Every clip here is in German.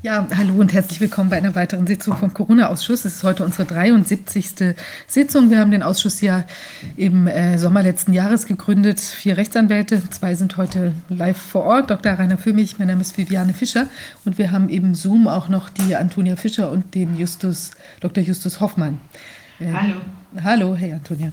Ja, hallo und herzlich willkommen bei einer weiteren Sitzung vom Corona-Ausschuss. Es ist heute unsere 73. Sitzung. Wir haben den Ausschuss ja im äh, Sommer letzten Jahres gegründet. Vier Rechtsanwälte, zwei sind heute live vor Ort. Dr. Rainer Fümmich, mein Name ist Viviane Fischer und wir haben im Zoom auch noch die Antonia Fischer und den Justus, Dr. Justus Hoffmann. Äh, hallo. Hallo, hey Antonia.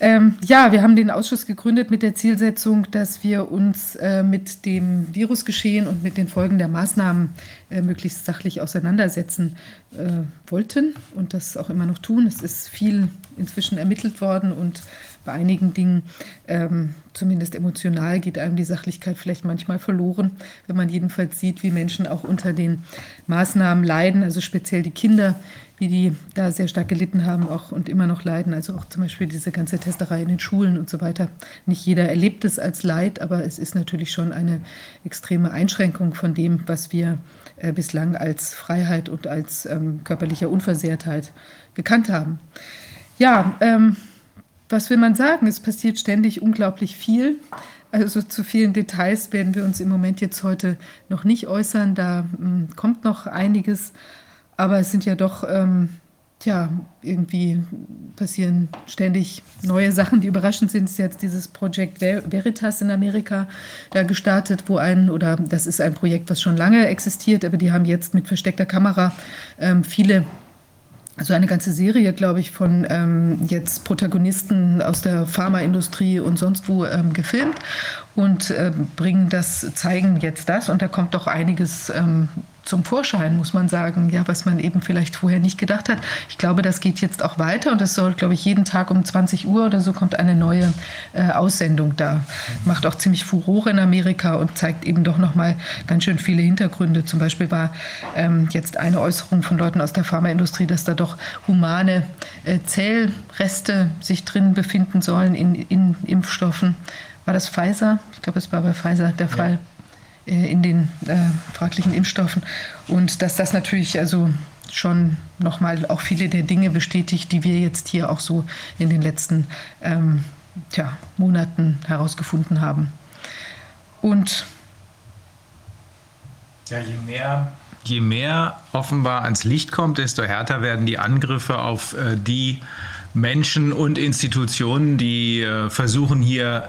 Ähm, ja, wir haben den Ausschuss gegründet mit der Zielsetzung, dass wir uns äh, mit dem Virusgeschehen und mit den Folgen der Maßnahmen äh, möglichst sachlich auseinandersetzen äh, wollten und das auch immer noch tun. Es ist viel inzwischen ermittelt worden und bei einigen Dingen, ähm, zumindest emotional, geht einem die Sachlichkeit vielleicht manchmal verloren, wenn man jedenfalls sieht, wie Menschen auch unter den Maßnahmen leiden, also speziell die Kinder, wie die da sehr stark gelitten haben auch und immer noch leiden. Also auch zum Beispiel diese ganze Testerei in den Schulen und so weiter. Nicht jeder erlebt es als Leid, aber es ist natürlich schon eine extreme Einschränkung von dem, was wir äh, bislang als Freiheit und als ähm, körperliche Unversehrtheit gekannt haben. Ja, ähm, was will man sagen? Es passiert ständig unglaublich viel. Also zu vielen Details werden wir uns im Moment jetzt heute noch nicht äußern. Da mh, hm, kommt noch einiges. Aber es sind ja doch, ähm, tja, irgendwie passieren ständig neue Sachen, die überraschend sind. Es ist jetzt dieses Projekt Veritas in Amerika da gestartet, wo ein, oder das ist ein Projekt, was schon lange existiert, aber die haben jetzt mit versteckter Kamera ähm, viele also eine ganze Serie, glaube ich, von ähm, jetzt Protagonisten aus der Pharmaindustrie und sonst wo ähm, gefilmt und äh, bringen das, zeigen jetzt das und da kommt doch einiges ähm, zum Vorschein, muss man sagen, ja, was man eben vielleicht vorher nicht gedacht hat. Ich glaube, das geht jetzt auch weiter und es soll, glaube ich, jeden Tag um 20 Uhr oder so kommt eine neue äh, Aussendung da. Macht auch ziemlich Furore in Amerika und zeigt eben doch nochmal ganz schön viele Hintergründe. Zum Beispiel war ähm, jetzt eine Äußerung von Leuten aus der Pharmaindustrie, dass da doch humane äh, Zellreste sich drin befinden sollen in, in Impfstoffen. War das Pfizer? Ich glaube, es war bei Pfizer der Fall. Ja. Äh, in den äh, fraglichen Impfstoffen. Und dass das natürlich also schon nochmal auch viele der Dinge bestätigt, die wir jetzt hier auch so in den letzten ähm, tja, Monaten herausgefunden haben. Und ja, je mehr, je mehr offenbar ans Licht kommt, desto härter werden die Angriffe auf äh, die Menschen und Institutionen, die äh, versuchen hier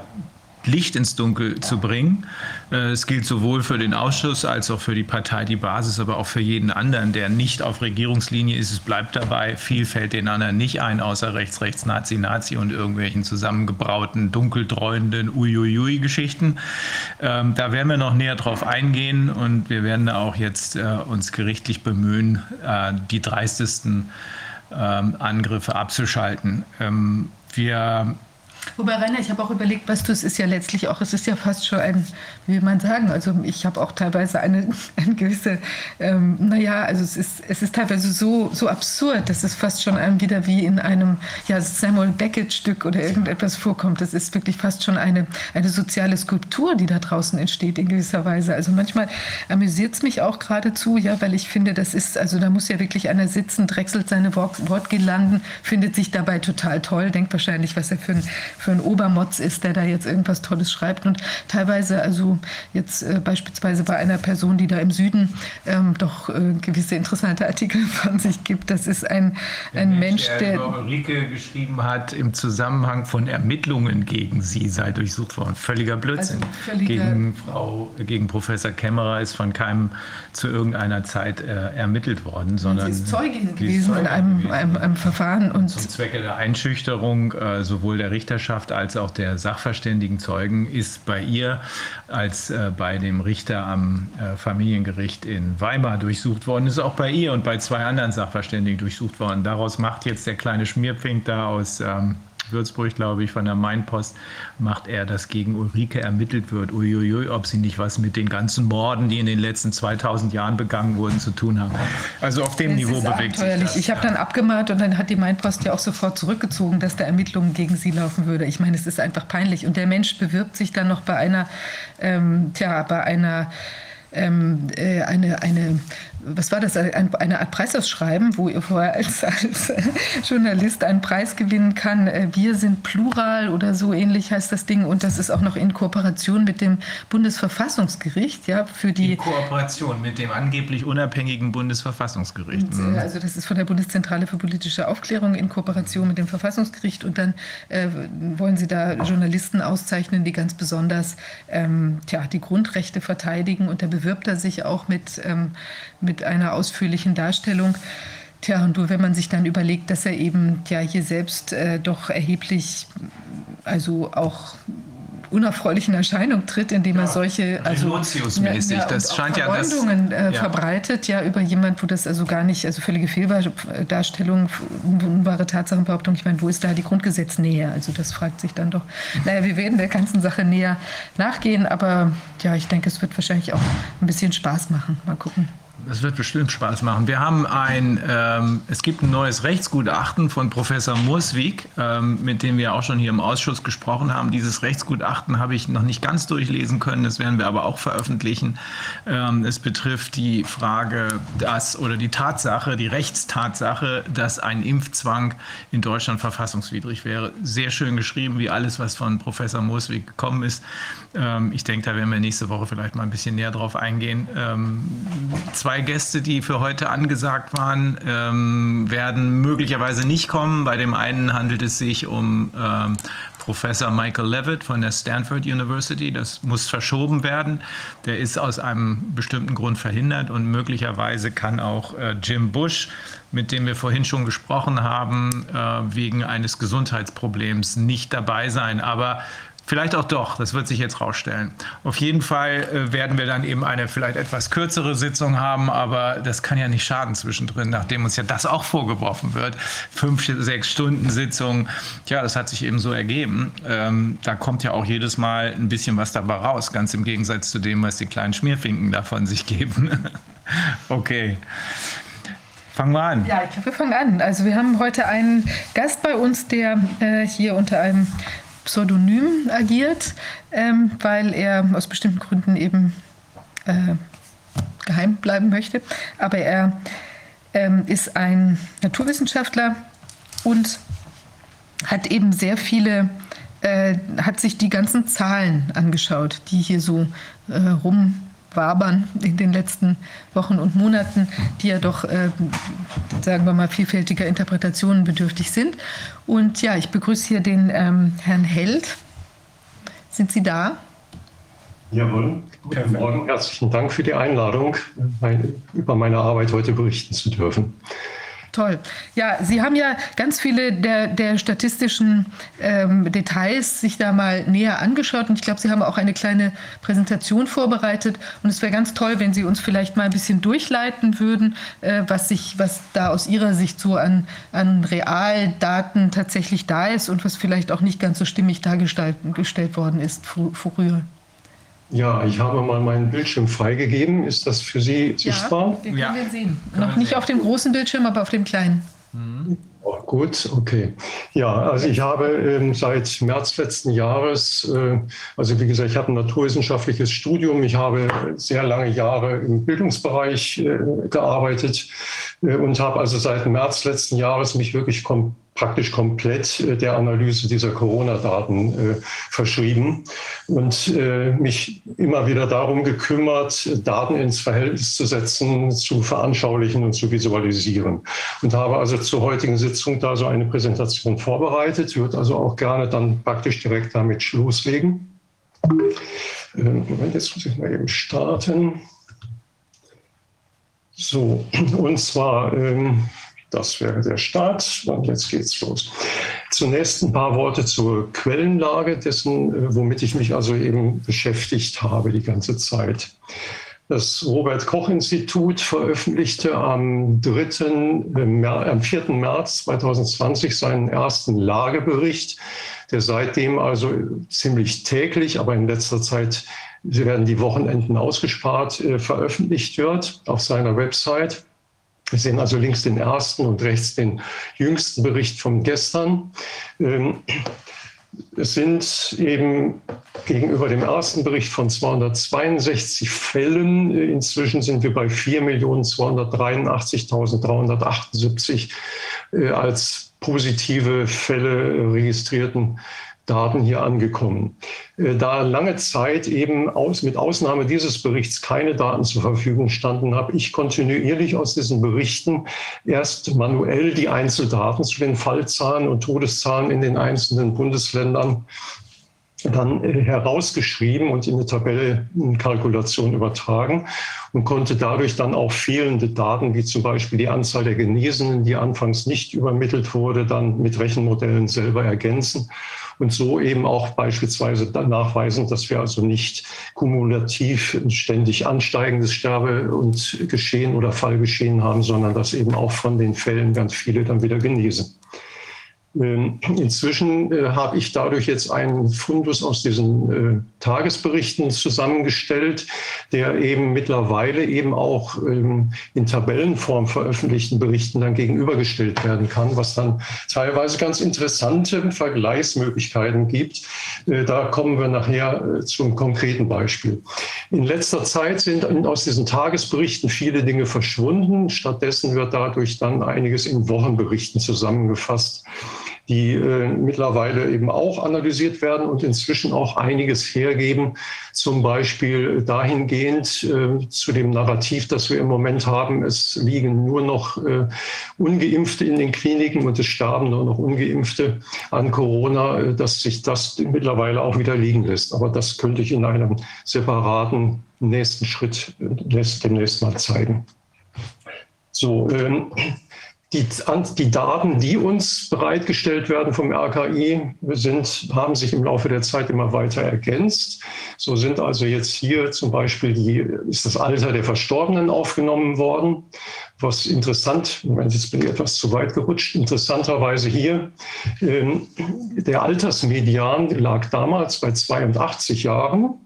Licht ins Dunkel zu bringen. Äh, es gilt sowohl für den Ausschuss als auch für die Partei, die Basis, aber auch für jeden anderen, der nicht auf Regierungslinie ist. Es bleibt dabei, viel fällt den anderen nicht ein, außer rechts, rechts, Nazi, Nazi und irgendwelchen zusammengebrauten, dunkeltreuenden Uiuiui-Geschichten. Ähm, da werden wir noch näher drauf eingehen und wir werden auch jetzt äh, uns gerichtlich bemühen, äh, die dreistesten ähm, Angriffe abzuschalten. Ähm, wir Wobei, Rainer, ich habe auch überlegt, was du, es ist ja letztlich auch, es ist ja fast schon ein, will man sagen, also ich habe auch teilweise eine, eine gewisse, ähm, naja, also es ist, es ist teilweise so, so absurd, dass es fast schon einem wieder wie in einem ja, Samuel Beckett-Stück oder irgendetwas vorkommt. Das ist wirklich fast schon eine, eine soziale Skulptur, die da draußen entsteht in gewisser Weise. Also manchmal amüsiert es mich auch geradezu, ja, weil ich finde, das ist, also da muss ja wirklich einer sitzen, drechselt seine Wortgelanden, findet sich dabei total toll, denkt wahrscheinlich, was er für ein für ein Obermotz ist, der da jetzt irgendwas Tolles schreibt. Und teilweise, also jetzt äh, beispielsweise bei einer Person, die da im Süden ähm, doch äh, gewisse interessante Artikel von sich gibt, das ist ein, ein Mensch, Mensch, der. Über Ulrike geschrieben hat, im Zusammenhang von Ermittlungen gegen sie sei durchsucht worden. Völliger Blödsinn. Also völliger gegen, Frau, gegen Professor Kämmerer ist von keinem zu irgendeiner Zeit äh, ermittelt worden, sondern. Sie ist Zeugin gewesen in einem. Einem, einem, Verfahren. Und zum Zwecke der Einschüchterung äh, sowohl der Richterschaft als auch der sachverständigen Zeugen ist bei ihr als äh, bei dem Richter am äh, Familiengericht in Weimar durchsucht worden, ist auch bei ihr und bei zwei anderen Sachverständigen durchsucht worden. Daraus macht jetzt der kleine Schmierpfink da aus ähm, Würzburg, glaube ich, von der Mainpost, macht er, dass gegen Ulrike ermittelt wird. Uiuiui, ob sie nicht was mit den ganzen Morden, die in den letzten 2000 Jahren begangen wurden, zu tun haben. Also auf dem das Niveau bewegt sich das. Ich habe dann abgemahnt und dann hat die Mainpost ja auch sofort zurückgezogen, dass da Ermittlungen gegen sie laufen würde. Ich meine, es ist einfach peinlich. Und der Mensch bewirbt sich dann noch bei einer, ähm, tja, bei einer ähm, äh, eine, eine was war das, ein, eine Art Preisausschreiben, wo ihr vorher als, als Journalist einen Preis gewinnen kann. Äh, wir sind plural oder so ähnlich heißt das Ding. Und das ist auch noch in Kooperation mit dem Bundesverfassungsgericht, ja, für die. In Kooperation mit dem angeblich unabhängigen Bundesverfassungsgericht. Und, äh, also das ist von der Bundeszentrale für politische Aufklärung in Kooperation mit dem Verfassungsgericht. Und dann äh, wollen sie da Journalisten auszeichnen, die ganz besonders ähm, tja, die Grundrechte verteidigen. Und da bewirbt er sich auch mit, ähm, mit einer ausführlichen Darstellung. Tja, und wenn man sich dann überlegt, dass er eben ja hier selbst äh, doch erheblich, also auch unerfreulichen Erscheinung tritt, indem er solche also ja, ja, das scheint ja das äh, ja. verbreitet, ja über jemand, wo das also gar nicht, also völlige Fehldarstellung, unwahre Tatsachenbehauptung. Ich meine, wo ist da die Grundgesetznähe? Also das fragt sich dann doch. Naja, wir werden der ganzen Sache näher nachgehen, aber ja, ich denke, es wird wahrscheinlich auch ein bisschen Spaß machen. Mal gucken. Das wird bestimmt Spaß machen. Wir haben ein, ähm, es gibt ein neues Rechtsgutachten von Professor Murswig, ähm, mit dem wir auch schon hier im Ausschuss gesprochen haben. Dieses Rechtsgutachten habe ich noch nicht ganz durchlesen können, das werden wir aber auch veröffentlichen. Ähm, es betrifft die Frage, dass oder die Tatsache, die Rechtstatsache, dass ein Impfzwang in Deutschland verfassungswidrig wäre. Sehr schön geschrieben, wie alles, was von Professor Murswig gekommen ist. Ähm, ich denke, da werden wir nächste Woche vielleicht mal ein bisschen näher drauf eingehen. Ähm, zwei Gäste, die für heute angesagt waren, ähm, werden möglicherweise nicht kommen. Bei dem einen handelt es sich um Professor Michael Levitt von der Stanford University. Das muss verschoben werden. Der ist aus einem bestimmten Grund verhindert und möglicherweise kann auch äh, Jim Bush, mit dem wir vorhin schon gesprochen haben, äh, wegen eines Gesundheitsproblems nicht dabei sein. Aber Vielleicht auch doch, das wird sich jetzt rausstellen. Auf jeden Fall äh, werden wir dann eben eine vielleicht etwas kürzere Sitzung haben, aber das kann ja nicht schaden zwischendrin, nachdem uns ja das auch vorgeworfen wird. Fünf, sechs Stunden Sitzung, ja, das hat sich eben so ergeben. Ähm, da kommt ja auch jedes Mal ein bisschen was dabei raus, ganz im Gegensatz zu dem, was die kleinen Schmierfinken davon sich geben. okay. Fangen wir an. Ja, ich glaube, wir fangen an. Also wir haben heute einen Gast bei uns, der äh, hier unter einem Pseudonym agiert, ähm, weil er aus bestimmten Gründen eben äh, geheim bleiben möchte. Aber er ähm, ist ein Naturwissenschaftler und hat eben sehr viele, äh, hat sich die ganzen Zahlen angeschaut, die hier so äh, rum wabern in den letzten Wochen und Monaten, die ja doch, äh, sagen wir mal, vielfältiger Interpretationen bedürftig sind. Und ja, ich begrüße hier den ähm, Herrn Held. Sind Sie da? Jawohl. Guten Morgen. Herzlichen Dank für die Einladung, mein, über meine Arbeit heute berichten zu dürfen. Toll. Ja, Sie haben ja ganz viele der, der statistischen ähm, Details sich da mal näher angeschaut und ich glaube, Sie haben auch eine kleine Präsentation vorbereitet und es wäre ganz toll, wenn Sie uns vielleicht mal ein bisschen durchleiten würden, äh, was, sich, was da aus Ihrer Sicht so an, an Realdaten tatsächlich da ist und was vielleicht auch nicht ganz so stimmig dargestellt worden ist früher. Ja, ich habe mal meinen Bildschirm freigegeben. Ist das für Sie sichtbar? Ja, den können ja. wir sehen. Noch nicht auf dem großen Bildschirm, aber auf dem kleinen. Mhm. Oh, gut, okay. Ja, also ich habe ähm, seit März letzten Jahres, äh, also wie gesagt, ich habe ein naturwissenschaftliches Studium. Ich habe sehr lange Jahre im Bildungsbereich äh, gearbeitet äh, und habe also seit März letzten Jahres mich wirklich komplett praktisch komplett äh, der Analyse dieser Corona-Daten äh, verschrieben und äh, mich immer wieder darum gekümmert, Daten ins Verhältnis zu setzen, zu veranschaulichen und zu visualisieren. Und habe also zur heutigen Sitzung da so eine Präsentation vorbereitet, würde also auch gerne dann praktisch direkt damit loslegen. Moment, jetzt muss ich mal eben starten. So, und zwar ähm, das wäre der Start. Und jetzt geht's los. Zunächst ein paar Worte zur Quellenlage dessen, äh, womit ich mich also eben beschäftigt habe die ganze Zeit. Das Robert Koch Institut veröffentlichte am, 3., äh, am 4. März 2020 seinen ersten Lagebericht, der seitdem also ziemlich täglich, aber in letzter Zeit sie werden die Wochenenden ausgespart, äh, veröffentlicht wird auf seiner Website. Wir sehen also links den ersten und rechts den jüngsten Bericht von gestern. Ähm, es sind eben gegenüber dem ersten Bericht von 262 Fällen, inzwischen sind wir bei 4.283.378 äh, als positive Fälle registrierten Daten hier angekommen. Äh, da lange Zeit eben aus, mit Ausnahme dieses Berichts keine Daten zur Verfügung standen, habe ich kontinuierlich aus diesen Berichten erst manuell die Einzeldaten zu den Fallzahlen und Todeszahlen in den einzelnen Bundesländern dann äh, herausgeschrieben und in eine Tabellenkalkulation übertragen und konnte dadurch dann auch fehlende Daten, wie zum Beispiel die Anzahl der Genesenen, die anfangs nicht übermittelt wurde, dann mit Rechenmodellen selber ergänzen und so eben auch beispielsweise nachweisen, dass wir also nicht kumulativ ständig ansteigendes Sterbe- und Geschehen oder Fallgeschehen haben, sondern dass eben auch von den Fällen ganz viele dann wieder genesen. Ähm, inzwischen äh, habe ich dadurch jetzt einen Fundus aus diesen äh, Tagesberichten zusammengestellt, der eben mittlerweile eben auch ähm, in Tabellenform veröffentlichten Berichten dann gegenübergestellt werden kann, was dann teilweise ganz interessante Vergleichsmöglichkeiten gibt. Äh, da kommen wir nachher zum konkreten Beispiel. In letzter Zeit sind aus diesen Tagesberichten viele Dinge verschwunden. Stattdessen wird dadurch dann einiges in Wochenberichten zusammengefasst die äh, mittlerweile eben auch analysiert werden und inzwischen auch einiges hergeben, zum Beispiel dahingehend äh, zu dem Narrativ, das wir im Moment haben, es liegen nur noch äh, ungeimpfte in den Kliniken und es sterben nur noch ungeimpfte an Corona, äh, dass sich das mittlerweile auch wieder liegen lässt. Aber das könnte ich in einem separaten nächsten Schritt äh, demnächst mal zeigen. So, ähm, die, die, Daten, die uns bereitgestellt werden vom RKI, sind, haben sich im Laufe der Zeit immer weiter ergänzt. So sind also jetzt hier zum Beispiel die, ist das Alter der Verstorbenen aufgenommen worden. Was interessant, Moment, jetzt bin ich etwas zu weit gerutscht, interessanterweise hier, ähm, der Altersmedian lag damals bei 82 Jahren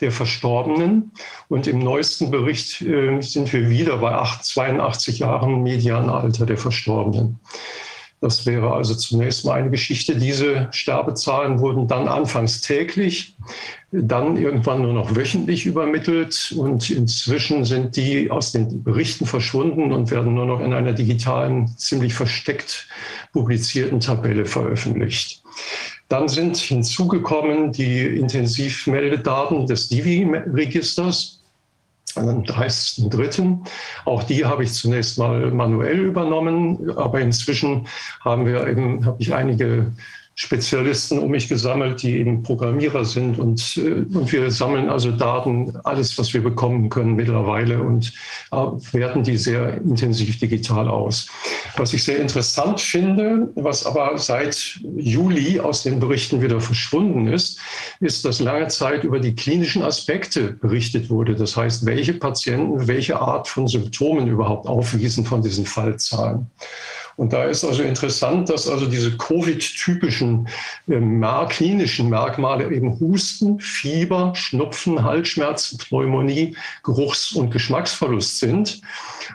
der Verstorbenen. Und im neuesten Bericht äh, sind wir wieder bei 8, 82 Jahren Medianalter der Verstorbenen. Das wäre also zunächst mal eine Geschichte. Diese Sterbezahlen wurden dann anfangs täglich, dann irgendwann nur noch wöchentlich übermittelt und inzwischen sind die aus den Berichten verschwunden und werden nur noch in einer digitalen, ziemlich versteckt publizierten Tabelle veröffentlicht. Dann sind hinzugekommen die Intensivmeldedaten des Divi-Registers am 30.03. Auch die habe ich zunächst mal manuell übernommen, aber inzwischen haben wir eben, habe ich einige Spezialisten um mich gesammelt, die eben Programmierer sind. Und, äh, und wir sammeln also Daten, alles, was wir bekommen können mittlerweile und äh, werten die sehr intensiv digital aus. Was ich sehr interessant finde, was aber seit Juli aus den Berichten wieder verschwunden ist, ist, dass lange Zeit über die klinischen Aspekte berichtet wurde. Das heißt, welche Patienten welche Art von Symptomen überhaupt aufwiesen von diesen Fallzahlen. Und da ist also interessant, dass also diese Covid-typischen äh, klinischen Merkmale eben Husten, Fieber, Schnupfen, Halsschmerzen, Pneumonie, Geruchs- und Geschmacksverlust sind.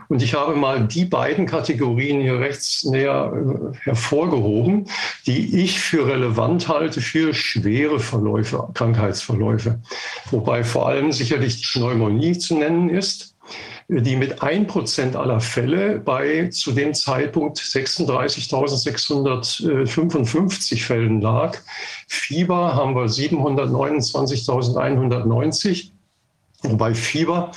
Und ich habe mal die beiden Kategorien hier rechts näher äh, hervorgehoben, die ich für relevant halte für schwere Verläufe, Krankheitsverläufe. Wobei vor allem sicherlich die Pneumonie zu nennen ist die mit 1% aller Fälle bei zu dem Zeitpunkt 36.655 Fällen lag. Fieber haben wir 729.190, wobei Fieber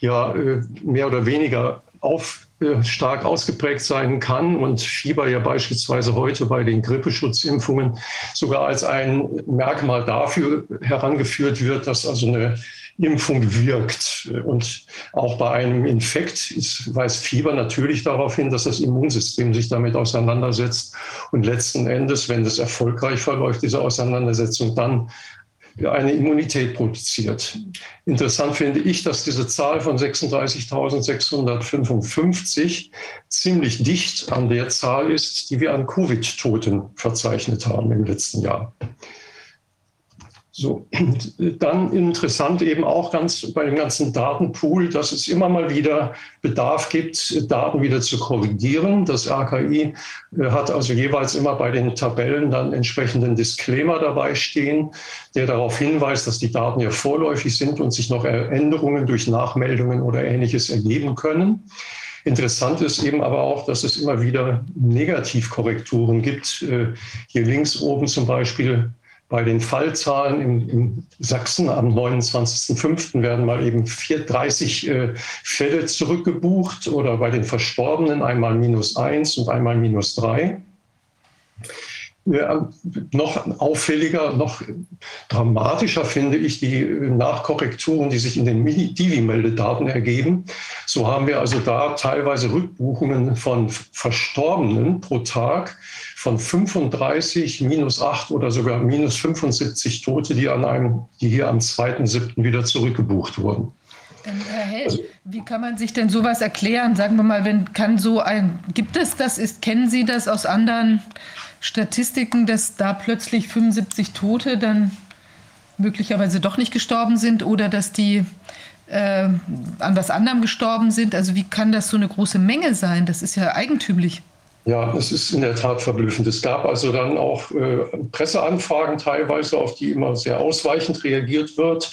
ja äh, mehr oder weniger auf, äh, stark ausgeprägt sein kann und Fieber ja beispielsweise heute bei den Grippeschutzimpfungen sogar als ein Merkmal dafür herangeführt wird, dass also eine Impfung wirkt. Und auch bei einem Infekt ist, weist Fieber natürlich darauf hin, dass das Immunsystem sich damit auseinandersetzt und letzten Endes, wenn es erfolgreich verläuft, diese Auseinandersetzung dann eine Immunität produziert. Interessant finde ich, dass diese Zahl von 36.655 ziemlich dicht an der Zahl ist, die wir an Covid-Toten verzeichnet haben im letzten Jahr. So, dann interessant eben auch ganz bei dem ganzen Datenpool, dass es immer mal wieder Bedarf gibt, Daten wieder zu korrigieren. Das RKI äh, hat also jeweils immer bei den Tabellen dann entsprechenden Disclaimer dabei stehen, der darauf hinweist, dass die Daten ja vorläufig sind und sich noch Änderungen durch Nachmeldungen oder ähnliches ergeben können. Interessant ist eben aber auch, dass es immer wieder Negativkorrekturen gibt. Äh, hier links oben zum Beispiel bei den Fallzahlen in, in Sachsen am 29.05. werden mal eben 30 äh, Fälle zurückgebucht oder bei den Verstorbenen einmal minus eins und einmal minus drei noch auffälliger, noch dramatischer finde ich die Nachkorrekturen, die sich in den Divi-Meldedaten ergeben. So haben wir also da teilweise Rückbuchungen von Verstorbenen pro Tag von 35, minus 8 oder sogar minus 75 Tote, die, an einem, die hier am 2.7. wieder zurückgebucht wurden. Herr Held, also, wie kann man sich denn sowas erklären? Sagen wir mal, wenn kann so ein, gibt es das, ist, kennen Sie das aus anderen Statistiken, dass da plötzlich 75 Tote dann möglicherweise doch nicht gestorben sind oder dass die äh, an was anderem gestorben sind. Also wie kann das so eine große Menge sein? Das ist ja eigentümlich. Ja, es ist in der Tat verblüffend. Es gab also dann auch äh, Presseanfragen teilweise, auf die immer sehr ausweichend reagiert wird.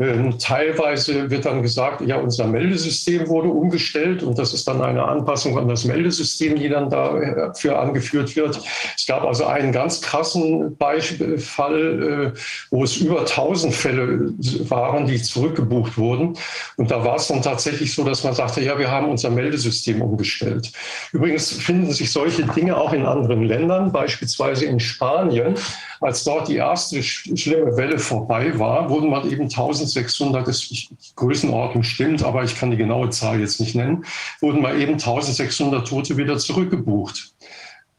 Ähm, teilweise wird dann gesagt, ja, unser Meldesystem wurde umgestellt und das ist dann eine Anpassung an das Meldesystem, die dann dafür äh, angeführt wird. Es gab also einen ganz krassen Beispielfall, äh, wo es über 1000 Fälle waren, die zurückgebucht wurden. Und da war es dann tatsächlich so, dass man sagte, ja, wir haben unser Meldesystem umgestellt. Übrigens finden sich solche Dinge auch in anderen Ländern, beispielsweise in Spanien. Als dort die erste schlimme Welle vorbei war, wurden mal eben 1600, das Größenordnung stimmt, aber ich kann die genaue Zahl jetzt nicht nennen, wurden mal eben 1600 Tote wieder zurückgebucht.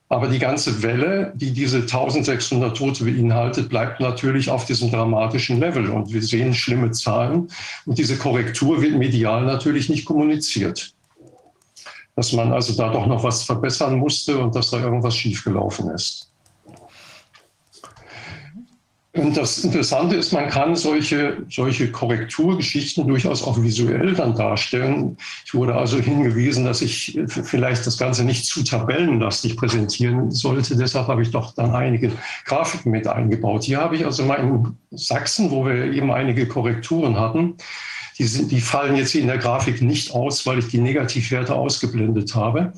Aber die ganze Welle, die diese 1600 Tote beinhaltet, bleibt natürlich auf diesem dramatischen Level. Und wir sehen schlimme Zahlen. Und diese Korrektur wird medial natürlich nicht kommuniziert dass man also da doch noch was verbessern musste und dass da irgendwas schiefgelaufen ist. Und das Interessante ist, man kann solche, solche Korrekturgeschichten durchaus auch visuell dann darstellen. Ich wurde also hingewiesen, dass ich vielleicht das Ganze nicht zu tabellenlastig präsentieren sollte. Deshalb habe ich doch dann einige Grafiken mit eingebaut. Hier habe ich also mal in Sachsen, wo wir eben einige Korrekturen hatten, die, sind, die fallen jetzt in der Grafik nicht aus, weil ich die Negativwerte ausgeblendet habe.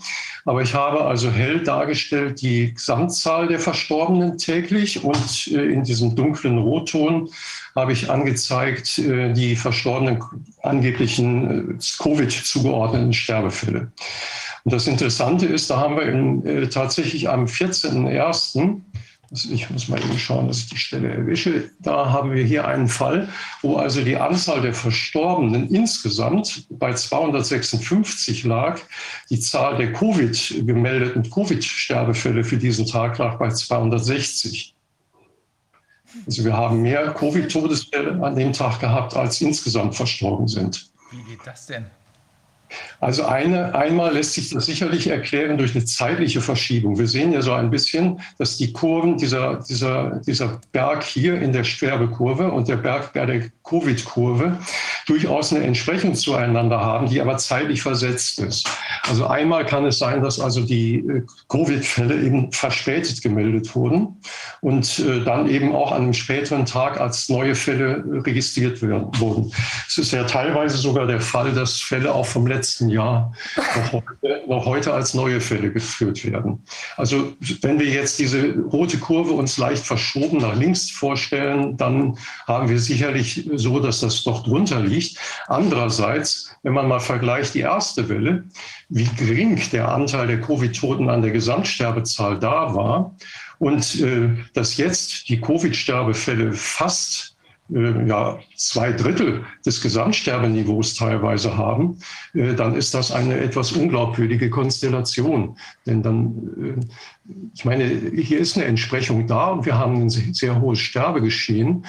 Aber ich habe also hell dargestellt die Gesamtzahl der Verstorbenen täglich und äh, in diesem dunklen Rotton habe ich angezeigt äh, die verstorbenen angeblichen äh, Covid zugeordneten Sterbefälle. Und das Interessante ist, da haben wir in, tatsächlich am 14.01 also ich muss mal eben schauen, dass ich die Stelle erwische. Da haben wir hier einen Fall, wo also die Anzahl der Verstorbenen insgesamt bei 256 lag. Die Zahl der Covid gemeldeten Covid-Sterbefälle für diesen Tag lag bei 260. Also wir haben mehr Covid-Todesfälle an dem Tag gehabt, als insgesamt verstorben sind. Wie geht das denn? Also eine, einmal lässt sich das sicherlich erklären durch eine zeitliche Verschiebung. Wir sehen ja so ein bisschen, dass die Kurven, dieser, dieser, dieser Berg hier in der Sterbekurve und der Berg bei der Covid-Kurve durchaus eine Entsprechung zueinander haben, die aber zeitlich versetzt ist. Also einmal kann es sein, dass also die äh, Covid-Fälle eben verspätet gemeldet wurden und äh, dann eben auch an einem späteren Tag als neue Fälle registriert werden, wurden. Es ist ja teilweise sogar der Fall, dass Fälle auch vom letzten Jahr noch heute, noch heute als neue Fälle geführt werden. Also wenn wir jetzt diese rote Kurve uns leicht verschoben nach links vorstellen, dann haben wir sicherlich so, dass das doch drunter liegt. Andererseits, wenn man mal vergleicht die erste Welle, wie gering der Anteil der Covid-Toten an der Gesamtsterbezahl da war und äh, dass jetzt die Covid-Sterbefälle fast ja, zwei Drittel des Gesamtsterbeniveaus teilweise haben, äh, dann ist das eine etwas unglaubwürdige Konstellation. Denn dann, äh, ich meine, hier ist eine Entsprechung da und wir haben ein sehr hohes Sterbegeschehen.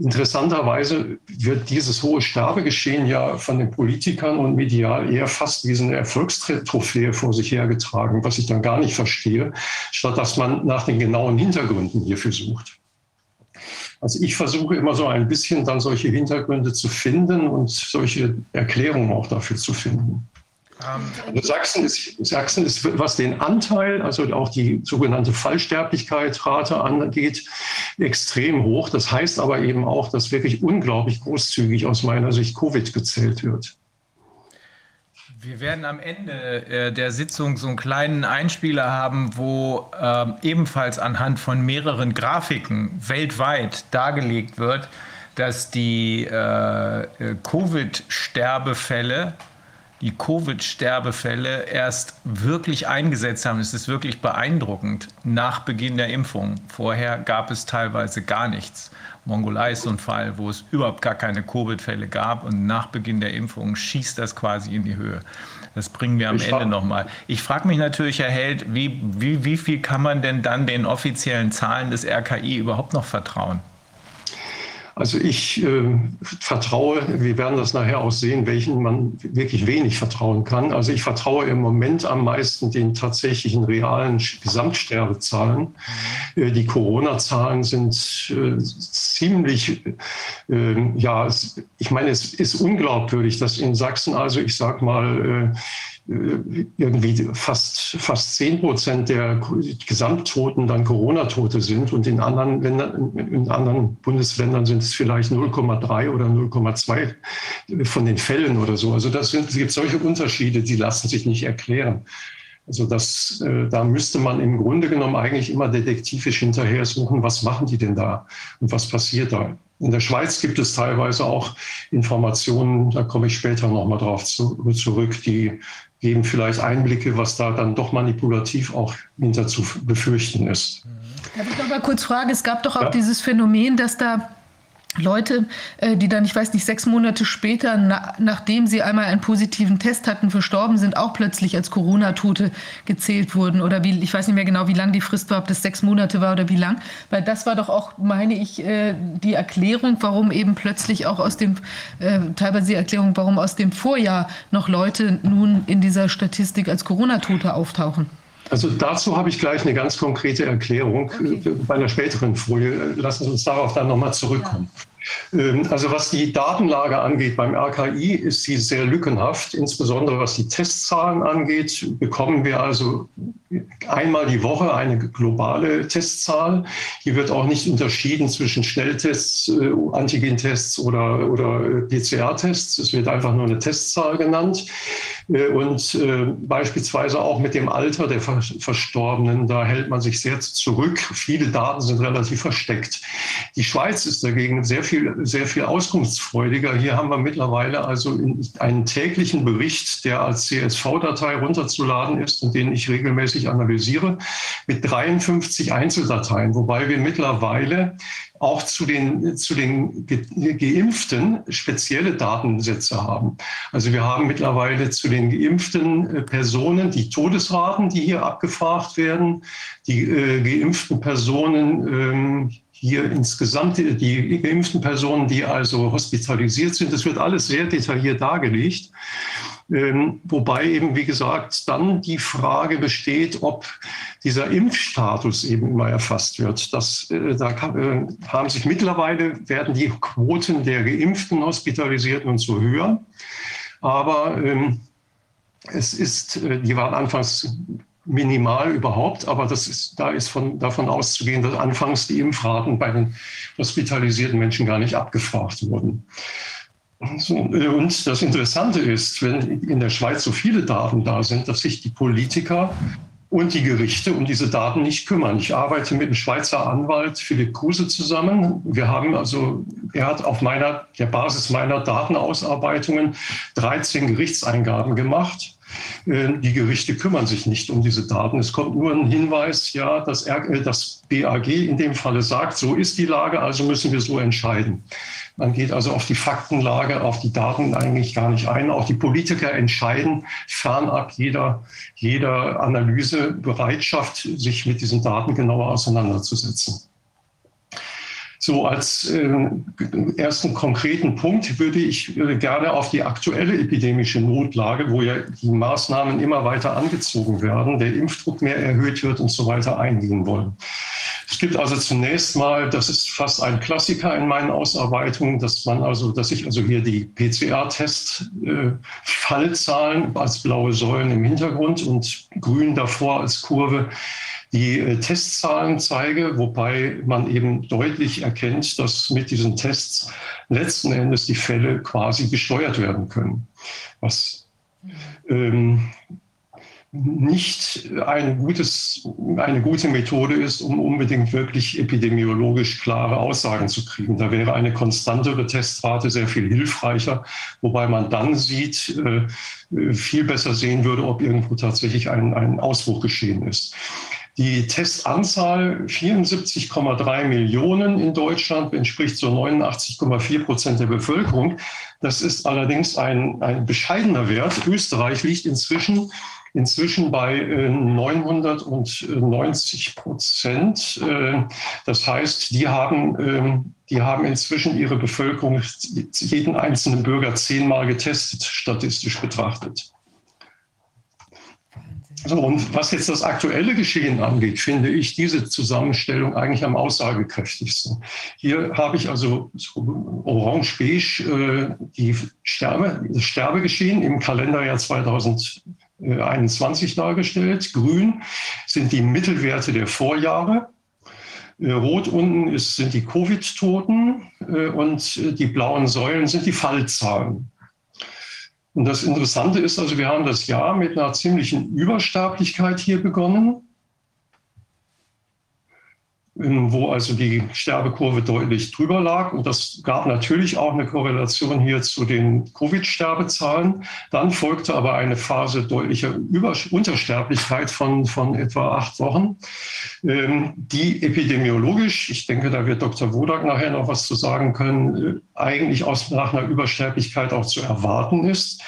Interessanterweise wird dieses hohe Sterbegeschehen ja von den Politikern und medial eher fast wie eine Erfolgstrophäe vor sich hergetragen, was ich dann gar nicht verstehe, statt dass man nach den genauen Hintergründen hierfür sucht. Also ich versuche immer so ein bisschen dann solche Hintergründe zu finden und solche Erklärungen auch dafür zu finden. Also Sachsen, ist, Sachsen ist, was den Anteil, also auch die sogenannte Fallsterblichkeitsrate angeht, extrem hoch. Das heißt aber eben auch, dass wirklich unglaublich großzügig aus meiner Sicht Covid gezählt wird. Wir werden am Ende äh, der Sitzung so einen kleinen Einspieler haben, wo äh, ebenfalls anhand von mehreren Grafiken weltweit dargelegt wird, dass die äh, äh Covid-Sterbefälle die Covid-Sterbefälle erst wirklich eingesetzt haben. Es ist wirklich beeindruckend nach Beginn der Impfung. Vorher gab es teilweise gar nichts. Mongolei ist so ein Fall, wo es überhaupt gar keine Covid-Fälle gab und nach Beginn der Impfung schießt das quasi in die Höhe. Das bringen wir am ich Ende nochmal. Ich frage mich natürlich, Herr Held, wie, wie, wie viel kann man denn dann den offiziellen Zahlen des RKI überhaupt noch vertrauen? Also ich äh, vertraue, wir werden das nachher auch sehen, welchen man wirklich wenig vertrauen kann. Also ich vertraue im Moment am meisten den tatsächlichen realen Gesamtsterbezahlen. Mhm. Äh, die Corona-Zahlen sind äh, ziemlich, äh, ja, ich meine, es ist unglaubwürdig, dass in Sachsen also, ich sag mal, äh, irgendwie fast, fast 10 Prozent der Gesamttoten dann Corona-Tote sind und in anderen, Ländern, in anderen Bundesländern sind es vielleicht 0,3 oder 0,2 von den Fällen oder so. Also das sind, es gibt solche Unterschiede, die lassen sich nicht erklären. Also das, äh, da müsste man im Grunde genommen eigentlich immer detektivisch hinterher suchen, was machen die denn da und was passiert da. In der Schweiz gibt es teilweise auch Informationen, da komme ich später nochmal drauf zu, zurück, die geben vielleicht Einblicke, was da dann doch manipulativ auch hinter zu befürchten ist. Darf ich noch mal kurz fragen? Es gab doch auch ja. dieses Phänomen, dass da Leute, äh, die dann, ich weiß nicht, sechs Monate später, na, nachdem sie einmal einen positiven Test hatten, verstorben sind, auch plötzlich als Corona-Tote gezählt wurden. Oder wie, ich weiß nicht mehr genau, wie lang die Frist war, ob das sechs Monate war oder wie lang. Weil das war doch auch, meine ich, äh, die Erklärung, warum eben plötzlich auch aus dem, äh, teilweise die Erklärung, warum aus dem Vorjahr noch Leute nun in dieser Statistik als Corona-Tote auftauchen. Also dazu habe ich gleich eine ganz konkrete Erklärung okay. bei einer späteren Folie. Lassen Sie uns darauf dann nochmal zurückkommen. Ja. Ähm, also was die Datenlage angeht beim RKI, ist sie sehr lückenhaft. Insbesondere was die Testzahlen angeht, bekommen wir also einmal die Woche eine globale Testzahl. Hier wird auch nicht unterschieden zwischen Schnelltests, äh, Antigentests oder, oder PCR-Tests. Es wird einfach nur eine Testzahl genannt. Äh, und äh, beispielsweise auch mit dem Alter der Verstorbenen, da hält man sich sehr zurück. Viele Daten sind relativ versteckt. Die Schweiz ist dagegen sehr viel, sehr viel auskunftsfreudiger. Hier haben wir mittlerweile also einen täglichen Bericht, der als CSV-Datei runterzuladen ist und den ich regelmäßig analysiere, mit 53 Einzeldateien, wobei wir mittlerweile auch zu den, zu den Geimpften spezielle Datensätze haben. Also wir haben mittlerweile zu den geimpften äh, Personen die Todesraten, die hier abgefragt werden, die äh, geimpften Personen ähm, hier insgesamt die geimpften Personen, die also hospitalisiert sind. Das wird alles sehr detailliert dargelegt. Ähm, wobei eben, wie gesagt, dann die Frage besteht, ob dieser Impfstatus eben immer erfasst wird. Das, äh, da äh, haben sich mittlerweile, werden die Quoten der Geimpften, Hospitalisierten und so höher. Aber ähm, es ist, äh, die waren anfangs minimal überhaupt, aber das ist, da ist von, davon auszugehen, dass anfangs die Impfraten bei den hospitalisierten Menschen gar nicht abgefragt wurden. Und das Interessante ist, wenn in der Schweiz so viele Daten da sind, dass sich die Politiker und die Gerichte um diese Daten nicht kümmern. Ich arbeite mit dem Schweizer Anwalt Philipp Kruse zusammen. Wir haben also, er hat auf meiner, der Basis meiner Datenausarbeitungen 13 Gerichtseingaben gemacht. Äh, die Gerichte kümmern sich nicht um diese Daten. Es kommt nur ein Hinweis, ja, dass äh, das BAG in dem Falle sagt, so ist die Lage, also müssen wir so entscheiden. Man geht also auf die Faktenlage, auf die Daten eigentlich gar nicht ein. Auch die Politiker entscheiden fernab jeder, jeder Analysebereitschaft, sich mit diesen Daten genauer auseinanderzusetzen. So als äh, ersten konkreten Punkt würde ich äh, gerne auf die aktuelle epidemische Notlage, wo ja die Maßnahmen immer weiter angezogen werden, der Impfdruck mehr erhöht wird und so weiter eingehen wollen. Es gibt also zunächst mal, das ist fast ein Klassiker in meinen Ausarbeitungen, dass man also, dass ich also hier die PCR-Test-Fallzahlen als blaue Säulen im Hintergrund und grün davor als Kurve die äh, Testzahlen zeige, wobei man eben deutlich erkennt, dass mit diesen Tests letzten Endes die Fälle quasi gesteuert werden können. Was ähm, nicht ein gutes, eine gute Methode ist, um unbedingt wirklich epidemiologisch klare Aussagen zu kriegen. Da wäre eine konstantere Testrate sehr viel hilfreicher, wobei man dann sieht, äh, viel besser sehen würde, ob irgendwo tatsächlich ein, ein Ausbruch geschehen ist. Die Testanzahl 74,3 Millionen in Deutschland entspricht so 89,4 Prozent der Bevölkerung. Das ist allerdings ein, ein bescheidener Wert. Österreich liegt inzwischen inzwischen bei 990 äh, Prozent. Äh, das heißt, die haben, ähm, die haben inzwischen ihre Bevölkerung, jeden einzelnen Bürger zehnmal getestet, statistisch betrachtet. So, und was jetzt das aktuelle Geschehen angeht, finde ich diese Zusammenstellung eigentlich am aussagekräftigsten. Hier habe ich also orange-beige äh, die Sterbe, das Sterbegeschehen im Kalenderjahr 2021 dargestellt. Grün sind die Mittelwerte der Vorjahre. Äh, rot unten ist, sind die Covid-Toten äh, und die blauen Säulen sind die Fallzahlen. Und das Interessante ist also, wir haben das Jahr mit einer ziemlichen Übersterblichkeit hier begonnen wo also die Sterbekurve deutlich drüber lag. Und das gab natürlich auch eine Korrelation hier zu den Covid-Sterbezahlen. Dann folgte aber eine Phase deutlicher Über Untersterblichkeit von, von etwa acht Wochen, ähm, die epidemiologisch, ich denke, da wird Dr. Wodak nachher noch was zu sagen können, äh, eigentlich aus, nach einer Übersterblichkeit auch zu erwarten ist.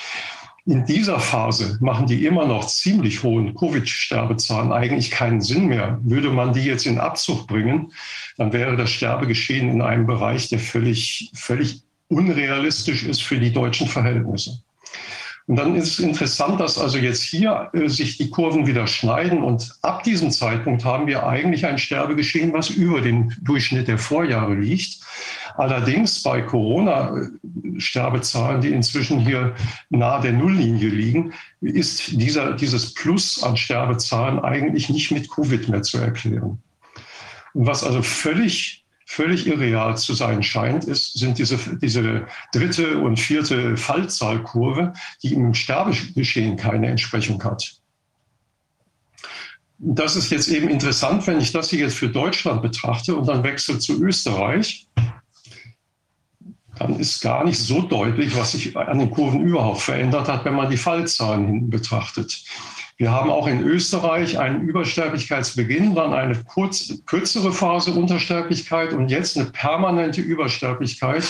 In dieser Phase machen die immer noch ziemlich hohen Covid-Sterbezahlen eigentlich keinen Sinn mehr. Würde man die jetzt in Abzug bringen, dann wäre das Sterbegeschehen in einem Bereich, der völlig, völlig unrealistisch ist für die deutschen Verhältnisse. Und dann ist es interessant, dass also jetzt hier äh, sich die Kurven wieder schneiden und ab diesem Zeitpunkt haben wir eigentlich ein Sterbegeschehen, was über dem Durchschnitt der Vorjahre liegt. Allerdings bei Corona-Sterbezahlen, die inzwischen hier nahe der Nulllinie liegen, ist dieser, dieses Plus an Sterbezahlen eigentlich nicht mit Covid mehr zu erklären. Und was also völlig völlig irreal zu sein scheint, ist, sind diese, diese dritte und vierte Fallzahlkurve, die im Sterbegeschehen keine Entsprechung hat. Das ist jetzt eben interessant, wenn ich das hier jetzt für Deutschland betrachte und dann wechsle zu Österreich, dann ist gar nicht so deutlich, was sich an den Kurven überhaupt verändert hat, wenn man die Fallzahlen hinten betrachtet. Wir haben auch in Österreich einen Übersterblichkeitsbeginn, dann eine kurz, kürzere Phase Untersterblichkeit und jetzt eine permanente Übersterblichkeit,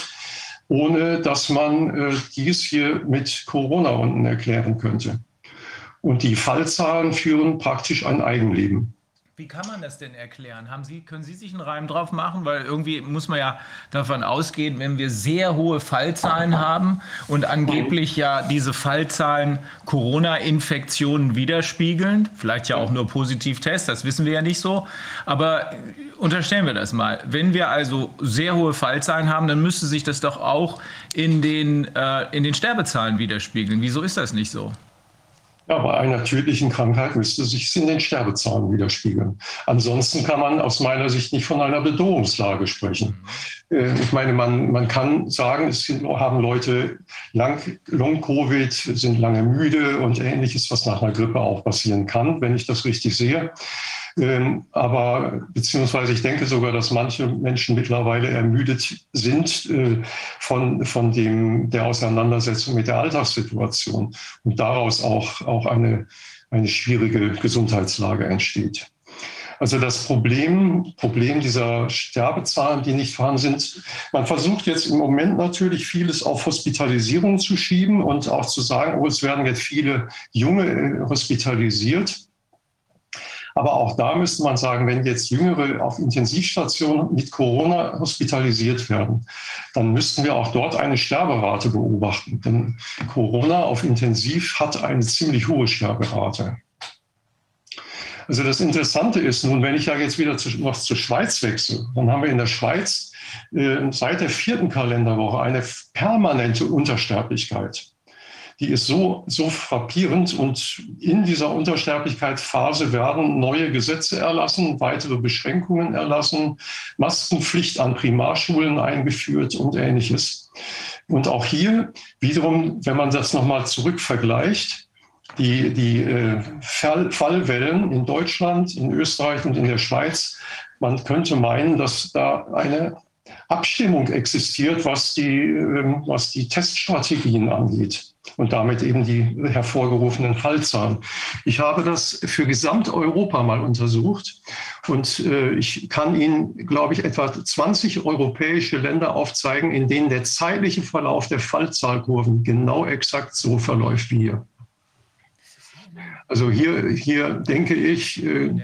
ohne dass man äh, dies hier mit Corona unten erklären könnte. Und die Fallzahlen führen praktisch ein Eigenleben. Wie kann man das denn erklären? Haben Sie, können Sie sich einen Reim drauf machen? Weil irgendwie muss man ja davon ausgehen, wenn wir sehr hohe Fallzahlen haben und angeblich ja diese Fallzahlen Corona-Infektionen widerspiegeln, vielleicht ja auch nur Positivtests, das wissen wir ja nicht so. Aber unterstellen wir das mal. Wenn wir also sehr hohe Fallzahlen haben, dann müsste sich das doch auch in den, äh, in den Sterbezahlen widerspiegeln. Wieso ist das nicht so? Ja, bei einer tödlichen Krankheit müsste sich es in den Sterbezahlen widerspiegeln. Ansonsten kann man aus meiner Sicht nicht von einer Bedrohungslage sprechen. Äh, ich meine, man, man kann sagen, es haben Leute Long-Covid, sind lange müde und ähnliches, was nach einer Grippe auch passieren kann, wenn ich das richtig sehe. Ähm, aber beziehungsweise ich denke sogar, dass manche Menschen mittlerweile ermüdet sind äh, von, von dem, der Auseinandersetzung mit der Alltagssituation und daraus auch, auch eine, eine schwierige Gesundheitslage entsteht. Also das Problem, Problem dieser Sterbezahlen, die nicht vorhanden sind, man versucht jetzt im Moment natürlich vieles auf Hospitalisierung zu schieben und auch zu sagen, oh, es werden jetzt viele Junge äh, hospitalisiert. Aber auch da müsste man sagen, wenn jetzt Jüngere auf Intensivstationen mit Corona hospitalisiert werden, dann müssten wir auch dort eine Sterberate beobachten. Denn Corona auf Intensiv hat eine ziemlich hohe Sterberate. Also das Interessante ist nun, wenn ich ja jetzt wieder zu, noch zur Schweiz wechsle, dann haben wir in der Schweiz äh, seit der vierten Kalenderwoche eine permanente Untersterblichkeit. Die ist so, so frappierend und in dieser Untersterblichkeitsphase werden neue Gesetze erlassen, weitere Beschränkungen erlassen, Maskenpflicht an Primarschulen eingeführt und ähnliches. Und auch hier wiederum, wenn man das nochmal zurückvergleicht, die, die äh, Fall, Fallwellen in Deutschland, in Österreich und in der Schweiz, man könnte meinen, dass da eine Abstimmung existiert, was die, äh, was die Teststrategien angeht und damit eben die hervorgerufenen Fallzahlen. Ich habe das für Gesamteuropa mal untersucht und äh, ich kann Ihnen, glaube ich, etwa 20 europäische Länder aufzeigen, in denen der zeitliche Verlauf der Fallzahlkurven genau exakt so verläuft wie hier. Also hier, hier denke ich. Äh,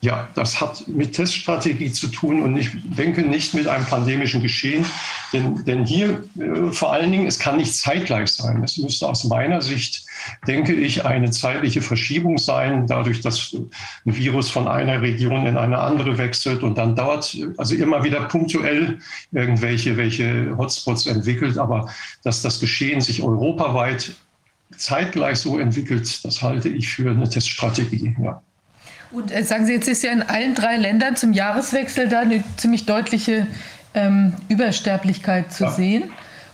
ja, das hat mit Teststrategie zu tun und ich denke nicht mit einem pandemischen Geschehen. Denn, denn hier äh, vor allen Dingen, es kann nicht zeitgleich sein. Es müsste aus meiner Sicht, denke ich, eine zeitliche Verschiebung sein, dadurch, dass ein Virus von einer Region in eine andere wechselt und dann dort, also immer wieder punktuell irgendwelche welche Hotspots entwickelt. Aber dass das Geschehen sich europaweit zeitgleich so entwickelt, das halte ich für eine Teststrategie. Ja. Und äh, sagen Sie, jetzt ist ja in allen drei Ländern zum Jahreswechsel da eine ziemlich deutliche ähm, Übersterblichkeit zu ja. sehen.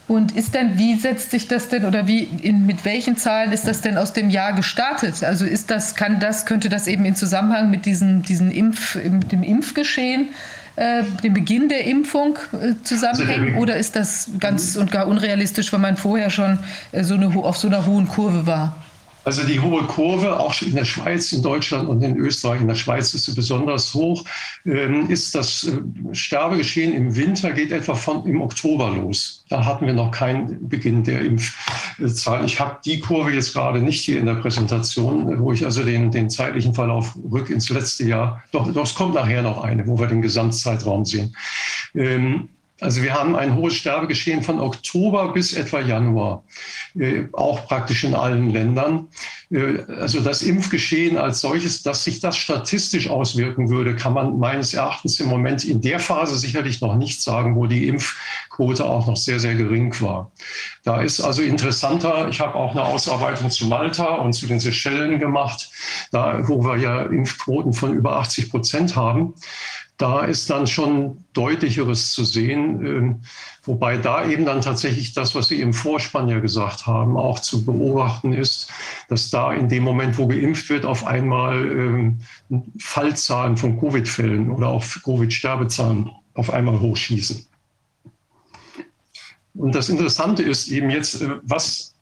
Und ist denn, wie setzt sich das denn oder wie, in, mit welchen Zahlen ist das denn aus dem Jahr gestartet? Also ist das, kann das, könnte das eben in Zusammenhang mit diesen, diesen Impf, mit dem Impfgeschehen, äh, dem Beginn der Impfung äh, zusammenhängen? Also oder ist das ganz und gar unrealistisch, weil man vorher schon äh, so eine, auf so einer hohen Kurve war? Also die hohe Kurve, auch in der Schweiz, in Deutschland und in Österreich, in der Schweiz ist sie besonders hoch, ähm, ist das äh, Sterbegeschehen im Winter geht etwa von im Oktober los. Da hatten wir noch keinen Beginn der Impfzahl. Ich habe die Kurve jetzt gerade nicht hier in der Präsentation, wo ich also den, den zeitlichen Verlauf rück ins letzte Jahr, doch, doch es kommt nachher noch eine, wo wir den Gesamtzeitraum sehen. Also wir haben ein hohes Sterbegeschehen von Oktober bis etwa Januar, äh, auch praktisch in allen Ländern. Äh, also das Impfgeschehen als solches, dass sich das statistisch auswirken würde, kann man meines Erachtens im Moment in der Phase sicherlich noch nicht sagen, wo die Impfquote auch noch sehr, sehr gering war. Da ist also interessanter, ich habe auch eine Ausarbeitung zu Malta und zu den Seychellen gemacht, da wo wir ja Impfquoten von über 80 Prozent haben da ist dann schon deutlicheres zu sehen, ähm, wobei da eben dann tatsächlich das, was Sie im Vorspann ja gesagt haben, auch zu beobachten ist, dass da in dem Moment, wo geimpft wird, auf einmal ähm, Fallzahlen von Covid-Fällen oder auch Covid-Sterbezahlen auf einmal hochschießen. Und das Interessante ist eben jetzt, äh, was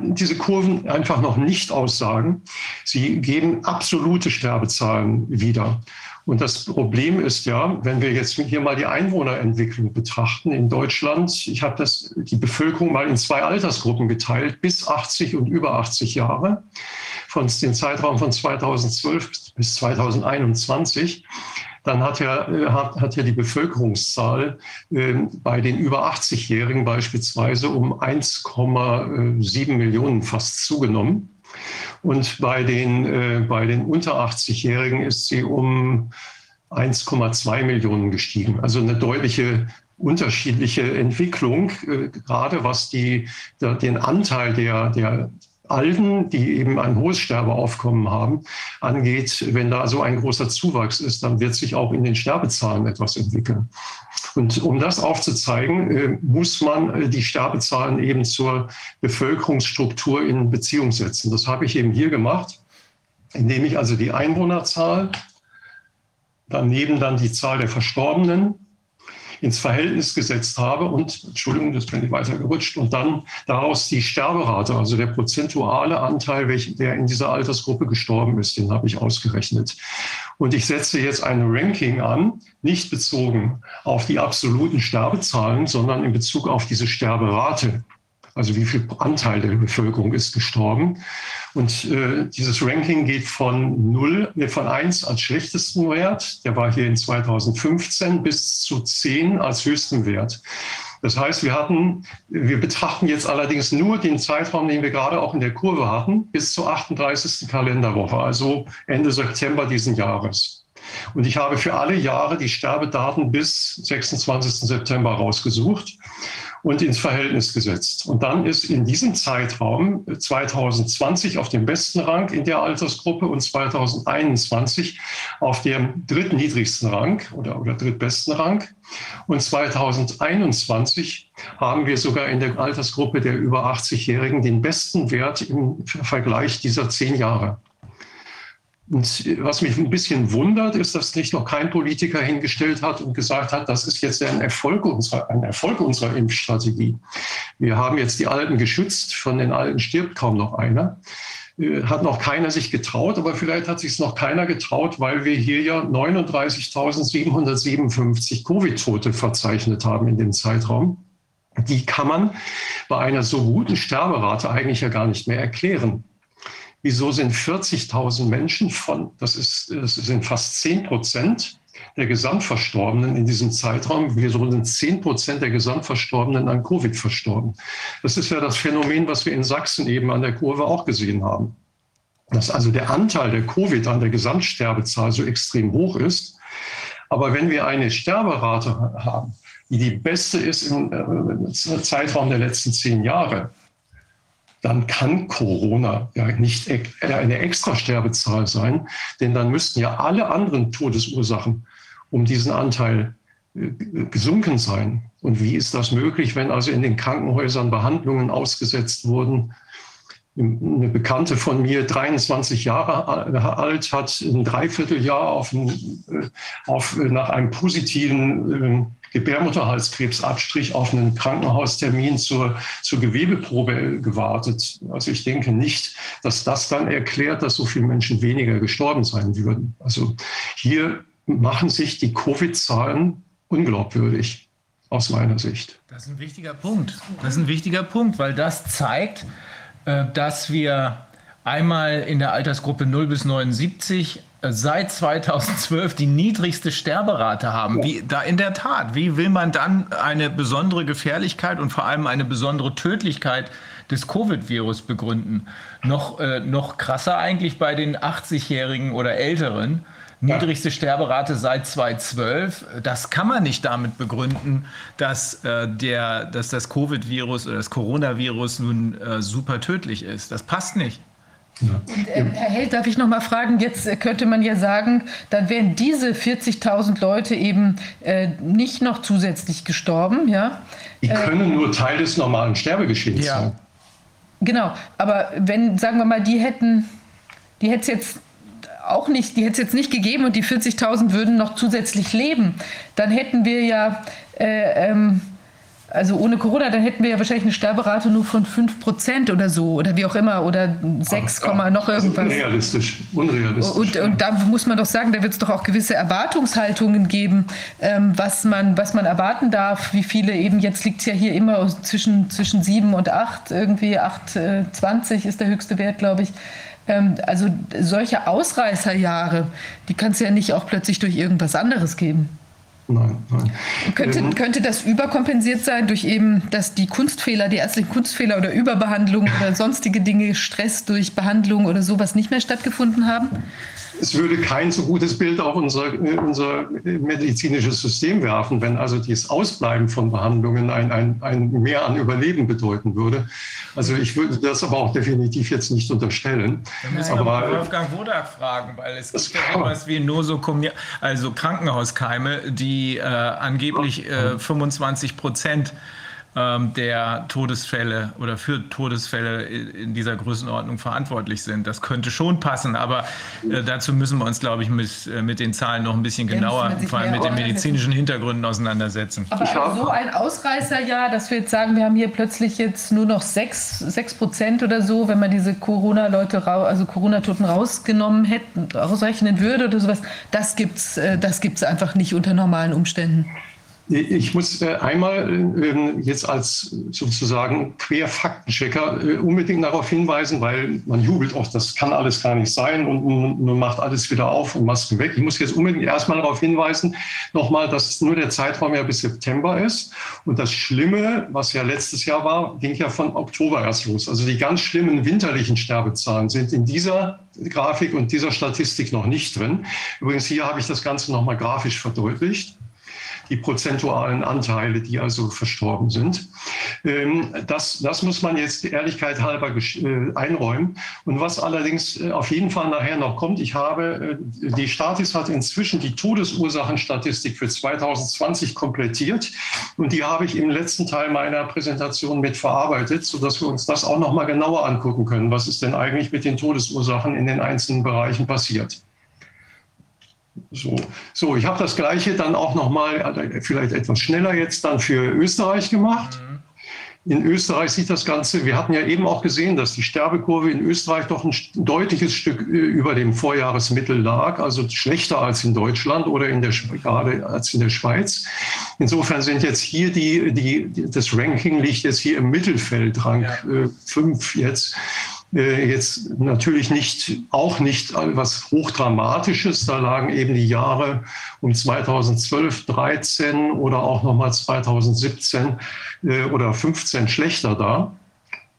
diese Kurven einfach noch nicht aussagen. Sie geben absolute Sterbezahlen wieder. Und das Problem ist ja, wenn wir jetzt hier mal die Einwohnerentwicklung betrachten in Deutschland, ich habe das die Bevölkerung mal in zwei Altersgruppen geteilt, bis 80 und über 80 Jahre, von den Zeitraum von 2012 bis 2021 dann hat ja, äh, hat, hat ja die Bevölkerungszahl äh, bei den über 80-Jährigen beispielsweise um 1,7 Millionen fast zugenommen. Und bei den, äh, bei den unter 80-Jährigen ist sie um 1,2 Millionen gestiegen. Also eine deutliche unterschiedliche Entwicklung, äh, gerade was die, den Anteil der, der Alten, die eben ein hohes Sterbeaufkommen haben, angeht. Wenn da so ein großer Zuwachs ist, dann wird sich auch in den Sterbezahlen etwas entwickeln. Und um das aufzuzeigen, äh, muss man äh, die Sterbezahlen eben zur Bevölkerungsstruktur in Beziehung setzen. Das habe ich eben hier gemacht, indem ich also die Einwohnerzahl, daneben dann die Zahl der Verstorbenen ins Verhältnis gesetzt habe und, Entschuldigung, das bin ich weiter gerutscht, und dann daraus die Sterberate, also der prozentuale Anteil, der in dieser Altersgruppe gestorben ist, den habe ich ausgerechnet. Und ich setze jetzt ein Ranking an, nicht bezogen auf die absoluten Sterbezahlen, sondern in Bezug auf diese Sterberate also wie viel Anteil der Bevölkerung ist gestorben. Und äh, dieses Ranking geht von 0, nee, von 1 als schlechtesten Wert, der war hier in 2015, bis zu 10 als höchsten Wert. Das heißt, wir hatten, wir betrachten jetzt allerdings nur den Zeitraum, den wir gerade auch in der Kurve hatten, bis zur 38. Kalenderwoche, also Ende September diesen Jahres. Und ich habe für alle Jahre die Sterbedaten bis 26. September rausgesucht und ins Verhältnis gesetzt. Und dann ist in diesem Zeitraum 2020 auf dem besten Rang in der Altersgruppe und 2021 auf dem drittniedrigsten Rang oder, oder drittbesten Rang. Und 2021 haben wir sogar in der Altersgruppe der über 80-Jährigen den besten Wert im Vergleich dieser zehn Jahre. Und was mich ein bisschen wundert, ist, dass nicht noch kein Politiker hingestellt hat und gesagt hat, das ist jetzt ein Erfolg unserer, ein Erfolg unserer Impfstrategie. Wir haben jetzt die Alten geschützt, von den Alten stirbt kaum noch einer. Äh, hat noch keiner sich getraut, aber vielleicht hat sich es noch keiner getraut, weil wir hier ja 39.757 Covid-Tote verzeichnet haben in dem Zeitraum. Die kann man bei einer so guten Sterberate eigentlich ja gar nicht mehr erklären. Wieso sind 40.000 Menschen von, das, ist, das sind fast 10 Prozent der Gesamtverstorbenen in diesem Zeitraum, wieso sind 10 Prozent der Gesamtverstorbenen an Covid verstorben? Das ist ja das Phänomen, was wir in Sachsen eben an der Kurve auch gesehen haben. Dass also der Anteil der Covid an der Gesamtsterbezahl so extrem hoch ist. Aber wenn wir eine Sterberate haben, die die beste ist im äh, Zeitraum der letzten zehn Jahre, dann kann Corona ja nicht eine Extrasterbezahl sein, denn dann müssten ja alle anderen Todesursachen um diesen Anteil äh, gesunken sein. Und wie ist das möglich, wenn also in den Krankenhäusern Behandlungen ausgesetzt wurden? Eine Bekannte von mir, 23 Jahre alt, hat ein Dreivierteljahr auf, äh, auf nach einem positiven ähm, Gebärmutterhalskrebsabstrich auf einen Krankenhaustermin zur, zur Gewebeprobe gewartet. Also ich denke nicht, dass das dann erklärt, dass so viele Menschen weniger gestorben sein würden. Also hier machen sich die Covid-Zahlen unglaubwürdig aus meiner Sicht. Das ist ein wichtiger Punkt. Das ist ein wichtiger Punkt, weil das zeigt, äh, dass wir einmal in der Altersgruppe 0 bis 79 seit 2012 die niedrigste Sterberate haben. Wie, da in der Tat, wie will man dann eine besondere Gefährlichkeit und vor allem eine besondere Tödlichkeit des Covid-Virus begründen? Noch, äh, noch krasser eigentlich bei den 80-Jährigen oder Älteren. Niedrigste Sterberate seit 2012. Das kann man nicht damit begründen, dass, äh, der, dass das Covid-Virus oder das Coronavirus nun äh, super tödlich ist. Das passt nicht. Und, äh, Herr Held, darf ich noch mal fragen, jetzt äh, könnte man ja sagen, dann wären diese 40.000 Leute eben äh, nicht noch zusätzlich gestorben. Ja? Die äh, können äh, nur Teil des normalen Sterbegeschehens ja. sein. Genau, aber wenn, sagen wir mal, die hätten, die hätte es jetzt auch nicht, die hätte es jetzt nicht gegeben und die 40.000 würden noch zusätzlich leben, dann hätten wir ja äh, ähm, also ohne Corona, dann hätten wir ja wahrscheinlich eine Sterberate nur von 5% oder so oder wie auch immer oder 6, ja, noch irgendwas. Unrealistisch. Unrealistisch. Und, und da muss man doch sagen, da wird es doch auch gewisse Erwartungshaltungen geben, ähm, was, man, was man erwarten darf, wie viele eben, jetzt liegt es ja hier immer zwischen, zwischen 7 und 8, irgendwie 8, äh, 20 ist der höchste Wert, glaube ich. Ähm, also solche Ausreißerjahre, die kann es ja nicht auch plötzlich durch irgendwas anderes geben. Nein, nein. Könnte, ähm, könnte das überkompensiert sein durch eben, dass die Kunstfehler, die ärztlichen Kunstfehler oder Überbehandlung oder sonstige Dinge, Stress durch Behandlung oder sowas nicht mehr stattgefunden haben? Es würde kein so gutes Bild auf unser, unser medizinisches System werfen, wenn also das Ausbleiben von Behandlungen ein, ein, ein Mehr an Überleben bedeuten würde. Also ich würde das aber auch definitiv jetzt nicht unterstellen. Da müssen aber, wir Wolfgang Wodak fragen, weil es gibt ja sowas wie Nosokomia, also Krankenhauskeime, die äh, angeblich äh, 25 Prozent der Todesfälle oder für Todesfälle in dieser Größenordnung verantwortlich sind. Das könnte schon passen, aber äh, dazu müssen wir uns, glaube ich, mit, äh, mit den Zahlen noch ein bisschen genauer, vor allem mit den medizinischen Hintergründen auseinandersetzen. Aber so ein Ausreißer, ja, dass wir jetzt sagen, wir haben hier plötzlich jetzt nur noch 6, 6 Prozent oder so, wenn man diese Corona-Leute, also Corona-Toten rausgenommen hätte, ausrechnen würde oder sowas, das gibt es äh, das gibt's einfach nicht unter normalen Umständen. Ich muss äh, einmal ähm, jetzt als sozusagen Querfaktenchecker äh, unbedingt darauf hinweisen, weil man jubelt auch, das kann alles gar nicht sein und man macht alles wieder auf und Masken weg. Ich muss jetzt unbedingt erstmal darauf hinweisen, nochmal, dass nur der Zeitraum ja bis September ist. Und das Schlimme, was ja letztes Jahr war, ging ja von Oktober erst los. Also die ganz schlimmen winterlichen Sterbezahlen sind in dieser Grafik und dieser Statistik noch nicht drin. Übrigens, hier habe ich das Ganze nochmal grafisch verdeutlicht die prozentualen Anteile, die also verstorben sind. Ähm, das, das muss man jetzt Ehrlichkeit halber äh, einräumen. Und was allerdings äh, auf jeden Fall nachher noch kommt, ich habe, äh, die Statis hat inzwischen die Todesursachenstatistik für 2020 komplettiert und die habe ich im letzten Teil meiner Präsentation mit verarbeitet, sodass wir uns das auch noch mal genauer angucken können. Was ist denn eigentlich mit den Todesursachen in den einzelnen Bereichen passiert? So, so ich habe das Gleiche dann auch nochmal, äh, vielleicht etwas schneller jetzt dann für Österreich gemacht. Mhm. In Österreich sieht das Ganze, wir hatten ja eben auch gesehen, dass die Sterbekurve in Österreich doch ein deutliches Stück über dem Vorjahresmittel lag, also schlechter als in Deutschland oder in der, gerade als in der Schweiz. Insofern sind jetzt hier die, die, das Ranking liegt jetzt hier im Mittelfeld, Rang 5 ja. äh, jetzt. Äh, jetzt natürlich nicht, auch nicht was Hochdramatisches. Da lagen eben die Jahre um 2012, 13 oder auch nochmal 2017 äh, oder 15 schlechter da.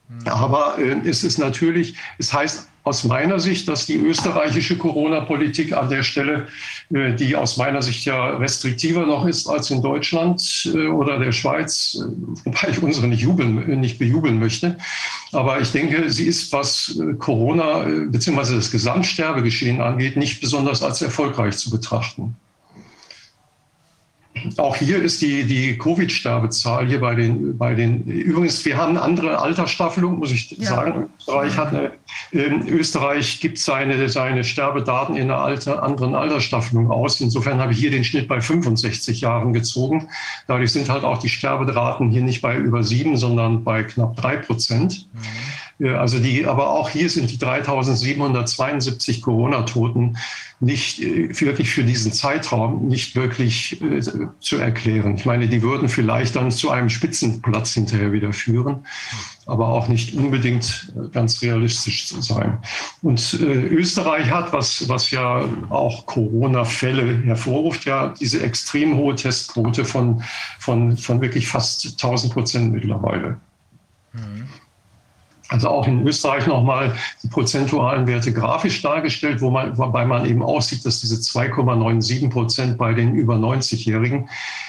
Mhm. Aber äh, es ist natürlich, es heißt aus meiner Sicht, dass die österreichische Corona-Politik an der Stelle, äh, die aus meiner Sicht ja restriktiver noch ist als in Deutschland äh, oder der Schweiz, äh, wobei ich unsere nicht, jubeln, nicht bejubeln möchte. Aber ich denke, sie ist, was Corona bzw. das Gesamtsterbegeschehen angeht, nicht besonders als erfolgreich zu betrachten. Auch hier ist die, die Covid-Sterbezahl hier bei den, bei den, übrigens, wir haben eine andere Altersstaffelung, muss ich ja. sagen. Österreich hat eine, in Österreich gibt seine, seine Sterbedaten in einer Alter, anderen Altersstaffelung aus. Insofern habe ich hier den Schnitt bei 65 Jahren gezogen. Dadurch sind halt auch die Sterberaten hier nicht bei über sieben, sondern bei knapp drei Prozent. Mhm. Also die, aber auch hier sind die 3772 Corona-Toten nicht äh, wirklich für diesen Zeitraum nicht wirklich äh, zu erklären. Ich meine, die würden vielleicht dann zu einem Spitzenplatz hinterher wieder führen, aber auch nicht unbedingt äh, ganz realistisch zu sein. Und äh, Österreich hat, was, was ja auch Corona-Fälle hervorruft, ja diese extrem hohe Testquote von, von, von wirklich fast 1000 Prozent mittlerweile. Mhm also auch in Österreich nochmal die prozentualen Werte grafisch dargestellt, wo man, wobei man eben aussieht, dass diese 2,97 Prozent bei den über 90-Jährigen,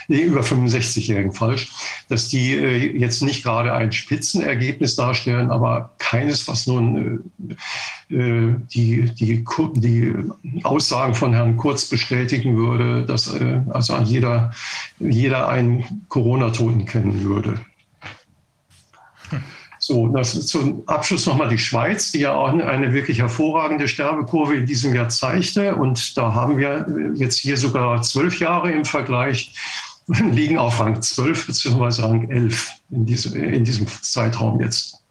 nee, über 65-Jährigen falsch, dass die äh, jetzt nicht gerade ein Spitzenergebnis darstellen, aber keines, was nun äh, äh die, die, die Aussagen von Herrn Kurz bestätigen würde, dass äh, also jeder, jeder einen Corona-Toten kennen würde. So, das zum Abschluss nochmal die Schweiz, die ja auch eine wirklich hervorragende Sterbekurve in diesem Jahr zeigte. Und da haben wir jetzt hier sogar zwölf Jahre im Vergleich, liegen auf Rang 12 bzw. Rang 11 in diesem, in diesem Zeitraum jetzt.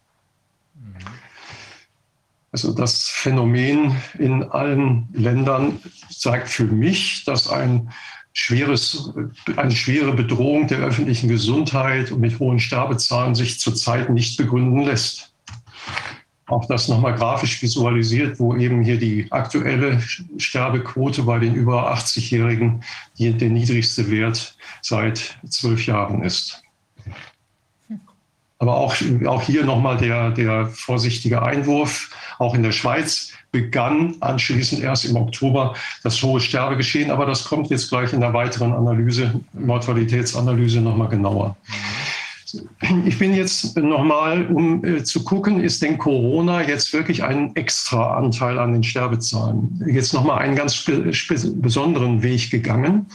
Also das Phänomen in allen Ländern zeigt für mich, dass ein schweres, eine schwere Bedrohung der öffentlichen Gesundheit und mit hohen Sterbezahlen sich zurzeit nicht begründen lässt. Auch das nochmal grafisch visualisiert, wo eben hier die aktuelle Sterbequote bei den über 80-Jährigen der niedrigste Wert seit zwölf Jahren ist. Aber auch, auch hier nochmal der, der vorsichtige Einwurf. Auch in der Schweiz begann anschließend erst im Oktober das hohe Sterbegeschehen. Aber das kommt jetzt gleich in der weiteren Analyse, Mortalitätsanalyse nochmal genauer. Ich bin jetzt nochmal, um äh, zu gucken, ist denn Corona jetzt wirklich ein extra Anteil an den Sterbezahlen? Jetzt nochmal einen ganz besonderen Weg gegangen.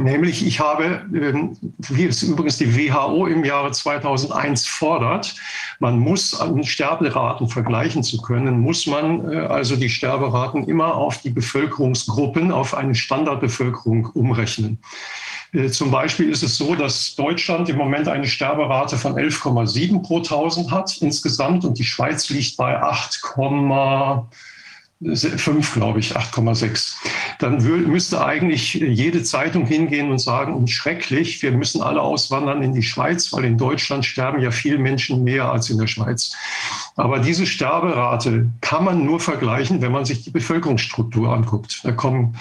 Nämlich, ich habe, ähm, wie es übrigens die WHO im Jahre 2001 fordert, man muss an Sterberaten vergleichen zu können, muss man äh, also die Sterberaten immer auf die Bevölkerungsgruppen, auf eine Standardbevölkerung umrechnen. Äh, zum Beispiel ist es so, dass Deutschland im Moment eine Sterberate von 11,7 pro 1000 hat insgesamt und die Schweiz liegt bei 8, fünf, glaube ich, 8,6. Dann müsste eigentlich jede Zeitung hingehen und sagen, und schrecklich, wir müssen alle auswandern in die Schweiz, weil in Deutschland sterben ja viele Menschen mehr als in der Schweiz. Aber diese Sterberate kann man nur vergleichen, wenn man sich die Bevölkerungsstruktur anguckt. Da kommen,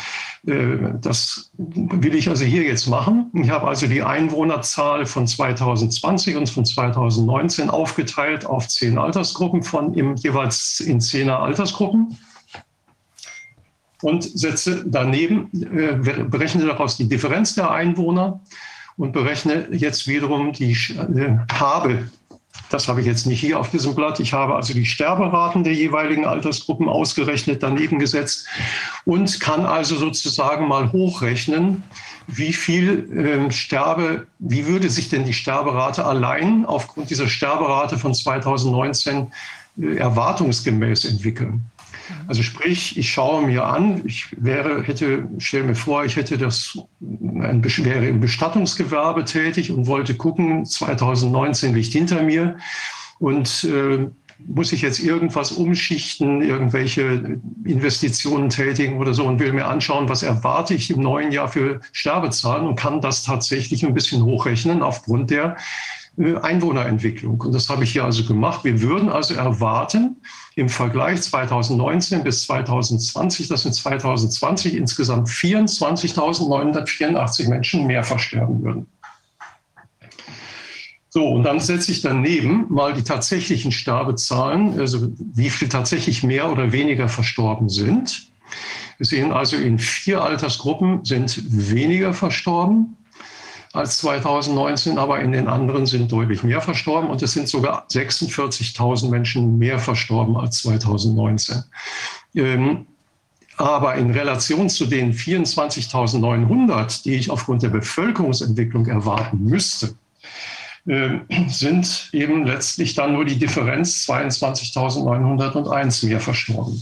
äh, das will ich also hier jetzt machen. Ich habe also die Einwohnerzahl von 2020 und von 2019 aufgeteilt auf zehn Altersgruppen von im, jeweils in zehner Altersgruppen und setze daneben, äh, berechne daraus die Differenz der Einwohner und berechne jetzt wiederum die äh, habe. Das habe ich jetzt nicht hier auf diesem Blatt. Ich habe also die Sterberaten der jeweiligen Altersgruppen ausgerechnet, daneben gesetzt und kann also sozusagen mal hochrechnen, wie viel äh, Sterbe, wie würde sich denn die Sterberate allein aufgrund dieser Sterberate von 2019 äh, erwartungsgemäß entwickeln. Also sprich, ich schaue mir an, ich wäre, hätte, stell mir vor, ich hätte das, ein, wäre im Bestattungsgewerbe tätig und wollte gucken, 2019 liegt hinter mir und äh, muss ich jetzt irgendwas umschichten, irgendwelche Investitionen tätigen oder so und will mir anschauen, was erwarte ich im neuen Jahr für Sterbezahlen und kann das tatsächlich ein bisschen hochrechnen aufgrund der Einwohnerentwicklung. Und das habe ich hier also gemacht. Wir würden also erwarten, im Vergleich 2019 bis 2020, dass in 2020 insgesamt 24.984 Menschen mehr versterben würden. So, und dann setze ich daneben mal die tatsächlichen Sterbezahlen, also wie viel tatsächlich mehr oder weniger verstorben sind. Wir sehen also, in vier Altersgruppen sind weniger verstorben als 2019, aber in den anderen sind deutlich mehr verstorben und es sind sogar 46.000 Menschen mehr verstorben als 2019. Ähm, aber in Relation zu den 24.900, die ich aufgrund der Bevölkerungsentwicklung erwarten müsste, äh, sind eben letztlich dann nur die Differenz 22.901 mehr verstorben.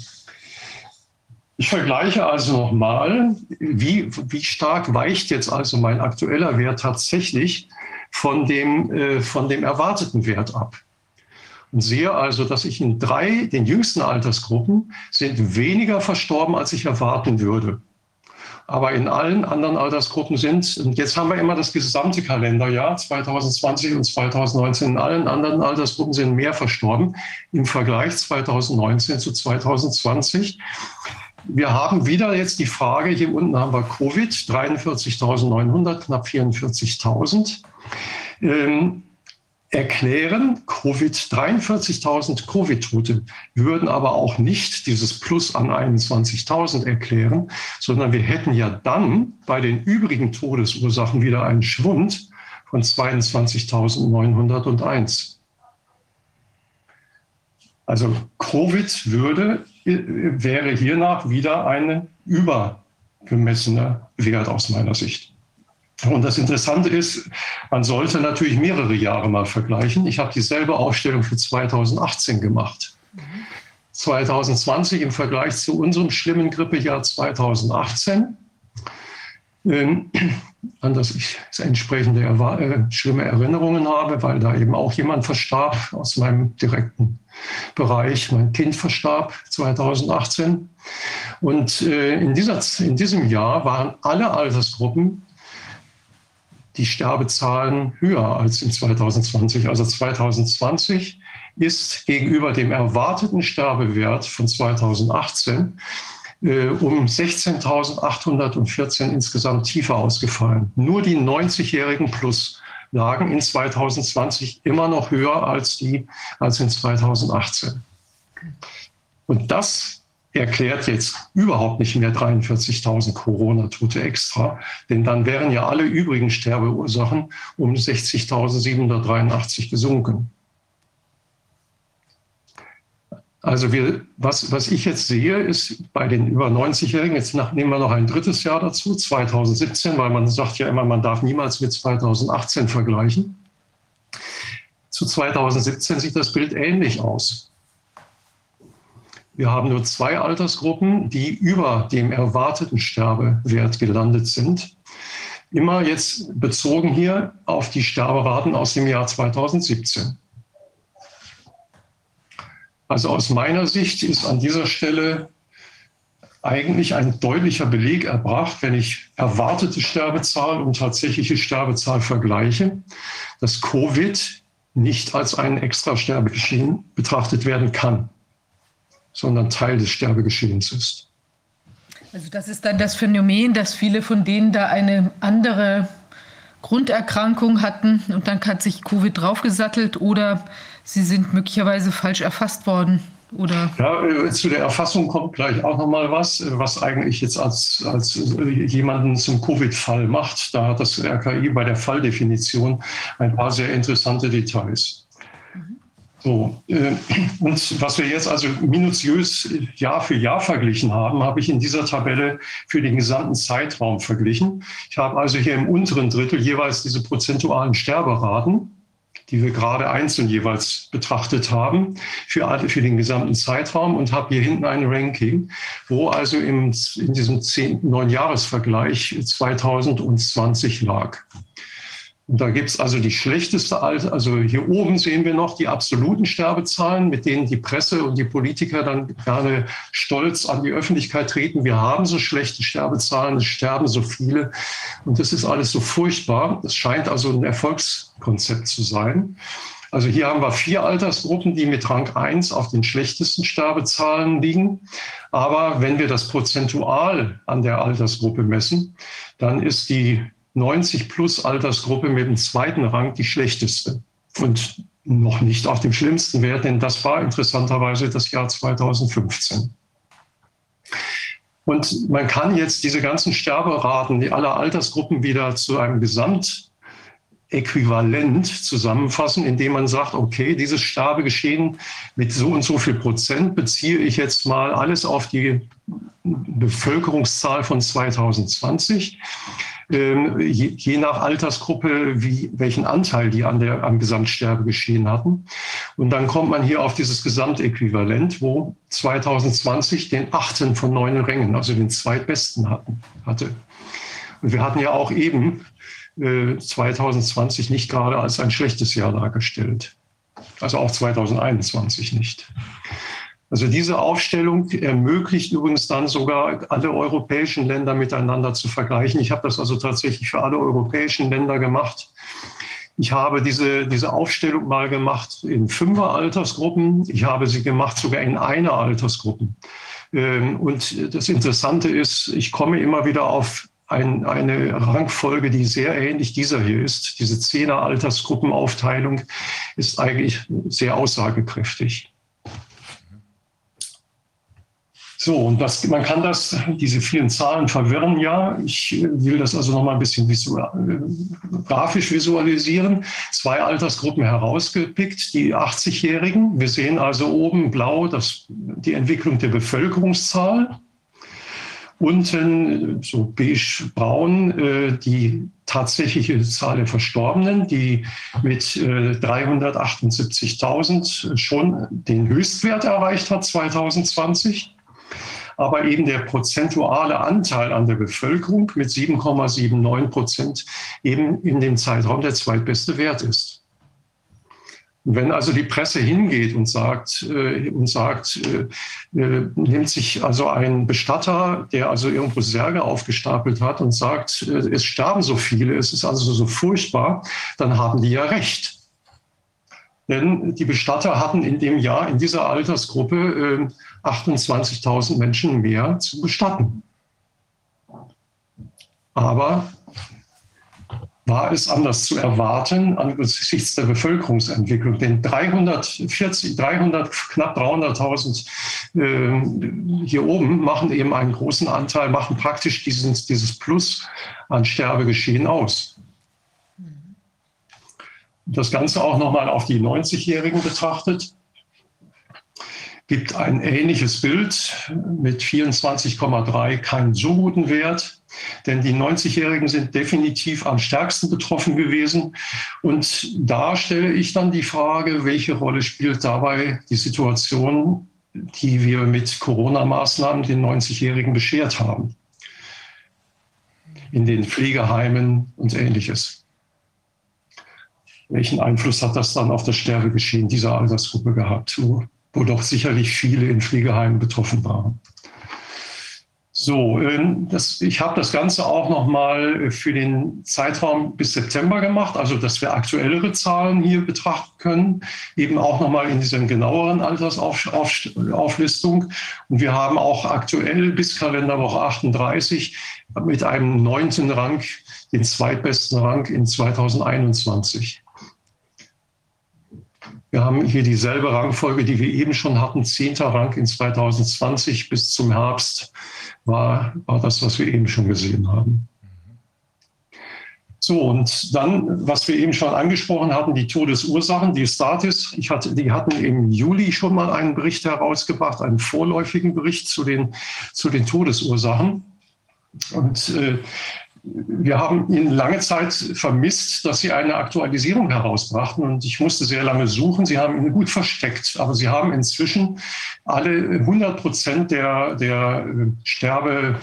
Ich vergleiche also nochmal, wie, wie stark weicht jetzt also mein aktueller Wert tatsächlich von dem, äh, von dem erwarteten Wert ab. Und sehe also, dass ich in drei, den jüngsten Altersgruppen, sind weniger verstorben, als ich erwarten würde. Aber in allen anderen Altersgruppen sind, und jetzt haben wir immer das gesamte Kalenderjahr 2020 und 2019, in allen anderen Altersgruppen sind mehr verstorben im Vergleich 2019 zu 2020 wir haben wieder jetzt die Frage, hier unten haben wir Covid, 43.900, knapp 44.000. Ähm, erklären, Covid, 43.000 Covid-Tote würden aber auch nicht dieses Plus an 21.000 erklären, sondern wir hätten ja dann bei den übrigen Todesursachen wieder einen Schwund von 22.901. Also Covid würde, wäre hiernach wieder ein übergemessener Wert aus meiner Sicht. Und das Interessante ist, man sollte natürlich mehrere Jahre mal vergleichen. Ich habe dieselbe Aufstellung für 2018 gemach 2020 im Vergleich zu unserem schlimmen Grippejahr 2018 ähm, an das ich entsprechende äh, schlimme Erinnerungen habe, weil da eben auch jemand verstarb aus meinem direkten Bereich. Mein Kind verstarb 2018. Und äh, in, dieser, in diesem Jahr waren alle Altersgruppen die Sterbezahlen höher als in 2020. Also 2020 ist gegenüber dem erwarteten Sterbewert von 2018 äh, um 16.814 insgesamt tiefer ausgefallen. Nur die 90-Jährigen plus lagen in 2020 immer noch höher als die als in 2018. Und das erklärt jetzt überhaupt nicht mehr 43.000 Corona-Tote extra, denn dann wären ja alle übrigen Sterbeursachen um 60.783 gesunken. Also wir, was, was ich jetzt sehe, ist bei den über 90-Jährigen, jetzt nach, nehmen wir noch ein drittes Jahr dazu, 2017, weil man sagt ja immer, man darf niemals mit 2018 vergleichen. Zu 2017 sieht das Bild ähnlich aus. Wir haben nur zwei Altersgruppen, die über dem erwarteten Sterbewert gelandet sind. Immer jetzt bezogen hier auf die Sterberaten aus dem Jahr 2017. Also aus meiner Sicht ist an dieser Stelle eigentlich ein deutlicher Beleg erbracht, wenn ich erwartete Sterbezahl und tatsächliche Sterbezahl vergleiche, dass Covid nicht als ein extra Sterbegeschehen betrachtet werden kann, sondern Teil des Sterbegeschehens ist. Also das ist dann das Phänomen, dass viele von denen da eine andere Grunderkrankung hatten und dann hat sich Covid draufgesattelt oder sie sind möglicherweise falsch erfasst worden. Oder? Ja, äh, zu der Erfassung kommt gleich auch noch mal was, äh, was eigentlich jetzt als, als äh, jemanden zum Covid-Fall macht. Da hat das RKI bei der Falldefinition ein paar sehr interessante Details. So, und was wir jetzt also minutiös Jahr für Jahr verglichen haben, habe ich in dieser Tabelle für den gesamten Zeitraum verglichen. Ich habe also hier im unteren Drittel jeweils diese prozentualen Sterberaten die wir gerade einzeln jeweils betrachtet haben, für, für den gesamten Zeitraum und habe hier hinten ein Ranking, wo also im, in diesem neun Jahresvergleich 2020 lag. Da gibt es also die schlechteste also hier oben sehen wir noch die absoluten Sterbezahlen, mit denen die Presse und die Politiker dann gerne stolz an die Öffentlichkeit treten. Wir haben so schlechte Sterbezahlen, es sterben so viele und das ist alles so furchtbar. Es scheint also ein Erfolgskonzept zu sein. Also hier haben wir vier Altersgruppen, die mit Rang 1 auf den schlechtesten Sterbezahlen liegen. Aber wenn wir das prozentual an der Altersgruppe messen, dann ist die 90 plus Altersgruppe mit dem zweiten Rang die schlechteste und noch nicht auf dem schlimmsten Wert, denn das war interessanterweise das Jahr 2015. Und man kann jetzt diese ganzen Sterberaten die aller Altersgruppen wieder zu einem Gesamtäquivalent zusammenfassen, indem man sagt, okay, dieses Sterbegeschehen mit so und so viel Prozent beziehe ich jetzt mal alles auf die Bevölkerungszahl von 2020 ähm, je, nach Altersgruppe, wie, welchen Anteil die an der, am Gesamtsterbegeschehen hatten. Und dann kommt man hier auf dieses Gesamtäquivalent, wo 2020 den achten von neun Rängen, also den zweitbesten hatten, hatte. Und wir hatten ja auch eben äh, 2020 nicht gerade als ein schlechtes Jahr dargestellt. Also auch 2021 nicht. Also diese Aufstellung ermöglicht übrigens dann sogar alle europäischen Länder miteinander zu vergleichen. Ich habe das also tatsächlich für alle europäischen Länder gemacht. Ich habe diese, diese Aufstellung mal gemacht in fünfer Altersgruppen. Ich habe sie gemacht sogar in einer Altersgruppe. Ähm, und das Interessante ist, ich komme immer wieder auf ein, eine Rangfolge, die sehr ähnlich dieser hier ist. Diese Zehner Altersgruppenaufteilung ist eigentlich sehr aussagekräftig. So, und das, man kann das, diese vielen Zahlen verwirren ja. Ich will das also noch mal ein bisschen visual, äh, grafisch visualisieren. Zwei Altersgruppen herausgepickt, die 80-Jährigen. Wir sehen also oben blau das, die Entwicklung der Bevölkerungszahl. Unten so beige-braun äh, die tatsächliche Zahl der Verstorbenen, die mit äh, 378.000 schon den Höchstwert erreicht hat 2020 aber eben der prozentuale Anteil an der Bevölkerung mit 7,79 Prozent eben in dem Zeitraum der zweitbeste Wert ist. Wenn also die Presse hingeht und sagt, äh, und sagt äh, äh, nimmt sich also ein Bestatter, der also irgendwo Särge aufgestapelt hat und sagt, äh, es sterben so viele, es ist also so furchtbar, dann haben die ja recht. Denn die Bestatter hatten in dem Jahr, in dieser Altersgruppe, 28.000 ähm, Menschen mehr zu bestatten. Aber war es anders zu erwarten angesichts der Bevölkerungsentwicklung. Denn 340, 300, knapp 300.000 äh, hier oben machen eben einen großen Anteil, machen praktisch dieses, dieses Plus an Sterbegeschehen aus das Ganze auch nochmal auf die 90-Jährigen betrachtet, gibt ein ähnliches Bild mit 24,3 keinen so guten Wert. Denn die 90-Jährigen sind definitiv am stärksten betroffen gewesen. Und da stelle ich dann die Frage, welche Rolle spielt dabei die Situation, die wir mit Corona-Maßnahmen den 90-Jährigen beschert haben? In den Pflegeheimen und ähnliches welchen Einfluss hat das dann auf das Sterbegeschehen dieser Altersgruppe gehabt, wo doch sicherlich viele in Pflegeheimen betroffen waren. So, ähm, das, ich habe das Ganze auch nochmal für den Zeitraum bis September gemacht, also dass wir aktuellere Zahlen hier betrachten können, eben auch nochmal in dieser genaueren Altersauflistung. Und wir haben auch aktuell bis Kalenderwoche 38 mit einem neunten Rang den zweitbesten Rang in 2021. Wir haben hier dieselbe Rangfolge, die wir eben schon hatten, zehnter Rang in 2020 bis zum Herbst war, war das, was wir eben schon gesehen haben. So, und dann, was wir eben schon angesprochen hatten, die Todesursachen, die Statis. Ich hatte, die hatten im Juli schon mal einen Bericht herausgebracht, einen vorläufigen Bericht zu den, zu den Todesursachen. Und äh, wir haben ihn lange Zeit vermisst, dass sie eine Aktualisierung herausbrachten. Und ich musste sehr lange suchen. Sie haben ihn gut versteckt. Aber sie haben inzwischen alle 100 Prozent der, der äh, Sterbe,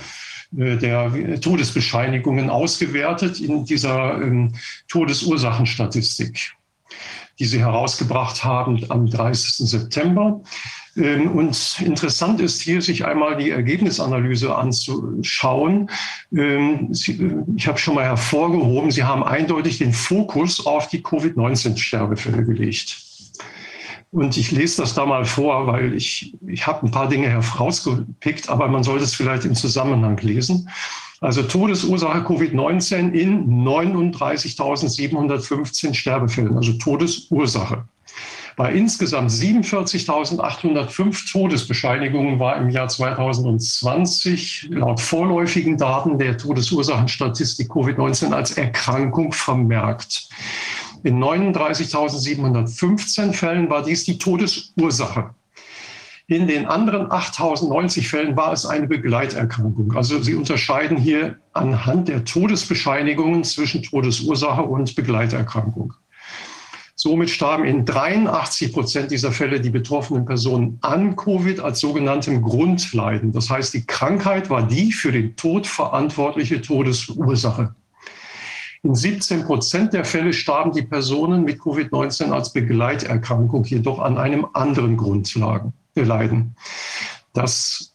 äh, der Todesbescheinigungen ausgewertet in dieser ähm, Todesursachenstatistik, die sie herausgebracht haben am 30. September. Ähm, und interessant ist hier, sich einmal die Ergebnisanalyse anzuschauen. Ähm, ich habe schon mal hervorgehoben, Sie haben eindeutig den Fokus auf die Covid-19-Sterbefälle gelegt. Und ich lese das da mal vor, weil ich, ich habe ein paar Dinge herausgepickt, aber man sollte es vielleicht im Zusammenhang lesen. Also Todesursache Covid-19 in 39.715 Sterbefällen, also Todesursache. Bei insgesamt 47.805 Todesbescheinigungen war im Jahr 2020 laut vorläufigen Daten der Todesursachenstatistik Covid-19 als Erkrankung vermerkt. In 39.715 Fällen war dies die Todesursache. In den anderen 8090 Fällen war es eine Begleiterkrankung. Also Sie unterscheiden hier anhand der Todesbescheinigungen zwischen Todesursache und Begleiterkrankung. Somit starben in 83 Prozent dieser Fälle die betroffenen Personen an Covid als sogenanntem Grundleiden. Das heißt, die Krankheit war die für den Tod verantwortliche Todesursache. In 17 Prozent der Fälle starben die Personen mit Covid-19 als Begleiterkrankung jedoch an einem anderen Grundleiden. Das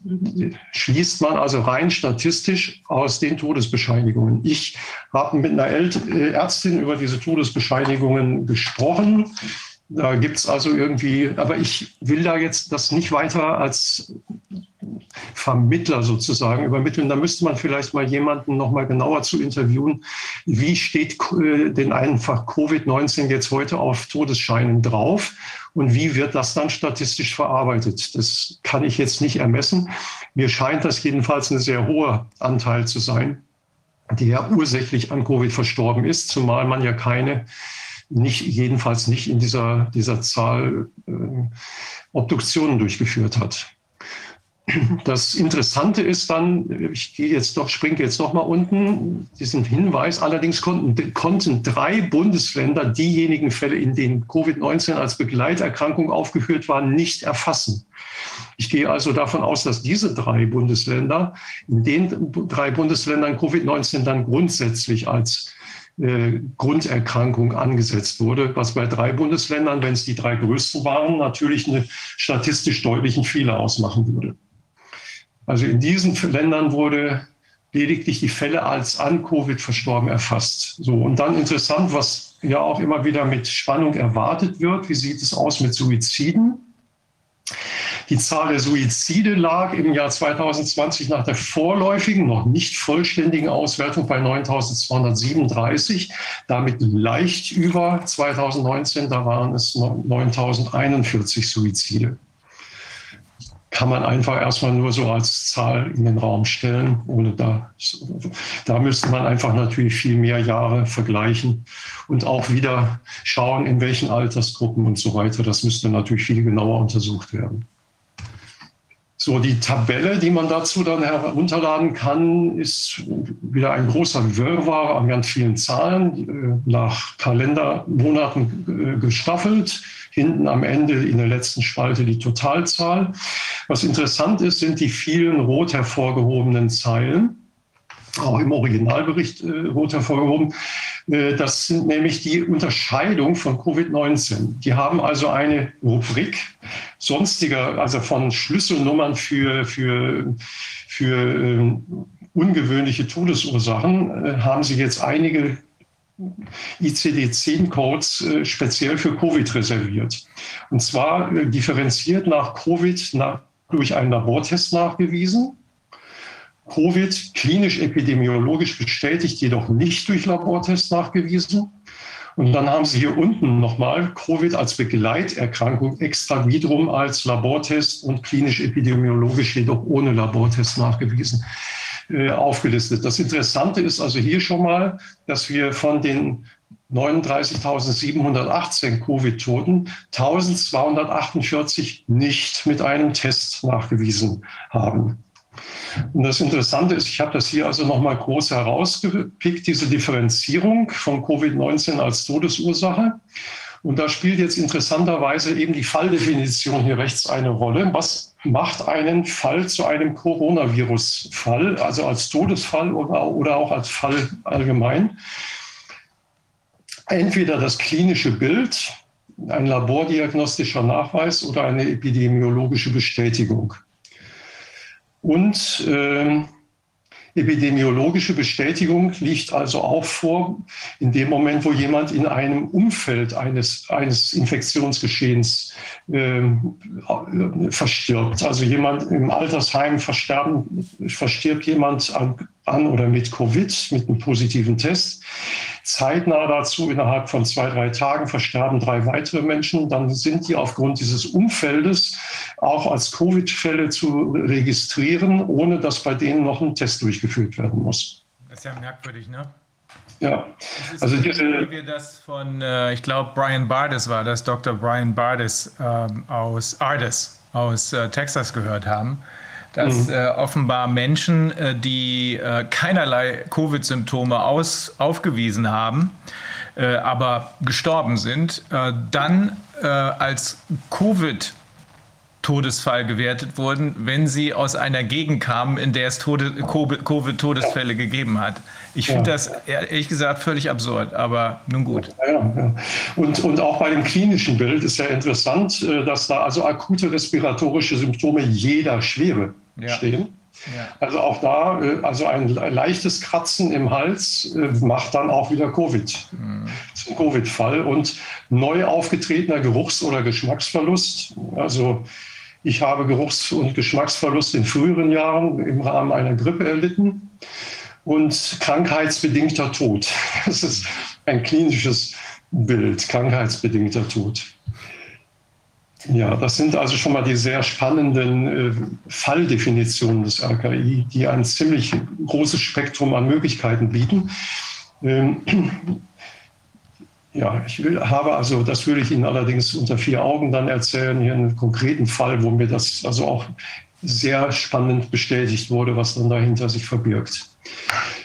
schließt man also rein statistisch aus den Todesbescheinigungen. Ich habe mit einer äh, Ärztin über diese Todesbescheinigungen gesprochen. Da gibt es also irgendwie, aber ich will da jetzt das nicht weiter als Vermittler sozusagen übermitteln. Da müsste man vielleicht mal jemanden noch mal genauer zu interviewen. Wie steht äh, denn einfach Covid-19 jetzt heute auf Todesscheinen drauf? Und wie wird das dann statistisch verarbeitet? Das kann ich jetzt nicht ermessen. Mir scheint das jedenfalls ein sehr hoher Anteil zu sein, der ursächlich an Covid verstorben ist, zumal man ja keine, nicht, jedenfalls nicht in dieser, dieser Zahl äh, Obduktionen durchgeführt hat. Das Interessante ist dann, ich gehe jetzt doch, springe jetzt noch mal unten, diesen Hinweis. Allerdings konnten, konnten drei Bundesländer diejenigen Fälle, in denen Covid-19 als Begleiterkrankung aufgeführt war, nicht erfassen. Ich gehe also davon aus, dass diese drei Bundesländer, in den drei Bundesländern Covid-19 dann grundsätzlich als äh, Grunderkrankung angesetzt wurde, was bei drei Bundesländern, wenn es die drei größten waren, natürlich eine statistisch deutlichen Fehler ausmachen würde. Also in diesen Ländern wurde lediglich die Fälle als an Covid verstorben erfasst. So und dann interessant, was ja auch immer wieder mit Spannung erwartet wird. Wie sieht es aus mit Suiziden? Die Zahl der Suizide lag im Jahr 2020 nach der vorläufigen, noch nicht vollständigen Auswertung bei 9.237, damit leicht über 2019, da waren es 9.041 Suizide kann man einfach erstmal nur so als Zahl in den Raum stellen, ohne da, da müsste man einfach natürlich viel mehr Jahre vergleichen und auch wieder schauen, in welchen Altersgruppen und so weiter. Das müsste natürlich viel genauer untersucht werden. So, die Tabelle, die man dazu dann herunterladen kann, ist wieder ein großer Wirrwarr an ganz vielen Zahlen, äh, nach Kalendermonaten äh, gestaffelt hinten am Ende in der letzten Spalte die Totalzahl. Was interessant ist, sind die vielen rot hervorgehobenen Zeilen, auch im Originalbericht äh, rot hervorgehoben. Das sind nämlich die Unterscheidung von Covid-19. Die haben also eine Rubrik, sonstiger, also von Schlüsselnummern für, für, für äh, ungewöhnliche Todesursachen, äh, haben sie jetzt einige ICD-10-Codes äh, speziell für Covid reserviert. Und zwar differenziert nach Covid nach, durch einen Labortest nachgewiesen. Covid klinisch epidemiologisch bestätigt, jedoch nicht durch Labortest nachgewiesen. Und dann haben Sie hier unten nochmal Covid als Begleiterkrankung extra wiederum als Labortest und klinisch epidemiologisch jedoch ohne Labortest nachgewiesen äh, aufgelistet. Das Interessante ist also hier schon mal, dass wir von den 39.718 Covid-Toten 1248 nicht mit einem Test nachgewiesen haben. Und das Interessante ist, ich habe das hier also nochmal groß herausgepickt, diese Differenzierung von Covid-19 als Todesursache. Und da spielt jetzt interessanterweise eben die Falldefinition hier rechts eine Rolle. Was macht einen Fall zu einem Coronavirus-Fall, also als Todesfall oder, oder auch als Fall allgemein? Entweder das klinische Bild, ein labordiagnostischer Nachweis oder eine epidemiologische Bestätigung. Und äh, epidemiologische Bestätigung liegt also auch vor in dem Moment, wo jemand in einem Umfeld eines, eines Infektionsgeschehens äh, verstirbt. Also jemand im Altersheim verstirbt jemand an, an oder mit Covid, mit einem positiven Test zeitnah dazu, innerhalb von zwei, drei Tagen versterben drei weitere Menschen, dann sind die aufgrund dieses Umfeldes auch als Covid-Fälle zu registrieren, ohne dass bei denen noch ein Test durchgeführt werden muss. Das ist ja merkwürdig, ne? Ja, also diese, wie wir das von, äh, ich glaube, Brian Bardis war das, Dr. Brian Bardis ähm, aus Ardis aus äh, Texas gehört haben dass mhm. äh, offenbar Menschen, äh, die äh, keinerlei Covid-Symptome aufgewiesen haben, äh, aber gestorben sind, äh, dann äh, als Covid Todesfall gewertet wurden, wenn sie aus einer Gegend kamen, in der es Covid-Todesfälle gegeben hat. Ich finde ja. das ehrlich gesagt völlig absurd, aber nun gut. Ja, ja. Und, und auch bei dem klinischen Bild ist ja interessant, dass da also akute respiratorische Symptome jeder Schwere stehen. Also auch da, äh, also ein leichtes Kratzen im Hals äh, macht dann auch wieder Covid. Mhm. Zum Covid-Fall. Und neu aufgetretener Geruchs- oder Geschmacksverlust. Also ich habe Geruchs- und Geschmacksverlust in früheren Jahren im Rahmen einer Grippe erlitten. Und krankheitsbedingter Tod. Das ist ein klinisches Bild, krankheitsbedingter Tod. Ja, das sind also schon mal die sehr spannenden äh, Falldefinitionen des RKI, die ein ziemlich großes Spektrum an Möglichkeiten bieten. Ja, ich will, habe also, das würde ich Ihnen allerdings unter vier Augen dann erzählen, hier einen konkreten Fall, wo mir das also auch sehr spannend bestätigt wurde, was dann dahinter sich verbirgt.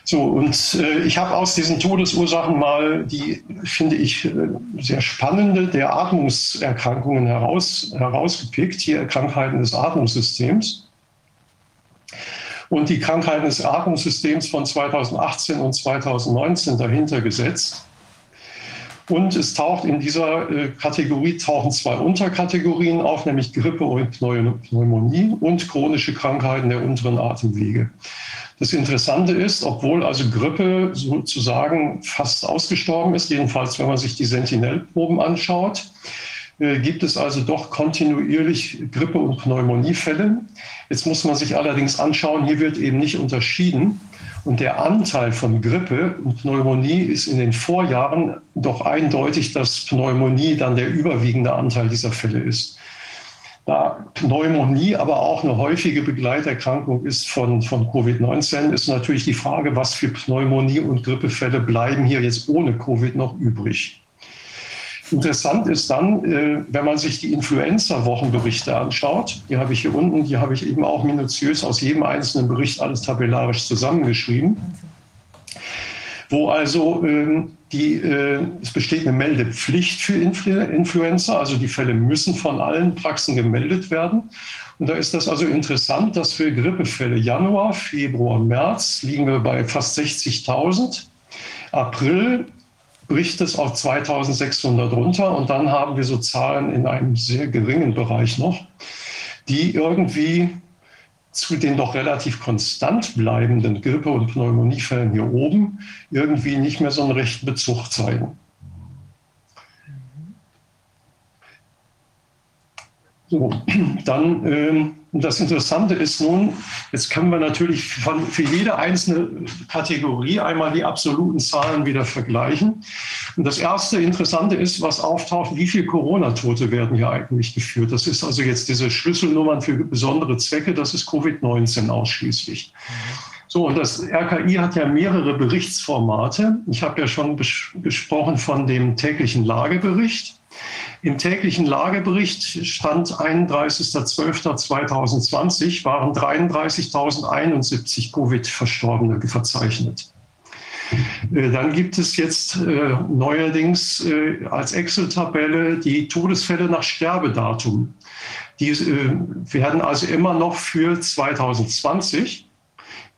So, und äh, ich habe aus diesen Todesursachen mal die, finde ich, äh, sehr spannende der Atmungserkrankungen heraus, herausgepickt, hier Krankheiten des Atmungssystems. Und die Krankheiten des Atmungssystems von 2018 und 2019 dahinter gesetzt. Und es taucht in dieser äh, Kategorie tauchen zwei Unterkategorien auf, nämlich Grippe und Pneumonie und chronische Krankheiten der unteren Atemwege. Das Interessante ist, obwohl also Grippe sozusagen fast ausgestorben ist, jedenfalls wenn man sich die Sentinellproben anschaut, äh, gibt es also doch kontinuierlich Grippe- und Pneumoniefälle. Jetzt muss man sich allerdings anschauen, hier wird eben nicht unterschieden. Und der Anteil von Grippe und Pneumonie ist in den Vorjahren doch eindeutig, dass Pneumonie dann der überwiegende Anteil dieser Fälle ist. Da Pneumonie aber auch eine häufige Begleiterkrankung ist von, von Covid-19, ist natürlich die Frage, was für Pneumonie und Grippefälle bleiben hier jetzt ohne Covid noch übrig. Interessant ist dann, äh, wenn man sich die Influenza-Wochenberichte anschaut, die habe ich hier unten, die habe ich eben auch minutiös aus jedem einzelnen Bericht alles tabellarisch zusammengeschrieben, wo also ähm, die, äh, es besteht eine Meldepflicht für Influ Influenza, also die Fälle müssen von allen Praxen gemeldet werden. Und da ist das also interessant, dass für Grippefälle Januar, Februar, März liegen wir bei fast 60.000. April bricht es auf 2600 runter und dann haben wir so Zahlen in einem sehr geringen Bereich noch, die irgendwie zu den doch relativ konstant bleibenden Grippe- und Pneumoniefällen hier oben irgendwie nicht mehr so einen rechten Bezug zeigen. So, dann ähm, das Interessante ist nun, jetzt können wir natürlich von, für jede einzelne Kategorie einmal die absoluten Zahlen wieder vergleichen. Und das erste Interessante ist, was auftaucht, wie viele Corona-Tote werden hier eigentlich geführt. Das ist also jetzt diese Schlüsselnummern für besondere Zwecke, das ist Covid-19 ausschließlich. So, und das RKI hat ja mehrere Berichtsformate. Ich habe ja schon gesprochen von dem täglichen Lagebericht. Im täglichen Lagebericht stand 31.12.2020 waren 33.071 Covid-Verstorbene verzeichnet. Äh, dann gibt es jetzt äh, neuerdings äh, als Excel-Tabelle die Todesfälle nach Sterbedatum. Die äh, werden also immer noch für 2020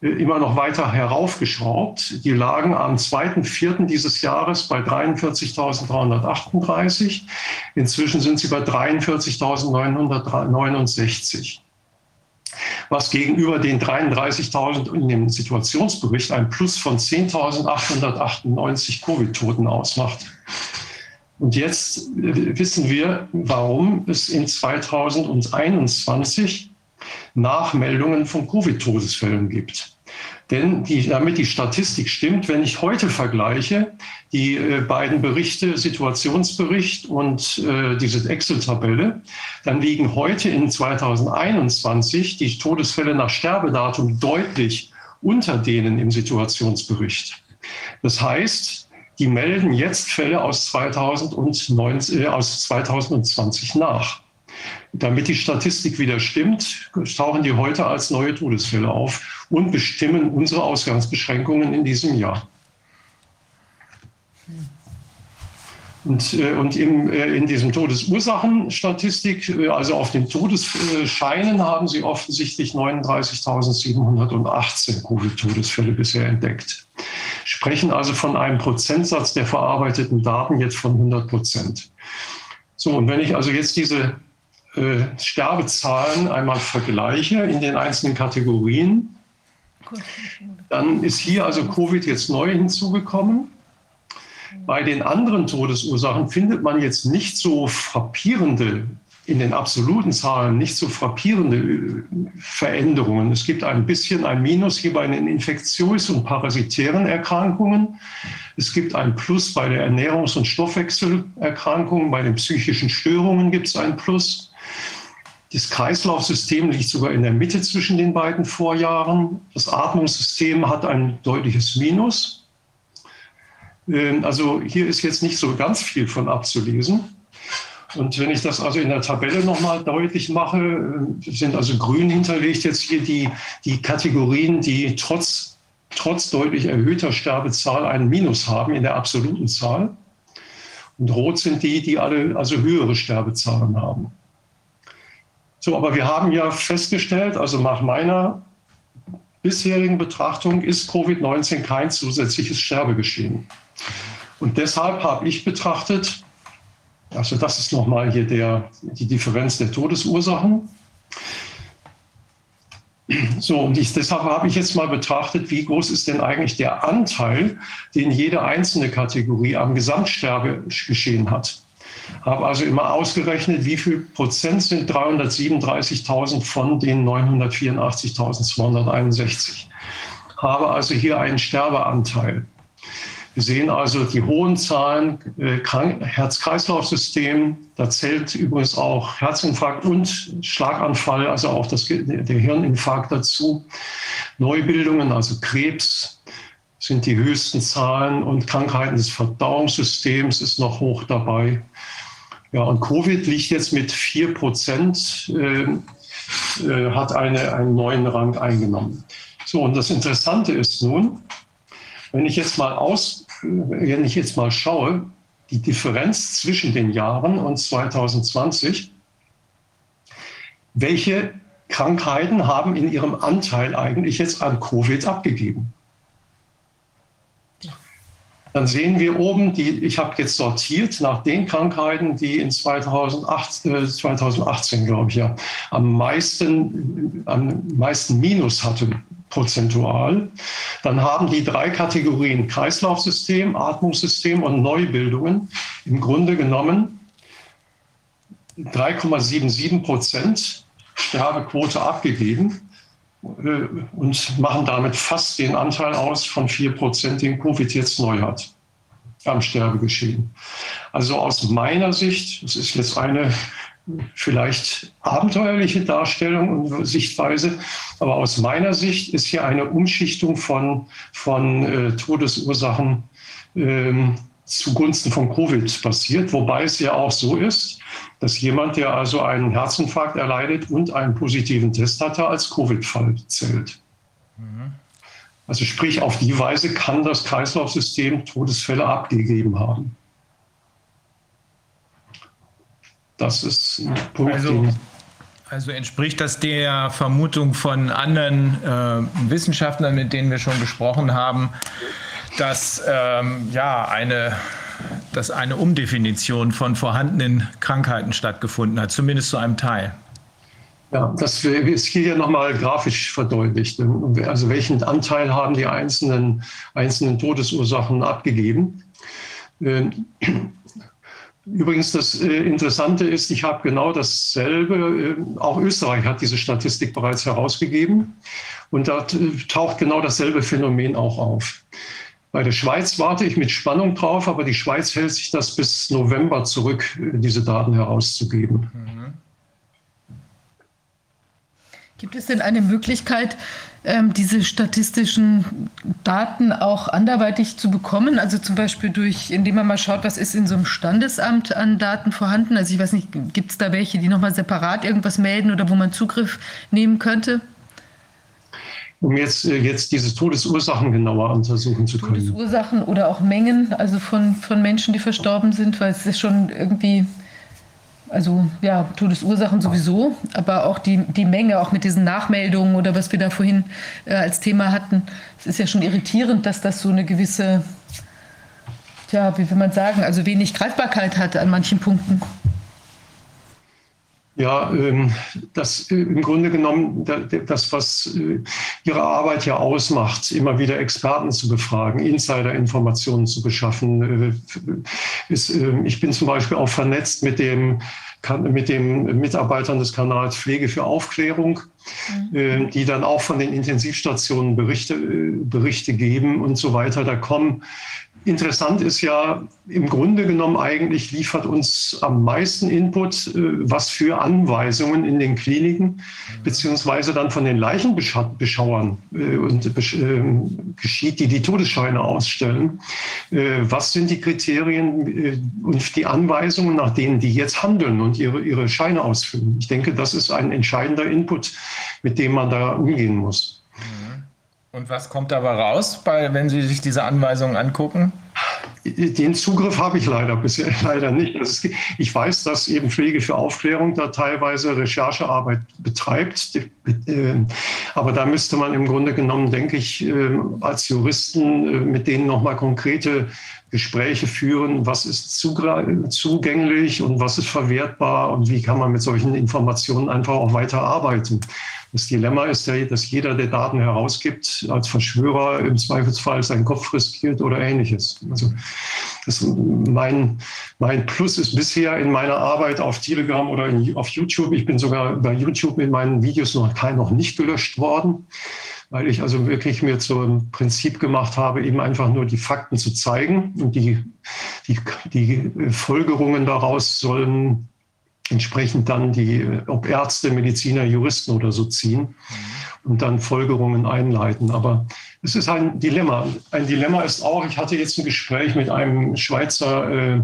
immer noch weiter heraufgeschraubt. Die lagen am 2.4. dieses Jahres bei 43.338. Inzwischen sind sie bei 43.969 was gegenüber den 33.000 in dem Situationsbericht ein Plus von 10.898 Covid-Toten ausmacht. Und jetzt wissen wir, warum es in 2021 Nachmeldungen von Covid-Todesfällen gibt. Denn die, damit die Statistik stimmt, wenn ich heute vergleiche, die äh, beiden Berichte, Situationsbericht und äh, diese Excel-Tabelle, dann liegen heute in 2021 die Todesfälle nach Sterbedatum deutlich unter denen im Situationsbericht. Das heißt, die melden jetzt Fälle aus, 2019, äh, aus 2020 nach. Damit die Statistik wieder stimmt, tauchen die heute als neue Todesfälle auf und bestimmen unsere Ausgangsbeschränkungen in diesem Jahr. Und, äh, und im, äh, in diesem Todesursachenstatistik, äh, also auf den Todesscheinen, haben sie offensichtlich 39.718 Covid-Todesfälle bisher entdeckt. Sprechen also von einem Prozentsatz der verarbeiteten Daten jetzt von 100 Prozent. So, und wenn ich also jetzt diese äh, Sterbezahlen einmal vergleiche in den einzelnen Kategorien, dann ist hier also Covid jetzt neu hinzugekommen. Bei den anderen Todesursachen findet man jetzt nicht so frappierende, in den absoluten Zahlen nicht so frappierende äh, Veränderungen. Es gibt ein bisschen ein Minus hier bei den infektiös- und parasitären Erkrankungen. Es gibt ein Plus bei der Ernährungs- und Stoffwechselerkrankungen. Bei den psychischen Störungen gibt es ein Plus. Das Kreislaufsystem liegt sogar in der Mitte zwischen den beiden Vorjahren. Das Atmungssystem hat ein deutliches Minus. Ähm, also hier ist jetzt nicht so ganz viel von abzulesen. Und wenn ich das also in der Tabelle nochmal deutlich mache, äh, sind also grün hinterlegt jetzt hier die, die Kategorien, die trotz, trotz deutlich erhöhter Sterbezahl einen Minus haben in der absoluten Zahl. Und rot sind die, die alle also höhere Sterbezahlen haben. So, aber wir haben ja festgestellt, also nach meiner bisherigen Betrachtung ist Covid-19 kein zusätzliches Sterbegeschehen. Und deshalb habe ich betrachtet, also das ist nochmal hier der, die Differenz der Todesursachen. So, und ich, deshalb habe ich jetzt mal betrachtet, wie groß ist denn eigentlich der Anteil, den jede einzelne Kategorie am Gesamtsterbegeschehen hat. Habe also immer ausgerechnet, wie viel Prozent sind 337.000 von den 984.261. Habe also hier einen Sterbeanteil. Wir sehen also die hohen Zahlen, äh, Herz-Kreislauf-System, da zählt übrigens auch Herzinfarkt und Schlaganfall, also auch das, der Hirninfarkt dazu. Neubildungen, also Krebs, sind die höchsten Zahlen und Krankheiten des Verdauungssystems ist noch hoch dabei. Ja, und Covid liegt jetzt mit 4 Prozent, äh, äh, hat eine, einen neuen Rang eingenommen. So, und das Interessante ist nun, wenn ich jetzt mal aus, wenn ich jetzt mal schaue, die Differenz zwischen den Jahren und 2020, welche Krankheiten haben in ihrem Anteil eigentlich jetzt an Covid abgegeben? Dann sehen wir oben, die, ich habe jetzt sortiert nach den Krankheiten, die in 2008, äh, 2018, glaube ich, ja, am meisten, am meisten Minus hatten prozentual. Dann haben die drei Kategorien Kreislaufsystem, Atmungssystem und Neubildungen im Grunde genommen 3,77 Prozent Sterbequote abgegeben und machen damit fast den Anteil aus von 4 Prozent, den Covid jetzt neu hat am Sterbegeschehen. Also aus meiner Sicht, das ist jetzt eine vielleicht abenteuerliche Darstellung und Sichtweise, aber aus meiner Sicht ist hier eine Umschichtung von, von äh, Todesursachen ähm, zugunsten von Covid passiert, wobei es ja auch so ist, dass jemand, der also einen Herzinfarkt erleidet und einen positiven Test hatte, als Covid-Fall zählt. Mhm. Also sprich, auf die Weise kann das Kreislaufsystem Todesfälle abgegeben haben. Das ist ein Punkt, also, also entspricht das der Vermutung von anderen äh, Wissenschaftlern, mit denen wir schon gesprochen haben, dass ähm, ja eine dass eine Umdefinition von vorhandenen Krankheiten stattgefunden hat, zumindest zu einem Teil. Ja, das ist hier nochmal grafisch verdeutlicht. Also welchen Anteil haben die einzelnen, einzelnen Todesursachen abgegeben? Ähm, übrigens, das äh, Interessante ist, ich habe genau dasselbe, äh, auch Österreich hat diese Statistik bereits herausgegeben und da taucht genau dasselbe Phänomen auch auf. Bei der Schweiz warte ich mit Spannung drauf, aber die Schweiz hält sich das bis November zurück, diese Daten herauszugeben. Mhm. Gibt es denn eine Möglichkeit, ähm, diese statistischen Daten auch anderweitig zu bekommen? Also zum Beispiel durch, indem man mal schaut, was ist in so einem Standesamt an Daten vorhanden? Also ich weiß nicht, gibt es da welche, die nochmal separat irgendwas melden oder wo man Zugriff nehmen könnte? Um jetzt, äh, jetzt diese Todesursachen genauer untersuchen zu können. Todesursachen oder auch Mengen, also von, von Menschen, die verstorben sind, weil es ist schon irgendwie, also ja, Todesursachen sowieso, aber auch die, die Menge, auch mit diesen Nachmeldungen oder was wir da vorhin äh, als Thema hatten. Es ist ja schon irritierend, dass das so eine gewisse, ja, wie will man sagen, also wenig Greifbarkeit hat an manchen Punkten. Ja, ähm, das äh, im Grunde genommen das, was äh, Ihre Arbeit ja ausmacht, immer wieder Experten zu befragen, Insider-Informationen zu beschaffen. Äh, ist, ähm, ich bin zum Beispiel auch vernetzt mit dem mit den Mitarbeitern des Kanals Pflege für Aufklärung, mhm. die dann auch von den Intensivstationen Berichte, Berichte geben und so weiter. Da kommen Interessant ist ja, im Grunde genommen eigentlich liefert uns am meisten Input, äh, was für Anweisungen in den Kliniken, beziehungsweise dann von den Leichenbeschauern äh, und ähm, geschieht, die die Todesscheine ausstellen. Äh, was sind die Kriterien und die Anweisungen, nach denen die jetzt handeln und ihre, ihre Scheine ausfüllen? Ich denke, das ist ein entscheidender Input, mit dem man da umgehen muss. Und was kommt dabei raus, bei, wenn Sie sich diese Anweisungen angucken? Den Zugriff habe ich leider bisher leider nicht. Also ich weiß, dass eben Pflege für Aufklärung da teilweise Recherchearbeit betreibt. Ähm, aber da müsste man im Grunde genommen, denke ich, ähm, als Juristen äh, mit denen nochmal konkrete Gespräche führen, was ist zugänglich und was ist verwertbar und wie kann man mit solchen Informationen einfach auch weiter arbeiten. Das Dilemma ist ja, dass jeder, der Daten herausgibt, als Verschwörer im Zweifelsfall seinen Kopf riskiert oder ähnliches. Also mein, mein Plus ist bisher in meiner Arbeit auf Telegram oder in, auf YouTube, ich bin sogar bei YouTube mit meinen Videos noch, noch nicht gelöscht worden, weil ich also wirklich mir zum Prinzip gemacht habe, eben einfach nur die Fakten zu zeigen und die, die, die Folgerungen daraus sollen entsprechend dann die, ob Ärzte, Mediziner, Juristen oder so ziehen und dann Folgerungen einleiten. Aber es ist ein Dilemma. Ein Dilemma ist auch, ich hatte jetzt ein Gespräch mit einem Schweizer äh,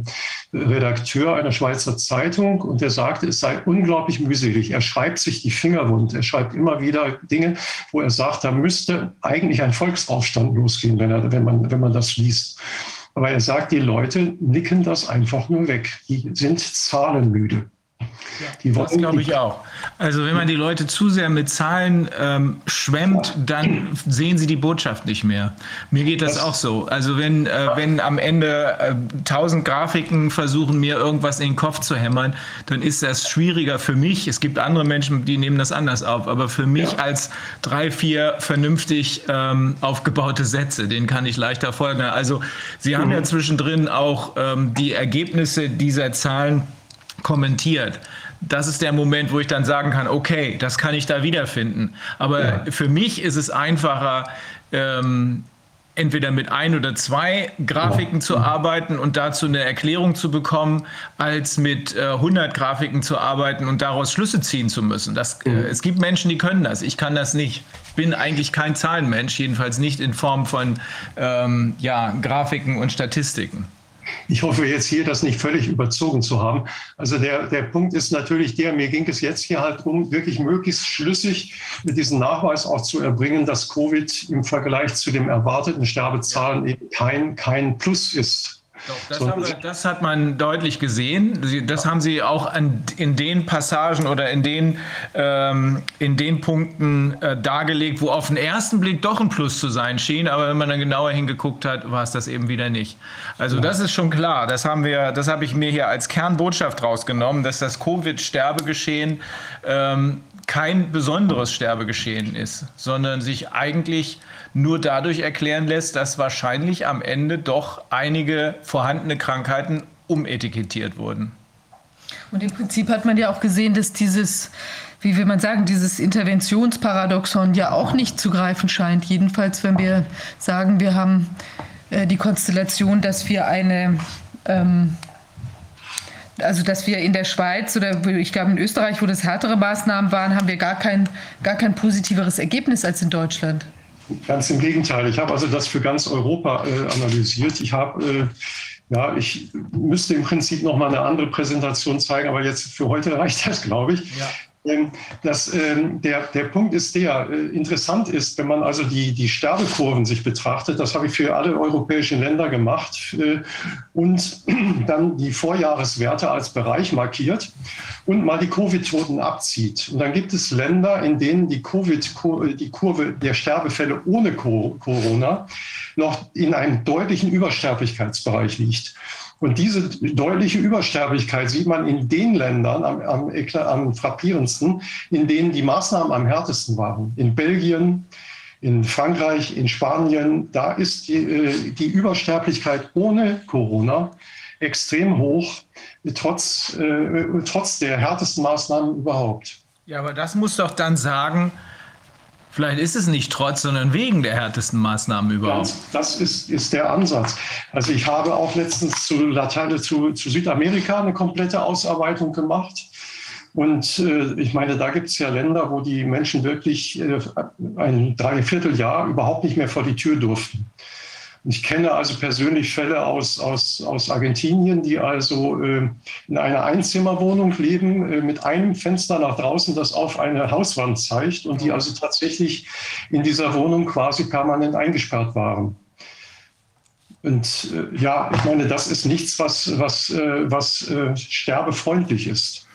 Redakteur einer Schweizer Zeitung und der sagte, es sei unglaublich mühselig. Er schreibt sich die Finger wund. Er schreibt immer wieder Dinge, wo er sagt, da müsste eigentlich ein Volksaufstand losgehen, wenn, er, wenn, man, wenn man das liest. Aber er sagt, die Leute nicken das einfach nur weg. Die sind zahlenmüde. Ja, das glaube ich auch. Also wenn man die Leute zu sehr mit Zahlen ähm, schwemmt, dann sehen sie die Botschaft nicht mehr. Mir geht das, das auch so. Also wenn, äh, wenn am Ende äh, tausend äh, Grafiken versuchen, mir irgendwas in den Kopf zu hämmern, dann ist das schwieriger für mich. Es gibt andere Menschen, die nehmen das anders auf. Aber für mich ja. als drei, vier vernünftig ähm, aufgebaute Sätze, denen kann ich leichter folgen. Also Sie haben mhm. ja zwischendrin auch ähm, die Ergebnisse dieser Zahlen kommentiert. Das ist der Moment, wo ich dann sagen kann, okay, das kann ich da wiederfinden. Aber ja. für mich ist es einfacher, ähm, entweder mit ein oder zwei Grafiken ja. zu arbeiten und dazu eine Erklärung zu bekommen, als mit äh, 100 Grafiken zu arbeiten und daraus Schlüsse ziehen zu müssen. Das, äh, es gibt Menschen, die können das. Ich kann das nicht. Ich bin eigentlich kein Zahlenmensch, jedenfalls nicht in Form von ähm, ja, Grafiken und Statistiken. Ich hoffe jetzt hier, das nicht völlig überzogen zu haben. Also der, der Punkt ist natürlich der, mir ging es jetzt hier halt um, wirklich möglichst schlüssig mit diesem Nachweis auch zu erbringen, dass Covid im Vergleich zu den erwarteten Sterbezahlen eben kein, kein Plus ist. Doch, das, wir, das, hat man deutlich gesehen. Das haben Sie auch an, in den Passagen oder in den, ähm, in den Punkten äh, dargelegt, wo auf den ersten Blick doch ein Plus zu sein schien, aber wenn man dann genauer hingeguckt hat, war es das eben wieder nicht. Also ja. das ist schon klar. Das haben wir, das habe ich mir hier als Kernbotschaft rausgenommen, dass das Covid-Sterbegeschehen ähm, kein besonderes Sterbegeschehen ist, sondern sich eigentlich nur dadurch erklären lässt, dass wahrscheinlich am Ende doch einige vorhandene Krankheiten umetikettiert wurden. Und im Prinzip hat man ja auch gesehen, dass dieses, wie will man sagen, dieses Interventionsparadoxon ja auch nicht zu greifen scheint. Jedenfalls, wenn wir sagen, wir haben äh, die Konstellation, dass wir eine ähm, also dass wir in der Schweiz oder ich glaube in Österreich, wo das härtere Maßnahmen waren, haben wir gar kein, gar kein positiveres Ergebnis als in Deutschland. Ganz im Gegenteil. Ich habe also das für ganz Europa äh, analysiert. Ich habe äh, ja, ich müsste im Prinzip noch mal eine andere Präsentation zeigen, aber jetzt für heute reicht das, glaube ich. Ja. Ähm, das, ähm, der, der Punkt ist der, äh, interessant ist, wenn man also die, die Sterbekurven sich betrachtet, das habe ich für alle europäischen Länder gemacht äh, und dann die Vorjahreswerte als Bereich markiert und mal die Covid-Toten abzieht. Und dann gibt es Länder, in denen die Covid, die Kurve der Sterbefälle ohne Corona noch in einem deutlichen Übersterblichkeitsbereich liegt. Und diese deutliche Übersterblichkeit sieht man in den Ländern am, am, am frappierendsten, in denen die Maßnahmen am härtesten waren. In Belgien, in Frankreich, in Spanien, da ist die, äh, die Übersterblichkeit ohne Corona extrem hoch, trotz, äh, trotz der härtesten Maßnahmen überhaupt. Ja, aber das muss doch dann sagen, Vielleicht ist es nicht trotz, sondern wegen der härtesten Maßnahmen überhaupt. Das, das ist, ist der Ansatz. Also ich habe auch letztens zu, Latein, zu, zu Südamerika eine komplette Ausarbeitung gemacht. Und äh, ich meine, da gibt es ja Länder, wo die Menschen wirklich äh, ein Dreivierteljahr überhaupt nicht mehr vor die Tür durften. Ich kenne also persönlich Fälle aus, aus, aus Argentinien, die also äh, in einer Einzimmerwohnung leben, äh, mit einem Fenster nach draußen, das auf eine Hauswand zeigt und die also tatsächlich in dieser Wohnung quasi permanent eingesperrt waren. Und äh, ja, ich meine, das ist nichts, was, was, äh, was äh, sterbefreundlich ist.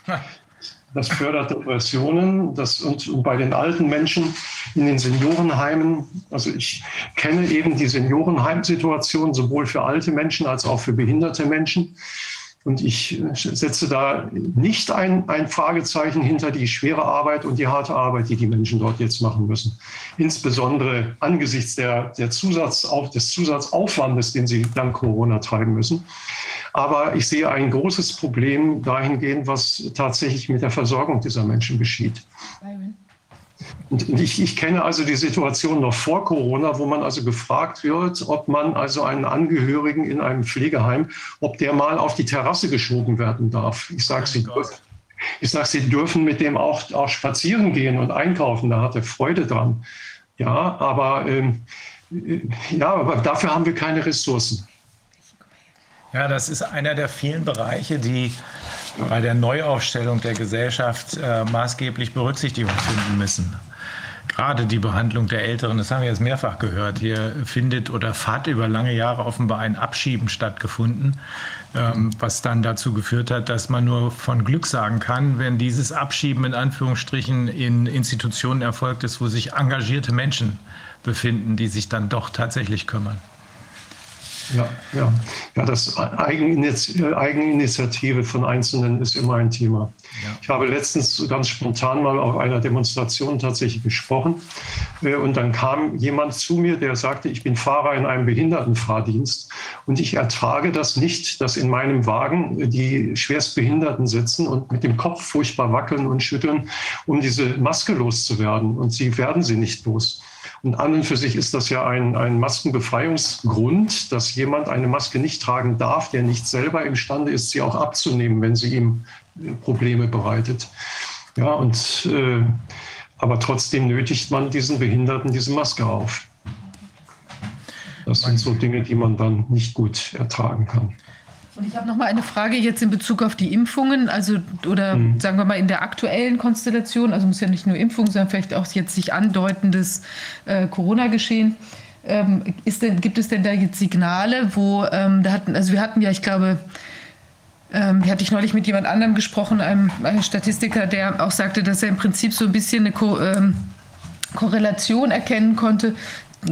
Das fördert Depressionen. Das, und, und, bei den alten Menschen in den Seniorenheimen, also ich kenne eben die Seniorenheimsituation sowohl für alte Menschen als auch für behinderte Menschen. Und ich setze da nicht ein, ein Fragezeichen hinter die schwere Arbeit und die harte Arbeit, die die Menschen dort jetzt machen müssen. Insbesondere angesichts der, der Zusatz, des Zusatzaufwandes, den sie dank Corona treiben müssen. Aber ich sehe ein großes Problem dahingehend, was tatsächlich mit der Versorgung dieser Menschen geschieht. Und ich, ich, kenne also die Situation noch vor Corona, wo man also gefragt wird, ob man also einen Angehörigen in einem Pflegeheim, ob der mal auf die Terrasse geschoben werden darf. Ich sage, Sie, dürfen, ich sag, Sie dürfen mit dem auch, auch spazieren gehen und einkaufen. Da hat er Freude dran. Ja, aber, ähm, äh, ja, aber dafür haben wir keine Ressourcen. Ja, das ist einer der vielen Bereiche, die bei der Neuaufstellung der Gesellschaft äh, maßgeblich Berücksichtigung finden müssen. Gerade die Behandlung der Älteren, das haben wir jetzt mehrfach gehört, hier findet oder hat über lange Jahre offenbar ein Abschieben stattgefunden, ähm, was dann dazu geführt hat, dass man nur von Glück sagen kann, wenn dieses Abschieben in Anführungsstrichen in Institutionen erfolgt ist, wo sich engagierte Menschen befinden, die sich dann doch tatsächlich kümmern. Ja, ja. ja das Eigeninitiative von Einzelnen ist immer ein Thema. Ich habe letztens ganz spontan mal auf einer Demonstration tatsächlich gesprochen. Äh, und dann kam jemand zu mir, der sagte, ich bin Fahrer in einem Behindertenfahrdienst und ich ertrage das nicht, dass in meinem Wagen die Schwerstbehinderten sitzen und mit dem Kopf furchtbar wackeln und schütteln, um diese Maske loszuwerden. Und sie werden sie nicht los. Und an und für sich ist das ja ein, ein Maskenbefreiungsgrund, dass jemand eine Maske nicht tragen darf, der nicht selber imstande ist, sie auch abzunehmen, wenn sie ihm äh, Probleme bereitet. Ja, und, äh, aber trotzdem nötigt man diesen Behinderten diese Maske auf. Das sind so Dinge, die man dann nicht gut ertragen kann. Und ich habe noch mal eine Frage jetzt in Bezug auf die Impfungen, also oder mhm. sagen wir mal in der aktuellen Konstellation, also muss ja nicht nur Impfung, sondern vielleicht auch jetzt sich andeutendes äh, Corona-Geschehen. Ähm, ist denn, gibt es denn da jetzt Signale, wo ähm, da hatten, also wir hatten ja, ich glaube, ähm, hatte ich neulich mit jemand anderem gesprochen, einem, einem, Statistiker, der auch sagte, dass er im Prinzip so ein bisschen eine Ko ähm, Korrelation erkennen konnte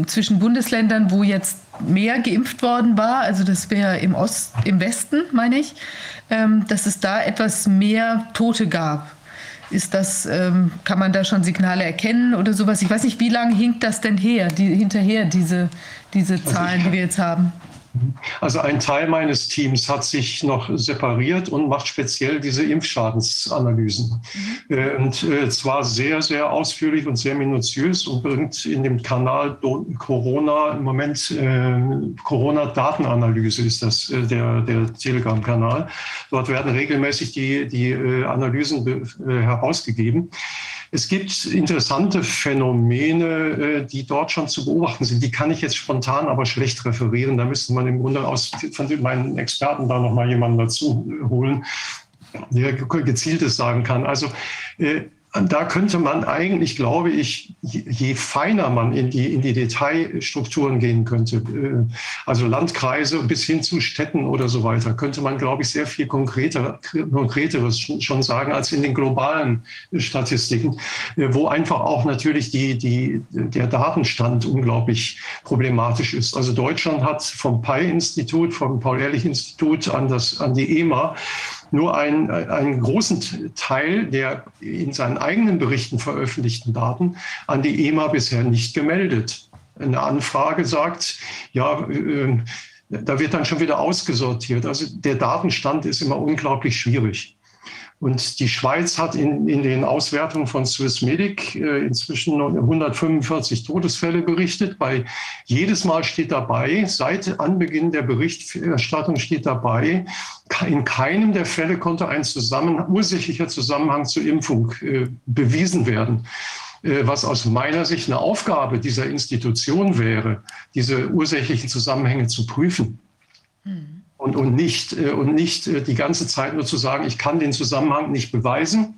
zwischen Bundesländern, wo jetzt mehr geimpft worden war, also das wäre im Ost, im Westen, meine ich, ähm, dass es da etwas mehr Tote gab. Ist das, ähm, kann man da schon Signale erkennen oder sowas? Ich weiß nicht, wie lange hinkt das denn her, die, hinterher, diese, diese also Zahlen, die wir jetzt haben? Also ein Teil meines Teams hat sich noch separiert und macht speziell diese Impfschadensanalysen. Mhm. Und äh, zwar sehr, sehr ausführlich und sehr minutiös und bringt in dem Kanal Corona im Moment äh, Corona-Datenanalyse ist das äh, der, der Telegram-Kanal. Dort werden regelmäßig die, die äh, Analysen äh, herausgegeben. Es gibt interessante Phänomene, äh, die dort schon zu beobachten sind. Die kann ich jetzt spontan aber schlecht referieren. Da müsste man im Grunde aus, von meinen Experten da noch mal jemanden dazu holen, der gezieltes sagen kann. Also äh, da könnte man eigentlich, glaube ich, je feiner man in die, in die Detailstrukturen gehen könnte, äh, also Landkreise bis hin zu Städten oder so weiter, könnte man, glaube ich, sehr viel konkreter, konkreteres schon sagen als in den globalen Statistiken, äh, wo einfach auch natürlich die, die, der Datenstand unglaublich problematisch ist. Also Deutschland hat vom PI-Institut, vom Paul-Ehrlich-Institut an, das, an die EMA nur einen, einen großen Teil der in seinen eigenen Berichten veröffentlichten Daten an die EMA bisher nicht gemeldet. Eine Anfrage sagt, ja, äh, da wird dann schon wieder ausgesortiert. Also der Datenstand ist immer unglaublich schwierig. Und die Schweiz hat in, in den Auswertungen von Swissmedic äh, inzwischen 145 Todesfälle berichtet. Bei jedes Mal steht dabei, seit Anbeginn der Berichterstattung steht dabei, in keinem der Fälle konnte ein zusammen, ursächlicher Zusammenhang zur Impfung äh, bewiesen werden äh, was aus meiner Sicht eine Aufgabe dieser Institution wäre, diese ursächlichen Zusammenhänge zu prüfen. Hm und, und, nicht, äh, und nicht äh, die ganze Zeit nur zu sagen, ich kann den Zusammenhang nicht beweisen.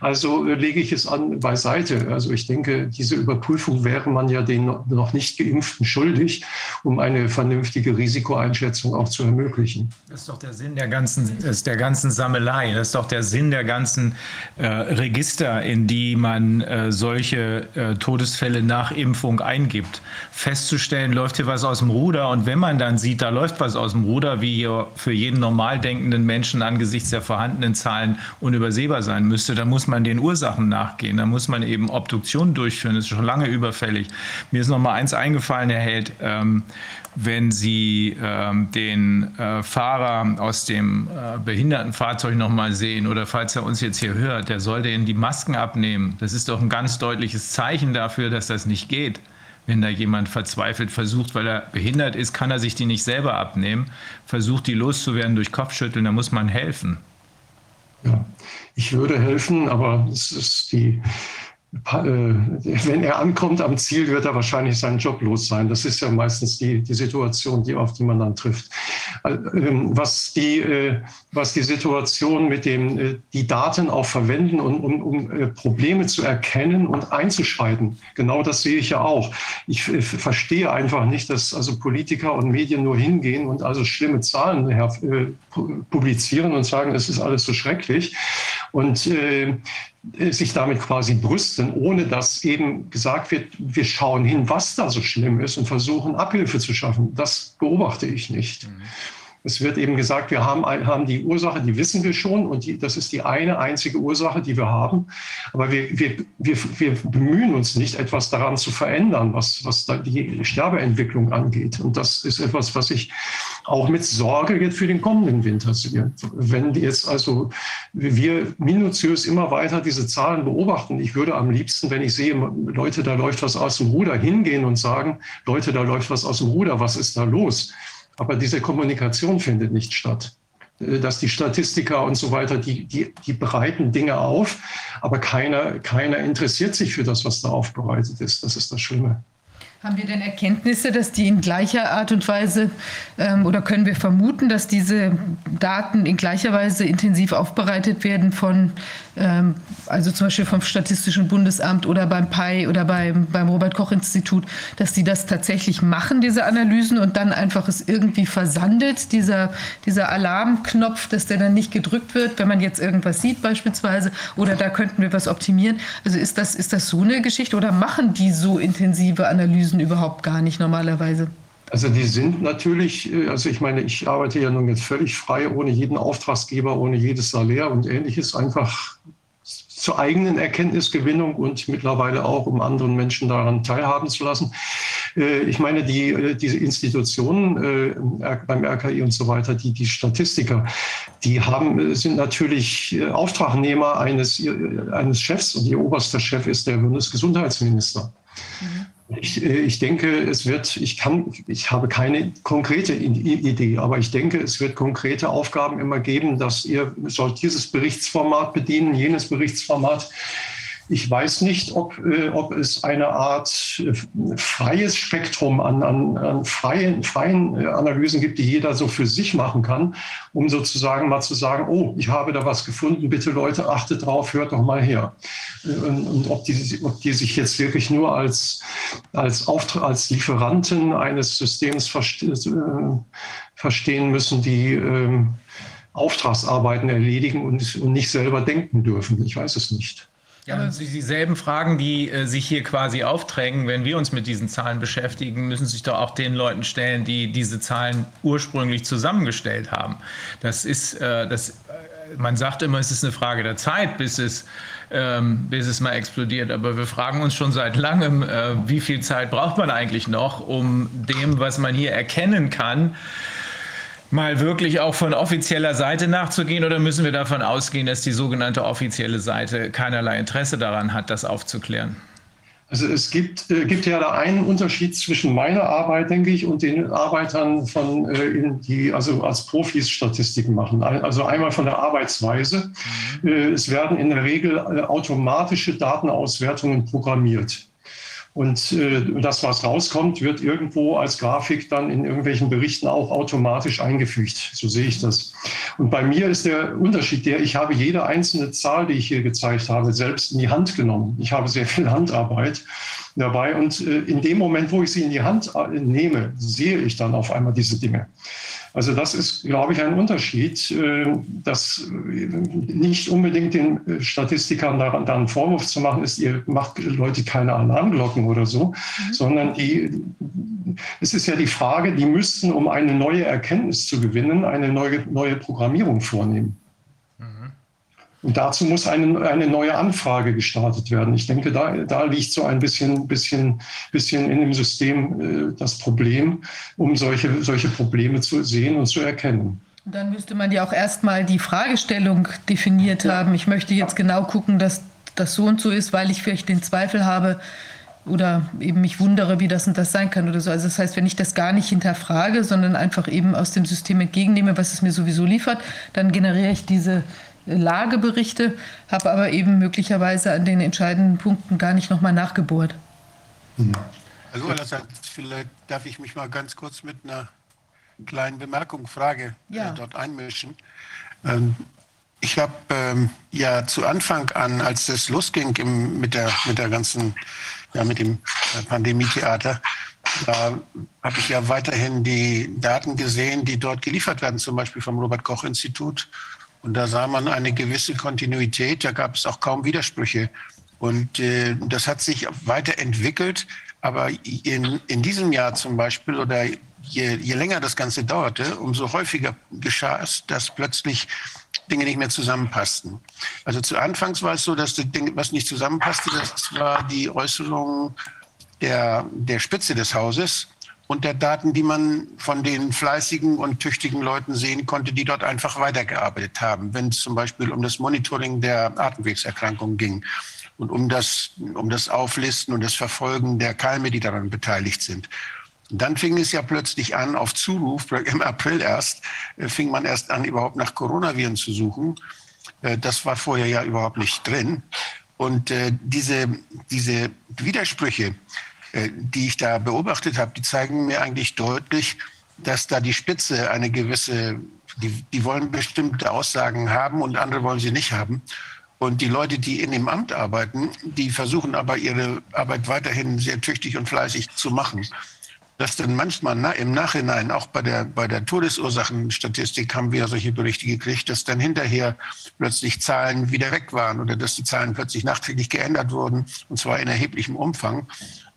Also äh, lege ich es an beiseite. Also ich denke, diese Überprüfung wäre man ja den noch nicht geimpften schuldig, um eine vernünftige Risikoeinschätzung auch zu ermöglichen. Das ist doch der Sinn der ganzen, ist der ganzen Sammelei. Das ist doch der Sinn der ganzen äh, Register, in die man äh, solche äh, Todesfälle nach Impfung eingibt. Festzustellen, läuft hier was aus dem Ruder und wenn man dann sieht, da läuft was aus dem Ruder, wie hier für jeden normal denkenden Menschen angesichts der vorhandenen Zahlen unübersehbar sein müsste, dann muss man den Ursachen nachgehen. Dann muss man eben Obduktionen durchführen. Das ist schon lange überfällig. Mir ist noch mal eins eingefallen, Herr Held. Ähm, wenn Sie ähm, den äh, Fahrer aus dem äh, Behindertenfahrzeug noch mal sehen oder falls er uns jetzt hier hört, der sollte Ihnen die Masken abnehmen. Das ist doch ein ganz deutliches Zeichen dafür, dass das nicht geht wenn da jemand verzweifelt versucht, weil er behindert ist, kann er sich die nicht selber abnehmen, versucht die loszuwerden durch Kopfschütteln, da muss man helfen. Ja, ich würde helfen, aber es ist die, wenn er ankommt am Ziel, wird er wahrscheinlich seinen Job los sein. Das ist ja meistens die, die Situation, die, auf die man dann trifft. Ähm, was die, äh, was die Situation mit dem, äh, die Daten auch verwenden, um, um, um äh, Probleme zu erkennen und einzuschreiten, genau das sehe ich ja auch. Ich verstehe einfach nicht, dass also Politiker und Medien nur hingehen und also schlimme Zahlen publizieren und sagen, es ist alles so schrecklich. Und äh, sich damit quasi brüsten, ohne dass eben gesagt wird, wir schauen hin, was da so schlimm ist und versuchen Abhilfe zu schaffen. Das beobachte ich nicht. Mhm. Es wird eben gesagt, wir haben, haben die Ursache, die wissen wir schon und die, das ist die eine einzige Ursache, die wir haben. Aber wir, wir, wir, wir bemühen uns nicht, etwas daran zu verändern, was, was die Sterbeentwicklung angeht. Und das ist etwas, was ich auch mit Sorge jetzt für den kommenden Winter sehe. Wenn jetzt also wir minutiös immer weiter diese Zahlen beobachten, ich würde am liebsten, wenn ich sehe, Leute, da läuft was aus dem Ruder, hingehen und sagen, Leute, da läuft was aus dem Ruder, was ist da los? Aber diese Kommunikation findet nicht statt. Äh, dass die Statistiker und so weiter, die, die, die bereiten Dinge auf, aber keiner, keiner interessiert sich für das, was da aufbereitet ist. Das ist das Schlimme. Haben wir denn Erkenntnisse, dass die in gleicher Art und Weise ähm, oder können wir vermuten, dass diese Daten in gleicher Weise intensiv aufbereitet werden von, ähm, also zum Beispiel vom Statistischen Bundesamt oder beim PI oder beim, beim Robert-Koch-Institut, dass die das tatsächlich machen, diese Analysen und dann einfach es irgendwie versandet, dieser, dieser Alarmknopf, dass der dann nicht gedrückt wird, wenn man jetzt irgendwas sieht beispielsweise oder da könnten wir was optimieren. Also ist das, ist das so eine Geschichte oder machen die so intensive Analysen? Analysen überhaupt gar nicht normalerweise? Also die sind natürlich, äh, also ich meine, ich arbeite ja nun jetzt völlig frei, ohne jeden Auftragsgeber, ohne jedes Salär und ähnliches, einfach zur eigenen Erkenntnisgewinnung und mittlerweile auch, um anderen Menschen daran teilhaben zu lassen. Äh, ich meine, die, äh, diese Institutionen beim RKI und so weiter, die, die Statistiker, die haben, sind natürlich Auftragnehmer eines, eines Chefs und ihr oberster Chef ist der Bundesgesundheitsminister. Mhm. Ich, äh, ich denke, es wird, ich kann, ich habe keine konkrete Idee, aber ich denke, es wird konkrete Aufgaben immer geben, dass ihr sollt dieses Berichtsformat bedienen, jenes Berichtsformat. Ich weiß nicht, ob, äh, ob es eine Art äh, freies Spektrum an, an, an freien, freien äh, Analysen gibt, die jeder so für sich machen kann, um sozusagen mal zu sagen, oh, ich habe da was gefunden, bitte Leute, achtet drauf, hört doch mal her. Äh, und, und ob, die, ob die sich jetzt wirklich nur als, als, Auftrag, als Lieferanten eines Systems verste, äh, verstehen müssen, die ähm, Auftragsarbeiten erledigen und, und nicht selber denken dürfen. Ich weiß es nicht. Ja, also dieselben Fragen, die äh, sich hier quasi aufdrängen, wenn wir uns mit diesen Zahlen beschäftigen, müssen sich doch auch den Leuten stellen, die diese Zahlen ursprünglich zusammengestellt haben. Das ist, äh, das, äh, man sagt immer, es ist eine Frage der Zeit, bis es, ähm, bis es mal explodiert. Aber wir fragen uns schon seit langem, äh, wie viel Zeit braucht man eigentlich noch, um dem, was man hier erkennen kann, mal wirklich auch von offizieller Seite nachzugehen oder müssen wir davon ausgehen, dass die sogenannte offizielle Seite keinerlei Interesse daran hat, das aufzuklären? Also es gibt, äh, gibt ja da einen Unterschied zwischen meiner Arbeit, denke ich, und den Arbeitern, von, äh, die also als Profis Statistiken machen. Also einmal von der Arbeitsweise. Mhm. Äh, es werden in der Regel äh, automatische Datenauswertungen programmiert. Und äh, das, was rauskommt, wird irgendwo als Grafik dann in irgendwelchen Berichten auch automatisch eingefügt. So sehe ich das. Und bei mir ist der Unterschied der, ich habe jede einzelne Zahl, die ich hier gezeigt habe, selbst in die Hand genommen. Ich habe sehr viel Handarbeit dabei. Und äh, in dem Moment, wo ich sie in die Hand äh, nehme, sehe ich dann auf einmal diese Dinge. Also das ist, glaube ich, ein Unterschied, äh, dass nicht unbedingt den Statistikern daran dann einen Vorwurf zu machen ist, ihr macht Leute keine Alarmglocken oder so, mhm. sondern die, es ist ja die Frage, die müssten, um eine neue Erkenntnis zu gewinnen, eine neue, neue Programmierung vornehmen. Und dazu muss eine, eine neue Anfrage gestartet werden. Ich denke, da, da liegt so ein bisschen, bisschen, bisschen in dem System äh, das Problem, um solche, solche Probleme zu sehen und zu erkennen. Dann müsste man ja auch erstmal die Fragestellung definiert ja. haben. Ich möchte jetzt genau gucken, dass das so und so ist, weil ich vielleicht den Zweifel habe oder eben mich wundere, wie das und das sein kann oder so. Also das heißt, wenn ich das gar nicht hinterfrage, sondern einfach eben aus dem System entgegennehme, was es mir sowieso liefert, dann generiere ich diese Lageberichte, habe aber eben möglicherweise an den entscheidenden Punkten gar nicht nochmal nachgebohrt. Also vielleicht darf ich mich mal ganz kurz mit einer kleinen Bemerkung, Frage ja. äh, dort einmischen. Ähm, ich habe ähm, ja zu Anfang an, als das losging im, mit, der, mit der ganzen, ja, mit dem äh, Pandemietheater, da habe ich ja weiterhin die Daten gesehen, die dort geliefert werden, zum Beispiel vom Robert Koch Institut. Und da sah man eine gewisse Kontinuität, da gab es auch kaum Widersprüche. Und äh, das hat sich weiterentwickelt. Aber in, in diesem Jahr zum Beispiel oder je, je länger das Ganze dauerte, umso häufiger geschah es, dass plötzlich Dinge nicht mehr zusammenpassten. Also zu Anfangs war es so, dass das Ding, was nicht zusammenpasste, das war die Äußerung der, der Spitze des Hauses und der Daten, die man von den fleißigen und tüchtigen Leuten sehen konnte, die dort einfach weitergearbeitet haben, wenn es zum Beispiel um das Monitoring der Atemwegserkrankungen ging und um das, um das Auflisten und das Verfolgen der Keime, die daran beteiligt sind. Und dann fing es ja plötzlich an, auf Zuruf, im April erst, äh, fing man erst an, überhaupt nach Coronaviren zu suchen. Äh, das war vorher ja überhaupt nicht drin. Und äh, diese, diese Widersprüche, die ich da beobachtet habe, die zeigen mir eigentlich deutlich, dass da die Spitze eine gewisse, die, die wollen bestimmte Aussagen haben und andere wollen sie nicht haben. Und die Leute, die in dem Amt arbeiten, die versuchen aber ihre Arbeit weiterhin sehr tüchtig und fleißig zu machen dass dann manchmal im Nachhinein, auch bei der, bei der Todesursachenstatistik haben wir solche Berichte gekriegt, dass dann hinterher plötzlich Zahlen wieder weg waren oder dass die Zahlen plötzlich nachträglich geändert wurden, und zwar in erheblichem Umfang,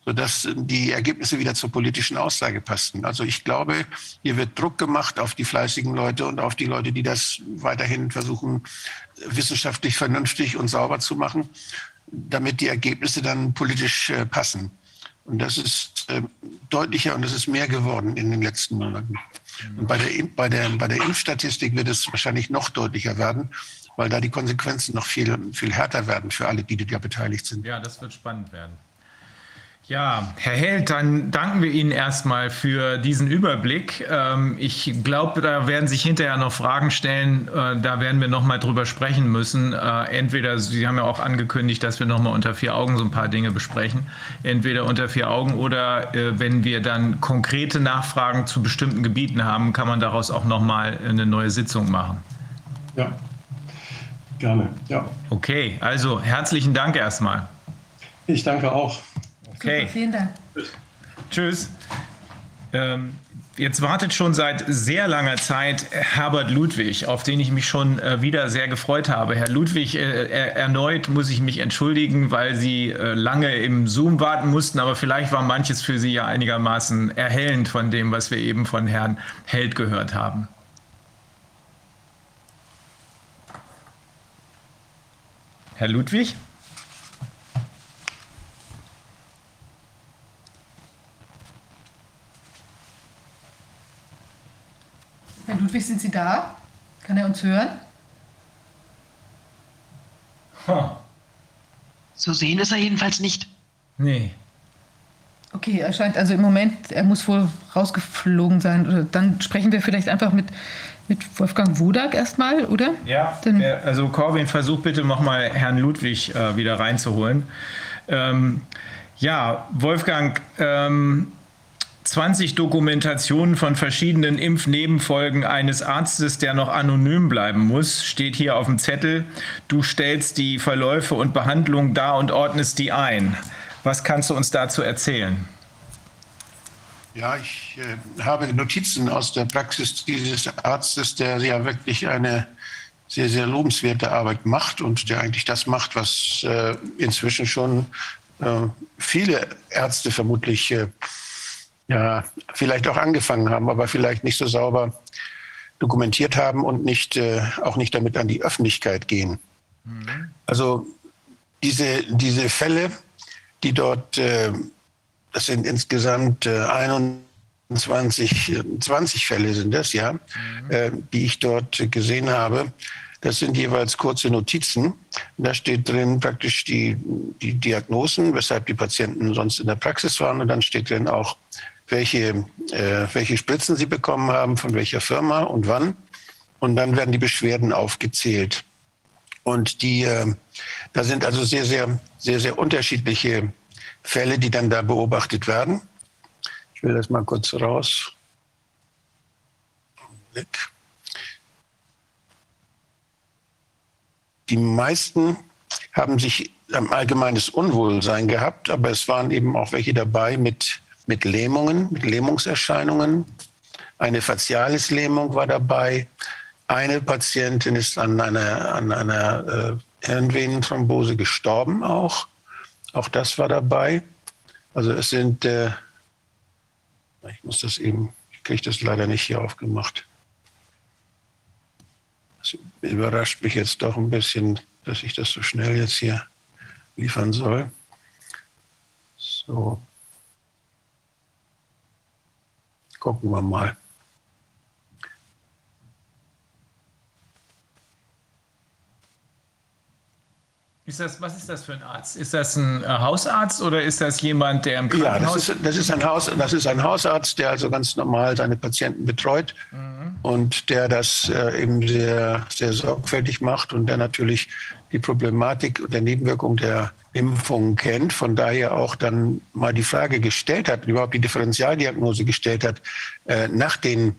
sodass die Ergebnisse wieder zur politischen Aussage passten. Also ich glaube, hier wird Druck gemacht auf die fleißigen Leute und auf die Leute, die das weiterhin versuchen, wissenschaftlich vernünftig und sauber zu machen, damit die Ergebnisse dann politisch äh, passen. Und das ist äh, deutlicher und es ist mehr geworden in den letzten Monaten. Und bei der, bei, der, bei der Impfstatistik wird es wahrscheinlich noch deutlicher werden, weil da die Konsequenzen noch viel, viel härter werden für alle, die da beteiligt sind. Ja, das wird spannend werden. Ja, Herr Held, dann danken wir Ihnen erstmal für diesen Überblick. Ähm, ich glaube, da werden sich hinterher noch Fragen stellen. Äh, da werden wir noch mal drüber sprechen müssen. Äh, entweder, Sie haben ja auch angekündigt, dass wir noch mal unter vier Augen so ein paar Dinge besprechen. Entweder unter vier Augen oder äh, wenn wir dann konkrete Nachfragen zu bestimmten Gebieten haben, kann man daraus auch noch mal eine neue Sitzung machen. Ja, gerne. Ja. Okay, also herzlichen Dank erstmal. Ich danke auch. Okay. Super, vielen Dank. Tschüss. Ähm, jetzt wartet schon seit sehr langer Zeit Herbert Ludwig, auf den ich mich schon äh, wieder sehr gefreut habe. Herr Ludwig, äh, erneut muss ich mich entschuldigen, weil Sie äh, lange im Zoom warten mussten, aber vielleicht war manches für Sie ja einigermaßen erhellend von dem, was wir eben von Herrn Held gehört haben. Herr Ludwig? Herr Ludwig, sind Sie da? Kann er uns hören? Huh. So sehen ist er jedenfalls nicht. Nee. Okay, er scheint also im Moment, er muss wohl rausgeflogen sein. Dann sprechen wir vielleicht einfach mit, mit Wolfgang Wodak erstmal, oder? Ja, Dann, also Corwin, versuch bitte nochmal Herrn Ludwig äh, wieder reinzuholen. Ähm, ja, Wolfgang, ähm, 20 Dokumentationen von verschiedenen Impfnebenfolgen eines Arztes, der noch anonym bleiben muss, steht hier auf dem Zettel. Du stellst die Verläufe und Behandlungen dar und ordnest die ein. Was kannst du uns dazu erzählen? Ja, ich äh, habe Notizen aus der Praxis dieses Arztes, der ja wirklich eine sehr, sehr lobenswerte Arbeit macht und der eigentlich das macht, was äh, inzwischen schon äh, viele Ärzte vermutlich äh, ja, vielleicht auch angefangen haben, aber vielleicht nicht so sauber dokumentiert haben und nicht, äh, auch nicht damit an die Öffentlichkeit gehen. Mhm. Also diese, diese Fälle, die dort, äh, das sind insgesamt äh, 21, 20 Fälle sind das, ja, mhm. äh, die ich dort gesehen habe. Das sind jeweils kurze Notizen. Da steht drin praktisch die, die Diagnosen, weshalb die Patienten sonst in der Praxis waren. Und dann steht drin auch, welche, äh, welche Spritzen sie bekommen haben, von welcher Firma und wann. Und dann werden die Beschwerden aufgezählt. Und die, äh, da sind also sehr, sehr, sehr, sehr unterschiedliche Fälle, die dann da beobachtet werden. Ich will das mal kurz raus. Die meisten haben sich ein allgemeines Unwohlsein gehabt, aber es waren eben auch welche dabei mit, mit Lähmungen, mit Lähmungserscheinungen. Eine Facialis-Lähmung war dabei. Eine Patientin ist an einer, an einer äh, Hirnvenenthrombose gestorben auch. Auch das war dabei. Also es sind, äh, ich muss das eben, ich kriege das leider nicht hier aufgemacht. Das überrascht mich jetzt doch ein bisschen, dass ich das so schnell jetzt hier liefern soll. So. Gucken wir mal. Ist das, was ist das für ein Arzt? Ist das ein äh, Hausarzt oder ist das jemand, der im Ja, Krankenhaus... das ist, das, ist ein Haus, das ist ein Hausarzt, der also ganz normal seine Patienten betreut und der das äh, eben sehr, sehr sorgfältig macht und der natürlich die Problematik der Nebenwirkung der Impfung kennt, von daher auch dann mal die Frage gestellt hat, überhaupt die Differentialdiagnose gestellt hat, äh, nach den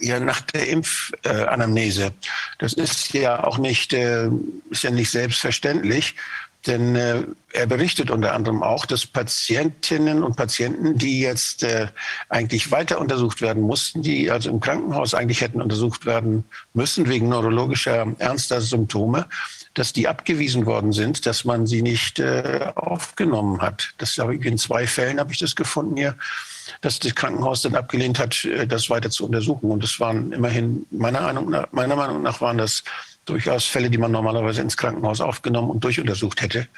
ja, nach der Impfanamnese. Das ist ja auch nicht, äh, ist ja nicht selbstverständlich, denn äh, er berichtet unter anderem auch, dass Patientinnen und Patienten, die jetzt äh, eigentlich weiter untersucht werden mussten, die also im Krankenhaus eigentlich hätten untersucht werden müssen wegen neurologischer ernster Symptome, dass die abgewiesen worden sind, dass man sie nicht äh, aufgenommen hat. Das habe ich in zwei Fällen habe ich das gefunden hier, dass das Krankenhaus dann abgelehnt hat, äh, das weiter zu untersuchen. Und das waren immerhin meiner Meinung nach, meiner Meinung nach waren das durchaus Fälle, die man normalerweise ins Krankenhaus aufgenommen und durchuntersucht hätte.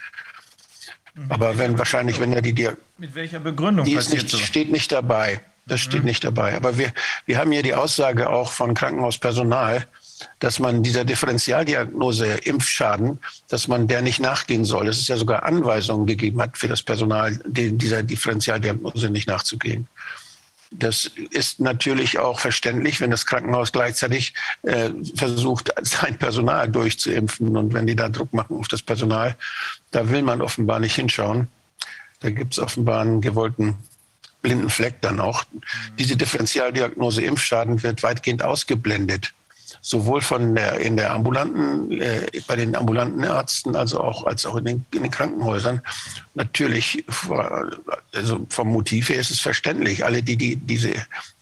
Aber wenn wahrscheinlich, wenn er die, die Mit welcher Begründung die ist nicht, so? steht nicht dabei. Das steht Mhm. nicht dabei. Aber wir, wir haben hier die Aussage auch von Krankenhauspersonal, dass man dieser Differentialdiagnose Impfschaden, dass man der nicht nachgehen soll. Es ja sogar Anweisungen gegeben hat für das Personal, dieser Differentialdiagnose nicht nachzugehen. Das ist natürlich auch verständlich, wenn das Krankenhaus gleichzeitig äh, versucht, sein Personal durchzuimpfen. Und wenn die da Druck machen auf das Personal, da will man offenbar nicht hinschauen. Da gibt es offenbar einen gewollten blinden Fleck dann auch. Diese Differentialdiagnose Impfschaden wird weitgehend ausgeblendet. Sowohl von der, in der ambulanten, äh, bei den ambulanten Ärzten, also auch, als auch in den, in den Krankenhäusern. Natürlich, also vom Motiv her ist es verständlich. Alle, die, die diese,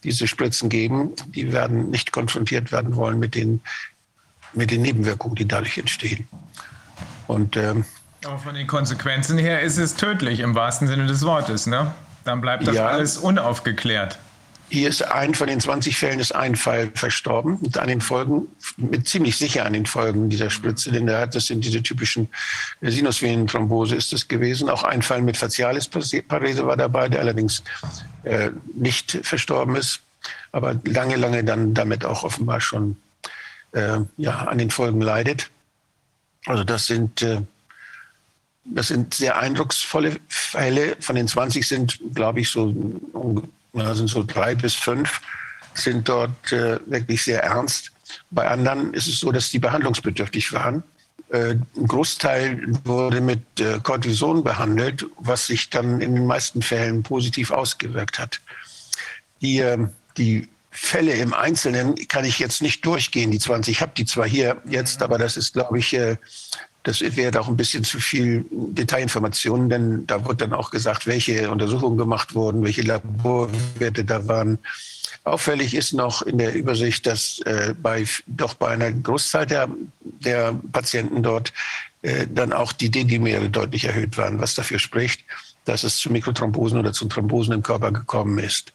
diese Spritzen geben, die werden nicht konfrontiert werden wollen mit den, mit den Nebenwirkungen, die dadurch entstehen. Und ähm, Aber von den Konsequenzen her ist es tödlich im wahrsten Sinne des Wortes, ne? Dann bleibt das Ja. alles unaufgeklärt. Hier ist ein von den 20 Fällen ist ein Fall verstorben und an den Folgen, mit ziemlich sicher an den Folgen dieser Spritze, denn der hat, das sind diese typischen äh, Sinusvenenthrombose ist es gewesen. Auch ein Fall mit Facialis-Parese war dabei, der allerdings äh, nicht verstorben ist, aber lange, lange dann damit auch offenbar schon äh, ja, an den Folgen leidet. Also das sind äh, das sind sehr eindrucksvolle Fälle. Von den 20 sind, glaube ich, so, sind so drei bis fünf sind dort äh, wirklich sehr ernst. Bei anderen ist es so, dass die behandlungsbedürftig waren. Äh, ein Großteil wurde mit äh, Cortison behandelt, was sich dann in den meisten Fällen positiv ausgewirkt hat. Die, die Fälle im Einzelnen kann ich jetzt nicht durchgehen, die 20. Ich habe die zwar hier jetzt, aber das ist, glaube ich, äh, das wäre auch ein bisschen zu viel Detailinformationen, denn da wird dann auch gesagt, welche Untersuchungen gemacht wurden, welche Laborwerte da waren. Auffällig ist noch in der Übersicht, dass äh, bei, doch bei einer Großzahl der, der Patienten dort äh, dann auch die D-Dimere deutlich erhöht waren, was dafür spricht, dass es zu Mikrothrombosen oder zu Thrombosen im Körper gekommen ist.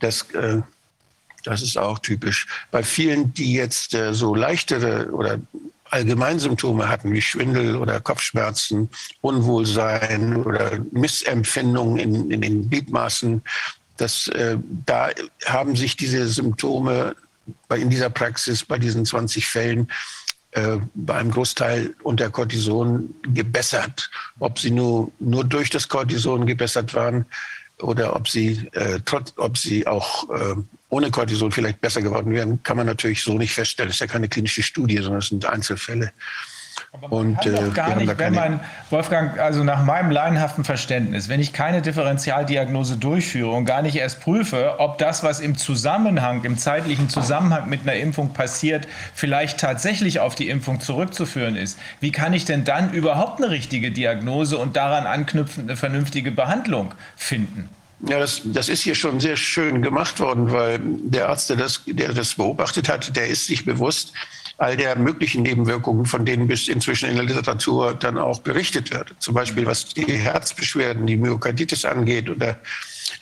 Das, äh, das ist auch typisch. Bei vielen, die jetzt äh, so leichtere oder Allgemeinsymptome hatten, wie Schwindel oder Kopfschmerzen, Unwohlsein oder Missempfindungen in, in den Gliedmaßen, das, äh, da haben sich diese Symptome bei, in dieser Praxis, bei diesen 20 Fällen, äh, bei einem Großteil unter Cortison gebessert. Ob sie nur, nur durch das Cortison gebessert waren oder ob sie, äh, trotz, ob sie auch äh, ohne Cortison vielleicht besser geworden wären, kann man natürlich so nicht feststellen. Das ist ja keine klinische Studie, sondern es sind Einzelfälle. Aber man und, kann doch äh, gar nicht, wenn man, Wolfgang, also nach meinem laienhaften Verständnis, wenn ich keine Differentialdiagnose durchführe und gar nicht erst prüfe, ob das, was im Zusammenhang, im zeitlichen Zusammenhang mit einer Impfung passiert, vielleicht tatsächlich auf die Impfung zurückzuführen ist, wie kann ich denn dann überhaupt eine richtige Diagnose und daran anknüpfend eine vernünftige Behandlung finden? Ja, das, das ist hier schon sehr schön gemacht worden, weil der Arzt, der das, der das beobachtet hat, der ist sich bewusst, all der möglichen Nebenwirkungen, von denen bis inzwischen in der Literatur dann auch berichtet wird. Zum Beispiel was die Herzbeschwerden, die Myokarditis angeht. Oder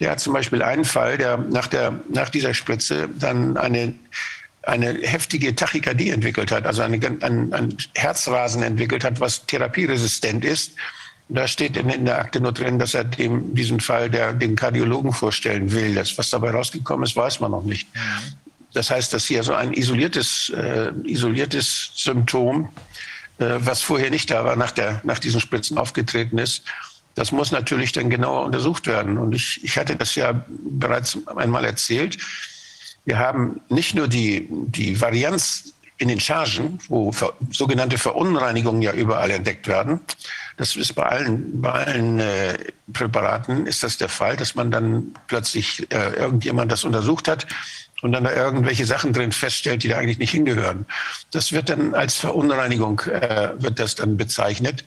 der hat zum Beispiel einen Fall, der nach, der, nach dieser Spritze dann eine eine heftige Tachykardie entwickelt hat, also eine, ein, ein Herzrasen entwickelt hat, was therapieresistent ist. Da steht in, in, der Akte nur drin, dass er dem, diesen Fall der, dem Kardiologen vorstellen will. Das, was dabei rausgekommen ist, weiß man noch nicht. Das heißt, dass hier so ein isoliertes, äh, isoliertes Symptom, äh, was vorher nicht da war, nach, der, nach diesen Spritzen aufgetreten ist, das muss natürlich dann genauer untersucht werden. Und ich, ich hatte das ja bereits einmal erzählt. Wir haben nicht nur die, die Varianz in den Chargen, wo ver, sogenannte Verunreinigungen ja überall entdeckt werden. Das ist bei allen, bei allen äh, Präparaten ist das der Fall, dass man dann plötzlich äh, irgendjemand das untersucht hat und dann da irgendwelche Sachen drin feststellt, die da eigentlich nicht hingehören. Das wird dann als Verunreinigung äh, wird das dann bezeichnet.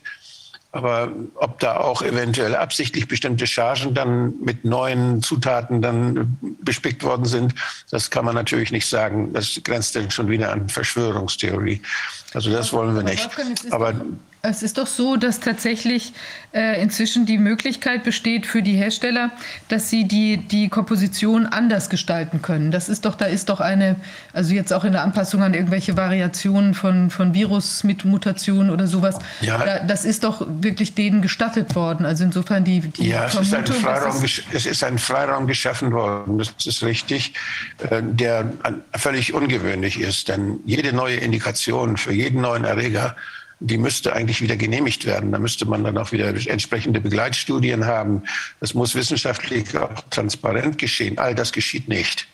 Aber ob da auch eventuell absichtlich bestimmte Chargen dann mit neuen Zutaten dann bespickt worden sind, das kann man natürlich nicht sagen. Das grenzt dann schon wieder an Verschwörungstheorie. Also das wollen wir nicht. Aber es ist doch so, dass tatsächlich äh, inzwischen die Möglichkeit besteht für die Hersteller, dass sie die, die Komposition anders gestalten können. Das ist doch, da ist doch eine, also jetzt auch in der Anpassung an irgendwelche Variationen von, von Virus mit Mutationen oder sowas. Ja. Da, das ist doch wirklich denen gestattet worden. Also insofern die, die Ja, es ist, ein Freiraum, es ist ein Freiraum geschaffen worden, das ist richtig, äh, der völlig ungewöhnlich ist. Denn jede neue Indikation für jeden neuen Erreger die müsste eigentlich wieder genehmigt werden. Da müsste man dann auch wieder entsprechende Begleitstudien haben. Das muss wissenschaftlich auch transparent geschehen. All das geschieht nicht.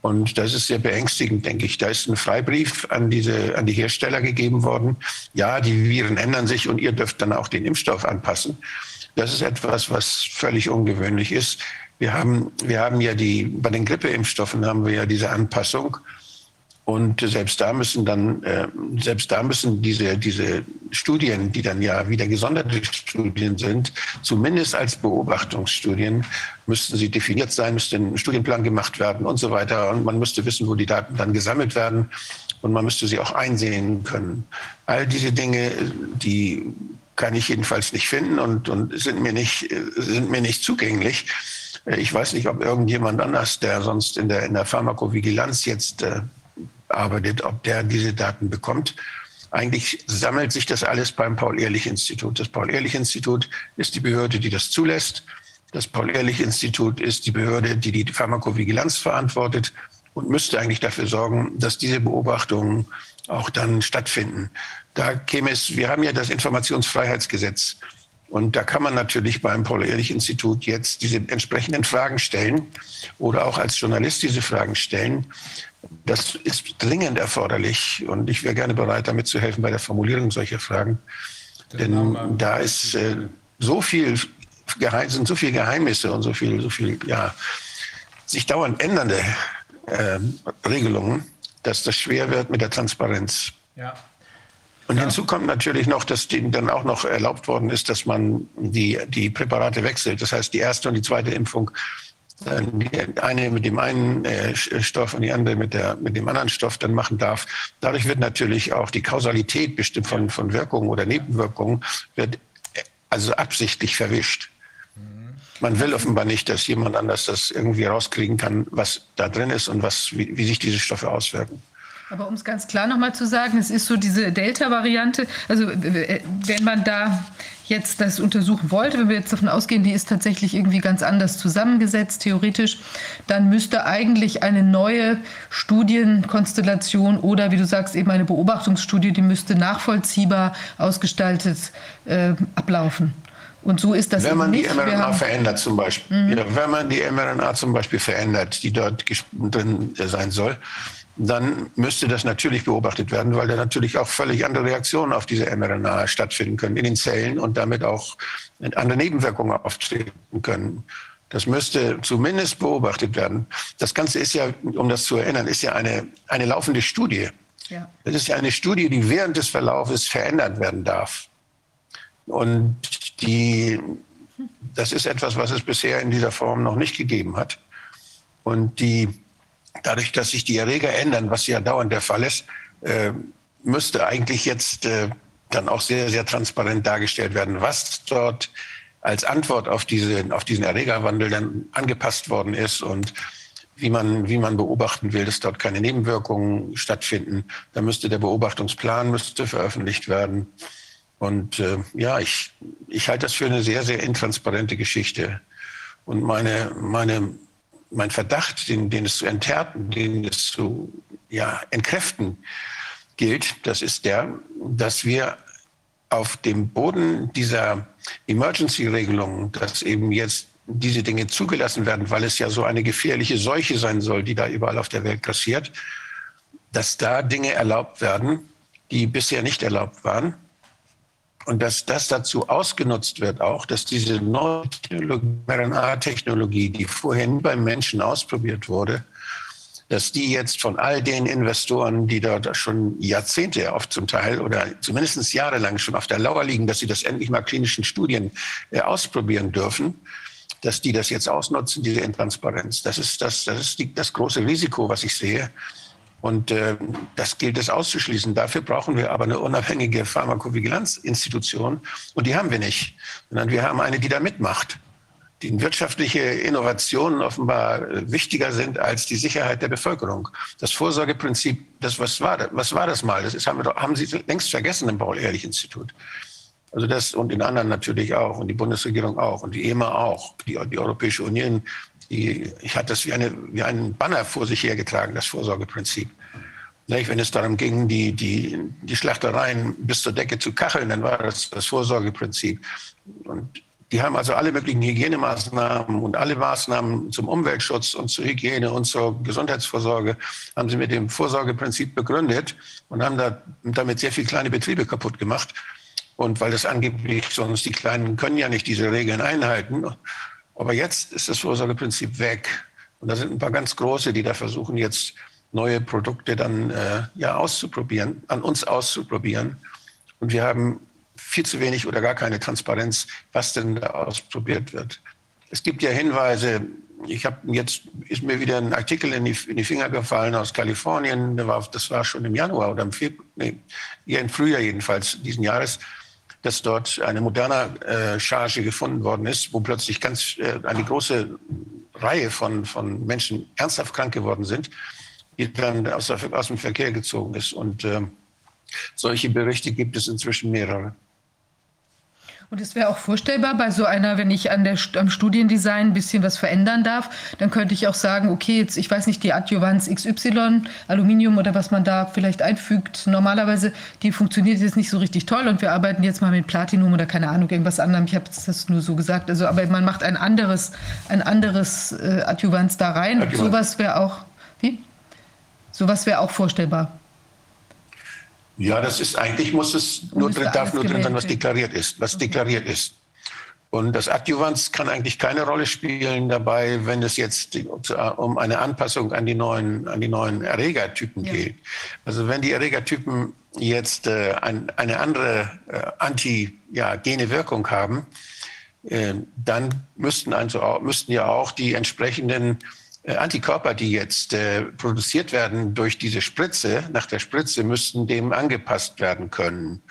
Und das ist sehr beängstigend, denke ich. Da ist ein Freibrief an, diese, an die Hersteller gegeben worden. Ja, die Viren ändern sich und ihr dürft dann auch den Impfstoff anpassen. Das ist etwas, was völlig ungewöhnlich ist. Wir haben, wir haben ja die, bei den Grippeimpfstoffen haben wir ja diese Anpassung. Und selbst da müssen dann, äh, selbst da müssen diese, diese Studien, die dann ja wieder gesonderte Studien sind, zumindest als Beobachtungsstudien, müssten sie definiert sein, müsste ein Studienplan gemacht werden und so weiter. Und man müsste wissen, wo die Daten dann gesammelt werden. Und man müsste sie auch einsehen können. All diese Dinge, die kann ich jedenfalls nicht finden und, und sind, mir nicht, sind mir nicht zugänglich. Ich weiß nicht, ob irgendjemand anders, der sonst in der, in der Pharmakovigilanz jetzt äh, arbeitet, ob der diese Daten bekommt. Eigentlich sammelt sich das alles beim Paul-Ehrlich-Institut. Das Paul-Ehrlich-Institut ist die Behörde, die das zulässt. Das Paul-Ehrlich-Institut ist die Behörde, die die Pharmakovigilanz verantwortet und müsste eigentlich dafür sorgen, dass diese Beobachtungen auch dann stattfinden. Da käme es, wir haben ja das Informationsfreiheitsgesetz. Und da kann man natürlich beim Paul-Ehrlich-Institut jetzt diese entsprechenden Fragen stellen oder auch als Journalist diese Fragen stellen. Das ist dringend erforderlich und ich wäre gerne bereit, damit zu helfen bei der Formulierung solcher Fragen. Denn da ist äh, so viel sind so viele Geheimnisse und so viel, so viel, ja, sich dauernd ändernde äh, Regelungen, dass das schwer wird mit der Transparenz. Ja. Und ja. hinzu kommt natürlich noch, dass denen dann auch noch erlaubt worden ist, dass man die, die Präparate wechselt. Das heißt, die erste und die zweite Impfung die eine mit dem einen äh, Stoff und die andere mit, der, mit dem anderen Stoff dann machen darf. Dadurch wird natürlich auch die Kausalität bestimmt von, von Wirkungen oder Nebenwirkungen wird äh, also absichtlich verwischt. Man will offenbar nicht, dass jemand anders das irgendwie rauskriegen kann, was da drin ist und was, wie, wie sich diese Stoffe auswirken. Aber um es ganz klar nochmal zu sagen, es ist so diese Delta-Variante. Also wenn man da jetzt das untersuchen wollte, wenn wir jetzt davon ausgehen, die ist tatsächlich irgendwie ganz anders zusammengesetzt, theoretisch, dann müsste eigentlich eine neue Studienkonstellation oder, wie du sagst, eben eine Beobachtungsstudie, die müsste nachvollziehbar ausgestaltet äh, ablaufen. Und so ist das wenn man nicht. die mRNA verändert zum Beispiel, mhm. ja, wenn man die mRNA zum Beispiel verändert, die dort drin sein soll, dann müsste das natürlich beobachtet werden, weil da natürlich auch völlig andere Reaktionen auf diese mRNA stattfinden können in den Zellen und damit auch andere Nebenwirkungen auftreten können. Das müsste zumindest beobachtet werden. Das Ganze ist ja, um das zu erinnern, ist ja eine, eine laufende Studie. Ja. Das ist ja eine Studie, die während des Verlaufes verändert werden darf. Und die, das ist etwas, was es bisher in dieser Form noch nicht gegeben hat. Und die dadurch, dass sich die Erreger ändern, was ja dauernd der Fall ist, äh, müsste eigentlich jetzt äh, dann auch sehr, sehr transparent dargestellt werden, was dort als Antwort auf, diese, auf diesen Erregerwandel dann angepasst worden ist und wie man, wie man beobachten will, dass dort keine Nebenwirkungen stattfinden. Da müsste der Beobachtungsplan müsste veröffentlicht werden. Und äh, ja, ich, ich halte das für eine sehr, sehr intransparente Geschichte. Und meine, meine mein Verdacht, den, den es zu enthärten, den es zu ja, entkräften gilt, das ist der, dass wir auf dem Boden dieser Emergency-Regelung, dass eben jetzt diese Dinge zugelassen werden, weil es ja so eine gefährliche Seuche sein soll, die da überall auf der Welt grassiert, dass da Dinge erlaubt werden, die bisher nicht erlaubt waren und dass das dazu ausgenutzt wird auch, dass diese neue RNA-Technologie, die vorhin beim Menschen ausprobiert wurde, dass die jetzt von all den Investoren, die dort schon Jahrzehnte oft zum Teil oder zumindest jahrelang schon auf der Lauer liegen, dass sie das endlich mal klinischen Studien äh, ausprobieren dürfen, dass die das jetzt ausnutzen, diese Intransparenz. Das ist das, das, ist die, das große Risiko, was ich sehe. Und äh, das gilt es auszuschließen. Dafür brauchen wir aber eine unabhängige Pharmakovigilanzinstitution. Und die haben wir nicht, sondern wir haben eine, die da mitmacht. Die wirtschaftliche Innovationen offenbar äh, wichtiger sind als die Sicherheit der Bevölkerung. Das Vorsorgeprinzip, das, was, war, das, was war das mal? Das ist, haben, wir, haben Sie längst vergessen im Paul-Ehrlich-Institut. Also das und in anderen natürlich auch und die Bundesregierung auch und die EMA auch, die, die Europäische Union die, ich hatte das wie, eine, wie einen Banner vor sich hergetragen, das Vorsorgeprinzip. Wenn es darum ging, die, die, die Schlachtereien bis zur Decke zu kacheln, dann war das das Vorsorgeprinzip. Und die haben also alle möglichen Hygienemaßnahmen und alle Maßnahmen zum Umweltschutz und zur Hygiene und zur Gesundheitsvorsorge haben sie mit dem Vorsorgeprinzip begründet und haben da, damit sehr viele kleine Betriebe kaputt gemacht. Und weil das angeblich sonst die Kleinen können ja nicht diese Regeln einhalten. Aber jetzt ist das Vorsorgeprinzip weg. Und da sind ein paar ganz große, die da versuchen, jetzt neue Produkte dann äh, ja auszuprobieren, an uns auszuprobieren. Und wir haben viel zu wenig oder gar keine Transparenz, was denn da ausprobiert wird. Es gibt ja Hinweise, ich habe jetzt ist mir wieder ein Artikel in die, in die Finger gefallen aus Kalifornien, das war, das war schon im Januar oder im Februar, nee, im Frühjahr jedenfalls diesen Jahres dass dort eine moderne äh, Charge gefunden worden ist, wo plötzlich ganz äh, eine große Reihe von, von Menschen ernsthaft krank geworden sind, die dann aus, der, aus dem Verkehr gezogen ist. Und äh, solche Berichte gibt es inzwischen mehrere. Und es wäre auch vorstellbar bei so einer, wenn ich an der, am Studiendesign ein bisschen was verändern darf, dann könnte ich auch sagen, okay, jetzt, ich weiß nicht, die Adjuvanz XY, Aluminium oder was man da vielleicht einfügt, normalerweise, die funktioniert jetzt nicht so richtig toll und wir arbeiten jetzt mal mit Platinum oder keine Ahnung, irgendwas anderem. Ich habe das nur so gesagt. Also, aber man macht ein anderes, ein anderes äh, Adjuvanz da rein. Adjuvanz. Sowas wäre auch, wie? Sowas wäre auch vorstellbar. Ja, das ist eigentlich muss es nur drin, darf nur drin sein, was deklariert ist, was deklariert ist. Und das Adjuvanz kann eigentlich keine Rolle spielen dabei, wenn es jetzt um eine Anpassung an die neuen, an die neuen Erregertypen ja. geht. Also wenn die Erregertypen jetzt äh, ein, eine andere äh, antigene Wirkung haben, äh, dann müssten, also, müssten ja auch die entsprechenden äh, Antikörper, die jetzt äh, produziert werden durch diese Spritze, nach der Spritze, müssten dem angepasst werden können.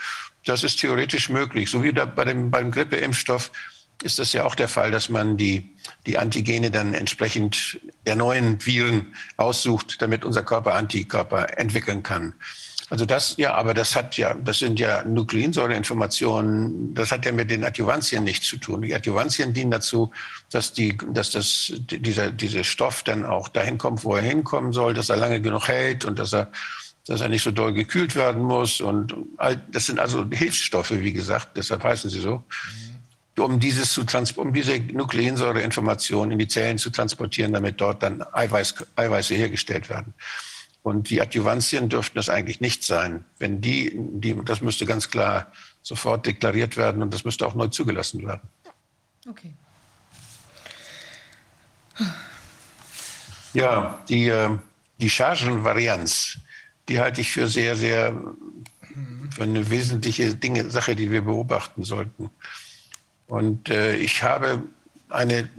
Das ist theoretisch möglich. So wie da bei dem, beim Grippeimpfstoff ist das ja auch der Fall, dass man die, die Antigene dann entsprechend der neuen Viren aussucht, damit unser Körper Antikörper entwickeln kann. Also das, ja, aber das hat ja, das sind ja Nukleinsäureinformationen, das hat ja mit den Adjuvantien nichts zu tun. Die Adjuvantien dienen dazu, dass die, dass das, dieser, dieser Stoff dann auch dahin kommt, wo er hinkommen soll, dass er lange genug hält und dass er, dass er nicht so doll gekühlt werden muss. Und all, das sind also Hilfsstoffe, wie gesagt, deshalb heißen sie so. um, dieses zu um diese Nukleinsäureinformation in die Zellen zu transportieren, damit dort dann Eiweiß, Eiweiße hergestellt werden. Und die Adjuvantien dürften das eigentlich nicht sein. Wenn die, die, das müsste ganz klar sofort deklariert werden und das müsste auch neu zugelassen werden. Okay. Ja, die, äh, die Chargenvarianz, die halte ich für sehr, sehr, für eine wesentliche Dinge, Sache, die wir beobachten sollten. Und äh, ich habe eine,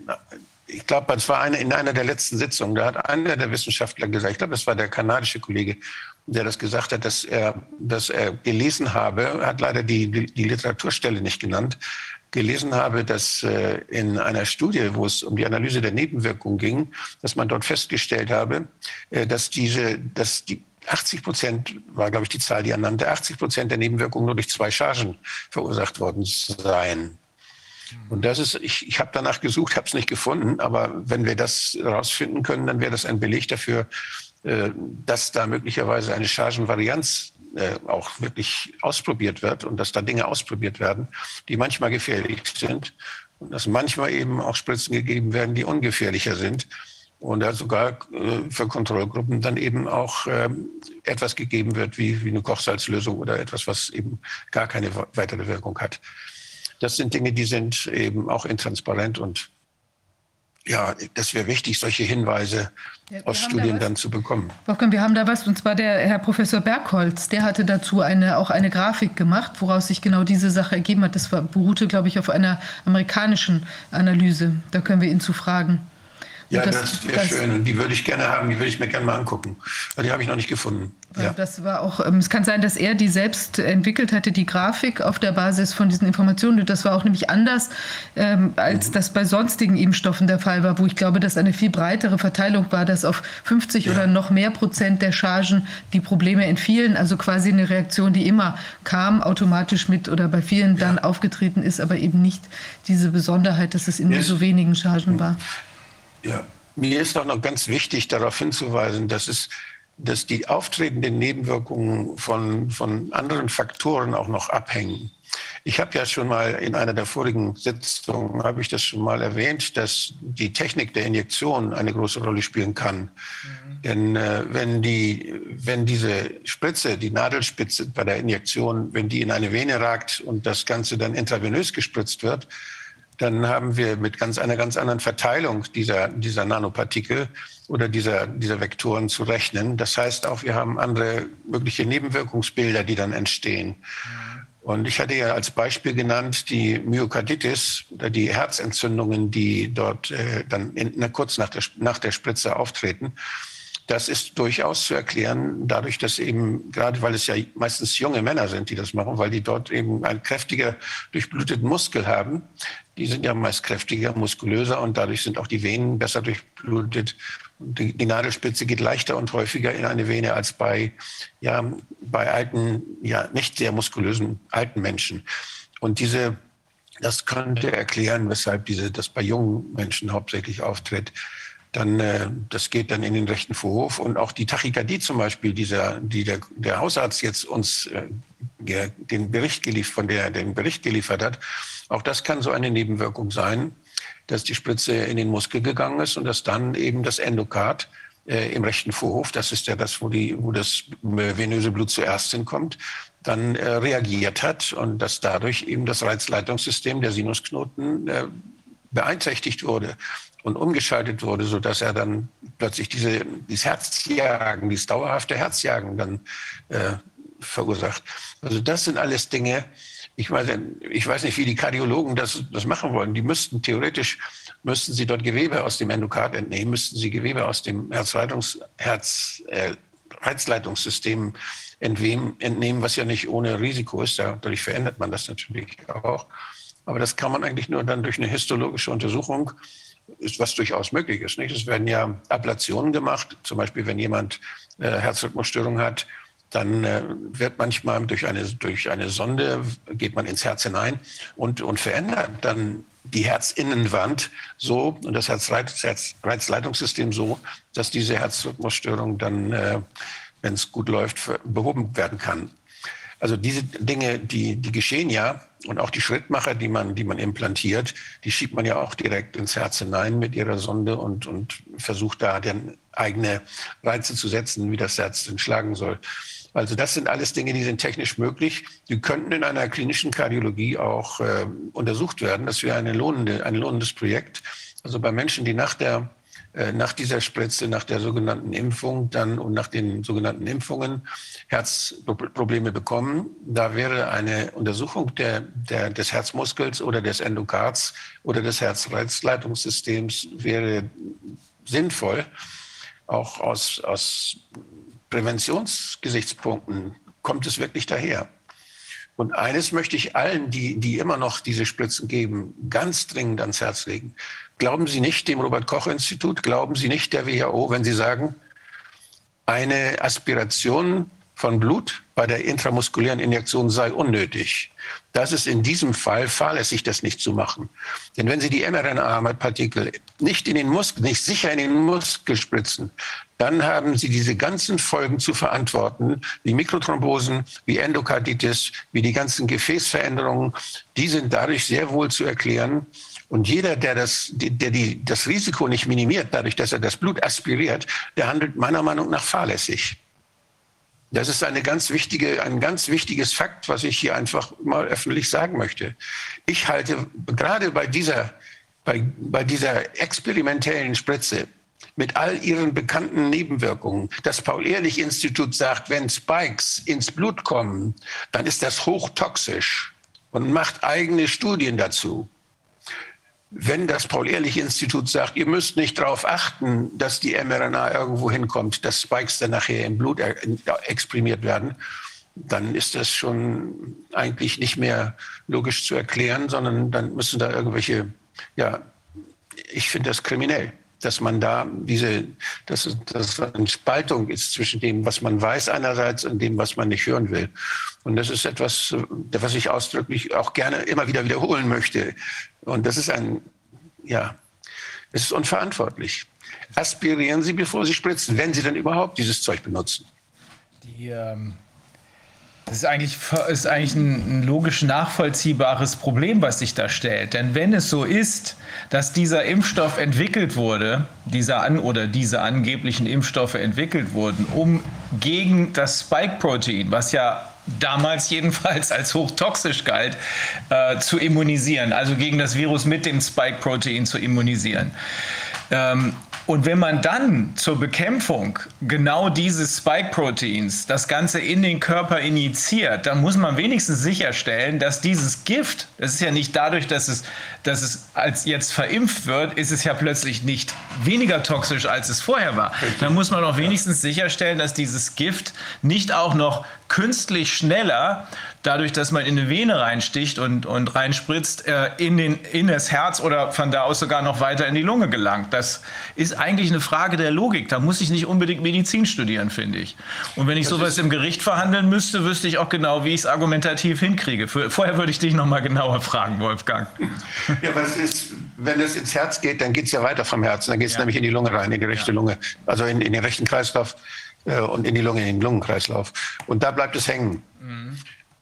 ich glaube, es war eine, in einer der letzten Sitzungen, da hat einer der Wissenschaftler gesagt, ich glaube, das war der kanadische Kollege, der das gesagt hat, dass er, dass er gelesen habe, hat leider die, die, die Literaturstelle nicht genannt, gelesen habe, dass äh, in einer Studie, wo es um die Analyse der Nebenwirkungen ging, dass man dort festgestellt habe, äh, dass diese, dass die 80 Prozent war, glaube ich, die Zahl, die er nannte, 80 Prozent der Nebenwirkungen nur durch zwei Chargen verursacht worden seien. Und das ist, ich, ich habe danach gesucht, habe es nicht gefunden, aber wenn wir das herausfinden können, dann wäre das ein Beleg dafür, äh, dass da möglicherweise eine Chargenvarianz äh, auch wirklich ausprobiert wird und dass da Dinge ausprobiert werden, die manchmal gefährlich sind und dass manchmal eben auch Spritzen gegeben werden, die ungefährlicher sind und da sogar äh, für Kontrollgruppen dann eben auch ähm, etwas gegeben wird wie, wie eine Kochsalzlösung oder etwas, was eben gar keine weitere Wirkung hat. Das sind Dinge, die sind eben auch intransparent und ja, das wäre wichtig, solche Hinweise ja, aus Studien da dann zu bekommen. Wolfgang, wir haben da was, und zwar der Herr Professor Bergholz, der hatte dazu eine, auch eine Grafik gemacht, woraus sich genau diese Sache ergeben hat. Das beruhte, glaube ich, auf einer amerikanischen Analyse. Da können wir ihn zu fragen. Ja, das, das wäre schön. Und die würde ich gerne haben, die würde ich mir gerne mal angucken. Die habe ich noch nicht gefunden. Ja. Das war auch, ähm, es kann sein, dass er die selbst entwickelt hatte, die Grafik auf der Basis von diesen Informationen. Und das war auch nämlich anders, ähm, als mhm. das bei sonstigen Impfstoffen der Fall war, wo ich glaube, dass eine viel breitere Verteilung war, dass auf 50 ja. oder noch mehr Prozent der Chargen die Probleme entfielen. Also quasi eine Reaktion, die immer kam, automatisch mit oder bei vielen ja. dann aufgetreten ist, aber eben nicht diese Besonderheit, dass es in nur so wenigen Chargen war. Ja, mir ist auch noch ganz wichtig, darauf hinzuweisen, dass es dass die auftretenden Nebenwirkungen von, von anderen Faktoren auch noch abhängen. Ich habe ja schon mal in einer der vorigen Sitzungen, habe ich das schon mal erwähnt, dass die Technik der Injektion eine große Rolle spielen kann. Mhm. Denn äh, wenn, die, wenn diese Spritze, die Nadelspitze bei der Injektion, wenn die in eine Vene ragt und das Ganze dann intravenös gespritzt wird, dann haben wir mit ganz einer ganz anderen Verteilung dieser, dieser Nanopartikel oder dieser, dieser Vektoren zu rechnen. Das heißt auch, wir haben andere mögliche Nebenwirkungsbilder, die dann entstehen. Und ich hatte ja als Beispiel genannt die Myokarditis oder die Herzentzündungen, die dort äh, dann in, na, kurz nach der, nach der Spritze auftreten. Das ist durchaus zu erklären, dadurch, dass eben, gerade weil es ja meistens junge Männer sind, die das machen, weil die dort eben einen kräftiger, durchbluteten Muskel haben. Die sind ja meist kräftiger, muskulöser und dadurch sind auch die Venen besser durchblutet. Die, die Nadelspitze geht leichter und häufiger in eine Vene als bei, ja, bei alten, ja, nicht sehr muskulösen alten Menschen. Und diese, das könnte erklären, weshalb diese, das bei jungen Menschen hauptsächlich auftritt dann äh, das geht dann in den rechten Vorhof. Und auch die Tachykardie zum Beispiel, dieser, die der, der Hausarzt jetzt uns äh, den Bericht geliefert, von der den Bericht geliefert hat, auch das kann so eine Nebenwirkung sein, dass die Spritze in den Muskel gegangen ist und dass dann eben das Endokard äh, im rechten Vorhof, das ist ja das, wo, die, wo das venöse Blut zuerst hinkommt, dann äh, reagiert hat und dass dadurch eben das Reizleitungssystem der Sinusknoten äh, beeinträchtigt wurde und umgeschaltet wurde, so dass er dann plötzlich diese, dieses Herzjagen, dieses dauerhafte Herzjagen dann äh, verursacht. Also das sind alles Dinge, ich meine, ich weiß nicht, wie die Kardiologen das, das machen wollen. Die müssten theoretisch, müssten sie dort Gewebe aus dem Endokard entnehmen, müssten sie Gewebe aus dem Herzleitungs, Herz, äh, Herzleitungssystem entnehmen, entnehmen, was ja nicht ohne Risiko ist. Dadurch verändert man das natürlich auch. Aber das kann man eigentlich nur dann durch eine histologische Untersuchung ist was durchaus möglich ist. Nicht? Es werden ja Ablationen gemacht, zum Beispiel wenn jemand äh, Herzrhythmusstörung hat, dann äh, wird manchmal durch eine, durch eine Sonde, geht man ins Herz hinein und, und verändert dann die Herzinnenwand so und das Herzreizleitungssystem so, dass diese Herzrhythmusstörung dann, äh, wenn es gut läuft, behoben werden kann. Also diese Dinge, die, die geschehen ja. Und auch die Schrittmacher, die man, die man implantiert, die schiebt man ja auch direkt ins Herz hinein mit ihrer Sonde und, und versucht da dann eigene Reize zu setzen, wie das Herz denn schlagen soll. Also das sind alles Dinge, die sind technisch möglich. Die könnten in einer klinischen Kardiologie auch äh, untersucht werden. Das wäre eine lohnende, ein lohnendes Projekt. Also bei Menschen, die nach der nach dieser Spritze, nach der sogenannten Impfung dann und nach den sogenannten Impfungen Herzprobleme bekommen. Da wäre eine Untersuchung der, der, des Herzmuskels oder des Endokards oder des Herzleitungssystems wäre sinnvoll, auch aus, aus Präventionsgesichtspunkten kommt es wirklich daher. Und eines möchte ich allen, die, die immer noch diese Spritzen geben, ganz dringend ans Herz legen. Glauben Sie nicht dem Robert Koch Institut, glauben Sie nicht der WHO, wenn Sie sagen, eine Aspiration von Blut bei der intramuskulären Injektion sei unnötig. Das ist in diesem Fall fahrlässig, das nicht zu machen. Denn wenn Sie die mRNA-Partikel nicht in den Muskel, nicht sicher in den Muskel spritzen, dann haben Sie diese ganzen Folgen zu verantworten, wie Mikrothrombosen, wie Endokarditis, wie die ganzen Gefäßveränderungen. Die sind dadurch sehr wohl zu erklären. Und jeder, der das, der die, das Risiko nicht minimiert, dadurch, dass er das Blut aspiriert, der handelt meiner Meinung nach fahrlässig. Das ist eine ganz wichtige, ein ganz wichtiges Fakt, was ich hier einfach mal öffentlich sagen möchte. Ich halte gerade bei dieser, bei, bei dieser experimentellen Spritze mit all ihren bekannten Nebenwirkungen. Das Paul-Ehrlich-Institut sagt, wenn Spikes ins Blut kommen, dann ist das hochtoxisch und macht eigene Studien dazu wenn das Paul-Ehrlich-Institut sagt, ihr müsst nicht darauf achten, dass die mRNA irgendwo hinkommt, dass Spikes dann nachher im Blut exprimiert werden, dann ist das schon eigentlich nicht mehr logisch zu erklären, sondern dann müssen da irgendwelche, ja, ich finde das kriminell dass man da diese, dass, dass eine Spaltung ist zwischen dem, was man weiß einerseits und dem, was man nicht hören will. Und das ist etwas, was ich ausdrücklich auch gerne immer wieder wiederholen möchte. Und das ist ein, ja, es ist unverantwortlich. Aspirieren Sie, bevor Sie spritzen, wenn Sie denn überhaupt dieses Zeug benutzen. Die, ähm das ist eigentlich, ist eigentlich ein, ein, logisch nachvollziehbares Problem, was sich da stellt. Denn wenn es so ist, dass dieser Impfstoff entwickelt wurde, dieser an oder diese angeblichen Impfstoffe entwickelt wurden, um gegen das Spike-Protein, was ja damals jedenfalls als hochtoxisch galt, äh, zu immunisieren, also gegen das Virus mit dem Spike-Protein zu immunisieren. Ähm, und wenn man dann zur Bekämpfung genau dieses Spike-Proteins das Ganze in den Körper injiziert, dann muss man wenigstens sicherstellen, dass dieses Gift, das ist ja nicht dadurch, dass es, dass es als jetzt verimpft wird, ist es ja plötzlich nicht weniger toxisch, als es vorher war. Dann muss man auch wenigstens sicherstellen, dass dieses Gift nicht auch noch künstlich schneller dadurch, dass man in eine Vene reinsticht und, und reinspritzt, äh, in, den, in das Herz oder von da aus sogar noch weiter in die Lunge gelangt. Das ist eigentlich eine Frage der Logik. Da muss ich nicht unbedingt Medizin studieren, finde ich. Und wenn ich das sowas im Gericht verhandeln müsste, wüsste ich auch genau, wie ich es argumentativ hinkriege. Für, vorher würde ich dich noch mal genauer fragen, Wolfgang. Ja, aber es ist, wenn es ins Herz geht, dann geht es ja weiter vom Herzen. Dann geht es ja. nämlich in die Lunge rein, in die rechte ja. Lunge, also in, in den rechten Kreislauf äh, und in die Lunge, in den Lungenkreislauf. Und da bleibt es hängen. Mhm.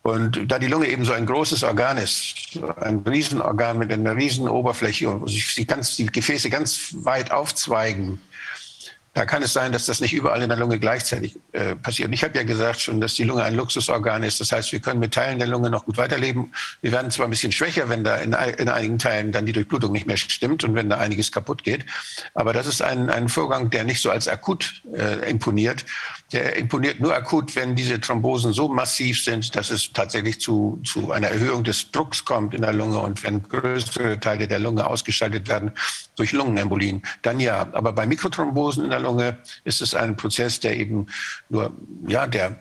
Und da die Lunge eben so ein großes Organ ist, ein Riesenorgan mit einer riesen Oberfläche und sich die, ganz, die Gefäße ganz weit aufzweigen, da kann es sein, dass das nicht überall in der Lunge gleichzeitig äh, passiert. Ich habe ja gesagt schon, dass die Lunge ein Luxusorgan ist. Das heißt, wir können mit Teilen der Lunge noch gut weiterleben. Wir werden zwar ein bisschen schwächer, wenn da in, in einigen Teilen dann die Durchblutung nicht mehr stimmt und wenn da einiges kaputt geht. Aber das ist ein, ein Vorgang, der nicht so als akut äh, imponiert. Der imponiert nur akut, wenn diese Thrombosen so massiv sind, dass es tatsächlich zu, zu einer Erhöhung des Drucks kommt in der Lunge und wenn größere Teile der Lunge ausgeschaltet werden durch Lungenembolien, dann ja. Aber bei Mikrothrombosen in der Lunge ist es ein Prozess, der eben nur, ja, der,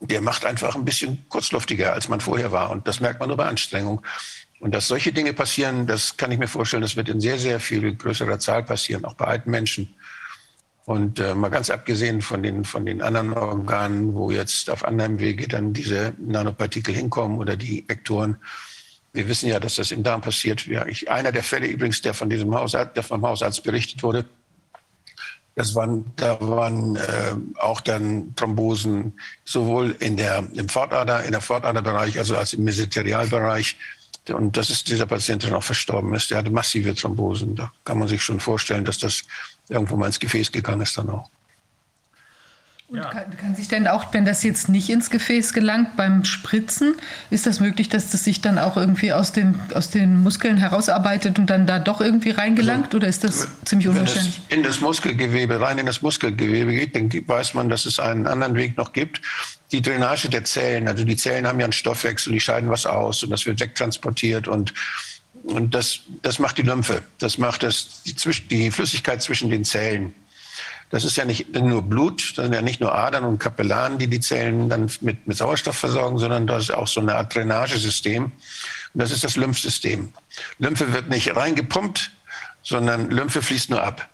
der macht einfach ein bisschen kurzluftiger, als man vorher war. Und das merkt man nur bei Anstrengung. Und dass solche Dinge passieren, das kann ich mir vorstellen, das wird in sehr, sehr viel größerer Zahl passieren, auch bei alten Menschen. Und äh, mal ganz abgesehen von den, von den anderen Organen, wo jetzt auf anderem Wege dann diese Nanopartikel hinkommen oder die Vektoren. Wir wissen ja, dass das im Darm passiert. Ja, ich, einer der Fälle übrigens, der von diesem Hausarzt, der vom Hausarzt berichtet wurde, Das waren, da waren äh, auch dann Thrombosen sowohl in der, im Fortader, in der Fortaderbereich, also als im Mesenterialbereich. Und das ist dieser Patient, der noch verstorben ist. Der hatte massive Thrombosen. Da kann man sich schon vorstellen, dass das irgendwo mal ins Gefäß gegangen ist dann auch. Und kann, kann, sich denn auch, wenn das jetzt nicht ins Gefäß gelangt beim Spritzen, ist das möglich, dass das sich dann auch irgendwie aus den, aus den Muskeln herausarbeitet und dann da doch irgendwie reingelangt? Also, oder ist das ziemlich unwahrscheinlich? Wenn es in das Muskelgewebe, rein in das Muskelgewebe geht, dann weiß man, dass es einen anderen Weg noch gibt. Die Drainage der Zellen, also die Zellen haben ja einen Stoffwechsel, die scheiden was aus und das wird wegtransportiert und und das, das macht die Lymphe. Das macht das, die, die Flüssigkeit zwischen den Zellen. Das ist ja nicht nur Blut, das sind ja nicht nur Adern und Kapillaren, die die Zellen dann mit, mit Sauerstoff versorgen, sondern das ist auch so eine Art Drainagesystem. Und das ist das Lymphsystem. Lymphe wird nicht reingepumpt, sondern Lymphe fließt nur ab.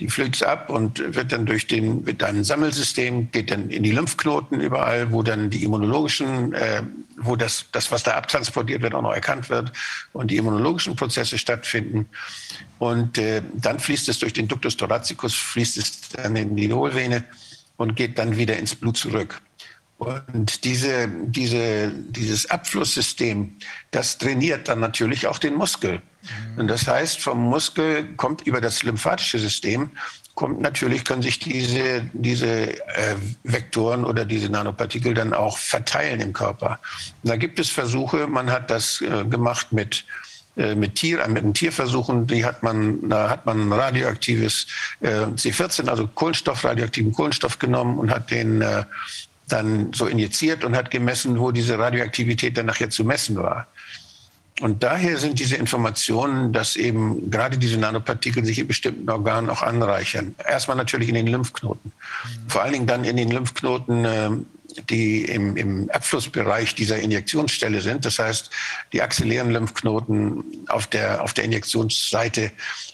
Die fließt ab und wird dann durch den, wird ein Sammelsystem, geht dann in die Lymphknoten überall, wo dann die immunologischen, äh, wo das, das, was da abtransportiert wird, auch noch erkannt wird und die immunologischen Prozesse stattfinden. Und äh, dann fließt es durch den Ductus thoracicus, fließt es dann in die Hohlvene und geht dann wieder ins Blut zurück. Und diese, diese, dieses Abflusssystem, das trainiert dann natürlich auch den Muskel. Und das heißt, vom Muskel kommt über das lymphatische System, kommt natürlich, können sich diese, diese äh, Vektoren oder diese Nanopartikel dann auch verteilen im Körper. Und da gibt es Versuche, man hat das äh, gemacht mit äh, mit, Tier, mit den Tierversuchen, die hat man, da hat man radioaktives äh, C14, also Kohlenstoff, radioaktiven Kohlenstoff genommen und hat den äh, dann so injiziert und hat gemessen, wo diese Radioaktivität dann nachher zu messen war. Und daher sind diese Informationen, dass eben gerade diese Nanopartikel sich in bestimmten Organen auch anreichern. Erstmal natürlich in den Lymphknoten. Vor allen Dingen dann in den Lymphknoten, ähm, die im, im Abflussbereich dieser Injektionsstelle sind. Das heißt, die axillären Lymphknoten auf der, auf der Injektionsseite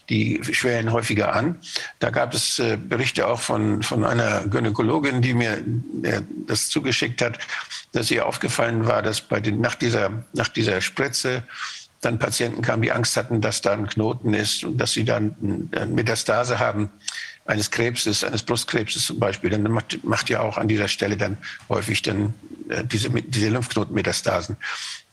die schwellen häufiger an. Da gab es äh, Berichte auch von, von einer Gynäkologin, die mir äh, das zugeschickt hat, dass ihr aufgefallen war, dass bei den, nach, dieser, nach dieser Spritze dann Patienten kamen, die Angst hatten, dass da ein Knoten ist und dass sie dann eine Metastase haben eines Krebses, eines Brustkrebses zum Beispiel. Dann macht, macht ja auch an dieser Stelle dann häufig dann äh, diese, diese Lymphknotenmetastasen.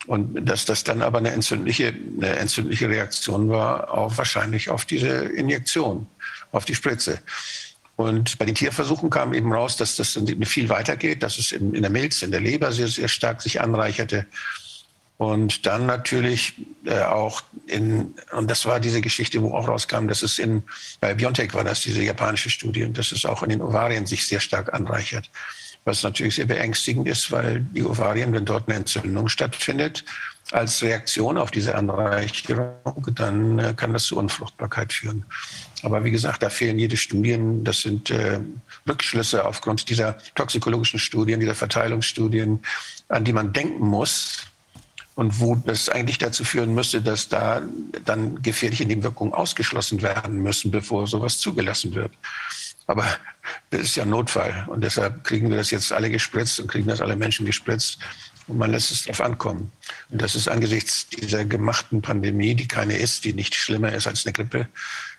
Und dass das dann aber eine entzündliche, eine entzündliche Reaktion war, auch wahrscheinlich auf diese Injektion, auf die Spritze. Und bei den Tierversuchen kam eben raus, dass das viel weiter geht, dass es in, der Milz, in der Leber sehr, sehr stark sich anreicherte. Und dann natürlich äh, auch in, und das war diese Geschichte, wo auch rauskam, dass es in, bei Biontech war das diese japanische Studie, dass es auch in den Ovarien sich sehr stark anreichert was natürlich sehr beängstigend ist, weil die Ovarien, wenn dort eine Entzündung stattfindet, als Reaktion auf diese Anreicherung, dann äh, kann das zu Unfruchtbarkeit führen. Aber wie gesagt, da fehlen jede Studien. Das sind äh, Rückschlüsse aufgrund dieser toxikologischen Studien, dieser Verteilungsstudien, an die man denken muss und wo das eigentlich dazu führen müsste, dass da dann gefährliche Nebenwirkungen ausgeschlossen werden müssen, bevor sowas zugelassen wird. Aber das ist ja Notfall. Und deshalb kriegen wir das jetzt alle gespritzt und kriegen das alle Menschen gespritzt. Und man lässt es darauf ankommen. Und das ist angesichts dieser gemachten Pandemie, die keine ist, die nicht schlimmer ist als eine Grippe,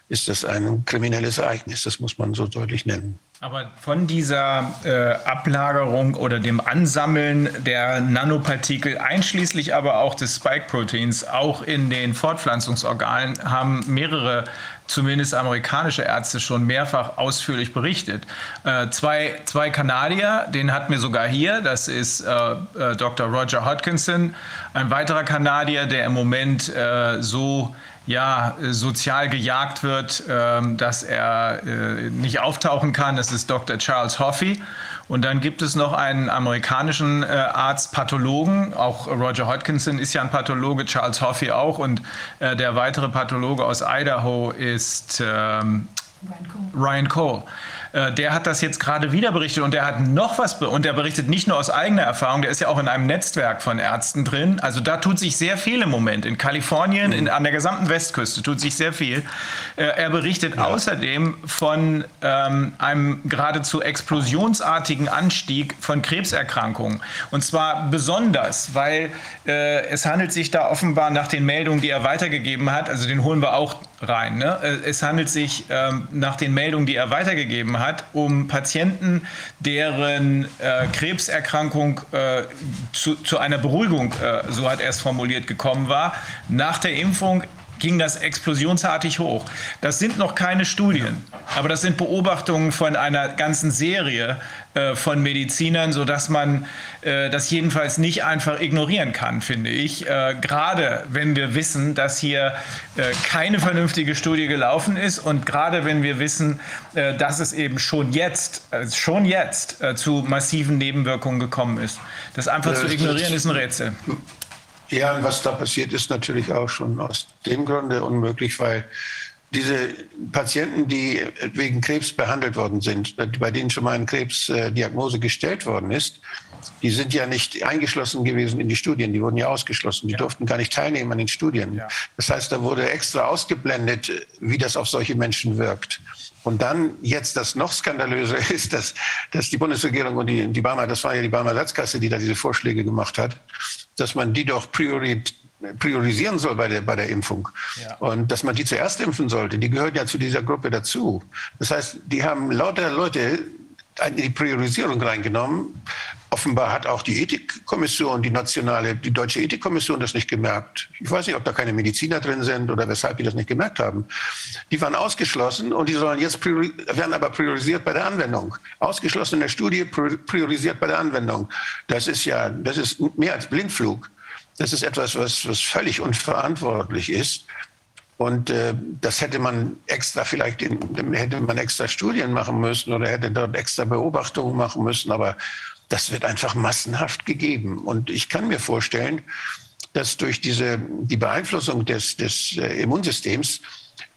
ist das ein kriminelles Ereignis. Das muss man so deutlich nennen. Aber von dieser äh, Ablagerung oder dem Ansammeln der Nanopartikel, einschließlich aber auch des Spike-Proteins, auch in den Fortpflanzungsorganen, haben mehrere zumindest amerikanische Ärzte schon mehrfach ausführlich berichtet. Äh, zwei, zwei Kanadier, den hatten wir sogar hier, das ist äh, äh, Dr. Roger Hodkinson, ein weiterer Kanadier, der im Moment äh, so ja, sozial gejagt wird, ähm, dass er äh, nicht auftauchen kann. Das ist Dr. Charles Hoffey. Und dann gibt es noch einen amerikanischen äh, Arzt, Pathologen, auch Roger Hodkinson ist ja ein Pathologe, Charles Hoffey auch. Und äh, der weitere Pathologe aus Idaho ist ähm, Ryan Cole. Ryan Cole. Äh, der hat das jetzt gerade wieder berichtet und der hat noch was, und der berichtet nicht nur aus eigener Erfahrung, der ist ja auch in einem Netzwerk von Ärzten drin. Also da tut sich sehr viel im Moment. In Kalifornien, in, an der gesamten Westküste tut sich sehr viel. Äh, er berichtet ja. außerdem von ähm, einem geradezu explosionsartigen Anstieg von Krebserkrankungen. Und zwar besonders, weil äh, es handelt sich da offenbar nach den Meldungen, die er weitergegeben hat, also den holen wir auch rein. Ne? Äh, es handelt sich ähm, nach den Meldungen, die er weitergegeben hat, um Patienten, deren äh, Krebserkrankung äh, zu, zu, einer Beruhigung, äh, so hat er es formuliert, gekommen war. Nach der Impfung ging das explosionsartig hoch. Das sind noch keine Studien, aber das sind Beobachtungen von einer ganzen Serie äh, von Medizinern, sodass man äh, das jedenfalls nicht einfach ignorieren kann, finde ich. Äh, gerade wenn wir wissen, dass hier äh, keine vernünftige Studie gelaufen ist und gerade wenn wir wissen, äh, dass es eben schon jetzt, schon jetzt zu massiven Nebenwirkungen gekommen ist. Das einfach zu ignorieren ist ein Rätsel. Ja, und was da passiert, ist natürlich auch schon aus dem Grunde unmöglich, weil diese Patienten, die wegen Krebs behandelt worden sind, bei denen schon mal eine Krebsdiagnose gestellt worden ist, die sind ja nicht eingeschlossen gewesen in die Studien, die wurden ja ausgeschlossen, die ja. durften gar nicht teilnehmen an den Studien. Ja. Das heißt, da wurde extra ausgeblendet, wie das auf solche Menschen wirkt. Und dann jetzt das noch skandalöse ist, dass, dass die Bundesregierung und die, die Barmer, das war ja die Barmer Ersatzkasse, die da diese Vorschläge gemacht hat, dass man die doch priorit, priorisieren soll bei der, bei der Impfung. Ja. Und dass man die zuerst impfen sollte. Die gehören ja zu dieser Gruppe dazu. Das heißt, die haben lauter Leute in die Priorisierung reingenommen. Offenbar hat auch die Ethikkommission, die nationale, die deutsche Ethikkommission das nicht gemerkt. Ich weiß nicht, ob da keine Mediziner drin sind oder weshalb die das nicht gemerkt haben. Die waren ausgeschlossen und die sollen jetzt werden aber priorisiert bei der Anwendung. Ausgeschlossen in der Studie, priorisiert bei der Anwendung. Das ist ja, das ist mehr als Blindflug. Das ist etwas, was, was völlig unverantwortlich ist. Und äh, das hätte man extra vielleicht in, hätte man extra Studien machen müssen oder hätte dort extra Beobachtungen machen müssen. Aber das wird einfach massenhaft gegeben. Und ich kann mir vorstellen, dass durch diese die Beeinflussung des, des äh, Immunsystems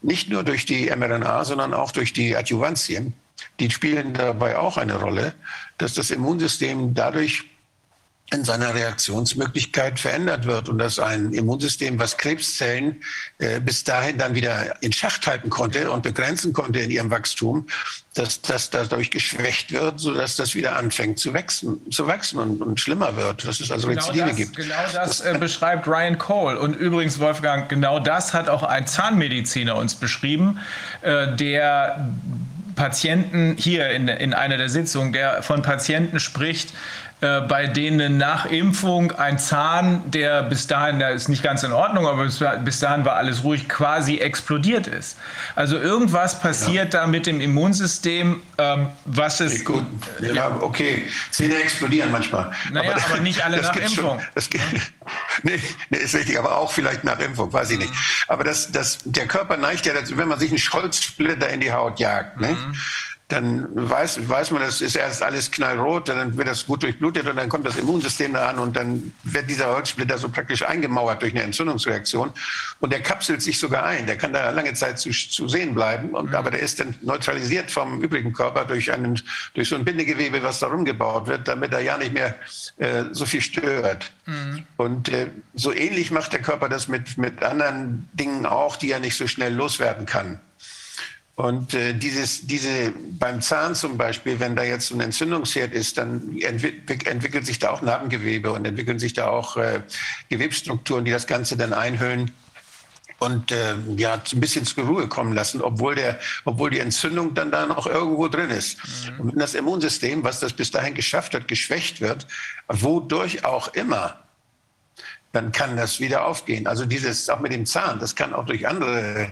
nicht nur durch die mRNA, sondern auch durch die Adjuvantien, die spielen dabei auch eine Rolle, dass das Immunsystem dadurch in seiner Reaktionsmöglichkeit verändert wird und dass ein Immunsystem, was Krebszellen äh, bis dahin dann wieder in Schacht halten konnte und begrenzen konnte in ihrem Wachstum, dass das dadurch geschwächt wird, sodass das wieder anfängt zu wachsen, zu wachsen und, und schlimmer wird, dass es also genau Rezidive das, gibt. Genau das äh, beschreibt Ryan Cole. Und übrigens, Wolfgang, genau das hat auch ein Zahnmediziner uns beschrieben, äh, der Patienten hier in, in einer der Sitzungen, der von Patienten spricht, bei denen nach Impfung ein Zahn, der bis dahin, der ist nicht ganz in Ordnung, aber bis, dahin war alles ruhig, quasi explodiert ist. Also irgendwas passiert ja. da mit dem Immunsystem, ähm, was es. Gut. Ja, ja, okay, Zähne explodieren manchmal. Naja, aber, aber nicht alle nach Impfung. Schon, das, nee, nee, ist richtig, aber auch vielleicht nach Impfung, weiß ich nicht. Aber das, das, der Körper neigt ja dazu, wenn man sich einen Scholzsplitter in die Haut jagt, ne? mhm. ne? Dann weiß, weiß man, das ist erst alles knallrot, dann wird das gut durchblutet und dann kommt das Immunsystem da an und dann wird dieser Holzsplitter so praktisch eingemauert durch eine Entzündungsreaktion und der kapselt sich sogar ein. Der kann da lange Zeit zu, zu sehen bleiben, und, mhm. aber der ist dann neutralisiert vom übrigen Körper durch, einen, durch so ein Bindegewebe, was darum gebaut wird, damit er ja nicht mehr äh, so viel stört. Mhm. Und äh, so ähnlich macht der Körper das mit, mit anderen Dingen auch, die er nicht so schnell loswerden kann. Und äh, dieses, diese, beim Zahn zum Beispiel, wenn da jetzt so ein Entzündungsherd ist, dann entwick entwickelt sich da auch Narbengewebe und entwickeln sich da auch äh, Gewebsstrukturen, die das Ganze dann einhüllen und äh, ja ein bisschen zur Ruhe kommen lassen, obwohl der, obwohl die Entzündung dann da noch irgendwo drin ist. Mhm. Und wenn das Immunsystem, was das bis dahin geschafft hat, geschwächt wird, wodurch auch immer, dann kann das wieder aufgehen. Also dieses auch mit dem Zahn, das kann auch durch andere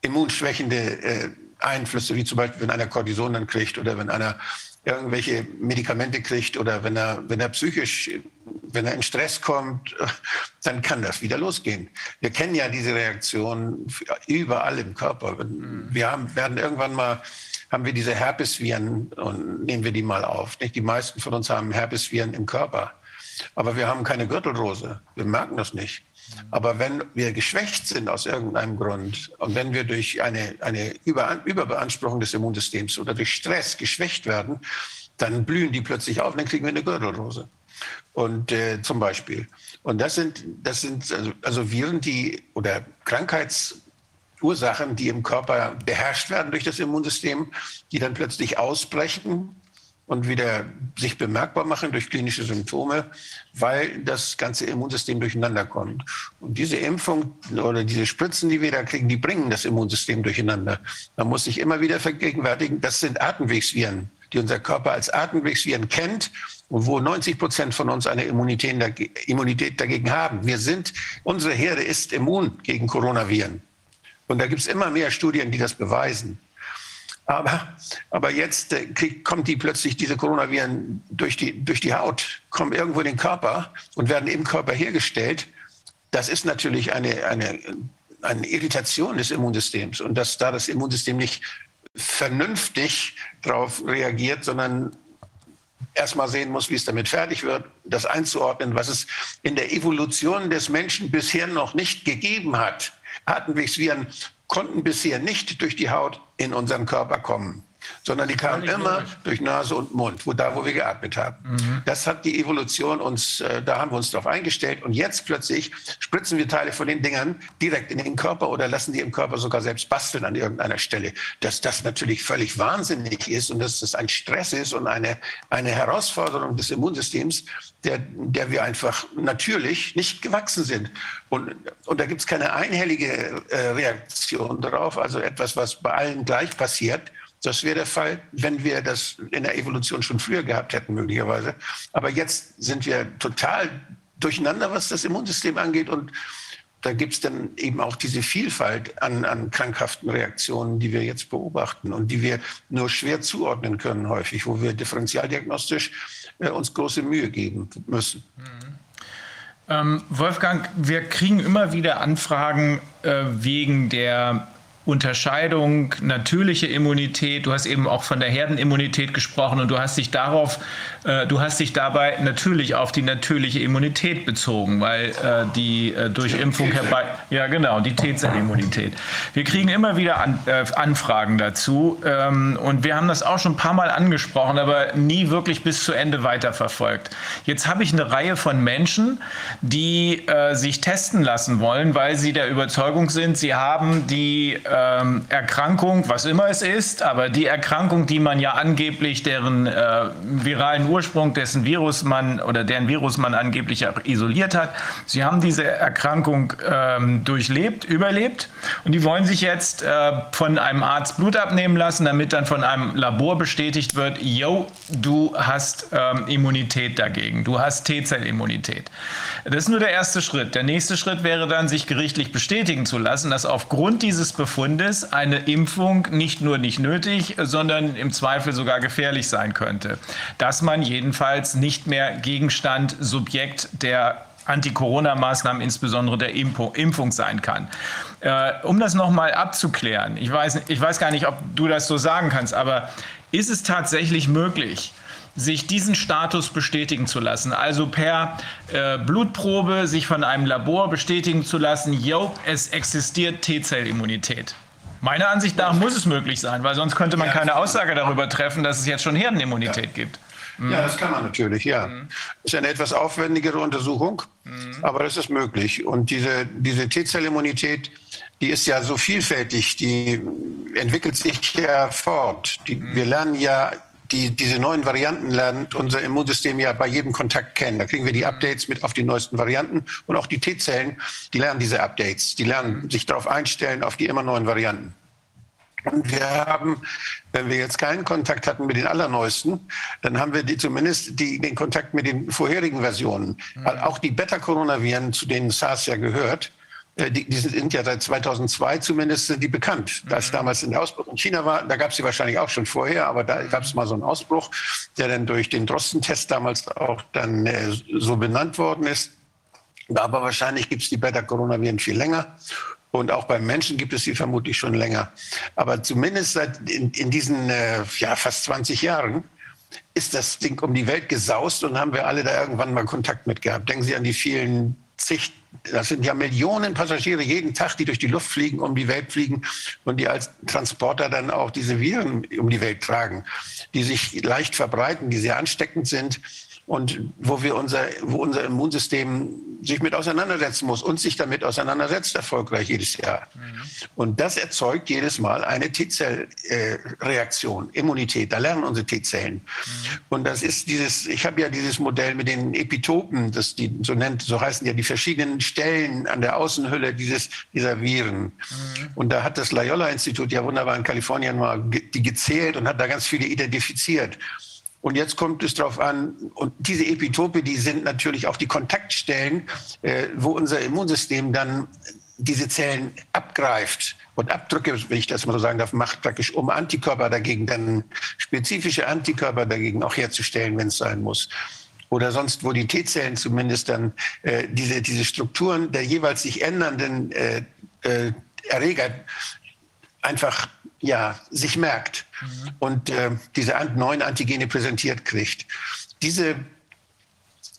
immunschwächende äh, Einflüsse, wie zum Beispiel, wenn einer Cortison dann kriegt oder wenn einer irgendwelche Medikamente kriegt oder wenn er, wenn er psychisch, wenn er in Stress kommt, dann kann das wieder losgehen. Wir kennen ja diese Reaktion überall im Körper. Wir haben, werden irgendwann mal, haben wir diese Herpesviren und nehmen wir die mal auf. Nicht? Die meisten von uns haben Herpesviren im Körper. Aber wir haben keine Gürtelrose. Wir merken das nicht. Aber wenn wir geschwächt sind aus irgendeinem Grund und wenn wir durch eine, eine Über, Überbeanspruchung des Immunsystems oder durch Stress geschwächt werden, dann blühen die plötzlich auf und dann kriegen wir eine Gürtelrose. Und äh, zum Beispiel. Und das sind, das sind also, also Viren, die oder Krankheitsursachen, die im Körper beherrscht werden durch das Immunsystem, die dann plötzlich ausbrechen und wieder sich bemerkbar machen durch klinische Symptome, weil das ganze Immunsystem durcheinander kommt. Und diese Impfung oder diese Spritzen, die wir da kriegen, die bringen das Immunsystem durcheinander. Man muss sich immer wieder vergegenwärtigen, das sind Atemwegsviren, die unser Körper als Atemwegsviren kennt und wo 90 Prozent von uns eine Immunität dagegen haben. Wir sind, unsere Herde ist immun gegen Coronaviren. Und da gibt es immer mehr Studien, die das beweisen. Aber, aber jetzt äh, krieg, kommt die plötzlich, diese Coronaviren durch die, durch die Haut, kommen irgendwo in den Körper und werden im Körper hergestellt. Das ist natürlich eine, eine, eine Irritation des Immunsystems. Und dass da das Immunsystem nicht vernünftig darauf reagiert, sondern erstmal sehen muss, wie es damit fertig wird, das einzuordnen, was es in der Evolution des Menschen bisher noch nicht gegeben hat. Atemwegsviren konnten bisher nicht durch die Haut in unseren Körper kommen sondern die kamen immer logisch. durch Nase und Mund, wo da, wo wir geatmet haben. Mhm. Das hat die Evolution uns, äh, da haben wir uns darauf eingestellt. Und jetzt plötzlich spritzen wir Teile von den Dingern direkt in den Körper oder lassen die im Körper sogar selbst basteln an irgendeiner Stelle. Dass das natürlich völlig wahnsinnig ist und dass das ein Stress ist und eine, eine Herausforderung des Immunsystems, der, der wir einfach natürlich nicht gewachsen sind. Und, und da gibt es keine einhellige äh, Reaktion darauf, also etwas, was bei allen gleich passiert. Das wäre der Fall, wenn wir das in der Evolution schon früher gehabt hätten, möglicherweise. Aber jetzt sind wir total durcheinander, was das Immunsystem angeht. Und da gibt es dann eben auch diese Vielfalt an, an krankhaften Reaktionen, die wir jetzt beobachten und die wir nur schwer zuordnen können häufig, wo wir differentialdiagnostisch äh, uns große Mühe geben müssen. Mhm. Ähm, Wolfgang, wir kriegen immer wieder Anfragen äh, wegen der Unterscheidung, natürliche Immunität, du hast eben auch von der Herdenimmunität gesprochen und du hast dich darauf, äh, du hast dich dabei natürlich auf die natürliche Immunität bezogen, weil äh, die äh, durch Impfung herbei, ja genau, die T-Zellimmunität. Wir kriegen immer wieder an, äh, Anfragen dazu ähm, und wir haben das auch schon ein paar Mal angesprochen, aber nie wirklich bis zu Ende weiterverfolgt. Jetzt habe ich eine Reihe von Menschen, die äh, sich testen lassen wollen, weil sie der Überzeugung sind, sie haben die ähm, Erkrankung, was immer es ist, aber die Erkrankung, die man ja angeblich deren äh, viralen Ursprung, dessen Virus man oder deren Virus man angeblich isoliert hat, sie haben diese Erkrankung ähm, durchlebt, überlebt und die wollen sich jetzt äh, von einem Arzt Blut abnehmen lassen, damit dann von einem Labor bestätigt wird, yo, du hast ähm, Immunität dagegen, du hast T-Zellimmunität. Das ist nur der erste Schritt. Der nächste Schritt wäre dann, sich gerichtlich bestätigen zu lassen, dass aufgrund dieses Befunds Befundes eine Impfung nicht nur nicht nötig, sondern im Zweifel sogar gefährlich sein könnte. Dass man jedenfalls nicht mehr Gegenstand, Subjekt der Anti-Corona-Maßnahmen, insbesondere der Impfung sein kann. Äh, um das nochmal abzuklären, ich weiß, ich weiß gar nicht, ob du das so sagen kannst, aber ist es tatsächlich möglich, sich diesen Status bestätigen zu lassen. Also per äh, Blutprobe sich von einem Labor bestätigen zu lassen, jo, es existiert T-Zellimmunität. Meiner Ansicht nach muss es möglich sein, weil sonst könnte man keine Aussage darüber treffen, dass es jetzt schon Herdenimmunität ja. gibt. Mhm. Ja, das kann man natürlich, ja. Mhm. Ist eine etwas aufwendigere Untersuchung, mhm. aber das ist möglich. Und diese, diese T-Zellimmunität, die ist ja so vielfältig, die entwickelt sich ja fort. Die, mhm. Wir lernen ja die, diese neuen Varianten lernt unser Immunsystem ja bei jedem Kontakt kennen. Da kriegen wir die Updates mit auf die neuesten Varianten und auch die T-Zellen, die lernen diese Updates. Die lernen sich darauf einstellen, auf die immer neuen Varianten. Und wir haben, wenn wir jetzt keinen Kontakt hatten mit den allerneuesten, dann haben wir die, zumindest die, den Kontakt mit den vorherigen Versionen. Mhm. Auch die Beta-Coronaviren, zu denen SARS ja gehört, die, die, sind ja seit 2002 zumindest sind die bekannt. Mhm. Als damals in der Ausbruch in China war, da gab es sie wahrscheinlich auch schon vorher, aber da gab es mal so einen Ausbruch, der dann durch den Drosten-Test damals auch dann äh, so benannt worden ist. Aber wahrscheinlich gibt es die Beta-Coronaviren viel länger. Und auch beim Menschen gibt es sie vermutlich schon länger. Aber zumindest seit in, in diesen äh, ja, fast 20 Jahren ist das Ding um die Welt gesaust und haben wir alle da irgendwann mal Kontakt mit gehabt. Denken Sie an die vielen zig, das sind ja Millionen Passagiere jeden Tag, die durch die Luft fliegen, um die Welt fliegen und die als Transporter dann auch diese Viren um die Welt tragen, die sich leicht verbreiten, die sehr ansteckend sind und wo wir unser, wo unser Immunsystem sich mit auseinandersetzen muss und sich damit auseinandersetzt, erfolgreich jedes Jahr. Mhm. Und das erzeugt jedes Mal eine T-Zell-Reaktion, äh, Immunität. Da lernen unsere T-Zellen. Mhm. Und das ist dieses, ich habe ja dieses Modell mit den Epitopen, das die so nennt, so heißen ja die verschiedenen Stellen an der Außenhülle dieses, dieser Viren. Mhm. Und da hat das Loyola-Institut ja wunderbar in Kalifornien mal die gezählt und hat da ganz viele identifiziert. Und jetzt kommt es darauf an, und diese Epitope, die sind natürlich auch die Kontaktstellen, äh, wo unser Immunsystem dann diese Zellen abgreift und Abdrücke, wenn ich das mal so sagen darf, macht praktisch, um Antikörper dagegen, dann spezifische Antikörper dagegen auch herzustellen, wenn es sein muss. Oder sonst, wo die T-Zellen zumindest dann äh, diese, diese Strukturen der jeweils sich ändernden äh, äh, Erreger einfach ja, sich merkt mhm. und äh, diese neuen Antigene präsentiert kriegt. Diese,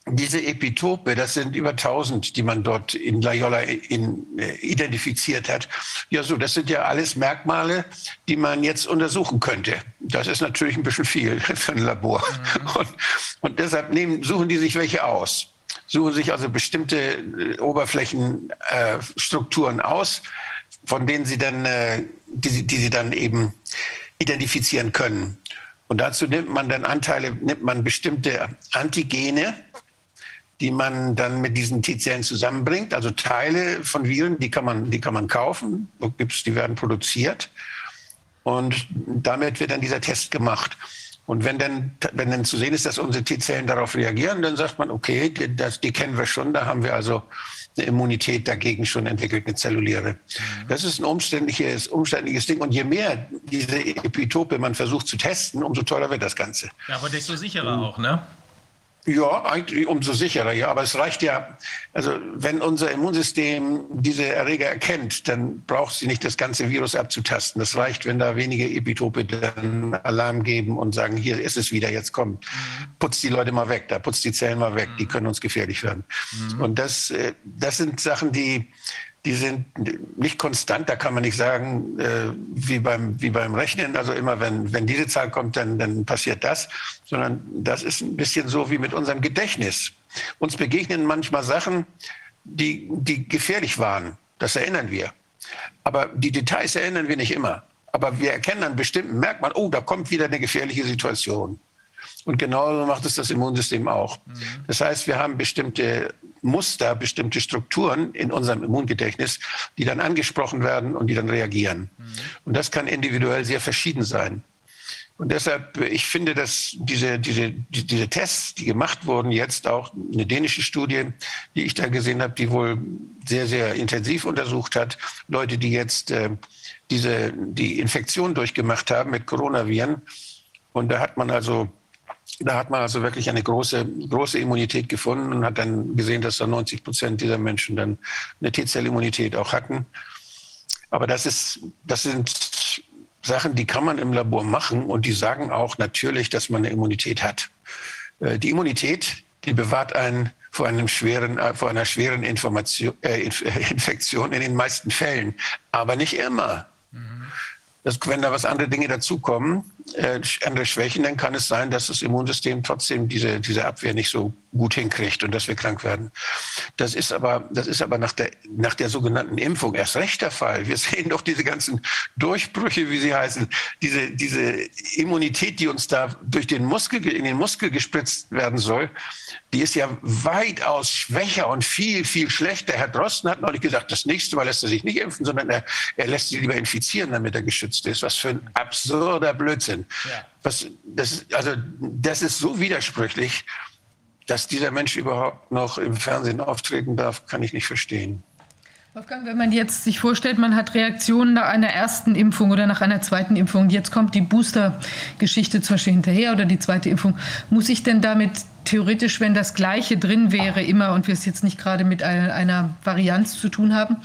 diese Epitope, das sind über 1000, die man dort in Loyola in, äh, identifiziert hat. Ja, so, das sind ja alles Merkmale, die man jetzt untersuchen könnte. Das ist natürlich ein bisschen viel für ein Labor. Mhm. Und, und deshalb nehmen, suchen die sich welche aus suchen sich also bestimmte äh, Oberflächenstrukturen äh, aus, von denen sie dann, äh, die, die sie dann eben identifizieren können. Und dazu nimmt man dann Anteile, nimmt man bestimmte Antigene, die man dann mit diesen T-Zellen zusammenbringt, also Teile von Viren, die kann man, die kann man kaufen, die werden produziert. Und damit wird dann dieser Test gemacht. Und wenn dann, wenn dann zu sehen ist, dass unsere T-Zellen darauf reagieren, dann sagt man, okay, das, die kennen wir schon, da haben wir also eine Immunität dagegen schon entwickelt, eine zelluläre. Mhm. Das ist ein umständliches, umständliches Ding. Und je mehr diese Epitope man versucht zu testen, umso teurer wird das Ganze. Ja, aber desto sicherer auch, ne? Ja, eigentlich umso sicherer, ja. Aber es reicht ja, also wenn unser Immunsystem diese Erreger erkennt, dann braucht sie nicht das ganze Virus abzutasten. Das reicht, wenn da wenige Epitope dann Alarm geben und sagen, hier ist es wieder, jetzt kommt. Mhm. Putzt die Leute mal weg, da putzt die Zellen mal weg, die mhm. können uns gefährlich werden. Mhm. Und das, äh, das sind Sachen, die, die sind nicht konstant, da kann man nicht sagen, äh, wie, beim, wie beim Rechnen, also immer wenn, wenn diese Zahl kommt, dann, dann passiert das, sondern das ist ein bisschen so wie mit unserem Gedächtnis. Uns begegnen manchmal Sachen, die, die gefährlich waren, das erinnern wir. Aber die Details erinnern wir nicht immer. Aber wir erkennen an bestimmten Merkmalen, oh, da kommt wieder eine gefährliche Situation. Und genauso macht es das Immunsystem auch. Mhm. Das heißt, wir haben bestimmte Muster, bestimmte Strukturen in unserem Immungedächtnis, die dann angesprochen werden und die dann reagieren. Mhm. Und das kann individuell sehr verschieden sein. Und deshalb, ich finde, dass diese, diese, diese Tests, die gemacht wurden, jetzt auch eine dänische Studie, die ich da gesehen habe, die wohl sehr, sehr intensiv untersucht hat, Leute, die jetzt äh, diese, die Infektion durchgemacht haben mit Coronaviren. Und da hat man also da hat man also wirklich eine große, große Immunität gefunden und hat dann gesehen, dass da 90 Prozent dieser Menschen dann eine T-Zell-Immunität auch hatten. Aber das ist, das sind Sachen, die kann man im Labor machen und die sagen auch natürlich, dass man eine Immunität hat. Äh, die Immunität, die bewahrt einen vor, einem schweren, äh, vor einer schweren Information, äh, Infektion in den meisten Fällen, aber nicht immer. Mhm. Das, wenn da was andere Dinge dazukommen, äh, andere Schwächen, dann kann es sein, dass das Immunsystem trotzdem diese, diese Abwehr nicht so gut hinkriegt und dass wir krank werden. Das ist aber, das ist aber nach der, nach der sogenannten Impfung erst recht der Fall. Wir sehen doch diese ganzen Durchbrüche, wie sie heißen, diese, diese Immunität, die uns da durch den Muskel, in den Muskel gespritzt werden soll, die ist ja weitaus schwächer und viel, viel schlechter. Herr Drosten hat neulich gesagt, das nächste Mal lässt er sich nicht impfen, sondern er, er lässt sich lieber infizieren, damit er geschützt ist. Was für ein absurder Blödsinn. Ja. Was, das, also, das ist so widersprüchlich, dass dieser Mensch überhaupt noch im Fernsehen auftreten darf, kann ich nicht verstehen. Wolfgang, wenn man jetzt sich vorstellt, man hat Reaktionen nach einer ersten Impfung oder nach einer zweiten Impfung, jetzt kommt die Booster-Geschichte zum Beispiel hinterher oder die zweite Impfung, muss ich denn damit theoretisch, wenn das Gleiche drin wäre immer und wir es jetzt nicht gerade mit einer Varianz zu tun haben,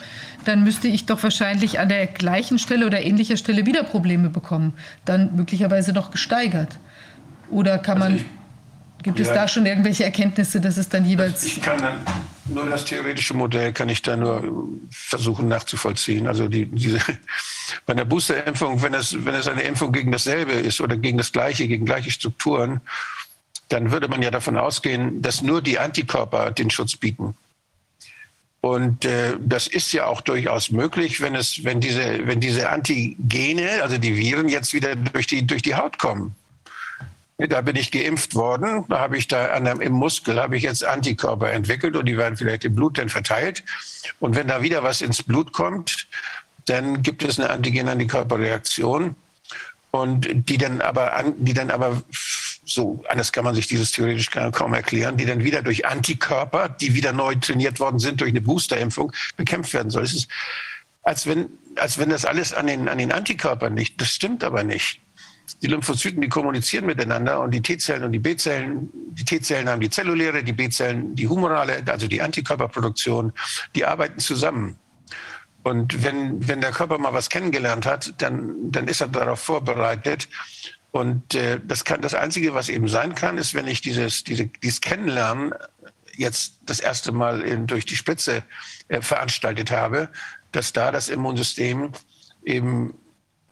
dann müsste ich doch wahrscheinlich an der gleichen Stelle oder ähnlicher Stelle wieder Probleme bekommen, dann möglicherweise noch gesteigert. Oder kann man, also gibt es da schon irgendwelche Erkenntnisse, dass es dann jeweils... Ich kann dann nur das theoretische Modell kann ich da nur versuchen nachzuvollziehen. Also die, diese, bei einer Boosterimpfung, wenn es, wenn es eine Impfung gegen dasselbe ist oder gegen das Gleiche, gegen gleiche Strukturen, dann würde man ja davon ausgehen, dass nur die Antikörper den Schutz bieten. Und äh, das ist ja auch durchaus möglich, wenn es, wenn diese, wenn diese Antigene, also die Viren jetzt wieder durch die, durch die Haut kommen. Da bin ich geimpft worden, da habe ich da an einem, im Muskel habe ich jetzt Antikörper entwickelt und die werden vielleicht im Blut dann verteilt. Und wenn da wieder was ins Blut kommt, dann gibt es eine Antigen-Antikörperreaktion und die dann aber, die dann aber so, anders kann man sich dieses theoretisch kaum erklären, die dann wieder durch Antikörper, die wieder neu trainiert worden sind durch eine Boosterimpfung, bekämpft werden soll. Es ist, als wenn, als wenn das alles an den, an den Antikörpern liegt. Das stimmt aber nicht. Die Lymphozyten, die kommunizieren miteinander und die T-Zellen und die B-Zellen, die T-Zellen haben die zelluläre, die B-Zellen die humorale, also die Antikörperproduktion, die arbeiten zusammen. Und wenn, wenn der Körper mal was kennengelernt hat, dann, dann ist er darauf vorbereitet. Und äh, das kann das Einzige, was eben sein kann, ist, wenn ich dieses, diese, dieses Kennenlernen jetzt das erste Mal in, durch die Spitze äh, veranstaltet habe, dass da das Immunsystem eben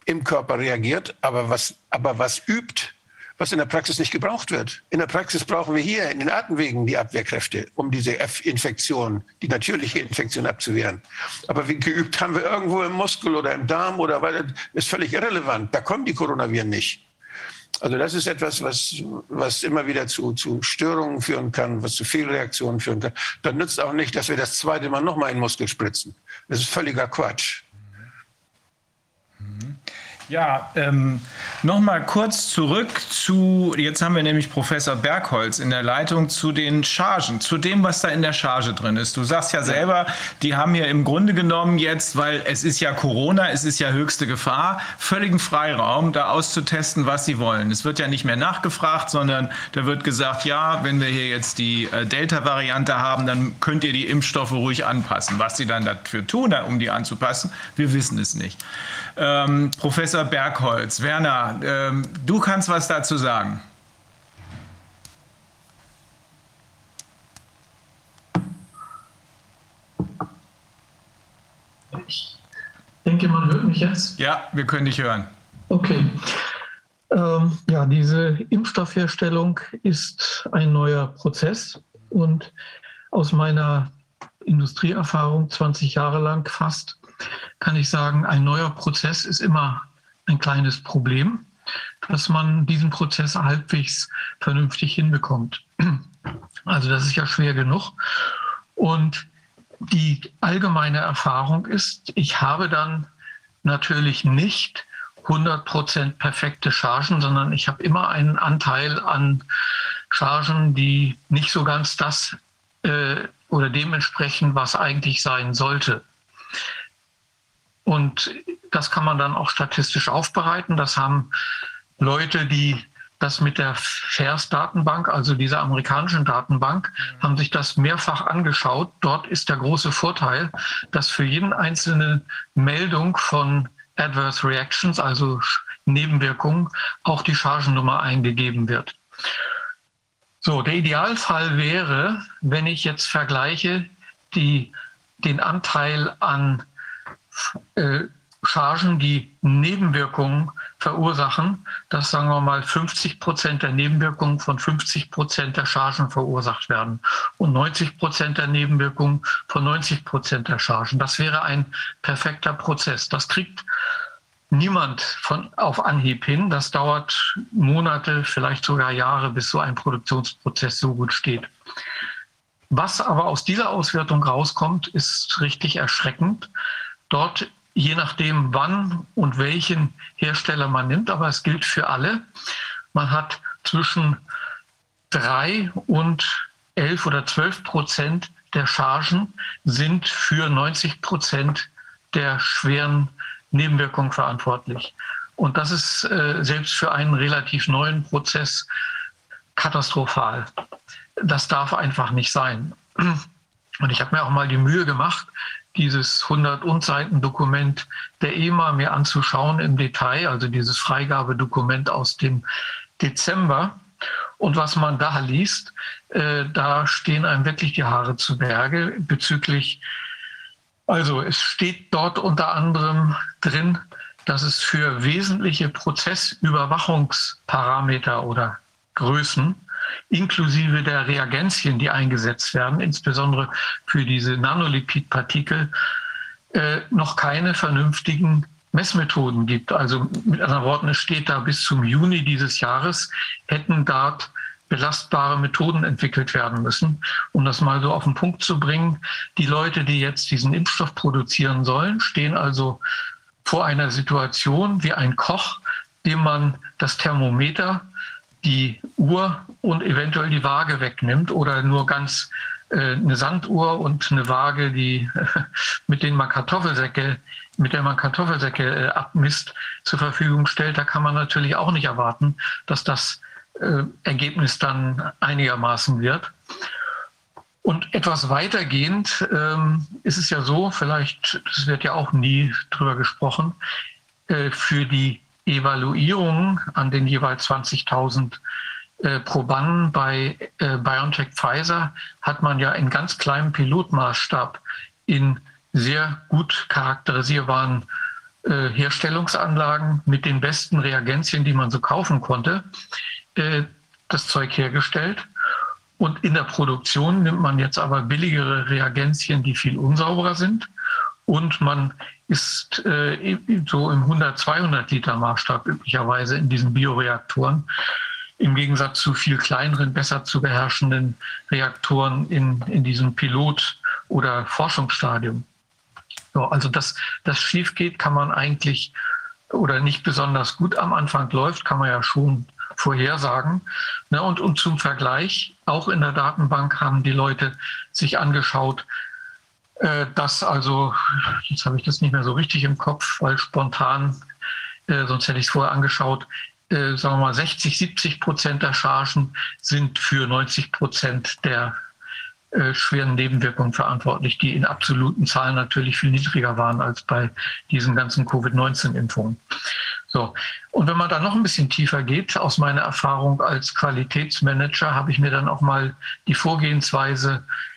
im Körper reagiert, aber was, aber was übt, was in der Praxis nicht gebraucht wird. In der Praxis brauchen wir hier in den Atemwegen die Abwehrkräfte, um diese F-Infektion, die natürliche Infektion abzuwehren. Aber wie geübt haben wir irgendwo im Muskel oder im Darm oder weil ist völlig irrelevant. Da kommen die Coronaviren nicht. Also das ist etwas, was, was immer wieder zu, zu Störungen führen kann, was zu Fehlreaktionen führen kann. Dann nützt auch nicht, dass wir das zweite Mal nochmal in Muskel spritzen. Das ist völliger Quatsch. Ja, ähm, nochmal kurz zurück zu, jetzt haben wir nämlich Professor Bergholz in der Leitung zu den Chargen, zu dem, was da in der Charge drin ist. Du sagst ja selber, die haben ja im Grunde genommen jetzt, weil es ist ja Corona, es ist ja höchste Gefahr, völligen Freiraum, da auszutesten, was sie wollen. Es wird ja nicht mehr nachgefragt, sondern da wird gesagt, ja, wenn wir hier jetzt die äh, Delta-Variante haben, dann könnt ihr die Impfstoffe ruhig anpassen. Was sie dann dafür tun, um die anzupassen, wir wissen es nicht. Ähm, Professor Bergholz, Werner, ähm, du kannst was dazu sagen. Ich denke, man hört mich jetzt. Ja, wir können dich hören. Okay. Ähm, ja, diese Impfstoffherstellung ist ein neuer Prozess und aus meiner Industrieerfahrung 20 Jahre lang fast kann ich sagen, ein neuer Prozess ist immer ein kleines Problem, dass man diesen Prozess halbwegs vernünftig hinbekommt. Also das ist ja schwer genug. Und die allgemeine Erfahrung ist, ich habe dann natürlich nicht 100% perfekte Chargen, sondern ich habe immer einen Anteil an Chargen, die nicht so ganz das äh, oder dementsprechend, was eigentlich sein sollte. Und das kann man dann auch statistisch aufbereiten. Das haben Leute, die das mit der FAIRS-Datenbank, also dieser amerikanischen Datenbank, haben sich das mehrfach angeschaut. Dort ist der große Vorteil, dass für jeden einzelne Meldung von Adverse Reactions, also Nebenwirkungen, auch die Chargennummer eingegeben wird. So, der Idealfall wäre, wenn ich jetzt vergleiche die, den Anteil an äh, Chargen, die Nebenwirkungen verursachen, dass sagen wir mal 50 Prozent der Nebenwirkungen von 50 Prozent der Chargen verursacht werden und 90 Prozent der Nebenwirkungen von 90 Prozent der Chargen. Das wäre ein perfekter Prozess. Das kriegt niemand von auf Anhieb hin. Das dauert Monate, vielleicht sogar Jahre, bis so ein Produktionsprozess so gut steht. Was aber aus dieser Auswertung rauskommt, ist richtig erschreckend dort, je nachdem, wann und welchen Hersteller man nimmt, aber es gilt für alle, man hat zwischen drei und elf oder zwölf Prozent der Chargen sind für 90 Prozent der schweren Nebenwirkungen verantwortlich. Und das ist äh, selbst für einen relativ neuen Prozess katastrophal. Das darf einfach nicht sein. Und ich habe mir auch mal die Mühe gemacht, dieses 100 Unseiten Dokument der EMA mir anzuschauen im Detail, also dieses Freigabedokument aus dem Dezember. Und was man da liest, äh, da stehen einem wirklich die Haare zu Berge bezüglich, also es steht dort unter anderem drin, dass es für wesentliche Prozessüberwachungsparameter oder Größen inklusive der Reagenzien, die eingesetzt werden, insbesondere für diese Nanolipidpartikel, äh, noch keine vernünftigen Messmethoden gibt. Also mit anderen Worten, es steht da bis zum Juni dieses Jahres hätten dort belastbare Methoden entwickelt werden müssen. Um das mal so auf den Punkt zu bringen, die Leute, die jetzt diesen Impfstoff produzieren sollen, stehen also vor einer Situation wie ein Koch, dem man das Thermometer, die Uhr und eventuell die Waage wegnimmt oder nur ganz äh, eine Sanduhr und eine Waage, die mit denen man Kartoffelsäcke, mit der man Kartoffelsäcke äh, abmisst, zur Verfügung stellt. Da kann man natürlich auch nicht erwarten, dass das äh, Ergebnis dann einigermaßen wird. Und etwas weitergehend ähm, ist es ja so, vielleicht, das wird ja auch nie drüber gesprochen, äh, für die Evaluierung an den jeweils 20.000 äh, Probanden bei äh, BioNTech Pfizer hat man ja in ganz kleinem Pilotmaßstab in sehr gut charakterisierbaren äh, Herstellungsanlagen mit den besten Reagenzien, die man so kaufen konnte, äh, das Zeug hergestellt. Und in der Produktion nimmt man jetzt aber billigere Reagenzien, die viel unsauberer sind. Und man ist äh, so im 100, 200 Liter Maßstab üblicherweise in diesen Bioreaktoren. Im Gegensatz zu viel kleineren, besser zu beherrschenden Reaktoren in, in diesem Pilot- oder Forschungsstadium. So, also dass das schief geht, kann man eigentlich oder nicht besonders gut am Anfang läuft, kann man ja schon vorhersagen. Ne, und, und zum Vergleich, auch in der Datenbank haben die Leute sich angeschaut, äh, dass also, jetzt habe ich das nicht mehr so richtig im Kopf, weil spontan, äh, sonst hätte ich es vorher angeschaut, äh, sagen wir mal 60, 70 Prozent der Chargen sind für 90 Prozent der äh, schweren Nebenwirkungen verantwortlich, die in absoluten Zahlen natürlich viel niedriger waren als bei diesen ganzen Covid-19-Impfungen. So. Und wenn man dann noch ein bisschen tiefer geht, aus meiner Erfahrung als Qualitätsmanager, habe ich mir dann auch mal die Vorgehensweise äh,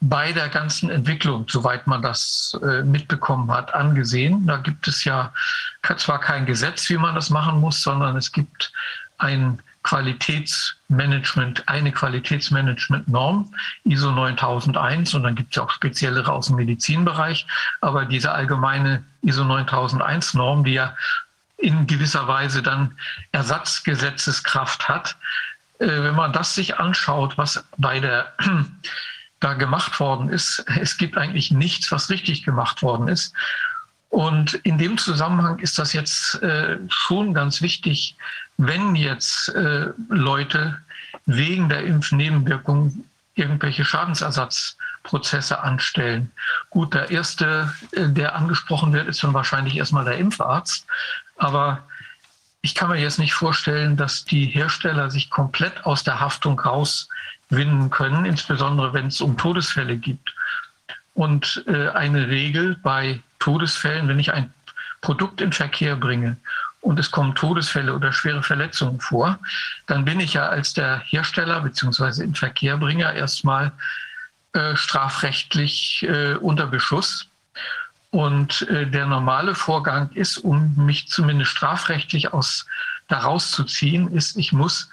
bei der ganzen Entwicklung, soweit man das äh, mitbekommen hat, angesehen. Da gibt es ja zwar kein Gesetz, wie man das machen muss, sondern es gibt ein Qualitätsmanagement, eine Qualitätsmanagement-Norm, ISO 9001, und dann gibt es ja auch speziellere aus dem Medizinbereich. Aber diese allgemeine ISO 9001-Norm, die ja in gewisser Weise dann Ersatzgesetzeskraft hat, äh, wenn man das sich anschaut, was bei der da gemacht worden ist, es gibt eigentlich nichts, was richtig gemacht worden ist. Und in dem Zusammenhang ist das jetzt äh, schon ganz wichtig, wenn jetzt äh, Leute wegen der Impfnebenwirkungen irgendwelche Schadensersatzprozesse anstellen. Gut, der erste, äh, der angesprochen wird, ist dann wahrscheinlich erstmal der Impfarzt. Aber ich kann mir jetzt nicht vorstellen, dass die Hersteller sich komplett aus der Haftung rauswinden können, insbesondere wenn es um Todesfälle gibt. Und äh, eine Regel bei Todesfällen, wenn ich ein Produkt in Verkehr bringe und es kommen Todesfälle oder schwere Verletzungen vor, dann bin ich ja als der Hersteller bzw. Inverkehrbringer erstmal äh, strafrechtlich äh, unter Beschuss. Und äh, der normale Vorgang ist, um mich zumindest strafrechtlich aus daraus zu ziehen, ist, ich muss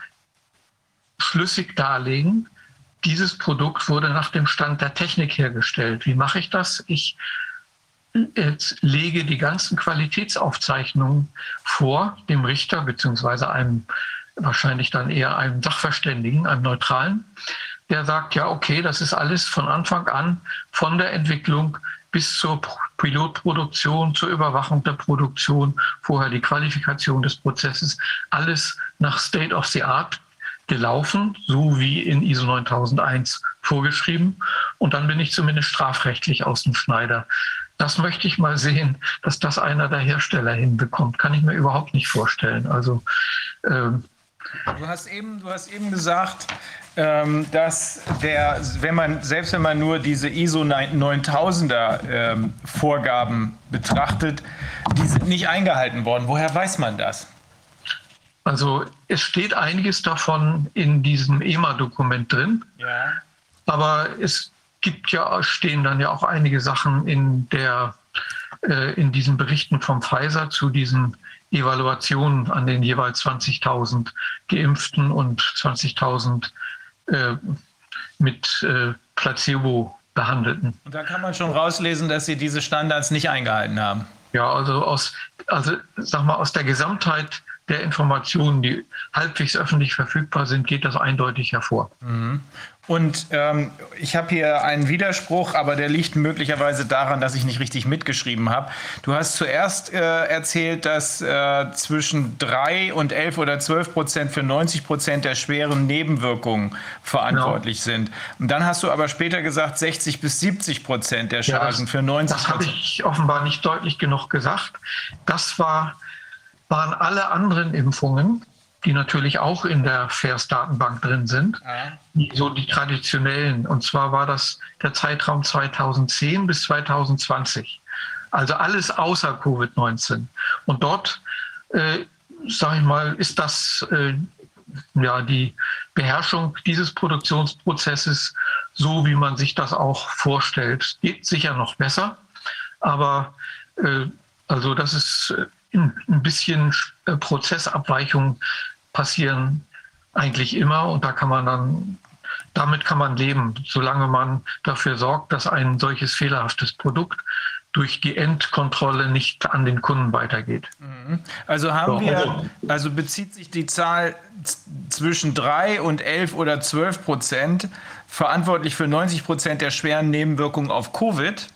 schlüssig darlegen, dieses Produkt wurde nach dem Stand der Technik hergestellt. Wie mache ich das? Ich jetzt lege die ganzen Qualitätsaufzeichnungen vor dem Richter beziehungsweise einem wahrscheinlich dann eher einem Sachverständigen, einem Neutralen, der sagt, ja, okay, das ist alles von Anfang an, von der Entwicklung bis zur Pilotproduktion, zur Überwachung der Produktion, vorher die Qualifikation des Prozesses, alles nach State of the Art gelaufen, so wie in ISO 9001 vorgeschrieben. Und dann bin ich zumindest strafrechtlich aus dem Schneider. Das möchte ich mal sehen, dass das einer der Hersteller hinbekommt. Kann ich mir überhaupt nicht vorstellen. Also ähm, Du hast eben, du hast eben gesagt, ähm, dass der, wenn man, selbst wenn man nur diese ISO 9000er ähm, Vorgaben betrachtet, die sind nicht eingehalten worden. Woher weiß man das? Also es steht einiges davon in diesem EMA-Dokument drin. Ja. Aber es gibt ja, stehen dann ja auch einige Sachen in der, äh, in diesen Berichten vom Pfizer zu diesen Evaluation an den jeweils 20.000 Geimpften und 20.000 äh, mit äh, Placebo behandelten. Und da kann man schon rauslesen, dass Sie diese Standards nicht eingehalten haben. Ja, also aus, also sag mal, aus der Gesamtheit der Informationen, die halbwegs öffentlich verfügbar sind, geht das eindeutig hervor. Mhm. Und ähm, ich habe hier einen Widerspruch, aber der liegt möglicherweise daran, dass ich nicht richtig mitgeschrieben habe. Du hast zuerst äh, erzählt, dass äh, zwischen 3 und 11 oder 12 Prozent für 90 Prozent der schweren Nebenwirkungen verantwortlich genau. sind. Und dann hast du aber später gesagt, 60 bis 70 Prozent der Chargen ja, das, für 90% Das habe ich offenbar nicht deutlich genug gesagt. Das war, waren alle anderen Impfungen, die natürlich auch in der FAIRS-Datenbank drin sind, ja. so die traditionellen. Und zwar war das der Zeitraum 2010 bis 2020. Also alles außer Covid-19. Und dort, äh, sage ich mal, ist das äh, ja die Beherrschung dieses Produktionsprozesses so, wie man sich das auch vorstellt. Geht sicher noch besser, aber äh, also das ist äh, ein bisschen äh, Prozessabweichungen passieren eigentlich immer und da kann man dann, damit kann man leben, solange man dafür sorgt, dass ein solches fehlerhaftes Produkt durch die Endkontrolle nicht an den Kunden weitergeht. Mhm. Also haben wir, also bezieht sich die Zahl zwischen 3 und 11 oder 12 Prozent verantwortlich für 90 Prozent der schweren Nebenwirkungen auf Covid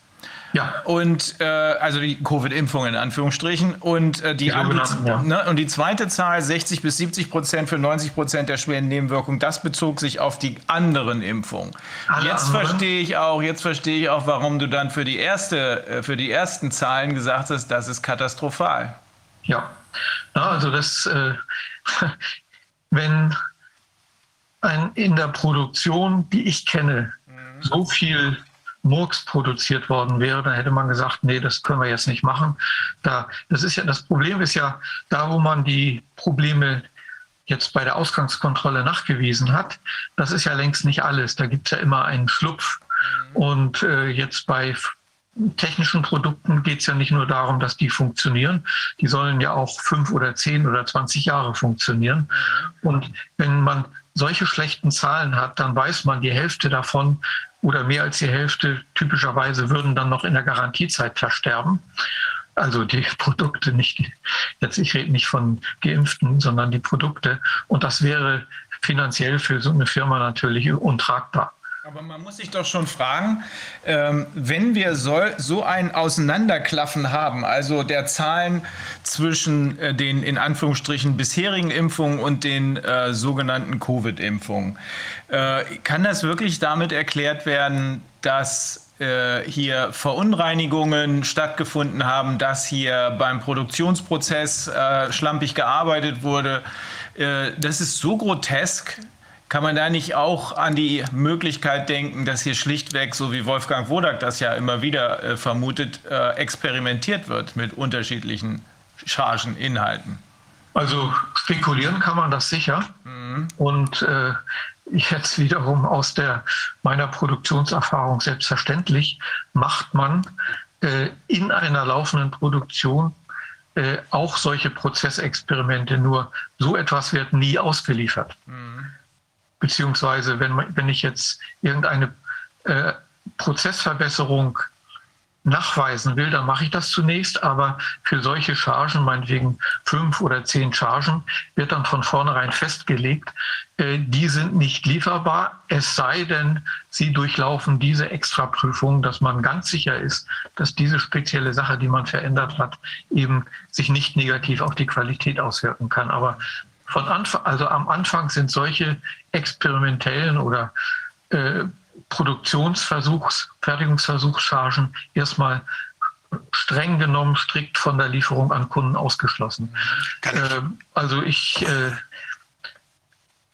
ja. Und äh, also die Covid-Impfung in Anführungsstrichen. Und, äh, die, die andere, ja. ne, und die zweite Zahl, 60 bis 70 Prozent für 90 Prozent der schweren Nebenwirkungen, das bezog sich auf die anderen Impfungen. Alle jetzt anderen. verstehe ich auch, jetzt verstehe ich auch, warum du dann für die erste, äh, für die ersten Zahlen gesagt hast, das ist katastrophal. Ja, ja also das, äh, wenn ein, in der Produktion, die ich kenne, mhm. so viel Murks produziert worden wäre, dann hätte man gesagt, nee, das können wir jetzt nicht machen. Da, das ist ja, das Problem ist ja, da wo man die Probleme jetzt bei der Ausgangskontrolle nachgewiesen hat, das ist ja längst nicht alles. Da gibt es ja immer einen Schlupf. Und äh, jetzt bei technischen Produkten geht es ja nicht nur darum, dass die funktionieren, die sollen ja auch fünf oder zehn oder zwanzig Jahre funktionieren. Und wenn man solche schlechten Zahlen hat, dann weiß man, die Hälfte davon oder mehr als die Hälfte typischerweise würden dann noch in der Garantiezeit versterben. Also die Produkte nicht, jetzt ich rede nicht von Geimpften, sondern die Produkte. Und das wäre finanziell für so eine Firma natürlich untragbar. Aber man muss sich doch schon fragen, ähm, wenn wir so, so ein Auseinanderklaffen haben, also der Zahlen zwischen äh, den in Anführungsstrichen bisherigen Impfungen und den äh, sogenannten Covid-Impfungen, äh, kann das wirklich damit erklärt werden, dass äh, hier Verunreinigungen stattgefunden haben, dass hier beim Produktionsprozess äh, schlampig gearbeitet wurde? Äh, das ist so grotesk, kann man da nicht auch an die Möglichkeit denken, dass hier schlichtweg, so wie Wolfgang Wodak das ja immer wieder äh, vermutet, äh, experimentiert wird mit unterschiedlichen Chargeninhalten? Also spekulieren kann man das sicher. Mhm. Und äh, jetzt wiederum aus der meiner Produktionserfahrung selbstverständlich macht man äh, in einer laufenden Produktion äh, auch solche Prozessexperimente. Nur so etwas wird nie ausgeliefert. Mhm beziehungsweise wenn, wenn ich jetzt irgendeine äh, Prozessverbesserung nachweisen will, dann mache ich das zunächst, aber für solche Chargen, meinetwegen fünf oder zehn Chargen, wird dann von vornherein festgelegt, äh, die sind nicht lieferbar, es sei denn, sie durchlaufen diese Extraprüfung, dass man ganz sicher ist, dass diese spezielle Sache, die man verändert hat, eben sich nicht negativ auf die Qualität auswirken kann. Aber von Anfang, also am Anfang sind solche experimentellen oder äh, Produktionsversuchs, Fertigungsversuchschargen erstmal streng genommen strikt von der Lieferung an Kunden ausgeschlossen. Äh, also ich äh,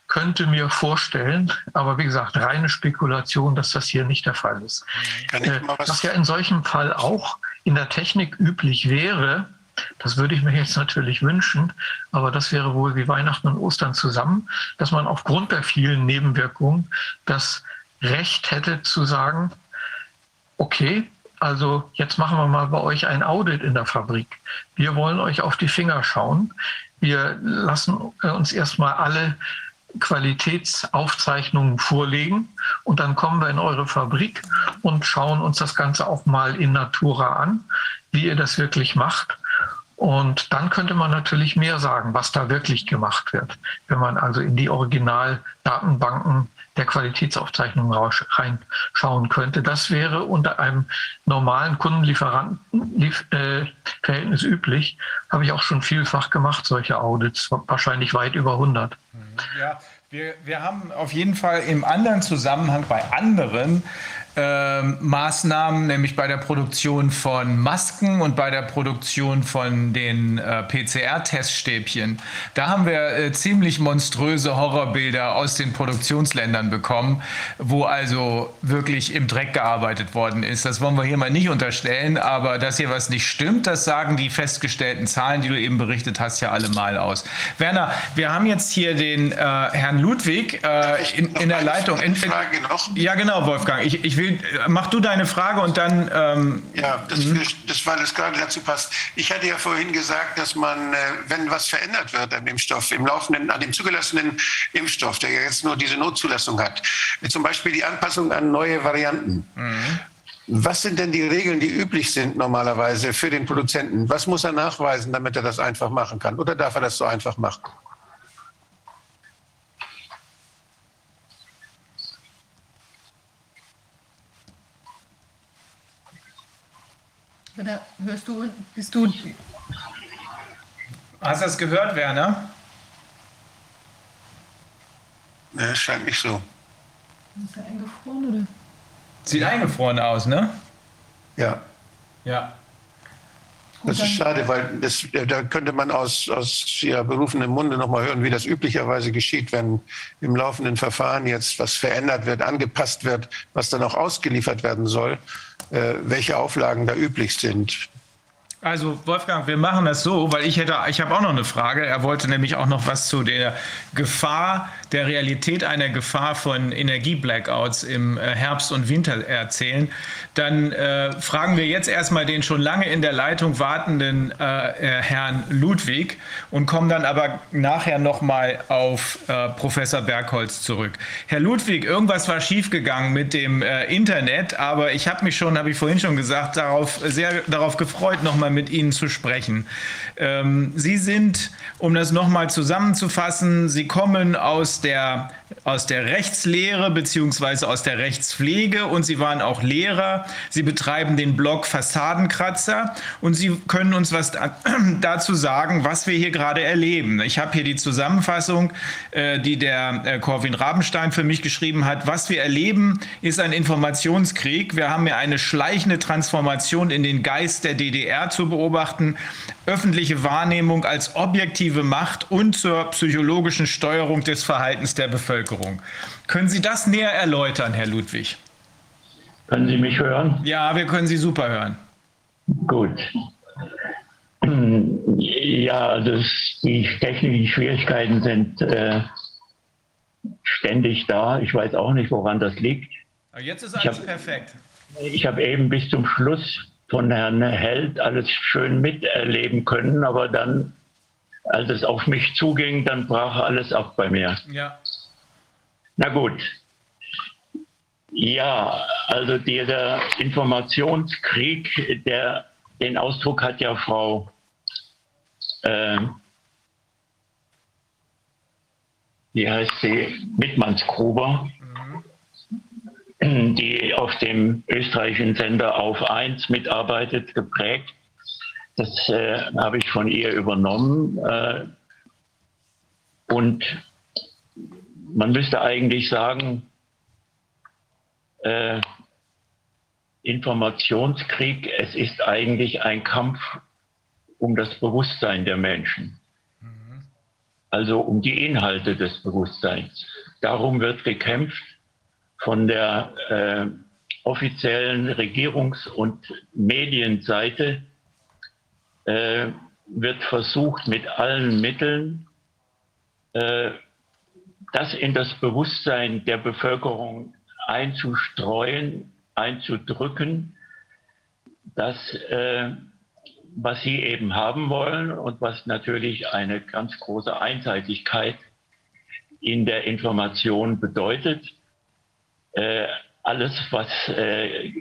könnte mir vorstellen, aber wie gesagt, reine Spekulation, dass das hier nicht der Fall ist. Äh, was, was ja in solchem Fall auch in der Technik üblich wäre, das würde ich mir jetzt natürlich wünschen, aber das wäre wohl wie Weihnachten und Ostern zusammen, dass man aufgrund der vielen Nebenwirkungen das Recht hätte zu sagen, okay, also jetzt machen wir mal bei euch ein Audit in der Fabrik. Wir wollen euch auf die Finger schauen. Wir lassen uns erstmal alle Qualitätsaufzeichnungen vorlegen und dann kommen wir in eure Fabrik und schauen uns das Ganze auch mal in Natura an, wie ihr das wirklich macht. Und dann könnte man natürlich mehr sagen, was da wirklich gemacht wird, wenn man also in die Originaldatenbanken der Qualitätsaufzeichnung reinschauen könnte. Das wäre unter einem normalen Kundenlieferantenverhältnis äh, üblich. Habe ich auch schon vielfach gemacht, solche Audits, wahrscheinlich weit über 100. Ja, wir, wir haben auf jeden Fall im anderen Zusammenhang bei anderen äh, Maßnahmen, nämlich bei der Produktion von Masken und bei der Produktion von den äh, PCR-Teststäbchen. Da haben wir äh, ziemlich monströse Horrorbilder aus den Produktionsländern bekommen, wo also wirklich im Dreck gearbeitet worden ist. Das wollen wir hier mal nicht unterstellen, aber dass hier was nicht stimmt, das sagen die festgestellten Zahlen, die du eben berichtet hast, ja alle mal aus. Werner, wir haben jetzt hier den äh, Herrn Ludwig äh, in, in, der Leitung. In, in, ja, genau, Wolfgang. Ich, ich will mach du deine Frage und dann. Ähm, ja, das, mhm. das, weil es gerade dazu passt. Ich hatte ja vorhin gesagt, dass man, äh, wenn was verändert wird an dem Stoff, im laufenden, an dem zugelassenen Impfstoff, der jetzt nur diese Notzulassung hat, zum Beispiel die Anpassung an neue Varianten. Mhm. Was sind denn die Regeln, die üblich sind normalerweise für den Produzenten? Was muss er nachweisen, damit er das einfach machen kann? Oder darf er das so einfach machen? Oder hörst du, bist du. Hast du das gehört, Werner? Ne, scheint nicht so. Ist er eingefroren, oder? Sieht eingefroren aus, ne? Ja. Ja. Das ist schade, weil das, da könnte man aus, aus ja, berufenem Munde nochmal hören, wie das üblicherweise geschieht, wenn im laufenden Verfahren jetzt was verändert wird, angepasst wird, was dann auch ausgeliefert werden soll. Äh, welche Auflagen da üblich sind. Also Wolfgang, wir machen das so, weil ich hätte, ich habe auch noch eine Frage. Er wollte nämlich auch noch was zu der Gefahr, der Realität einer Gefahr von Energieblackouts im äh, Herbst und Winter erzählen. Dann äh, fragen wir jetzt erstmal den schon lange in der Leitung wartenden äh, Herrn Ludwig und kommen dann aber nachher nochmal auf äh, Professor Bergholz zurück. Herr Ludwig, irgendwas war schiefgegangen mit dem äh, Internet, aber ich habe mich schon, habe ich vorhin schon gesagt, darauf sehr darauf gefreut, nochmal mit Ihnen zu sprechen. Ähm, Sie sind, um das nochmal zusammenzufassen, Sie kommen aus der aus der Rechtslehre beziehungsweise aus der Rechtspflege und Sie waren auch Lehrer. Sie betreiben den Blog Fassadenkratzer und Sie können uns was dazu sagen, was wir hier gerade erleben. Ich habe hier die Zusammenfassung, äh, die der äh, Corwin Rabenstein für mich geschrieben hat. Was wir erleben, ist ein Informationskrieg. Wir haben hier eine schleichende Transformation in den Geist der DDR zu beobachten, öffentliche Wahrnehmung als objektive Macht und zur psychologischen Steuerung des Verhaltens der Bevölkerung. Können Sie das näher erläutern, Herr Ludwig? Können Sie mich hören? Ja, wir können Sie super hören. Gut. Ja, also die technischen Schwierigkeiten sind äh, ständig da. Ich weiß auch nicht, woran das liegt. Jetzt ist alles ich hab, perfekt. Ich habe eben bis zum Schluss von Herrn Held alles schön miterleben können, aber dann, als es auf mich zuging, dann brach alles ab bei mir. Ja. Na gut. Ja, also dieser Informationskrieg, der, den Ausdruck hat ja Frau äh, wie heißt sie, Wittmannsgruber, mhm. Die auf dem österreichischen Sender auf 1 mitarbeitet, geprägt. Das äh, habe ich von ihr übernommen. Äh, und man müsste eigentlich sagen, äh, Informationskrieg, es ist eigentlich ein Kampf um das Bewusstsein der Menschen. Mhm. Also um die Inhalte des Bewusstseins. Darum wird gekämpft von der äh, offiziellen Regierungs- und Medienseite, äh, wird versucht mit allen Mitteln äh, das in das Bewusstsein der Bevölkerung einzustreuen, einzudrücken, das, äh, was sie eben haben wollen und was natürlich eine ganz große Einseitigkeit in der Information bedeutet. Äh, alles, was äh,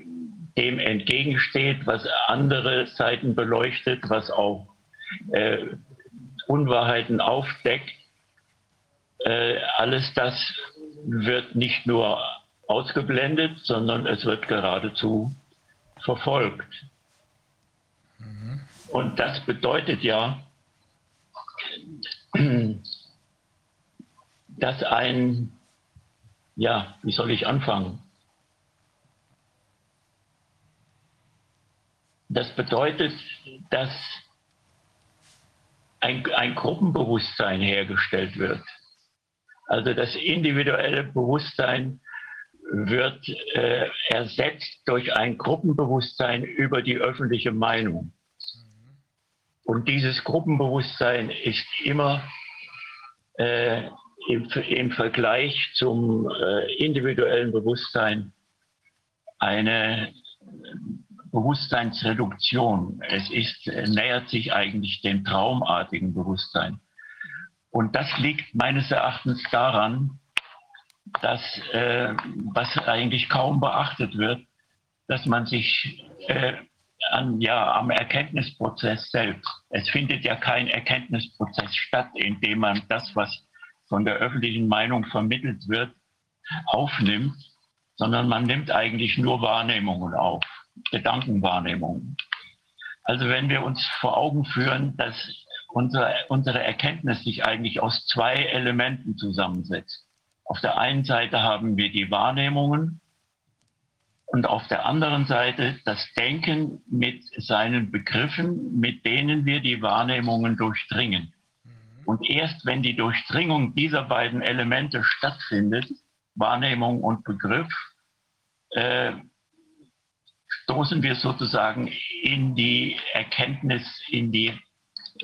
dem entgegensteht, was andere Seiten beleuchtet, was auch äh, Unwahrheiten aufdeckt, äh, alles das wird nicht nur ausgeblendet, sondern es wird geradezu verfolgt. Mhm. Und das bedeutet ja, dass ein, ja, wie soll ich anfangen? Das bedeutet, dass ein, ein Gruppenbewusstsein hergestellt wird. Also das individuelle Bewusstsein wird äh, ersetzt durch ein Gruppenbewusstsein über die öffentliche Meinung. Und dieses Gruppenbewusstsein ist immer äh, im, im, Vergleich zum äh, individuellen Bewusstsein eine Bewusstseinsreduktion. Es ist, nähert sich eigentlich dem traumartigen Bewusstsein. Und das liegt meines Erachtens daran, dass, äh, was eigentlich kaum beachtet wird, dass man sich äh, an, ja, am Erkenntnisprozess selbst, es findet ja kein Erkenntnisprozess statt, in dem man das, was von der öffentlichen Meinung vermittelt wird, aufnimmt, sondern man nimmt eigentlich nur Wahrnehmungen auf, Gedankenwahrnehmungen. Also wenn wir uns vor Augen führen, dass unsere, unsere Erkenntnis sich eigentlich aus zwei Elementen zusammensetzt. Auf der einen Seite haben wir die Wahrnehmungen und auf der anderen Seite das Denken mit seinen Begriffen, mit denen wir die Wahrnehmungen durchdringen. Und erst wenn die Durchdringung dieser beiden Elemente stattfindet, Wahrnehmung und Begriff, äh, stoßen wir sozusagen in die Erkenntnis, in die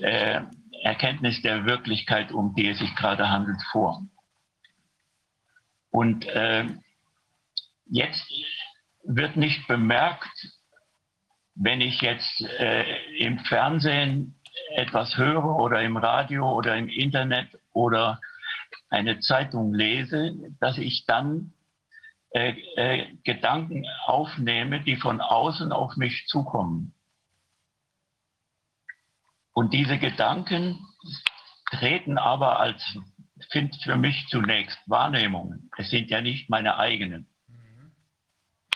äh, Erkenntnis der Wirklichkeit, um die es sich gerade handelt, vor. Und äh, jetzt wird nicht bemerkt, wenn ich jetzt äh, im Fernsehen etwas höre oder im Radio oder im Internet oder eine Zeitung lese, dass ich dann äh, äh, Gedanken aufnehme, die von außen auf mich zukommen. Und diese Gedanken treten aber als, sind für mich zunächst Wahrnehmungen. Es sind ja nicht meine eigenen.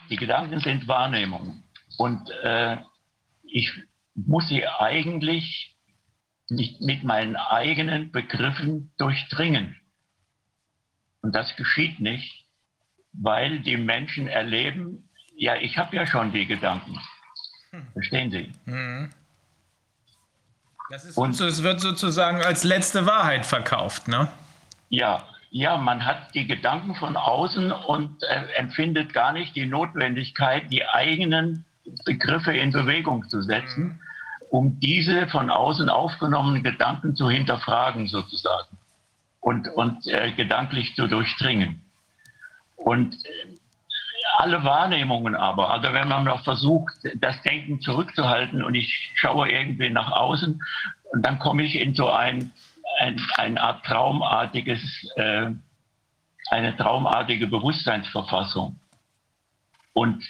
Die Gedanken sind Wahrnehmungen. Und äh, ich muss sie eigentlich nicht mit meinen eigenen Begriffen durchdringen. Und das geschieht nicht, weil die Menschen erleben, ja, ich habe ja schon die Gedanken. Verstehen Sie? Mhm. Ist, und es wird sozusagen als letzte Wahrheit verkauft, ne? Ja, ja, man hat die Gedanken von außen und äh, empfindet gar nicht die Notwendigkeit, die eigenen Begriffe in Bewegung zu setzen, mhm. Um diese von außen aufgenommenen Gedanken zu hinterfragen sozusagen und, und äh, gedanklich zu durchdringen. Und äh, alle Wahrnehmungen aber, also wenn man noch versucht, das Denken zurückzuhalten und ich schaue irgendwie nach außen und dann komme ich in so ein, ein eine Art traumartiges, äh, eine traumartige Bewusstseinsverfassung. Und,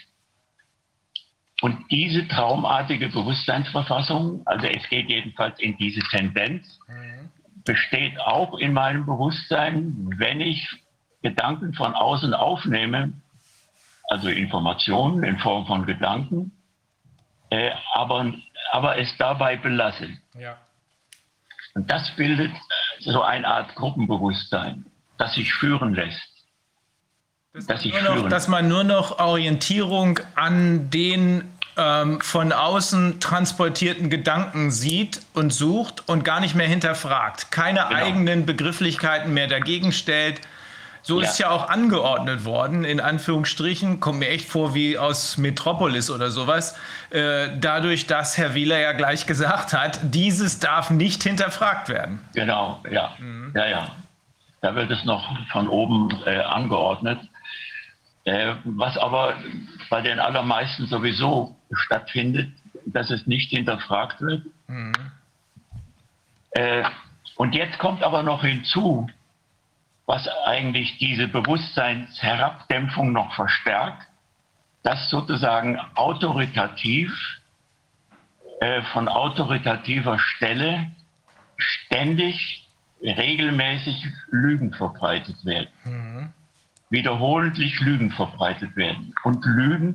und diese traumartige Bewusstseinsverfassung, also es geht jedenfalls in diese Tendenz, mhm. besteht auch in meinem Bewusstsein, wenn ich Gedanken von außen aufnehme, also Informationen in Form von Gedanken, äh, aber, aber es dabei belassen. Ja. Und das bildet so eine Art Gruppenbewusstsein, das sich führen lässt. Das dass, noch, dass man nur noch Orientierung an den ähm, von außen transportierten Gedanken sieht und sucht und gar nicht mehr hinterfragt, keine genau. eigenen Begrifflichkeiten mehr dagegen stellt, so ja. ist ja auch angeordnet worden, in Anführungsstrichen, kommt mir echt vor wie aus Metropolis oder sowas, äh, dadurch, dass Herr Wieler ja gleich gesagt hat, dieses darf nicht hinterfragt werden. Genau, ja. Mhm. Ja, ja. Da wird es noch von oben äh, angeordnet. Äh, was aber bei den allermeisten sowieso stattfindet, dass es nicht hinterfragt wird. Mhm. Äh, und jetzt kommt aber noch hinzu, was eigentlich diese Bewusstseinsherabdämpfung noch verstärkt, dass sozusagen autoritativ, äh, von autoritativer Stelle ständig, regelmäßig Lügen verbreitet werden. Mhm. Wiederholentlich Lügen verbreitet werden. Und Lügen,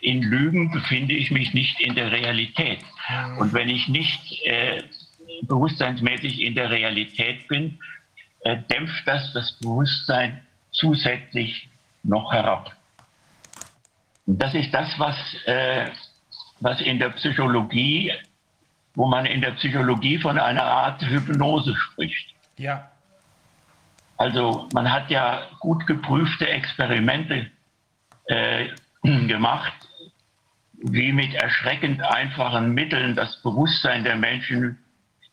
in Lügen befinde ich mich nicht in der Realität. Und wenn ich nicht äh, bewusstseinsmäßig in der Realität bin, äh, dämpft das das Bewusstsein zusätzlich noch herab. Und das ist das, was, äh, was in der Psychologie, wo man in der Psychologie von einer Art Hypnose spricht. Ja. Also man hat ja gut geprüfte Experimente äh, gemacht, wie mit erschreckend einfachen Mitteln das Bewusstsein der Menschen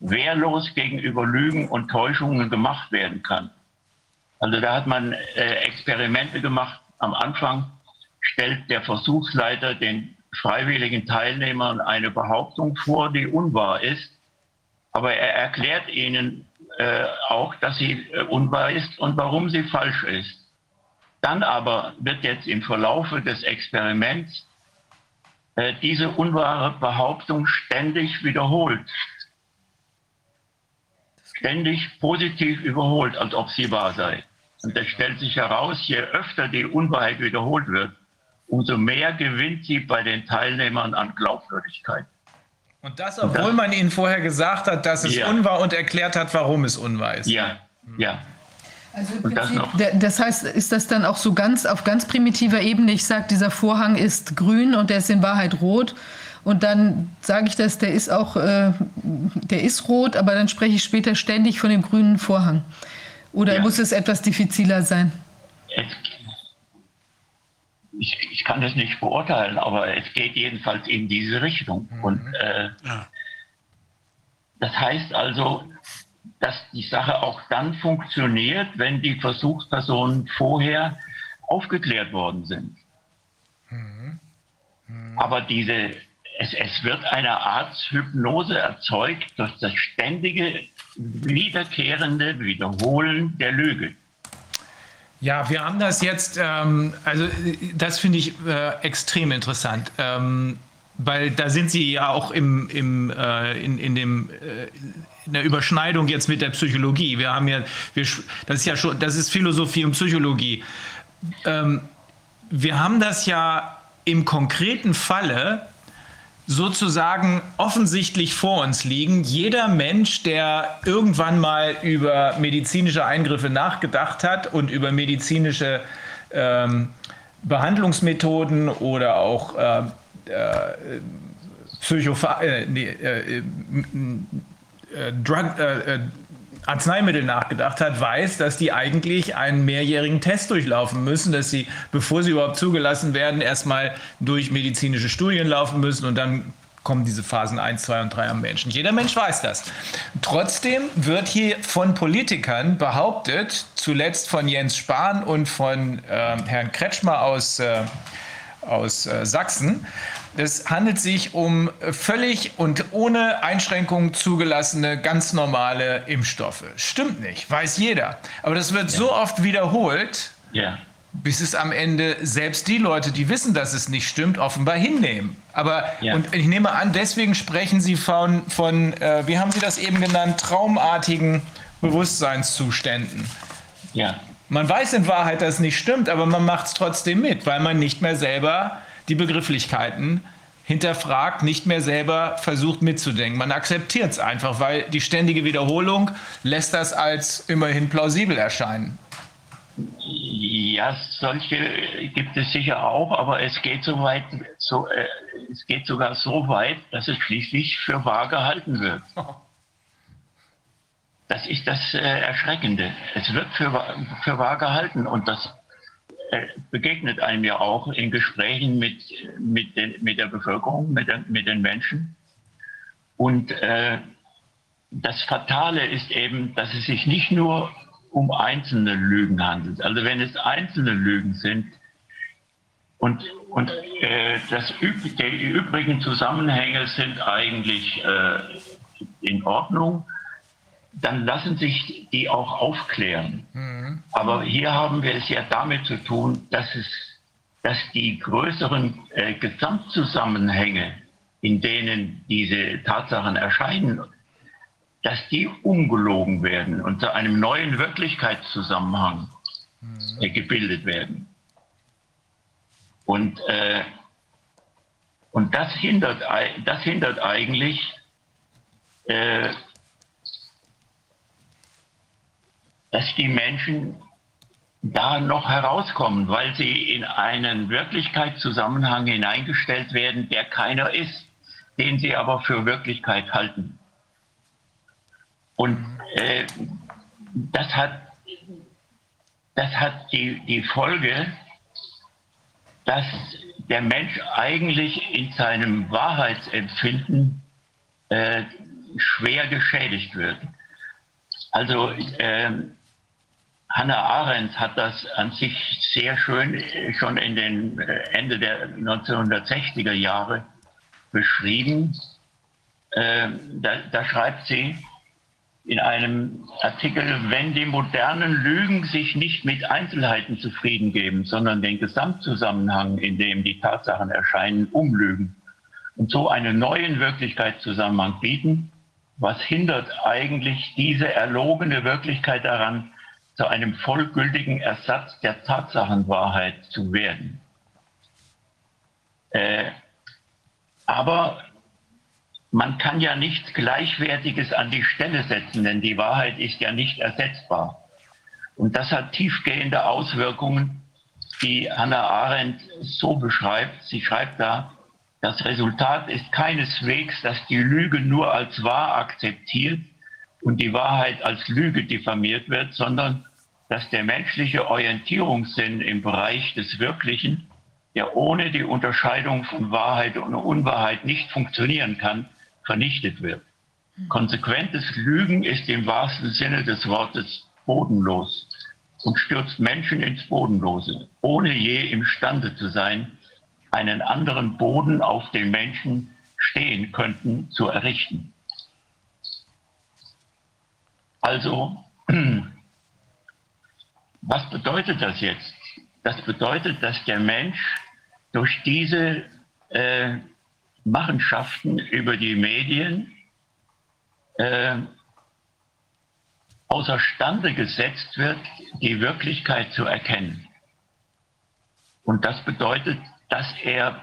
wehrlos gegenüber Lügen und Täuschungen gemacht werden kann. Also da hat man äh, Experimente gemacht am Anfang stellt der Versuchsleiter den freiwilligen Teilnehmern eine Behauptung vor, die unwahr ist. Aber er erklärt ihnen äh, auch, dass sie äh, unwahr ist und warum sie falsch ist. Dann aber wird jetzt im Verlaufe des Experiments äh, diese unwahre Behauptung ständig wiederholt. Ständig positiv überholt, als ob sie wahr sei. Und es stellt sich heraus, je öfter die Unwahrheit wiederholt wird, umso mehr gewinnt sie bei den Teilnehmern an Glaubwürdigkeit. Und das, obwohl man ihnen vorher gesagt hat, dass es ja. unwahr und erklärt hat, warum es unwahr ist. Ja, ja. Also Prinzip, das, das, heißt, ist das dann auch so ganz auf ganz primitiver Ebene? Ich sage, dieser Vorhang ist grün und der ist in Wahrheit rot. Und dann sage ich das, der ist auch, äh, der ist rot, aber dann spreche ich später ständig von dem grünen Vorhang. Oder ja. muss es etwas diffiziler sein? Ich, ich kann das nicht beurteilen, aber es geht jedenfalls in diese Richtung. Mhm. Und äh, ja. das heißt also, dass die Sache auch dann funktioniert, wenn die Versuchspersonen vorher aufgeklärt worden sind. Mhm. Mhm. Aber diese, es, es wird eine Art Hypnose erzeugt durch das ständige, wiederkehrende Wiederholen der Lüge. Ja, wir haben das jetzt, ähm, also das finde ich äh, extrem interessant, ähm, weil da sind Sie ja auch im, im, äh, in, in, dem, äh, in der Überschneidung jetzt mit der Psychologie. Wir haben ja, wir, das ist ja schon, das ist Philosophie und Psychologie. Ähm, wir haben das ja im konkreten Falle sozusagen offensichtlich vor uns liegen. Jeder Mensch, der irgendwann mal über medizinische Eingriffe nachgedacht hat und über medizinische ähm, Behandlungsmethoden oder auch äh, äh, Psychopha äh, nee, äh, äh, äh, Drug, Arzneimittel nachgedacht hat, weiß, dass die eigentlich einen mehrjährigen Test durchlaufen müssen, dass sie, bevor sie überhaupt zugelassen werden, erstmal durch medizinische Studien laufen müssen und dann kommen diese Phasen 1, 2 und 3 am Menschen. Jeder Mensch weiß das. Trotzdem wird hier von Politikern behauptet, zuletzt von Jens Spahn und von äh, Herrn Kretschmer aus, äh, aus äh, Sachsen, es handelt sich um völlig und ohne Einschränkungen zugelassene, ganz normale Impfstoffe. Stimmt nicht, weiß jeder. Aber das wird ja. so oft wiederholt, ja. bis es am Ende selbst die Leute, die wissen, dass es nicht stimmt, offenbar hinnehmen. Aber ja. und ich nehme an, deswegen sprechen Sie von, von äh, wie haben Sie das eben genannt, traumartigen Bewusstseinszuständen. Ja. Man weiß in Wahrheit, dass es nicht stimmt, aber man macht es trotzdem mit, weil man nicht mehr selber die Begrifflichkeiten hinterfragt, nicht mehr selber versucht mitzudenken. Man akzeptiert es einfach, weil die ständige Wiederholung lässt das als immerhin plausibel erscheinen. Ja, solche gibt es sicher auch, aber es geht so weit, so, äh, es geht sogar so weit, dass es schließlich für wahr gehalten wird. Das ist das äh, Erschreckende. Es wird für, für wahr gehalten und das begegnet einem ja auch in Gesprächen mit, mit, den, mit der Bevölkerung, mit, den, mit den Menschen. Und äh, das Fatale ist eben, dass es sich nicht nur um einzelne Lügen handelt. Also wenn es einzelne Lügen sind, und, und äh, das, die übrigen Zusammenhänge sind eigentlich äh, in Ordnung, dann lassen sich die auch aufklären. Mhm. Aber hier haben wir es ja damit zu tun, dass, es, dass die größeren äh, Gesamtzusammenhänge, in denen diese Tatsachen erscheinen, dass die umgelogen werden und zu einem neuen Wirklichkeitszusammenhang mhm. äh, gebildet werden. Und, äh, und das, hindert, das hindert eigentlich äh, dass die Menschen da noch herauskommen, weil sie in einen Wirklichkeitszusammenhang hineingestellt werden, der keiner ist, den sie aber für Wirklichkeit halten. Und äh, das hat, das hat die, die Folge, dass der Mensch eigentlich in seinem Wahrheitsempfinden äh, schwer geschädigt wird. Also äh, Hannah Arendt hat das an sich sehr schön schon in den äh, Ende der 1960er Jahre beschrieben. Äh, da, da schreibt sie in einem Artikel, wenn die modernen Lügen sich nicht mit Einzelheiten zufrieden geben, sondern den Gesamtzusammenhang, in dem die Tatsachen erscheinen, umlügen und so einen neuen Wirklichkeitszusammenhang bieten, was hindert eigentlich diese erlogene Wirklichkeit daran, zu einem vollgültigen Ersatz der Tatsachenwahrheit zu werden? Äh, aber man kann ja nichts Gleichwertiges an die Stelle setzen, denn die Wahrheit ist ja nicht ersetzbar. Und das hat tiefgehende Auswirkungen, die Hannah Arendt so beschreibt. Sie schreibt da, das Resultat ist keineswegs, dass die Lüge nur als wahr akzeptiert und die Wahrheit als Lüge diffamiert wird, sondern dass der menschliche Orientierungssinn im Bereich des Wirklichen, der ohne die Unterscheidung von Wahrheit und Unwahrheit nicht funktionieren kann, vernichtet wird. Konsequentes Lügen ist im wahrsten Sinne des Wortes bodenlos und stürzt Menschen ins Bodenlose, ohne je imstande zu sein, einen anderen Boden, auf dem Menschen stehen könnten, zu errichten. Also, was bedeutet das jetzt? Das bedeutet, dass der Mensch durch diese äh, Machenschaften über die Medien äh, außerstande gesetzt wird, die Wirklichkeit zu erkennen. Und das bedeutet, dass er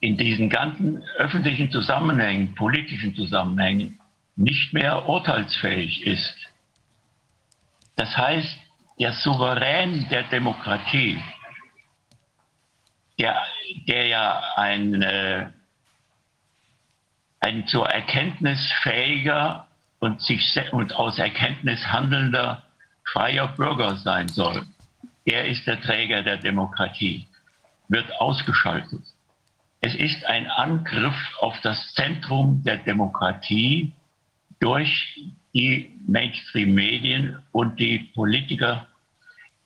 in diesen ganzen öffentlichen Zusammenhängen, politischen Zusammenhängen nicht mehr urteilsfähig ist. Das heißt, der Souverän der Demokratie, der, der ja ein, äh, ein zur Erkenntnis fähiger und, sich, und aus Erkenntnis handelnder freier Bürger sein soll, er ist der Träger der Demokratie wird ausgeschaltet. Es ist ein Angriff auf das Zentrum der Demokratie durch die Mainstream-Medien und die Politiker,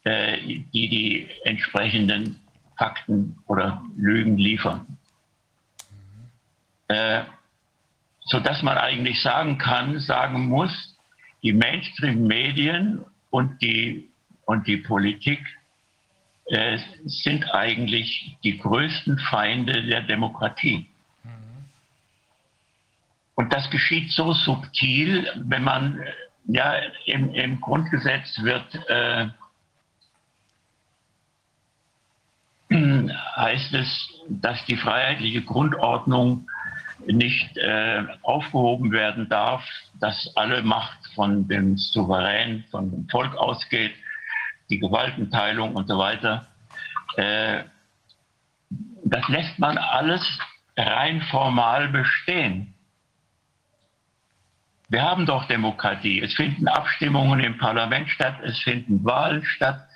äh, die die entsprechenden Fakten oder Lügen liefern. Äh, sodass man eigentlich sagen kann, sagen muss, die Mainstream-Medien und die, und die Politik äh, sind eigentlich die größten Feinde der Demokratie. Und das geschieht so subtil, wenn man, ja, im, im Grundgesetz wird, äh, heißt es, dass die freiheitliche Grundordnung nicht äh, aufgehoben werden darf, dass alle Macht von dem Souverän, von dem Volk ausgeht die Gewaltenteilung und so weiter. Äh, das lässt man alles rein formal bestehen. Wir haben doch Demokratie. Es finden Abstimmungen im Parlament statt, es finden Wahlen statt.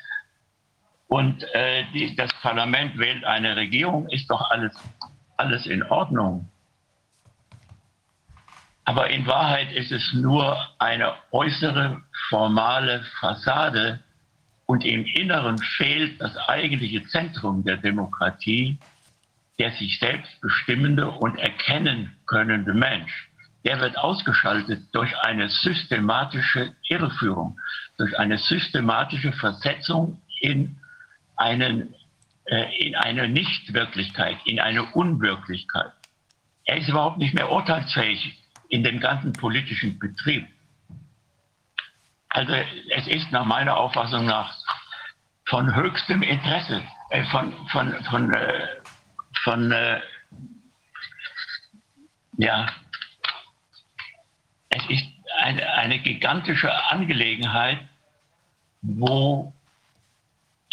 Und äh, die, das Parlament wählt eine Regierung, ist doch alles, alles in Ordnung. Aber in Wahrheit ist es nur eine äußere formale Fassade, Und im Inneren fehlt das eigentliche Zentrum der Demokratie, der sich selbst bestimmende und erkennen könnende Mensch. Der wird ausgeschaltet durch eine systematische Irreführung, durch eine systematische Versetzung in, einen, äh, in eine Nichtwirklichkeit, in eine Unwirklichkeit. Er ist überhaupt nicht mehr urteilsfähig in dem ganzen politischen Betrieb. Also es ist nach meiner Auffassung nach von höchstem Interesse, äh, von, von, von, äh, von äh, ja, ist eine, eine gigantische Angelegenheit, wo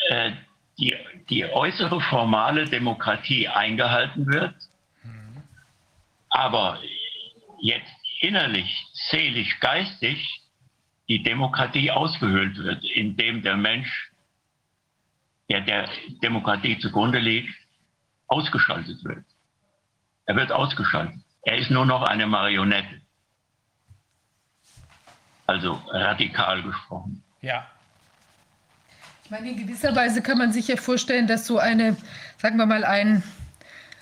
äh, die, die äußere formale Demokratie eingehalten wird, aber jetzt innerlich, seelisch, geistig die Demokratie ausgehöhlt wird, indem der Mensch, der der Demokratie zugrunde liegt, ausgeschaltet wird. Er wird ausgeschaltet. Er ist nur noch eine Marionette. Also radikal gesprochen. Ja. Ich meine, in gewisser Weise kann man sich ja vorstellen, dass so eine, sagen wir mal, ein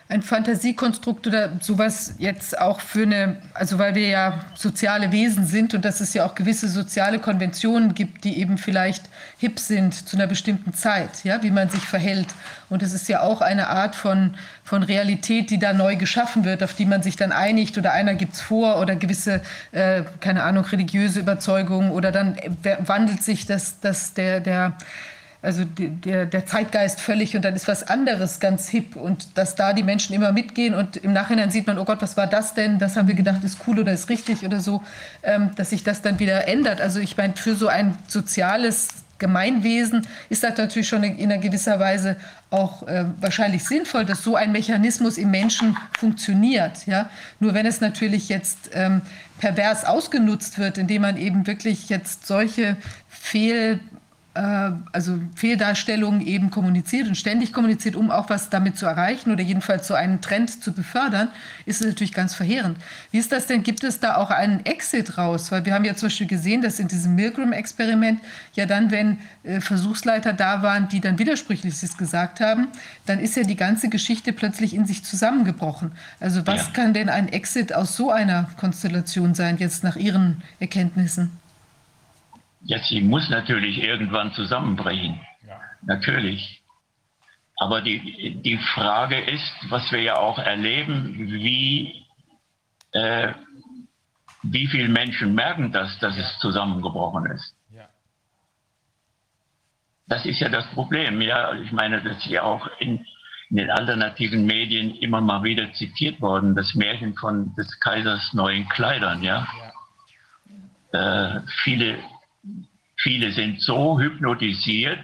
ein Fantasiekonstrukt oder sowas jetzt auch für eine, also weil wir ja soziale Wesen sind und dass es ja auch gewisse soziale Konventionen gibt, die eben vielleicht hip sind zu einer bestimmten Zeit, ja, wie man sich verhält. Und es ist ja auch eine Art von, von Realität, die da neu geschaffen wird, auf die man sich dann einigt oder einer gibt es vor oder gewisse, äh, keine Ahnung, religiöse Überzeugungen oder dann wandelt sich das, das der, der, also der, der Zeitgeist völlig und dann ist was anderes ganz hip und dass da die Menschen immer mitgehen und im Nachhinein sieht man, oh Gott, was war das denn? Das haben wir gedacht, ist cool oder ist richtig oder so, ähm, dass sich das dann wieder ändert. Also ich meine, für so ein soziales Gemeinwesen ist das natürlich schon in einer gewisser Weise auch äh, wahrscheinlich sinnvoll, dass so ein Mechanismus im Menschen funktioniert. Ja? Nur wenn es natürlich jetzt ähm, pervers ausgenutzt wird, indem man eben wirklich jetzt solche Fehl also Fehldarstellungen eben kommuniziert und ständig kommuniziert, um auch was damit zu erreichen oder jedenfalls so einen Trend zu befördern, ist es natürlich ganz verheerend. Wie ist das denn? Gibt es da auch einen Exit raus? Weil wir haben ja zum Beispiel gesehen, dass in diesem Milgram-Experiment ja dann, wenn äh, Versuchsleiter da waren, die dann Widersprüchliches gesagt haben, dann ist ja die ganze Geschichte plötzlich in sich zusammengebrochen. Also was ja. kann denn ein Exit aus so einer Konstellation sein, jetzt nach Ihren Erkenntnissen? Ja, sie muss natürlich irgendwann zusammenbrechen. Ja. Natürlich. Aber die, die Frage ist, was wir ja auch erleben, wie, äh, wie viele Menschen merken das, dass es zusammengebrochen ist. Ja. Das ist ja das Problem. Ja, ich meine, das ist ja auch in, in den alternativen Medien immer mal wieder zitiert worden, das Märchen von des Kaisers neuen Kleidern. Ja. ja. Äh, viele Viele sind so hypnotisiert,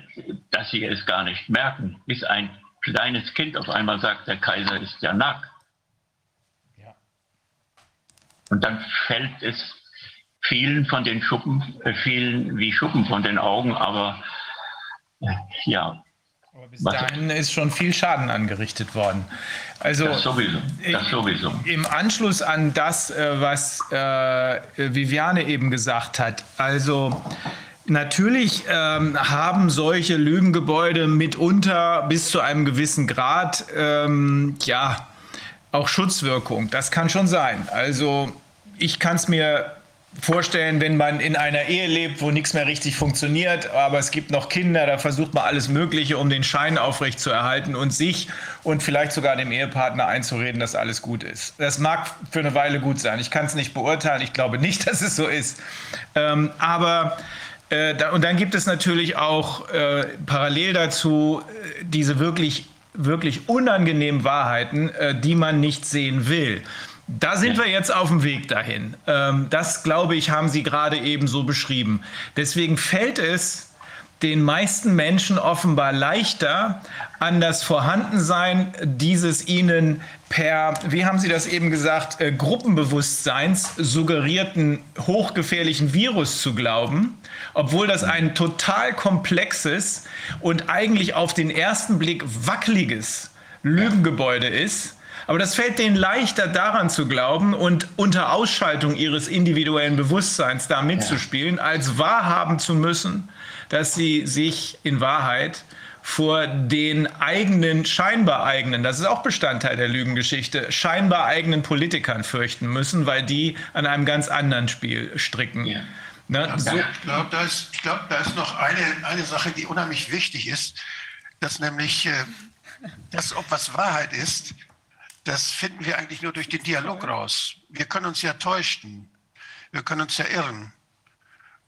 dass sie es gar nicht merken, bis ein kleines Kind auf einmal sagt, der Kaiser ist ja nackt. Ja. Und dann fällt es vielen von den Schuppen, äh, vielen wie Schuppen von den Augen, aber äh, ja. Aber bis dahin ist schon viel Schaden angerichtet worden. Also das sowieso. Das sowieso. Im Anschluss an das, äh, was äh, Viviane eben gesagt hat, also Natürlich ähm, haben solche Lügengebäude mitunter bis zu einem gewissen Grad ähm, ja auch Schutzwirkung. Das kann schon sein. Also ich kann es mir vorstellen, wenn man in einer Ehe lebt, wo nichts mehr richtig funktioniert, aber es gibt noch Kinder, da versucht man alles Mögliche, um den Schein aufrechtzuerhalten und sich und vielleicht sogar dem Ehepartner einzureden, dass alles gut ist. Das mag für eine Weile gut sein. Ich kann es nicht beurteilen. Ich glaube nicht, dass es so ist. Ähm, aber und dann gibt es natürlich auch äh, parallel dazu äh, diese wirklich, wirklich unangenehmen Wahrheiten, äh, die man nicht sehen will. Da sind wir jetzt auf dem Weg dahin. Ähm, das, glaube ich, haben Sie gerade eben so beschrieben. Deswegen fällt es den meisten Menschen offenbar leichter an das Vorhandensein dieses ihnen per, wie haben Sie das eben gesagt, äh, Gruppenbewusstseins suggerierten hochgefährlichen Virus zu glauben, obwohl das ein total komplexes und eigentlich auf den ersten Blick wackeliges Lügengebäude ist. Aber das fällt denen leichter daran zu glauben und unter Ausschaltung ihres individuellen Bewusstseins da mitzuspielen, als wahrhaben zu müssen, dass sie sich in Wahrheit vor den eigenen, scheinbar eigenen, das ist auch Bestandteil der Lügengeschichte, scheinbar eigenen Politikern fürchten müssen, weil die an einem ganz anderen Spiel stricken. Ja. Ne? So, Ich glaube, da, ist, ich glaub, da ist noch eine, eine Sache, die unheimlich wichtig ist, dass nämlich äh, das, ob was Wahrheit ist, das finden wir eigentlich nur durch den Dialog raus. Wir können uns ja täuschen, wir können uns ja irren.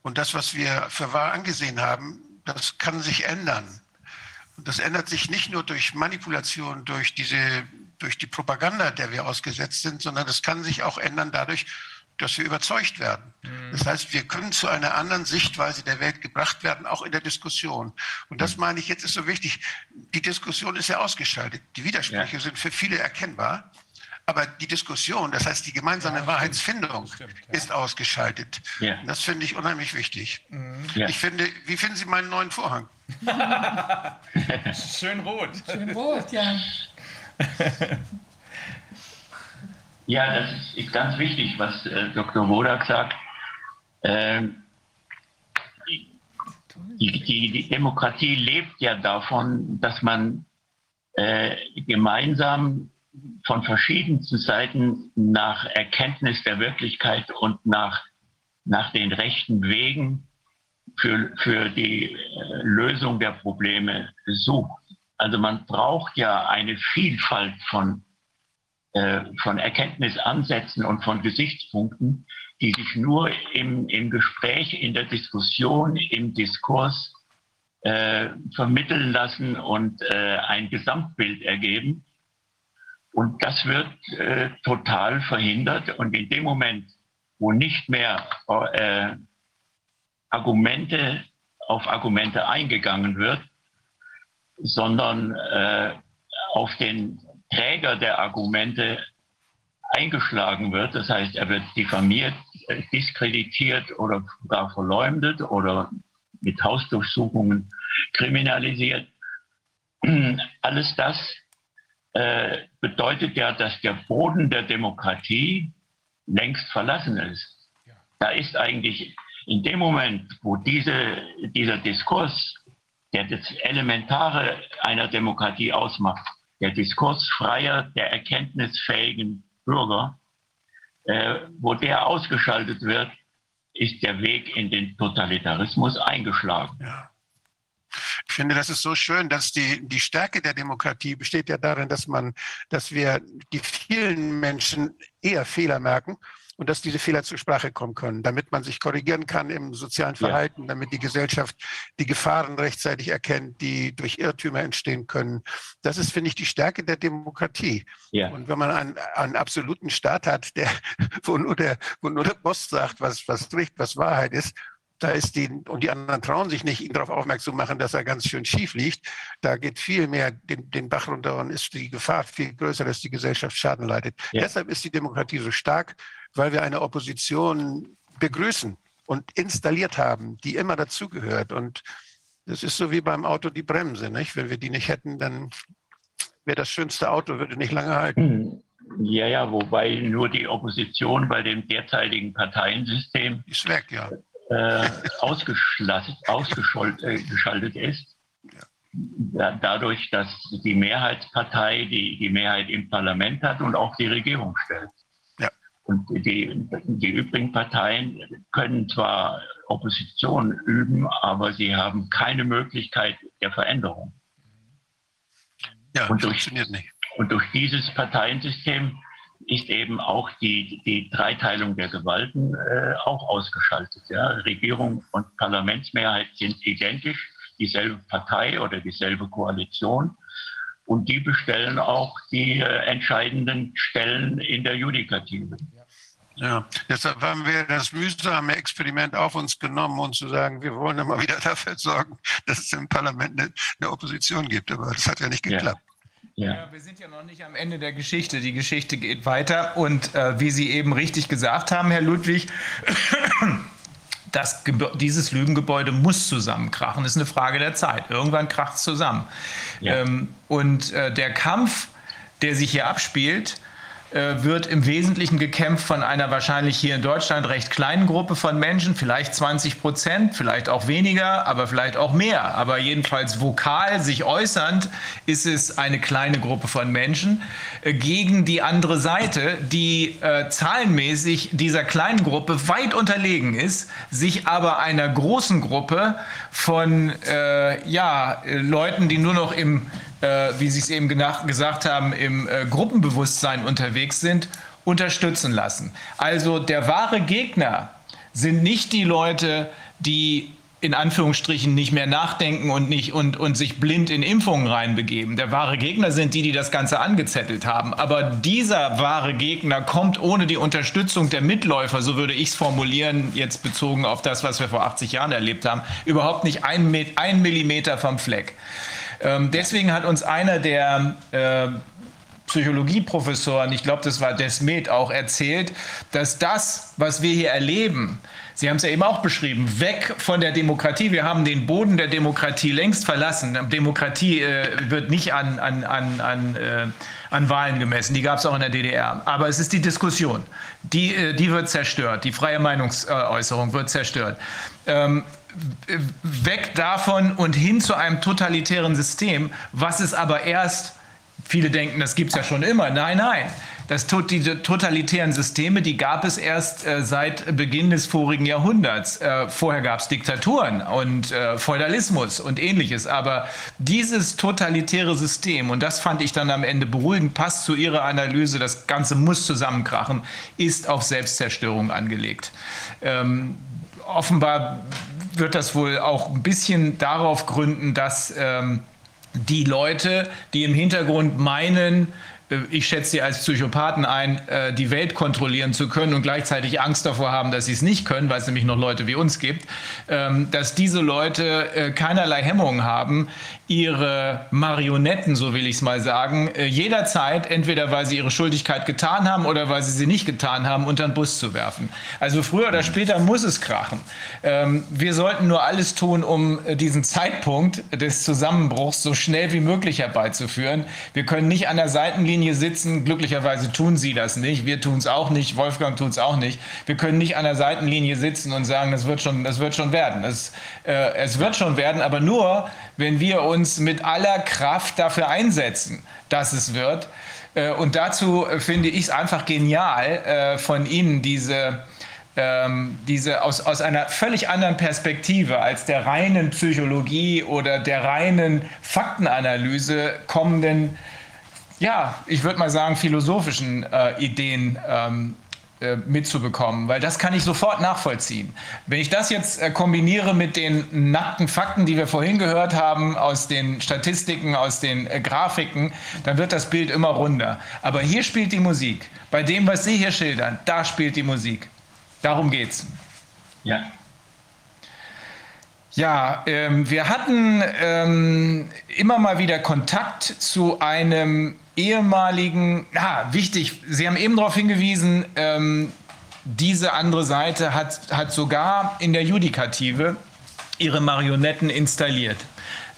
Und das, was wir für wahr angesehen haben, das kann sich ändern. Und das ändert sich nicht nur durch Manipulation, durch, diese, durch die Propaganda, der wir ausgesetzt sind, sondern das kann sich auch ändern dadurch, dass wir überzeugt werden. Das heißt, wir können zu einer anderen Sichtweise der Welt gebracht werden, auch in der Diskussion. Und das meine ich jetzt ist so wichtig. Die Diskussion ist ja ausgeschaltet. Die Widersprüche Ja. sind für viele erkennbar. Aber die Diskussion, das heißt die gemeinsame Wahrheitsfindung, ist ausgeschaltet. Ja. Das finde ich unheimlich wichtig. Ja. Ich finde, wie finden Sie meinen neuen Vorhang? schön rot. Schön rot, ja. Ja, das ist, ist ganz wichtig, was äh, Dr. Wodak sagt. Ähm, die, die, die Demokratie lebt ja davon, dass man äh, gemeinsam von verschiedensten Seiten nach Erkenntnis der Wirklichkeit und nach, nach den rechten Wegen für, für die äh, Lösung der Probleme sucht. Also man braucht ja eine Vielfalt von äh, von Erkenntnisansätzen und von Gesichtspunkten, die sich nur im, im Gespräch, in der Diskussion, im Diskurs äh, vermitteln lassen und äh, ein Gesamtbild ergeben. Und das wird äh, total verhindert. Und in dem Moment, wo nicht mehr äh, Argumente auf Argumente eingegangen wird, sondern äh, auf den Träger der Argumente eingeschlagen wird. Das heißt, er wird diffamiert, diskreditiert oder sogar verleumdet oder mit Hausdurchsuchungen kriminalisiert. Alles das äh, bedeutet ja, dass der Boden der Demokratie längst verlassen ist. Da ist eigentlich in dem Moment, wo diese, dieser Diskurs, der das Elementare einer Demokratie ausmacht, der Diskurs freier, der erkenntnisfähigen Bürger, äh, wo der ausgeschaltet wird, ist der Weg in den Totalitarismus eingeschlagen. Ja. Ich finde, das ist so schön, dass die, die Stärke der Demokratie besteht ja darin, dass man, dass wir die vielen Menschen eher Fehler merken und dass diese Fehler zur Sprache kommen können, damit man sich korrigieren kann im sozialen Ja. Verhalten, damit die Gesellschaft die Gefahren rechtzeitig erkennt, die durch Irrtümer entstehen können. Das ist, finde ich, die Stärke der Demokratie. Ja. Und wenn man einen, einen absoluten Staat hat, der, wo, nur der, wo nur der Boss sagt, was, was Recht, was Wahrheit ist, da ist die, und die anderen trauen sich nicht, ihn darauf aufmerksam zu machen, dass er ganz schön schief liegt. Da geht viel mehr den, den Bach runter und ist die Gefahr viel größer, dass die Gesellschaft Schaden leidet. Ja. Deshalb ist die Demokratie so stark, weil wir eine Opposition begrüßen und installiert haben, die immer dazugehört. Und das ist so wie beim Auto die Bremse. Nicht? Wenn wir die nicht hätten, dann wäre das schönste Auto, würde nicht lange halten. Ja, ja, wobei nur die Opposition bei dem derzeitigen Parteiensystem Ist weg, ja. Äh, ausgeschaltet, äh, ist. Da, dadurch, dass die Mehrheitspartei die, die Mehrheit im Parlament hat und auch die Regierung stellt. Ja. Und die, die übrigen Parteien können zwar Opposition üben, aber sie haben keine Möglichkeit der Veränderung. Ja, Und durch- funktioniert nicht. Und durch dieses Parteiensystem ist eben auch die, die Dreiteilung der Gewalten äh, auch ausgeschaltet. Ja? Regierung und Parlamentsmehrheit sind identisch, dieselbe Partei oder dieselbe Koalition. Und die bestellen auch die äh, entscheidenden Stellen in der Judikative. Ja, deshalb haben wir das mühsame Experiment auf uns genommen, um zu sagen, wir wollen immer wieder dafür sorgen, dass es im Parlament eine, eine Opposition gibt. Aber das hat ja nicht geklappt. Ja. Ja, wir sind ja noch nicht am Ende der Geschichte. Die Geschichte geht weiter. Und äh, wie Sie eben richtig gesagt haben, Herr Ludwig, das, dieses Lügengebäude muss zusammenkrachen. Das ist eine Frage der Zeit. Irgendwann kracht es zusammen. Ja. Ähm, und äh, der Kampf, der sich hier abspielt, äh, wird im Wesentlichen gekämpft von einer wahrscheinlich hier in Deutschland recht kleinen Gruppe von Menschen, vielleicht 20 Prozent, vielleicht auch weniger, aber vielleicht auch mehr. Aber jedenfalls vokal sich äußernd ist es eine kleine Gruppe von Menschen äh, gegen die andere Seite, die äh, zahlenmäßig dieser kleinen Gruppe weit unterlegen ist, sich aber einer großen Gruppe von äh, ja, Leuten, die nur noch im äh, wie Sie es eben gesagt haben, im äh, Gruppenbewusstsein unterwegs sind, unterstützen lassen. Also der wahre Gegner sind nicht die Leute, die in Anführungsstrichen nicht mehr nachdenken und, nicht, und, und sich blind in Impfungen reinbegeben. Der wahre Gegner sind die, die das Ganze angezettelt haben. Aber dieser wahre Gegner kommt ohne die Unterstützung der Mitläufer, so würde ich es formulieren, jetzt bezogen auf das, was wir vor 80 Jahren erlebt haben, überhaupt nicht ein, ein Millimeter vom Fleck. Ähm, deswegen hat uns einer der äh, Psychologieprofessoren, ich glaube, das war Desmet, auch erzählt, dass das, was wir hier erleben, Sie haben es ja eben auch beschrieben, weg von der Demokratie. Wir haben den Boden der Demokratie längst verlassen. Demokratie äh, wird nicht an, an, an, an, äh, an Wahlen gemessen. Die gab es auch in der DDR. Aber es ist die Diskussion. Die, äh, die wird zerstört. Die freie Meinungsäußerung wird zerstört. Ähm, weg davon und hin zu einem totalitären System, was es aber erst, viele denken, das gibt es ja schon immer. Nein, nein. Das, die totalitären Systeme, die gab es erst äh, seit Beginn des vorigen Jahrhunderts. Äh, vorher gab es Diktaturen und äh, Feudalismus und ähnliches. Aber dieses totalitäre System, und das fand ich dann am Ende beruhigend, passt zu Ihrer Analyse, das Ganze muss zusammenkrachen, ist auf Selbstzerstörung angelegt. Ähm, offenbar wird das wohl auch ein bisschen darauf gründen, dass ähm, die Leute, die im Hintergrund meinen, äh, ich schätze sie als Psychopathen ein, äh, die Welt kontrollieren zu können und gleichzeitig Angst davor haben, dass sie es nicht können, weil es nämlich noch Leute wie uns gibt, ähm, dass diese Leute äh, keinerlei Hemmungen haben, ihre Marionetten, so will ich es mal sagen, jederzeit, entweder weil sie ihre Schuldigkeit getan haben oder weil sie sie nicht getan haben, unter den Bus zu werfen. Also früher oder später muss es krachen. Ähm, wir sollten nur alles tun, um diesen Zeitpunkt des Zusammenbruchs so schnell wie möglich herbeizuführen. Wir können nicht an der Seitenlinie sitzen. Glücklicherweise tun sie das nicht. Wir tun es auch nicht. Wolfgang tut es auch nicht. Wir können nicht an der Seitenlinie sitzen und sagen, das wird schon, das wird schon werden. Es, äh, es wird schon werden, aber nur, wenn wir uns mit aller Kraft dafür einsetzen, dass es wird. Äh, und dazu äh, finde ich es einfach genial äh, von Ihnen, diese ähm, diese aus, aus einer völlig anderen Perspektive als der reinen Psychologie oder der reinen Faktenanalyse kommenden ja, ich würde mal sagen, philosophischen äh, Ideen ähm, äh, mitzubekommen, weil das kann ich sofort nachvollziehen. Wenn ich das jetzt äh, kombiniere mit den nackten Fakten, die wir vorhin gehört haben, aus den Statistiken, aus den äh, Grafiken, dann wird das Bild immer runder. Aber hier spielt die Musik. Bei dem, was Sie hier schildern, da spielt die Musik. Darum geht's. Ja, ja, ähm, wir hatten ähm, immer mal wieder Kontakt zu einem ehemaligen, ja, wichtig, Sie haben eben darauf hingewiesen, ähm, diese andere Seite hat, hat sogar in der Judikative ihre Marionetten installiert.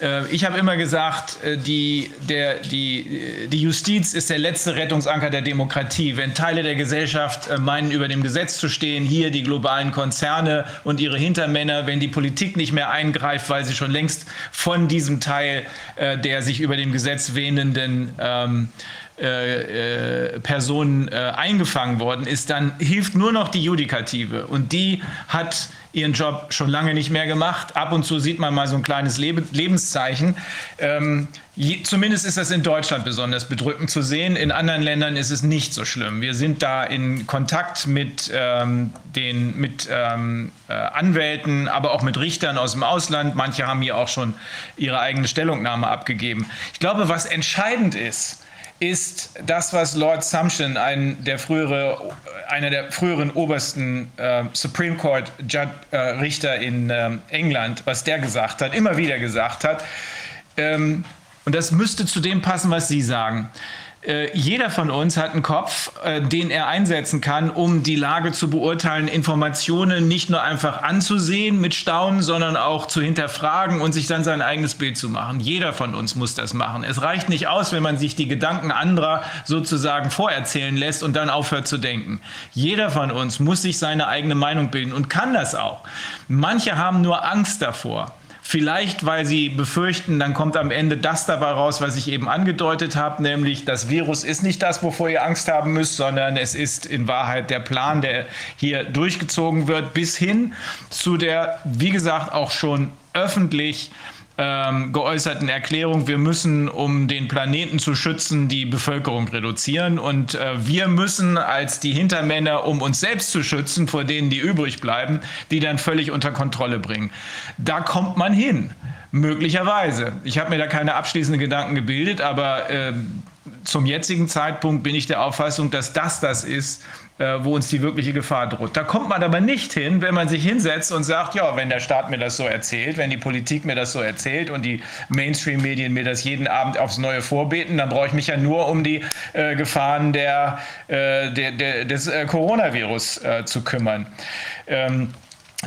Äh, ich habe immer gesagt, äh, die, der, die, die Justiz ist der letzte Rettungsanker der Demokratie. Wenn Teile der Gesellschaft äh, meinen, über dem Gesetz zu stehen, hier die globalen Konzerne und ihre Hintermänner, wenn die Politik nicht mehr eingreift, weil sie schon längst von diesem Teil der sich über dem Gesetz wähnenden ähm, äh, Personen äh, eingefangen worden ist, dann hilft nur noch die Judikative. Und die hat ihren Job schon lange nicht mehr gemacht. Ab und zu sieht man mal so ein kleines Leb Lebenszeichen. Ähm, je, zumindest ist das in Deutschland besonders bedrückend zu sehen. In anderen Ländern ist es nicht so schlimm. Wir sind da in Kontakt mit ähm, den mit ähm, äh, Anwälten, aber auch mit Richtern aus dem Ausland. Manche haben hier auch schon ihre eigene Stellungnahme abgegeben. Ich glaube, was entscheidend ist, ist das, was Lord Sumption, ein der frühere, einer der früheren obersten äh, Supreme Court Judge, äh, Richter in äh, England, was der gesagt hat, immer wieder gesagt hat. Ähm, und das müsste zu dem passen, was Sie sagen. Äh, jeder von uns hat einen Kopf, äh, den er einsetzen kann, um die Lage zu beurteilen, Informationen nicht nur einfach anzusehen mit Staunen, sondern auch zu hinterfragen und sich dann sein eigenes Bild zu machen. Jeder von uns muss das machen. Es reicht nicht aus, wenn man sich die Gedanken anderer sozusagen vorerzählen lässt und dann aufhört zu denken. Jeder von uns muss sich seine eigene Meinung bilden und kann das auch. Manche haben nur Angst davor. Vielleicht, weil sie befürchten, dann kommt am Ende das dabei raus, was ich eben angedeutet habe, nämlich das Virus ist nicht das, wovor ihr Angst haben müsst, sondern es ist in Wahrheit der Plan, der hier durchgezogen wird, bis hin zu der, wie gesagt, auch schon öffentlich ähm, geäußerten Erklärung, wir müssen, um den Planeten zu schützen, die Bevölkerung reduzieren. Und äh, wir müssen als die Hintermänner, um uns selbst zu schützen, vor denen, die übrig bleiben, die dann völlig unter Kontrolle bringen. Da kommt man hin, möglicherweise. Ich habe mir da keine abschließenden Gedanken gebildet, aber äh, zum jetzigen Zeitpunkt bin ich der Auffassung, dass das das ist, wo uns die wirkliche Gefahr droht. Da kommt man aber nicht hin, wenn man sich hinsetzt und sagt, ja, wenn der Staat mir das so erzählt, wenn die Politik mir das so erzählt und die Mainstream-Medien mir das jeden Abend aufs Neue vorbeten, dann brauche ich mich ja nur um die äh, Gefahren der, äh, der, der, des äh, Coronavirus äh, zu kümmern. Ähm,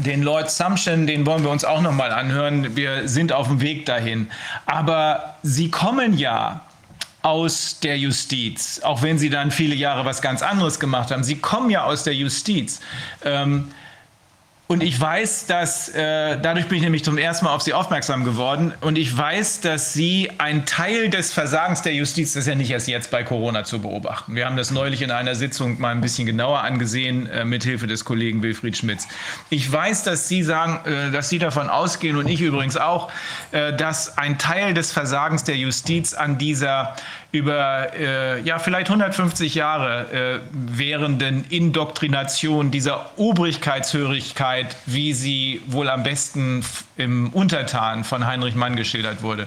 den Lloyd Sumption, den wollen wir uns auch noch mal anhören. Wir sind auf dem Weg dahin. Aber sie kommen ja aus der Justiz, auch wenn sie dann viele Jahre was ganz anderes gemacht haben. Sie kommen ja aus der Justiz. Ähm, und ich weiß, dass, äh, dadurch bin ich nämlich zum ersten Mal auf Sie aufmerksam geworden, und ich weiß, dass Sie ein Teil des Versagens der Justiz, das ist ja nicht erst jetzt bei Corona zu beobachten. Wir haben das neulich in einer Sitzung mal ein bisschen genauer angesehen, äh, mit Hilfe des Kollegen Wilfried Schmitz. Ich weiß, dass Sie sagen, äh, dass Sie davon ausgehen, und ich übrigens auch, äh, dass ein Teil des Versagens der Justiz an dieser über äh, ja vielleicht 150 Jahre äh, währenden Indoktrination dieser Obrigkeitshörigkeit, wie sie wohl am besten im Untertan von Heinrich Mann geschildert wurde.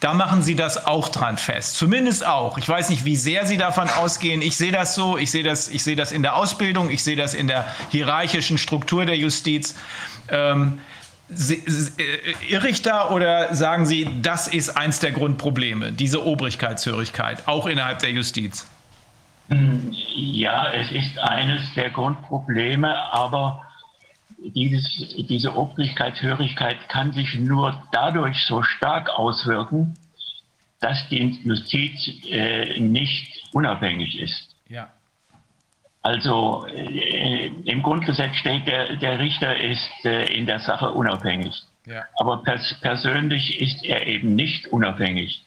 Da machen Sie das auch dran fest. Zumindest auch. Ich weiß nicht, wie sehr Sie davon ausgehen. Ich sehe das so. Ich sehe das, ich sehe das in der Ausbildung. Ich sehe das in der hierarchischen Struktur der Justiz. Ähm, äh, irre ich da oder sagen Sie, das ist eins der Grundprobleme, diese Obrigkeitshörigkeit, auch innerhalb der Justiz? Ja, es ist eines der Grundprobleme, aber dieses, diese Obrigkeitshörigkeit kann sich nur dadurch so stark auswirken, dass die Justiz äh, nicht unabhängig ist. Also äh, im Grundgesetz steht, der, der Richter ist äh, in der Sache unabhängig. Ja. Aber pers persönlich ist er eben nicht unabhängig.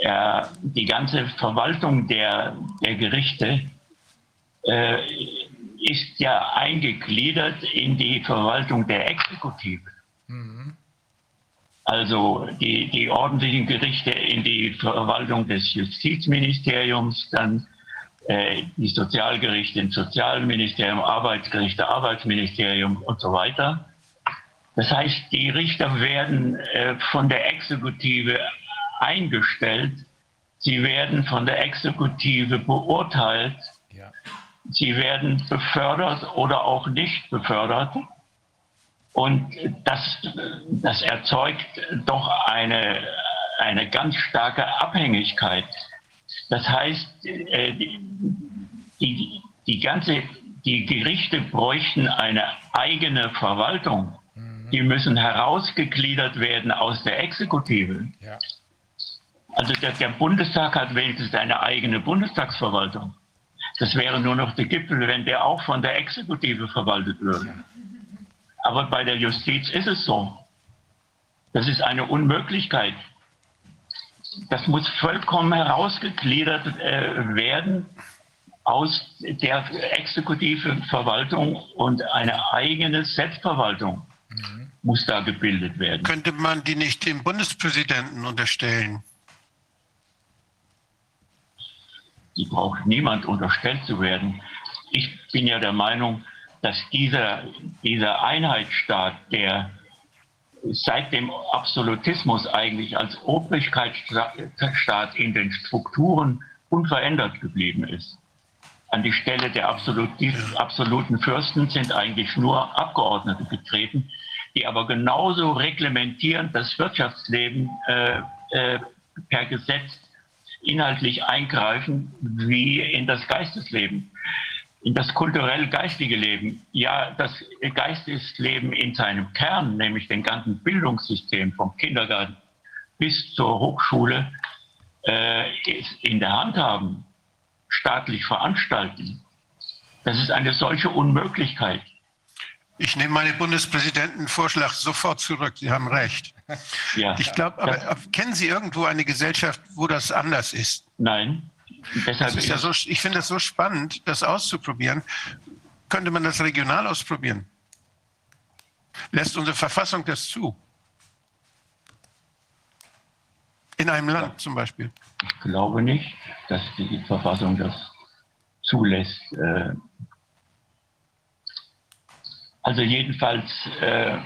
Er, die ganze Verwaltung der, der Gerichte äh, ist ja eingegliedert in die Verwaltung der Exekutive. Mhm. Also die, die ordentlichen Gerichte in die Verwaltung des Justizministeriums, dann die Sozialgerichte im Sozialministerium, Arbeitsgerichte, Arbeitsministerium und so weiter. Das heißt, die Richter werden äh, von der Exekutive eingestellt, sie werden von der Exekutive beurteilt, ja. sie werden befördert oder auch nicht befördert. Und das, das erzeugt doch eine, eine ganz starke Abhängigkeit das heißt, äh, die, die ganze, die Gerichte bräuchten eine eigene Verwaltung. Die müssen herausgegliedert werden aus der Exekutive. Ja. Also der, der, Bundestag hat wenigstens eine eigene Bundestagsverwaltung. Das wäre nur noch der Gipfel, wenn der auch von der Exekutive verwaltet würde. Aber bei der Justiz ist es so. Das ist eine Unmöglichkeit das muss vollkommen herausgegliedert äh, werden aus der exekutiven Verwaltung und eine eigene Selbstverwaltung mhm. muss da gebildet werden. Könnte man die nicht dem Bundespräsidenten unterstellen? Die braucht niemand unterstellt zu werden. Ich bin ja der Meinung, dass dieser, dieser Einheitsstaat, der seit dem Absolutismus eigentlich als Obrigkeitsstaat in den Strukturen unverändert geblieben ist. An die Stelle der absoluten Fürsten sind eigentlich nur Abgeordnete getreten, die aber genauso reglementieren das Wirtschaftsleben äh, äh, per Gesetz inhaltlich eingreifen wie in das Geistesleben, das kulturell-geistige Leben. Ja, das Geistesleben in seinem Kern, nämlich den ganzen Bildungssystem vom Kindergarten bis zur Hochschule, äh, in der Hand haben, staatlich veranstalten. Das ist eine solche Unmöglichkeit. Ich nehme meine Bundespräsidentenvorschlag sofort zurück. Sie haben recht. Ja. Ich glaube, aber kennen Sie irgendwo eine Gesellschaft, wo das anders ist? Nein. Das ist ja so, ich finde das so spannend, das auszuprobieren. Könnte man das regional ausprobieren? Lässt unsere Verfassung das zu? In einem Land zum Beispiel? Ich glaube nicht, dass die Verfassung das zulässt. Äh, also jedenfalls, äh,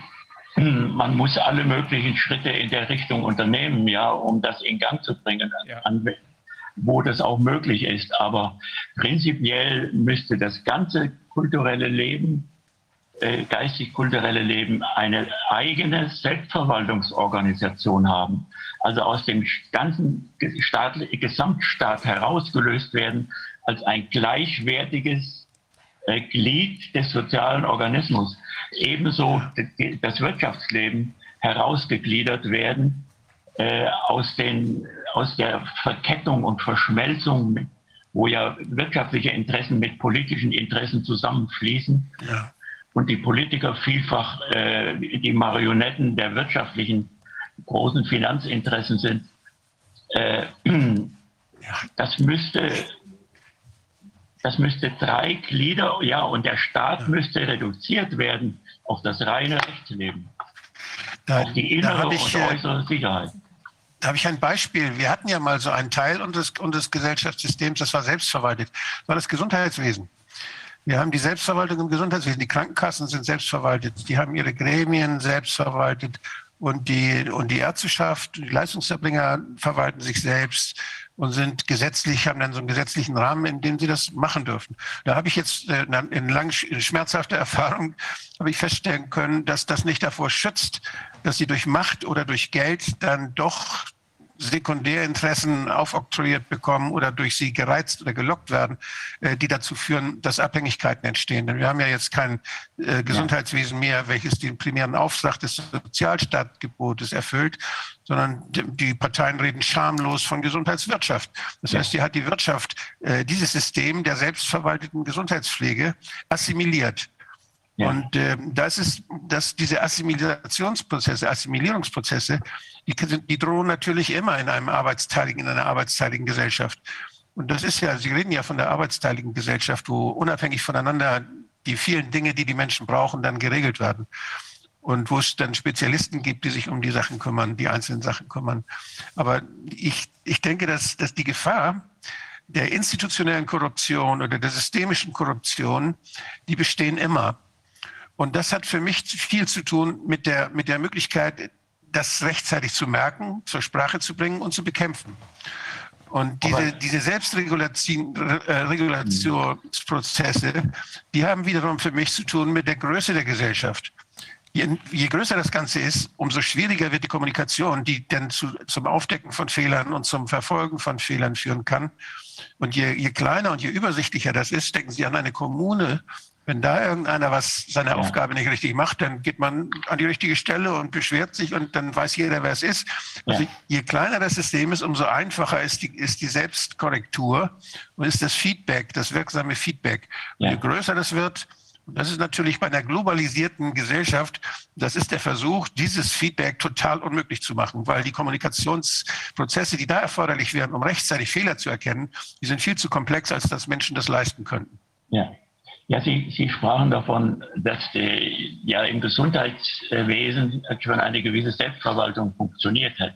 man muss alle möglichen Schritte in der Richtung unternehmen, ja, um das in Gang zu bringen, ja. an, wo das auch möglich ist. Aber prinzipiell müsste das ganze kulturelle Leben, äh, geistig-kulturelle Leben eine eigene Selbstverwaltungsorganisation haben. Also aus dem ganzen Staat, Gesamtstaat herausgelöst werden als ein gleichwertiges äh, Glied des sozialen Organismus. Ebenso das Wirtschaftsleben herausgegliedert werden äh, aus, den, aus der Verkettung und Verschmelzung, wo ja wirtschaftliche Interessen mit politischen Interessen zusammenfließen. Ja. Und die Politiker vielfach äh, die Marionetten der wirtschaftlichen großen Finanzinteressen sind. Äh, das müsste das müsste drei Glieder, ja, und der Staat müsste reduziert werden auf das reine Rechtsleben. Da, auf die innere ich, und äh, äußere Sicherheit. Da habe ich ein Beispiel. Wir hatten ja mal so einen Teil unseres, unseres Gesellschaftssystems, das war selbstverwaltet, das war das Gesundheitswesen. Wir haben die Selbstverwaltung im Gesundheitswesen. Die Krankenkassen sind selbstverwaltet. Die haben ihre Gremien selbstverwaltet. Und die, und die Ärzteschaft, die Leistungserbringer verwalten sich selbst und sind gesetzlich, haben dann so einen gesetzlichen Rahmen, in dem sie das machen dürfen. Da habe ich jetzt äh, in lang in schmerzhafter Erfahrung habe ich feststellen können, dass das nicht davor schützt, dass sie durch Macht oder durch Geld dann doch Sekundärinteressen aufoktroyiert bekommen oder durch sie gereizt oder gelockt werden, äh, die dazu führen, dass Abhängigkeiten entstehen. Denn wir haben ja jetzt kein äh, Gesundheitswesen mehr, welches den primären Auftrag des Sozialstaatgebotes erfüllt, sondern die Parteien reden schamlos von Gesundheitswirtschaft. Das heißt, hier hat die Wirtschaft äh, dieses System der selbstverwalteten Gesundheitspflege assimiliert. Ja. Und äh, das ist, dass diese Assimilationsprozesse, Assimilierungsprozesse, die, die drohen natürlich immer in einem arbeitsteiligen, in einer arbeitsteiligen Gesellschaft. Und das ist ja, Sie reden ja von der arbeitsteiligen Gesellschaft, wo unabhängig voneinander die vielen Dinge, die die Menschen brauchen, dann geregelt werden. Und wo es dann Spezialisten gibt, die sich um die Sachen kümmern, die einzelnen Sachen kümmern. Aber ich, ich denke, dass, dass die Gefahr der institutionellen Korruption oder der systemischen Korruption, die bestehen immer. Und das hat für mich viel zu tun mit der, mit der Möglichkeit, das rechtzeitig zu merken, zur Sprache zu bringen und zu bekämpfen. Und diese, diese Selbstregulationsprozesse, äh, die haben wiederum für mich zu tun mit der Größe der Gesellschaft. Je, je, größer das Ganze ist, umso schwieriger wird die Kommunikation, die dann zu, zum Aufdecken von Fehlern und zum Verfolgen von Fehlern führen kann. Und je, je kleiner und je übersichtlicher das ist, denken Sie an eine Kommune, wenn da irgendeiner was seine ja. Aufgabe nicht richtig macht, dann geht man an die richtige Stelle und beschwert sich und dann weiß jeder, wer es ist. Also ja. je kleiner das System ist, umso einfacher ist die, ist die Selbstkorrektur und ist das Feedback, das wirksame Feedback. Ja. je größer das wird, und das ist natürlich bei einer globalisierten Gesellschaft, das ist der Versuch, dieses Feedback total unmöglich zu machen, weil die Kommunikationsprozesse, die da erforderlich wären, um rechtzeitig Fehler zu erkennen, die sind viel zu komplex, als dass Menschen das leisten könnten. Ja. Ja, Sie, Sie sprachen davon, dass die, ja im Gesundheitswesen schon eine gewisse Selbstverwaltung funktioniert hat.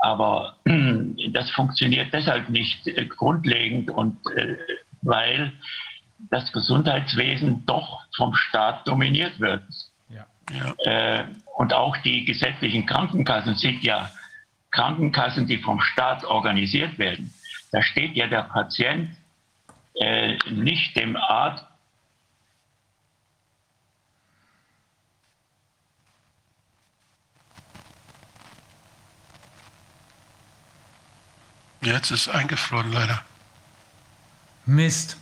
Aber das funktioniert deshalb nicht äh, grundlegend und äh, weil das Gesundheitswesen doch vom Staat dominiert wird. Ja. Ja. Äh, und auch die gesetzlichen Krankenkassen sind ja Krankenkassen, die vom Staat organisiert werden. Da steht ja der Patient nicht dem Arzt Jetzt ist eingefroren leider. Mist.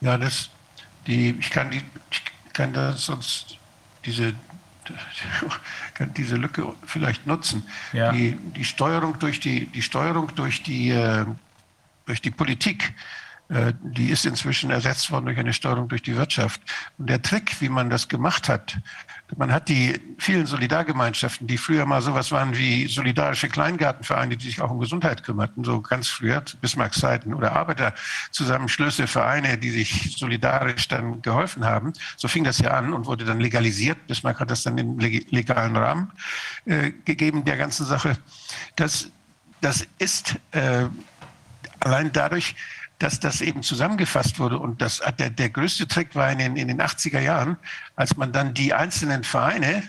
Ja, das, die, ich kann die, ich kann das sonst diese, kann diese Lücke vielleicht nutzen. Ja. Die, die Steuerung durch die, die Steuerung durch die, äh, durch die Politik, äh, die ist inzwischen ersetzt worden durch eine Steuerung durch die Wirtschaft. Und der Trick, wie man das gemacht hat, man hat die vielen Solidargemeinschaften, die früher mal sowas waren wie solidarische Kleingartenvereine, die sich auch um Gesundheit kümmerten, so ganz früher, Bismarcks Zeiten, oder Arbeiterzusammenschlüsse, Vereine, die sich solidarisch dann geholfen haben. So fing das ja an und wurde dann legalisiert. Bismarck hat das dann im legalen Rahmen äh, gegeben, der ganzen Sache. Das, das ist äh, allein dadurch, dass das eben zusammengefasst wurde. Und das, der, der größte Trick war in den, in den 80er Jahren, als man dann die einzelnen Vereine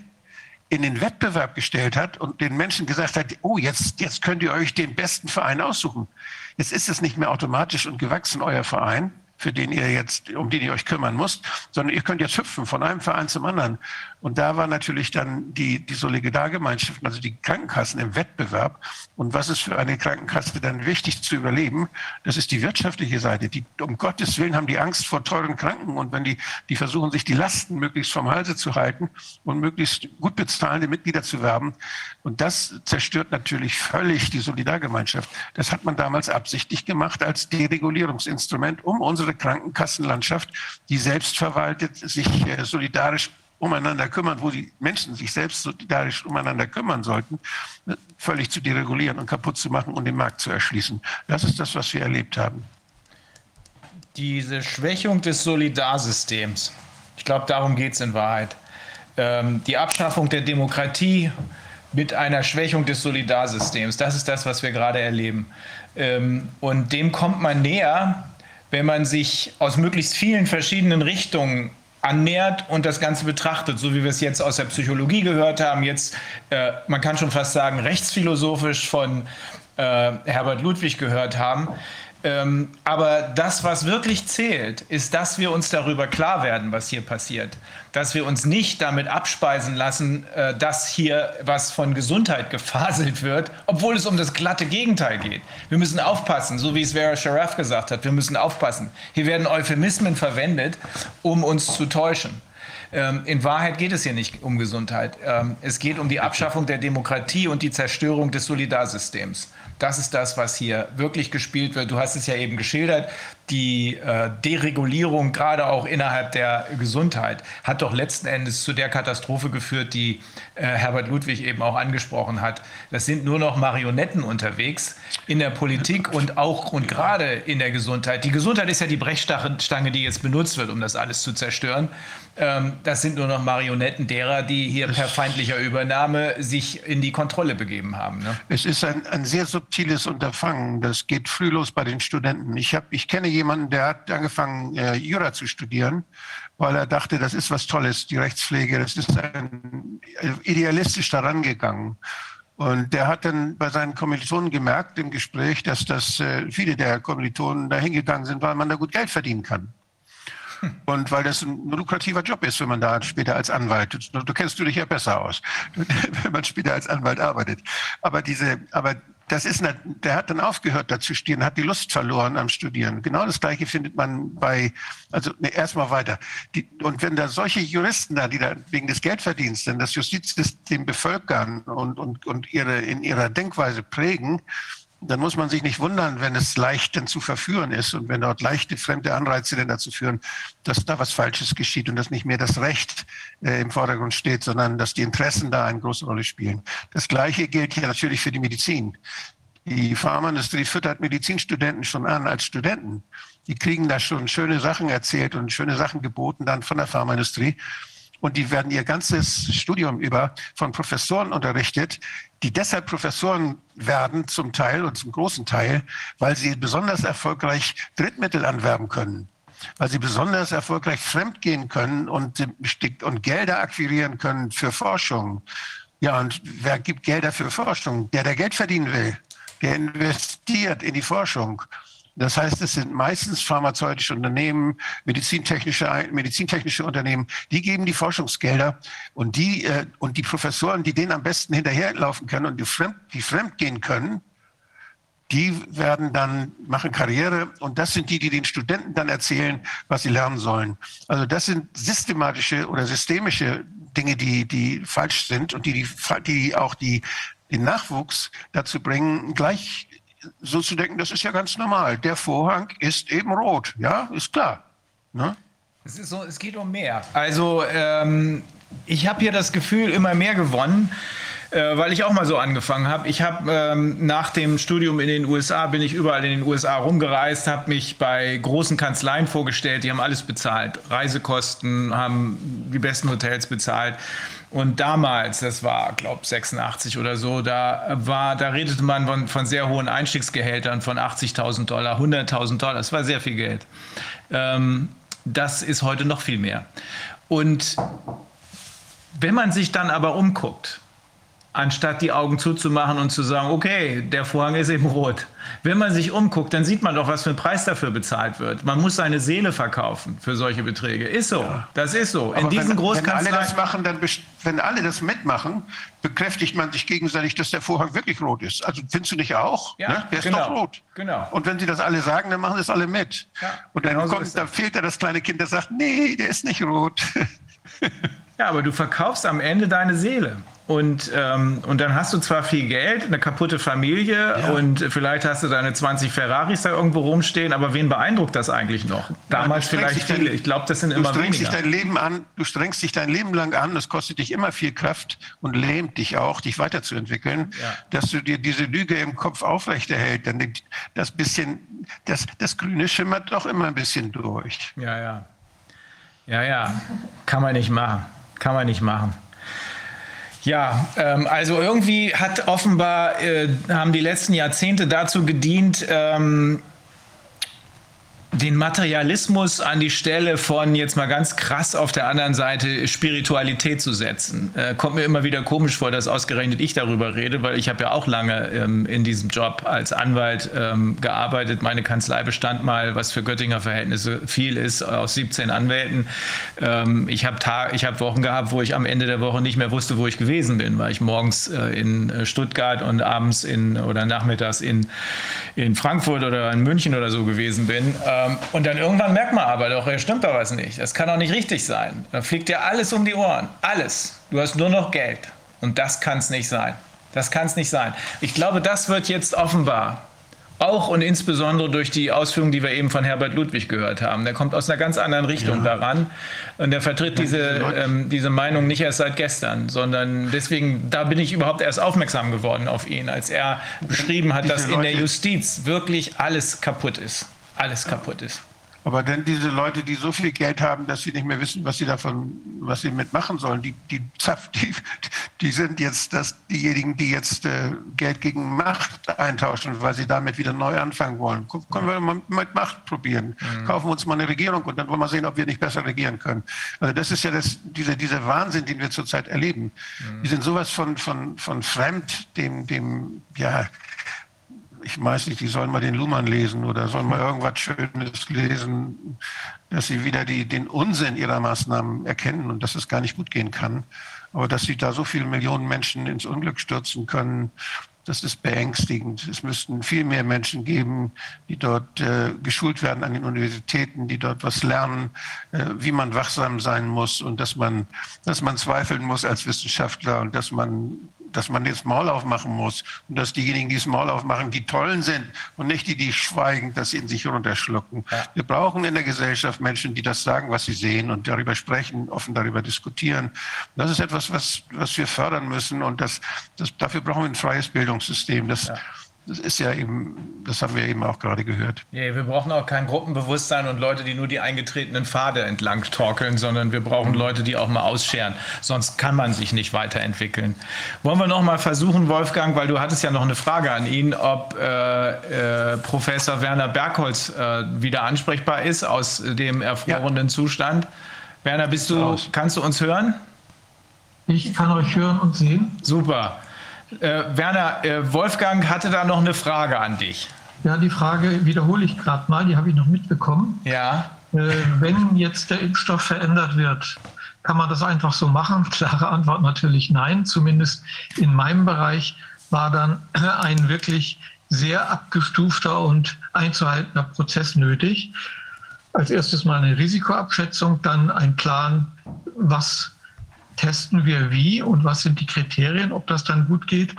in den Wettbewerb gestellt hat und den Menschen gesagt hat, oh, jetzt, jetzt könnt ihr euch den besten Verein aussuchen. Jetzt ist es nicht mehr automatisch und gewachsen, euer Verein, für den ihr jetzt, um den ihr euch kümmern müsst, sondern ihr könnt jetzt hüpfen von einem Verein zum anderen. Und da war natürlich dann die, die Solidargemeinschaften, also die Krankenkassen im Wettbewerb. Und was ist für eine Krankenkasse dann wichtig zu überleben? Das ist die wirtschaftliche Seite. Die, um Gottes Willen haben die Angst vor teuren Kranken. Und wenn die, die versuchen, sich die Lasten möglichst vom Halse zu halten und möglichst gut bezahlende Mitglieder zu werben. Und das zerstört natürlich völlig die Solidargemeinschaft. Das hat man damals absichtlich gemacht als Deregulierungsinstrument, um unsere Krankenkassenlandschaft, die selbstverwaltet sich äh, solidarisch umeinander kümmern, wo die Menschen sich selbst solidarisch umeinander kümmern sollten, völlig zu deregulieren und kaputt zu machen und den Markt zu erschließen. Das ist das, was wir erlebt haben. Diese Schwächung des Solidarsystems, ich glaube, darum geht es in Wahrheit. Ähm, die Abschaffung der Demokratie mit einer Schwächung des Solidarsystems, das ist das, was wir gerade erleben. Ähm, und dem kommt man näher, wenn man sich aus möglichst vielen verschiedenen Richtungen annähert und das Ganze betrachtet, so wie wir es jetzt aus der Psychologie gehört haben, jetzt, äh, man kann schon fast sagen, rechtsphilosophisch von äh, Herbert Ludwig gehört haben. Ähm, aber das, was wirklich zählt, ist, dass wir uns darüber klar werden, was hier passiert. Dass wir uns nicht damit abspeisen lassen, äh, dass hier was von Gesundheit gefaselt wird, obwohl es um das glatte Gegenteil geht. Wir müssen aufpassen, so wie es Vera Sharaf gesagt hat, wir müssen aufpassen. Hier werden Euphemismen verwendet, um uns zu täuschen. Ähm, in Wahrheit geht es hier nicht um Gesundheit. Ähm, es geht um die Abschaffung der Demokratie und die Zerstörung des Solidarsystems. Das ist das, was hier wirklich gespielt wird. Du hast es ja eben geschildert. Die äh, Deregulierung, gerade auch innerhalb der Gesundheit, hat doch letzten Endes zu der Katastrophe geführt, die äh, Herbert Ludwig eben auch angesprochen hat. Das sind nur noch Marionetten unterwegs in der Politik und auch und gerade in der Gesundheit. Die Gesundheit ist ja die Brechstange, die jetzt benutzt wird, um das alles zu zerstören. Ähm, das sind nur noch Marionetten derer, die hier per feindlicher Übernahme sich in die Kontrolle begeben haben. Ne? Es ist ein, ein sehr subtiles Unterfangen. Das geht früh los bei den Studenten. Ich, hab, ich kenne jemanden, der hat angefangen, äh, Jura zu studieren, weil er dachte, das ist was Tolles, die Rechtspflege. Das ist ein, äh, idealistisch daran gegangen. Und der hat dann bei seinen Kommilitonen gemerkt im Gespräch, dass das äh, viele der Kommilitonen da hingegangen sind, weil man da gut Geld verdienen kann. Und weil das ein lukrativer Job ist, wenn man da später als Anwalt, du, du kennst du dich ja besser aus, wenn man später als Anwalt arbeitet. Aber diese, aber das ist, eine, der hat dann aufgehört da zu studieren, hat die Lust verloren am Studieren. Genau das Gleiche findet man bei, also ne, erstmal weiter. Die, und wenn da solche Juristen da, die da wegen des Geldverdienstes das Justizsystem bevölkern und, und, und ihre, in ihrer Denkweise prägen, dann muss man sich nicht wundern, wenn es leicht denn zu verführen ist und wenn dort leichte fremde Anreize denn dazu führen, dass da was Falsches geschieht und dass nicht mehr das Recht äh, im Vordergrund steht, sondern dass die Interessen da eine große Rolle spielen. Das Gleiche gilt hier natürlich für die Medizin. Die Pharmaindustrie füttert Medizinstudenten schon an als Studenten. Die kriegen da schon schöne Sachen erzählt und schöne Sachen geboten dann von der Pharmaindustrie. Und die werden ihr ganzes Studium über von Professoren unterrichtet, die deshalb Professoren werden zum Teil und zum großen Teil, weil sie besonders erfolgreich Drittmittel anwerben können weil sie besonders erfolgreich fremdgehen können und, und Gelder akquirieren können für Forschung. Ja, und wer gibt Gelder für Forschung? Der, der Geld verdienen will, der investiert in die Forschung. Das heißt, es sind meistens pharmazeutische Unternehmen, medizintechnische, medizintechnische Unternehmen, die geben die Forschungsgelder und die, äh, und die Professoren, die denen am besten hinterherlaufen können und die fremd, die fremd gehen können, die werden dann, machen Karriere und das sind die, die den Studenten dann erzählen, was sie lernen sollen. Also das sind systematische oder systemische Dinge, die, die falsch sind und die, die, die auch die, den Nachwuchs dazu bringen, gleich so zu denken, das ist ja ganz normal. Der Vorhang ist eben rot. Ja, ist klar. Ne? Es, ist so, es geht um mehr. Also ähm, ich habe hier das Gefühl, immer mehr gewonnen äh, weil ich auch mal so angefangen habe. Ich habe ähm, nach dem Studium in den USA, bin ich überall in den USA rumgereist, habe mich bei großen Kanzleien vorgestellt, die haben alles bezahlt. Reisekosten, haben die besten Hotels bezahlt. Und damals, das war, glaube 86 oder so, da war, da redete man von, von sehr hohen Einstiegsgehältern von 80.000 Dollar, 100.000 Dollar. Das war sehr viel Geld. Ähm, das ist heute noch viel mehr. Und wenn man sich dann aber umguckt, anstatt die Augen zuzumachen und zu sagen, okay, der Vorhang ist eben rot. Wenn man sich umguckt, dann sieht man doch, was für ein Preis dafür bezahlt wird. Man muss seine Seele verkaufen für solche Beträge. Ist so. Ja. Das ist so. Aber In diesen wenn, wenn alle das machen, dann wenn alle das mitmachen, bekräftigt man sich gegenseitig, dass der Vorhang wirklich rot ist. Also findest du nicht auch? Ja, ne? Der ist genau. doch rot. Genau. Und wenn sie das alle sagen, dann machen das alle mit. Ja, und dann, kommt, so dann fehlt da das kleine Kind, das sagt, nee, der ist nicht rot. ja, aber du verkaufst am Ende deine Seele. Und, ähm, und dann hast du zwar viel Geld, eine kaputte Familie ja. und vielleicht hast du deine 20 Ferraris da irgendwo rumstehen, aber wen beeindruckt das eigentlich noch? Damals ja, vielleicht viele. Dein, ich glaube, das sind immer du strengst weniger. Dich dein Leben an, du strengst dich dein Leben lang an, das kostet dich immer viel Kraft und lähmt dich auch, dich weiterzuentwickeln, ja. dass du dir diese Lüge im Kopf aufrechterhält. Denn das bisschen, das, das Grüne schimmert doch immer ein bisschen durch. Ja, ja. Ja, ja. Kann man nicht machen. Kann man nicht machen. Ja, ähm, also irgendwie hat offenbar, äh, haben die letzten Jahrzehnte dazu gedient, ähm, den Materialismus an die Stelle von jetzt mal ganz krass auf der anderen Seite Spiritualität zu setzen. Äh, kommt mir immer wieder komisch vor, dass ausgerechnet ich darüber rede, weil ich habe ja auch lange ähm, in diesem Job als Anwalt ähm, gearbeitet. Meine Kanzlei bestand mal, was für Göttinger Verhältnisse viel ist, aus 17 Anwälten. Ähm, ich habe hab Wochen gehabt, wo ich am Ende der Woche nicht mehr wusste, wo ich gewesen bin, weil ich morgens äh, in äh, Stuttgart und abends in oder nachmittags in, in Frankfurt oder in München oder so gewesen bin. Äh, und dann irgendwann merkt man aber doch, hier stimmt doch was nicht. Das kann doch nicht richtig sein. Da fliegt dir alles um die Ohren. Alles. Du hast nur noch Geld. Und das kann es nicht sein. Das kann es nicht sein. Ich glaube, das wird jetzt offenbar. Auch und insbesondere durch die Ausführungen, die wir eben von Herbert Ludwig gehört haben. Der kommt aus einer ganz anderen Richtung ja. daran. Und der vertritt diese, ähm, diese Meinung nicht erst seit gestern, sondern deswegen, da bin ich überhaupt erst aufmerksam geworden auf ihn, als er beschrieben hat, dass in der Justiz wirklich alles kaputt ist alles kaputt ist. Aber denn diese Leute, die so viel Geld haben, dass sie nicht mehr wissen, was sie davon, was sie mitmachen sollen, die, die, die, die sind jetzt das, diejenigen, die jetzt äh, Geld gegen Macht eintauschen, weil sie damit wieder neu anfangen wollen. Können wir mal mit Macht probieren. Mhm. Kaufen wir uns mal eine Regierung und dann wollen wir sehen, ob wir nicht besser regieren können. Also das ist ja das, dieser, dieser Wahnsinn, den wir zurzeit erleben. Mhm. Die sind sowas von, von, von fremd, dem, dem, ja, ich weiß nicht, die sollen mal den Luhmann lesen oder sollen mal irgendwas Schönes lesen, dass sie wieder die, den Unsinn ihrer Maßnahmen erkennen und dass es gar nicht gut gehen kann. Aber dass sie da so viele Millionen Menschen ins Unglück stürzen können, das ist beängstigend. Es müssten viel mehr Menschen geben, die dort äh, geschult werden an den Universitäten, die dort was lernen, äh, wie man wachsam sein muss und dass man, dass man zweifeln muss als Wissenschaftler und dass man dass man jetzt Maul aufmachen muss und dass diejenigen, die das Maul aufmachen, die Tollen sind und nicht die, die schweigen, das in sich runterschlucken. Ja. Wir brauchen in der Gesellschaft Menschen, die das sagen, was sie sehen und darüber sprechen, offen darüber diskutieren. Das ist etwas, was, was wir fördern müssen und das, das, dafür brauchen wir ein freies Bildungssystem. Das, ja das ist ja eben, das haben wir eben auch gerade gehört. Nee, wir brauchen auch kein Gruppenbewusstsein und Leute, die nur die eingetretenen Pfade entlang torkeln, sondern wir brauchen. Leute, die auch mal ausscheren. Sonst kann man sich nicht weiterentwickeln. Wollen wir noch mal versuchen, Wolfgang, weil du hattest ja noch eine Frage an ihn, ob äh, äh, Professor Werner Bergholz äh, wieder ansprechbar ist aus dem erfrorenen ja. Zustand. Werner, bist du, kannst du uns hören? Ich kann euch hören und sehen. Super. Äh, Werner, äh, Wolfgang hatte da noch eine Frage an dich. Ja, die Frage wiederhole ich gerade mal, die habe ich noch mitbekommen. Ja. Äh, wenn jetzt der Impfstoff verändert wird, kann man das einfach so machen? Klare Antwort natürlich nein. Zumindest in meinem Bereich war dann ein wirklich sehr abgestufter und einzuhaltender Prozess nötig. Als erstes mal eine Risikoabschätzung, dann ein Plan, was testen wir wie und was sind die Kriterien, ob das dann gut geht.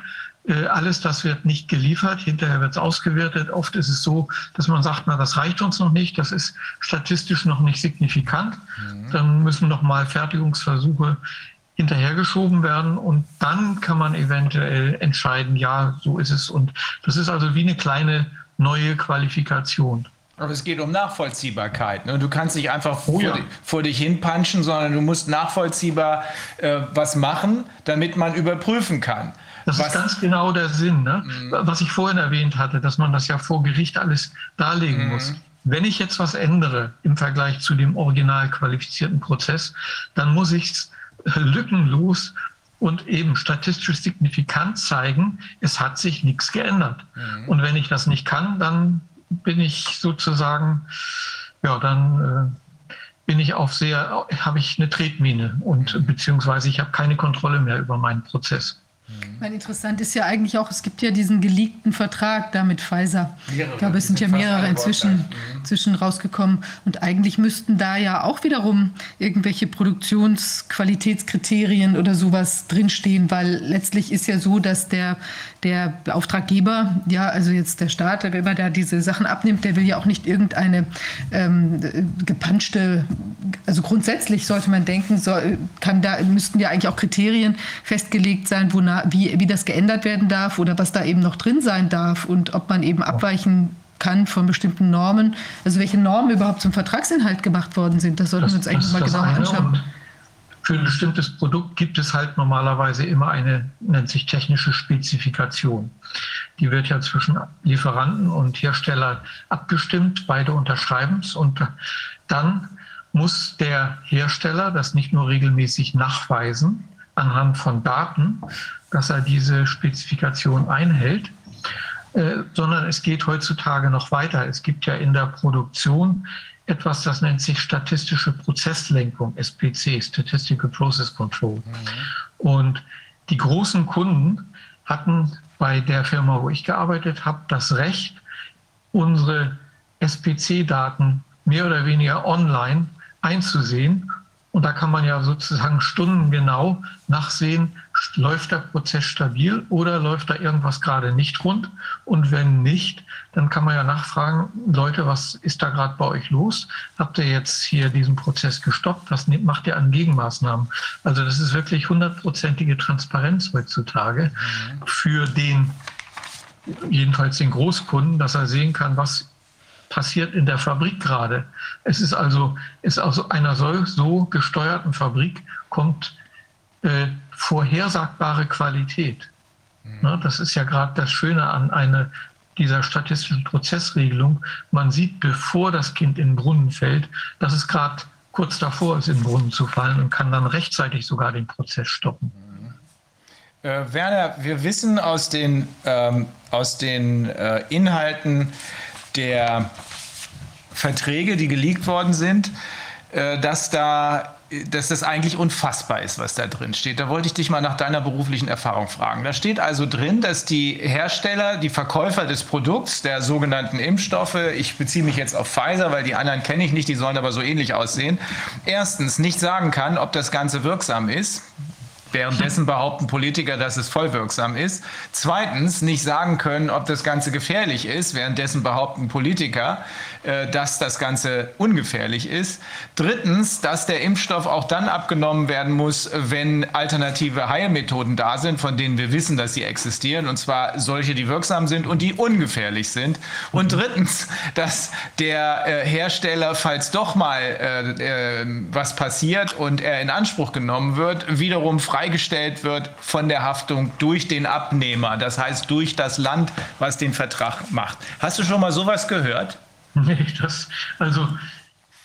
Äh, alles das wird nicht geliefert, hinterher wird es ausgewertet. Oft ist es so, dass man sagt, na, das reicht uns noch nicht, das ist statistisch noch nicht signifikant. Mhm. Dann müssen noch mal Fertigungsversuche hinterhergeschoben werden und dann kann man eventuell entscheiden, ja, so ist es. Und das ist also wie eine kleine neue Qualifikation. Aber es geht um Nachvollziehbarkeit. Ne? Du kannst nicht einfach oh, vor, ja. dich, vor, dich hinpanschen, sondern du musst nachvollziehbar äh, was machen, damit man überprüfen kann. Das was, ist ganz genau der Sinn, ne? Mhm. was ich vorhin erwähnt hatte, dass man das ja vor Gericht alles darlegen mhm. muss. Wenn ich jetzt was ändere im Vergleich zu dem original qualifizierten Prozess, dann muss ich es lückenlos und eben statistisch signifikant zeigen, es hat sich nichts geändert. Mhm. Und wenn ich das nicht kann, dann bin ich sozusagen, ja, dann äh, bin ich auf sehr, habe ich eine Tretmine und beziehungsweise ich habe keine Kontrolle mehr über meinen Prozess. Weil interessant ist ja eigentlich auch, es gibt ja diesen geleakten Vertrag da mit Pfizer. Mehrere, ich glaube, es sind ja mehrere inzwischen, mhm. inzwischen rausgekommen. Und eigentlich müssten da ja auch wiederum irgendwelche Produktionsqualitätskriterien oder sowas drinstehen, weil letztlich ist ja so, dass der, der Auftraggeber, ja, also jetzt der Staat, der immer da diese Sachen abnimmt, der will ja auch nicht irgendeine ähm, gepanschte, also grundsätzlich sollte man denken, soll, kann da, müssten ja eigentlich auch Kriterien festgelegt sein, wonach wie, wie das geändert werden darf oder was da eben noch drin sein darf und ob man eben abweichen kann von bestimmten Normen. Also welche Normen überhaupt zum Vertragsinhalt gemacht worden sind, das sollten das, wir uns eigentlich mal genauer anschauen. Für ein bestimmtes Produkt gibt es halt normalerweise immer eine, nennt sich technische Spezifikation. Die wird ja zwischen Lieferanten und Hersteller abgestimmt, beide unterschreiben es und dann muss der Hersteller das nicht nur regelmäßig nachweisen anhand von Daten, dass er diese Spezifikation einhält, äh, sondern es geht heutzutage noch weiter. Es gibt ja in der Produktion etwas, das nennt sich statistische Prozesslenkung, SPC, Statistical Process Control. Mhm. Und die großen Kunden hatten bei der Firma, wo ich gearbeitet habe, das Recht, unsere SPC-Daten mehr oder weniger online einzusehen. Und da kann man ja sozusagen stundengenau nachsehen, läuft der Prozess stabil oder läuft da irgendwas gerade nicht rund? Und wenn nicht, dann kann man ja nachfragen, Leute, was ist da gerade bei euch los? Habt ihr jetzt hier diesen Prozess gestoppt? Was macht ihr an Gegenmaßnahmen? Also das ist wirklich hundertprozentige Transparenz heutzutage für den, jedenfalls den Großkunden, dass er sehen kann, was passiert in der Fabrik gerade. Es ist also, ist aus einer so, so gesteuerten Fabrik kommt äh, vorhersagbare Qualität. Mhm. das ist ja gerade das Schöne an einer dieser statistischen Prozessregelung. Man sieht, bevor das Kind in den Brunnen fällt, dass es gerade kurz davor ist, in den Brunnen zu fallen und kann dann rechtzeitig sogar den Prozess stoppen. Mhm. Äh, Werner, wir wissen aus den, ähm, aus den äh, Inhalten der Verträge, die geleakt worden sind, äh, dass da dass das eigentlich unfassbar ist, was da drin steht. Da wollte ich dich mal nach deiner beruflichen Erfahrung fragen. Da steht also drin, dass die Hersteller, die Verkäufer des Produkts, der sogenannten Impfstoffe, ich beziehe mich jetzt auf Pfizer, weil die anderen kenne ich nicht, die sollen aber so ähnlich aussehen, erstens nicht sagen kann, ob das Ganze wirksam ist. Währenddessen behaupten Politiker, dass es vollwirksam ist. Zweitens nicht sagen können, ob das Ganze gefährlich ist. Währenddessen behaupten Politiker, dass das Ganze ungefährlich ist. Drittens, dass der Impfstoff auch dann abgenommen werden muss, wenn alternative Heilmethoden da sind, von denen wir wissen, dass sie existieren, und zwar solche, die wirksam sind und die ungefährlich sind. Und drittens, dass der äh, Hersteller, falls doch mal äh, äh, was passiert und er in Anspruch genommen wird, wiederum freigestellt wird von der Haftung durch den Abnehmer, das heißt durch das Land, was den Vertrag macht. Hast du schon mal sowas gehört? Nee, das, also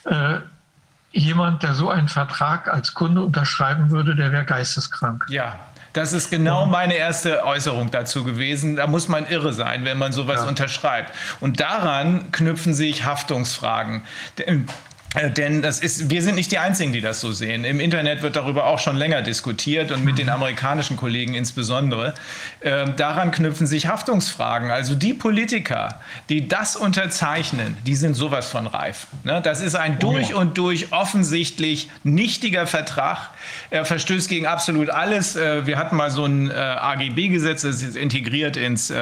äh, jemand, der so einen Vertrag als Kunde unterschreiben würde, der wäre geisteskrank. Ja, das ist genau meine erste Äußerung dazu gewesen. Da muss man irre sein, wenn man sowas ja. unterschreibt. Und daran knüpfen sich Haftungsfragen. Äh, denn das ist, wir sind nicht die Einzigen, die das so sehen. Im Internet wird darüber auch schon länger diskutiert und mit den amerikanischen Kollegen insbesondere. Äh, daran knüpfen sich Haftungsfragen. Also die Politiker, die das unterzeichnen, die sind sowas von reif. Ne? Das ist ein durch und durch offensichtlich nichtiger Vertrag. Er verstößt gegen absolut alles. Äh, wir hatten mal so ein äh, AGB-Gesetz, das ist integriert ins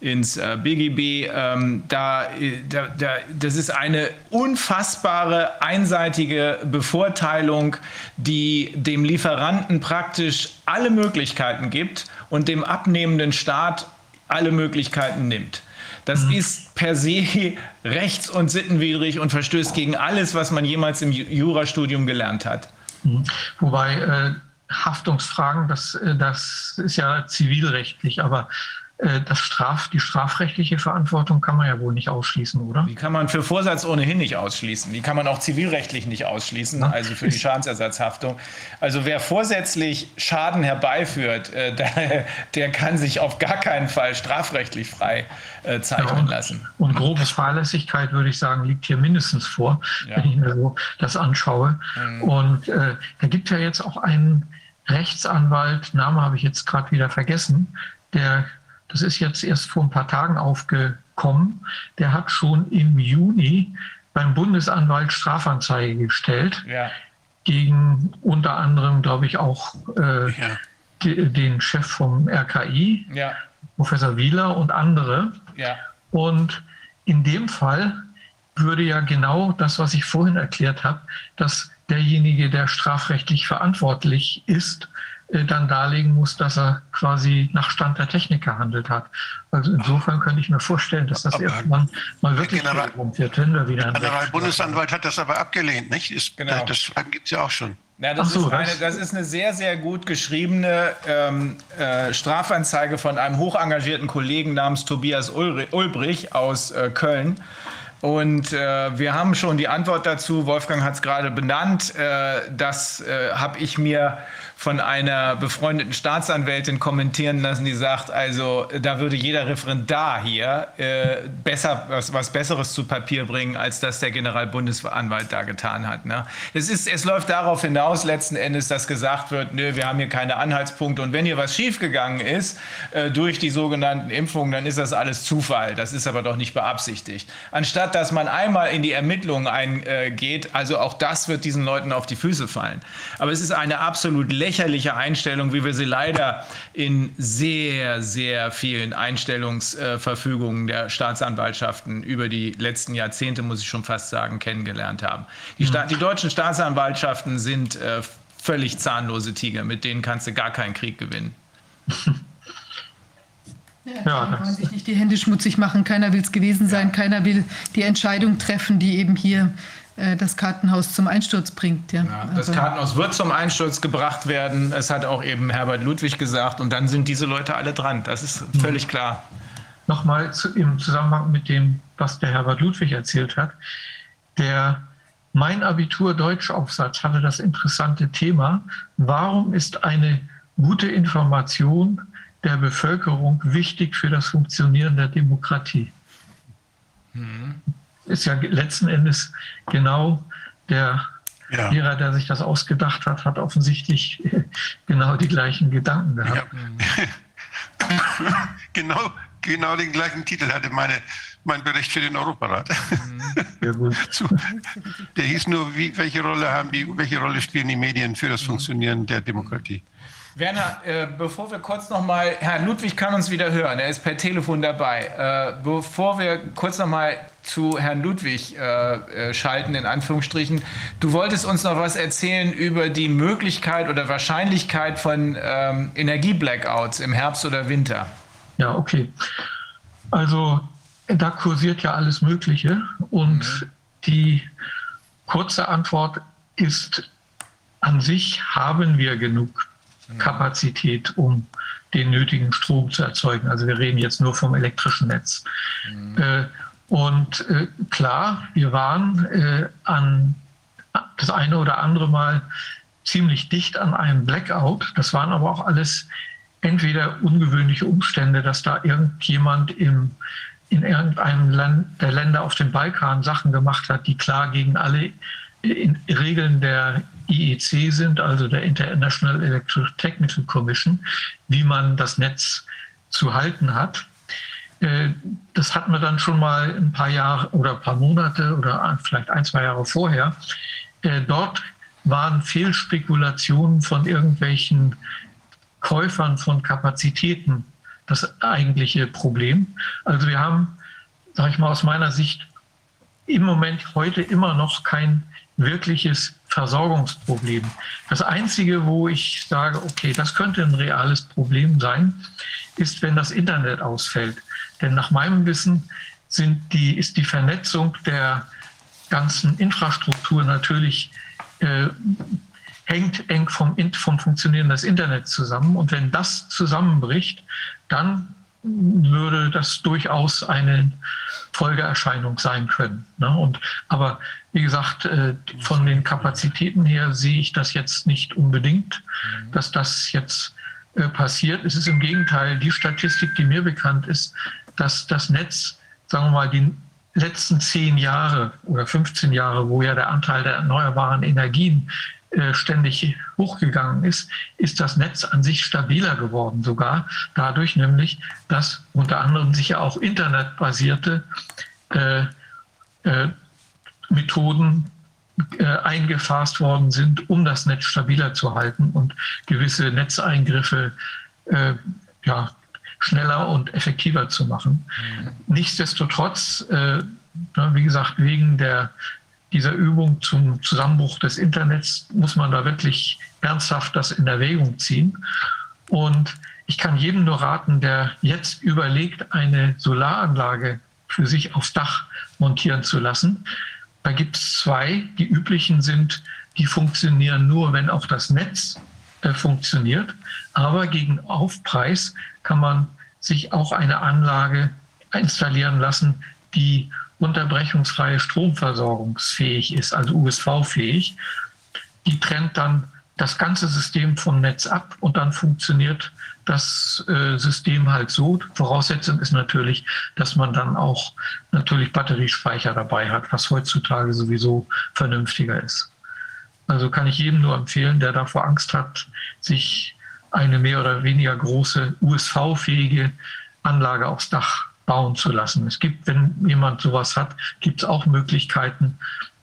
ins äh, BGB. Ähm, da, da, da, das ist eine unfassbare einseitige Bevorteilung, die dem Lieferanten praktisch alle Möglichkeiten gibt und dem abnehmenden Staat alle Möglichkeiten nimmt. Das mhm. ist per se rechts- und sittenwidrig und verstößt gegen alles, was man jemals im Jurastudium gelernt hat. Mhm. Wobei äh, Haftungsfragen, das, äh, das ist ja zivilrechtlich, aber äh, das Straf, die strafrechtliche Verantwortung kann man ja wohl nicht ausschließen, oder? Die kann man für Vorsatz ohnehin nicht ausschließen. Die kann man auch zivilrechtlich nicht ausschließen, ja. also für die Schadensersatzhaftung. Also wer vorsätzlich Schaden herbeiführt, äh, der, der, kann sich auf gar keinen Fall strafrechtlich frei äh, zeichnen ja, und, lassen. Und grobe Fahrlässigkeit, würde ich sagen, liegt hier mindestens vor, ja. wenn ich mir so das anschaue. Mhm. Und äh, da gibt ja jetzt auch einen Rechtsanwalt, Name habe ich jetzt gerade wieder vergessen, der das ist jetzt erst vor ein paar Tagen aufgekommen, der hat schon im Juni beim Bundesanwalt Strafanzeige gestellt ja. gegen unter anderem, glaube ich, auch äh, ja. den Chef vom RKI, ja. Professor Wieler und andere. Und in dem Fall würde ja genau das, was ich vorhin erklärt habe, dass derjenige, der strafrechtlich verantwortlich ist, dann darlegen muss, dass er quasi nach Stand der Technik gehandelt hat. Also insofern könnte ich mir vorstellen, dass das aber irgendwann mal wirklich General, wird, wenn wir wieder Der Generalbundesanwalt hat das aber abgelehnt, nicht? Ist, genau. Das Schreiben gibt es ja auch schon. Ja, das, so, ist eine, das ist eine sehr, sehr gut geschriebene ähm, äh, Strafanzeige von einem hochengagierten Kollegen namens Tobias Ulbrich aus äh, Köln. Und äh, wir haben schon die Antwort dazu. Wolfgang hat es gerade benannt. Äh, das äh, habe ich mir von einer befreundeten Staatsanwältin kommentieren lassen, die sagt, also da würde jeder Referendar hier äh, besser was, was, Besseres zu Papier bringen, als das der Generalbundesanwalt da getan hat. Ne? Es, ist, es läuft darauf hinaus letzten Endes, dass gesagt wird, nö, wir haben hier keine Anhaltspunkte und wenn hier was schiefgegangen ist äh, durch die sogenannten Impfungen, dann ist das alles Zufall. Das ist aber doch nicht beabsichtigt. Anstatt dass man einmal in die Ermittlungen eingeht, also auch das wird diesen Leuten auf die Füße fallen. Aber es ist eine absolut lächerliche Einstellung, wie wir sie leider in sehr, sehr vielen Einstellungsverfügungen der Staatsanwaltschaften über die letzten Jahrzehnte, muss ich schon fast sagen, kennengelernt haben. Die, Sta die deutschen Staatsanwaltschaften sind äh, völlig zahnlose Tiger, mit denen kannst du gar keinen Krieg gewinnen. Ja, ja wollen sich nicht die Hände schmutzig machen. Keiner will es gewesen sein. Ja. Keiner will die Entscheidung treffen, die eben hier das Kartenhaus zum Einsturz bringt. Ja. ja das also Kartenhaus wird zum Einsturz gebracht werden. Es hat auch eben Herbert Ludwig gesagt. Und dann sind diese Leute alle dran. Das ist völlig mhm. klar. Nochmal zu, im Zusammenhang mit dem, was der Herbert Ludwig erzählt hat. Der Mein Abitur Deutschaufsatz hatte das interessante Thema, warum ist eine gute Information der Bevölkerung wichtig für das Funktionieren der Demokratie? Mhm ist ja letzten Endes genau der ja. Lehrer, der sich das ausgedacht hat, hat offensichtlich genau die gleichen Gedanken gehabt. Ja. genau, genau den gleichen Titel hatte meine, mein Bericht für den Europarat. Mhm. der hieß nur, wie, welche Rolle haben die, welche Rolle spielen die Medien für das Funktionieren der Demokratie? Werner, äh, bevor wir kurz noch mal, Herr Ludwig kann uns wieder hören, er ist per Telefon dabei. Äh, bevor wir kurz noch mal zu Herrn Ludwig äh, äh, schalten, in Anführungsstrichen, du wolltest uns noch was erzählen über die Möglichkeit oder Wahrscheinlichkeit von ähm, Energieblackouts im Herbst oder Winter. Ja, okay. Also da kursiert ja alles Mögliche und mhm. die kurze Antwort ist, an sich haben wir genug Kapazität, um den nötigen Strom zu erzeugen. Also wir reden jetzt nur vom elektrischen Netz. Mhm. Äh, und äh, klar, wir waren äh, an das eine oder andere Mal ziemlich dicht an einem Blackout. Das waren aber auch alles entweder ungewöhnliche Umstände, dass da irgendjemand im in irgendeinem Land, der Länder auf dem Balkan Sachen gemacht hat, die klar gegen alle Regeln der IEC sind, also der International Electrotechnical Commission, wie man das Netz zu halten hat. Äh, das hatten wir dann schon mal ein paar Jahre oder ein paar Monate oder vielleicht ein, zwei Jahre vorher. Äh, dort waren Fehlspekulationen von irgendwelchen Käufern von Kapazitäten das eigentliche Problem. Also wir haben, sage ich mal aus meiner Sicht, im Moment heute immer noch kein wirkliches Versorgungsproblem. Das Einzige, wo ich sage, okay, das könnte ein reales Problem sein, ist, wenn das Internet ausfällt. Denn nach meinem Wissen die, ist die Vernetzung der ganzen Infrastruktur natürlich äh, hängt eng vom, vom Funktionieren des Internets zusammen. Und wenn das zusammenbricht, dann würde das durchaus eine Folgeerscheinung sein können. Ne? Und, aber wie gesagt, äh, von den Kapazitäten her sehe ich das jetzt nicht unbedingt, dass das jetzt äh, passiert. Es ist im Gegenteil die Statistik, die mir bekannt ist, dass das Netz, sagen wir mal, die letzten zehn Jahre oder 15 Jahre, wo ja der Anteil der erneuerbaren Energien äh, ständig hochgegangen ist, ist das Netz an sich stabiler geworden sogar. Dadurch nämlich, dass unter anderem sicher auch internetbasierte äh, äh, Methoden äh, eingefasst worden sind, um das Netz stabiler zu halten und gewisse Netzeingriffe äh, ja, schneller und effektiver zu machen. Nichtsdestotrotz, äh, wie gesagt, wegen der dieser Übung zum Zusammenbruch des Internets muss man da wirklich ernsthaft das in Erwägung ziehen. Und ich kann jedem nur raten, der jetzt überlegt, eine Solaranlage für sich aufs Dach montieren zu lassen. Da gibt es zwei. Die üblichen sind, die funktionieren nur, wenn auch das Netz äh, funktioniert. Aber gegen Aufpreis kann man sich auch eine Anlage installieren lassen, die unterbrechungsfreie Stromversorgungsfähig ist, also USV-fähig. Die trennt dann das ganze System vom Netz ab und dann funktioniert das äh, System halt so. Voraussetzung ist natürlich, dass man dann auch natürlich Batteriespeicher dabei hat, was heutzutage sowieso vernünftiger ist. Also kann ich jedem nur empfehlen, der davor Angst hat, sich eine mehr oder weniger große USV-fähige Anlage aufs Dach bauen zu lassen. Es gibt, wenn jemand sowas hat, gibt es auch Möglichkeiten.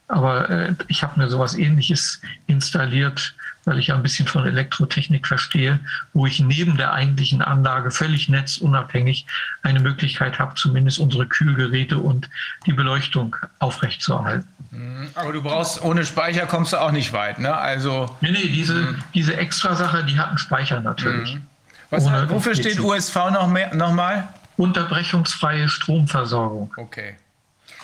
Aber äh, ich habe mir sowas Ähnliches installiert, weil ich ja ein bisschen von Elektrotechnik verstehe, wo ich neben der eigentlichen Anlage völlig netzunabhängig eine Möglichkeit habe, zumindest unsere Kühlgeräte und die Beleuchtung aufrechtzuerhalten. Mhm. Aber du brauchst, ohne Speicher kommst du auch nicht weit, ne? Also. Nee, nee, diese, mhm. diese Extrasache, die hat einen Speicher natürlich. Mhm. Was, wofür steht USV noch mehr, nochmal? unterbrechungsfreie Stromversorgung. Okay.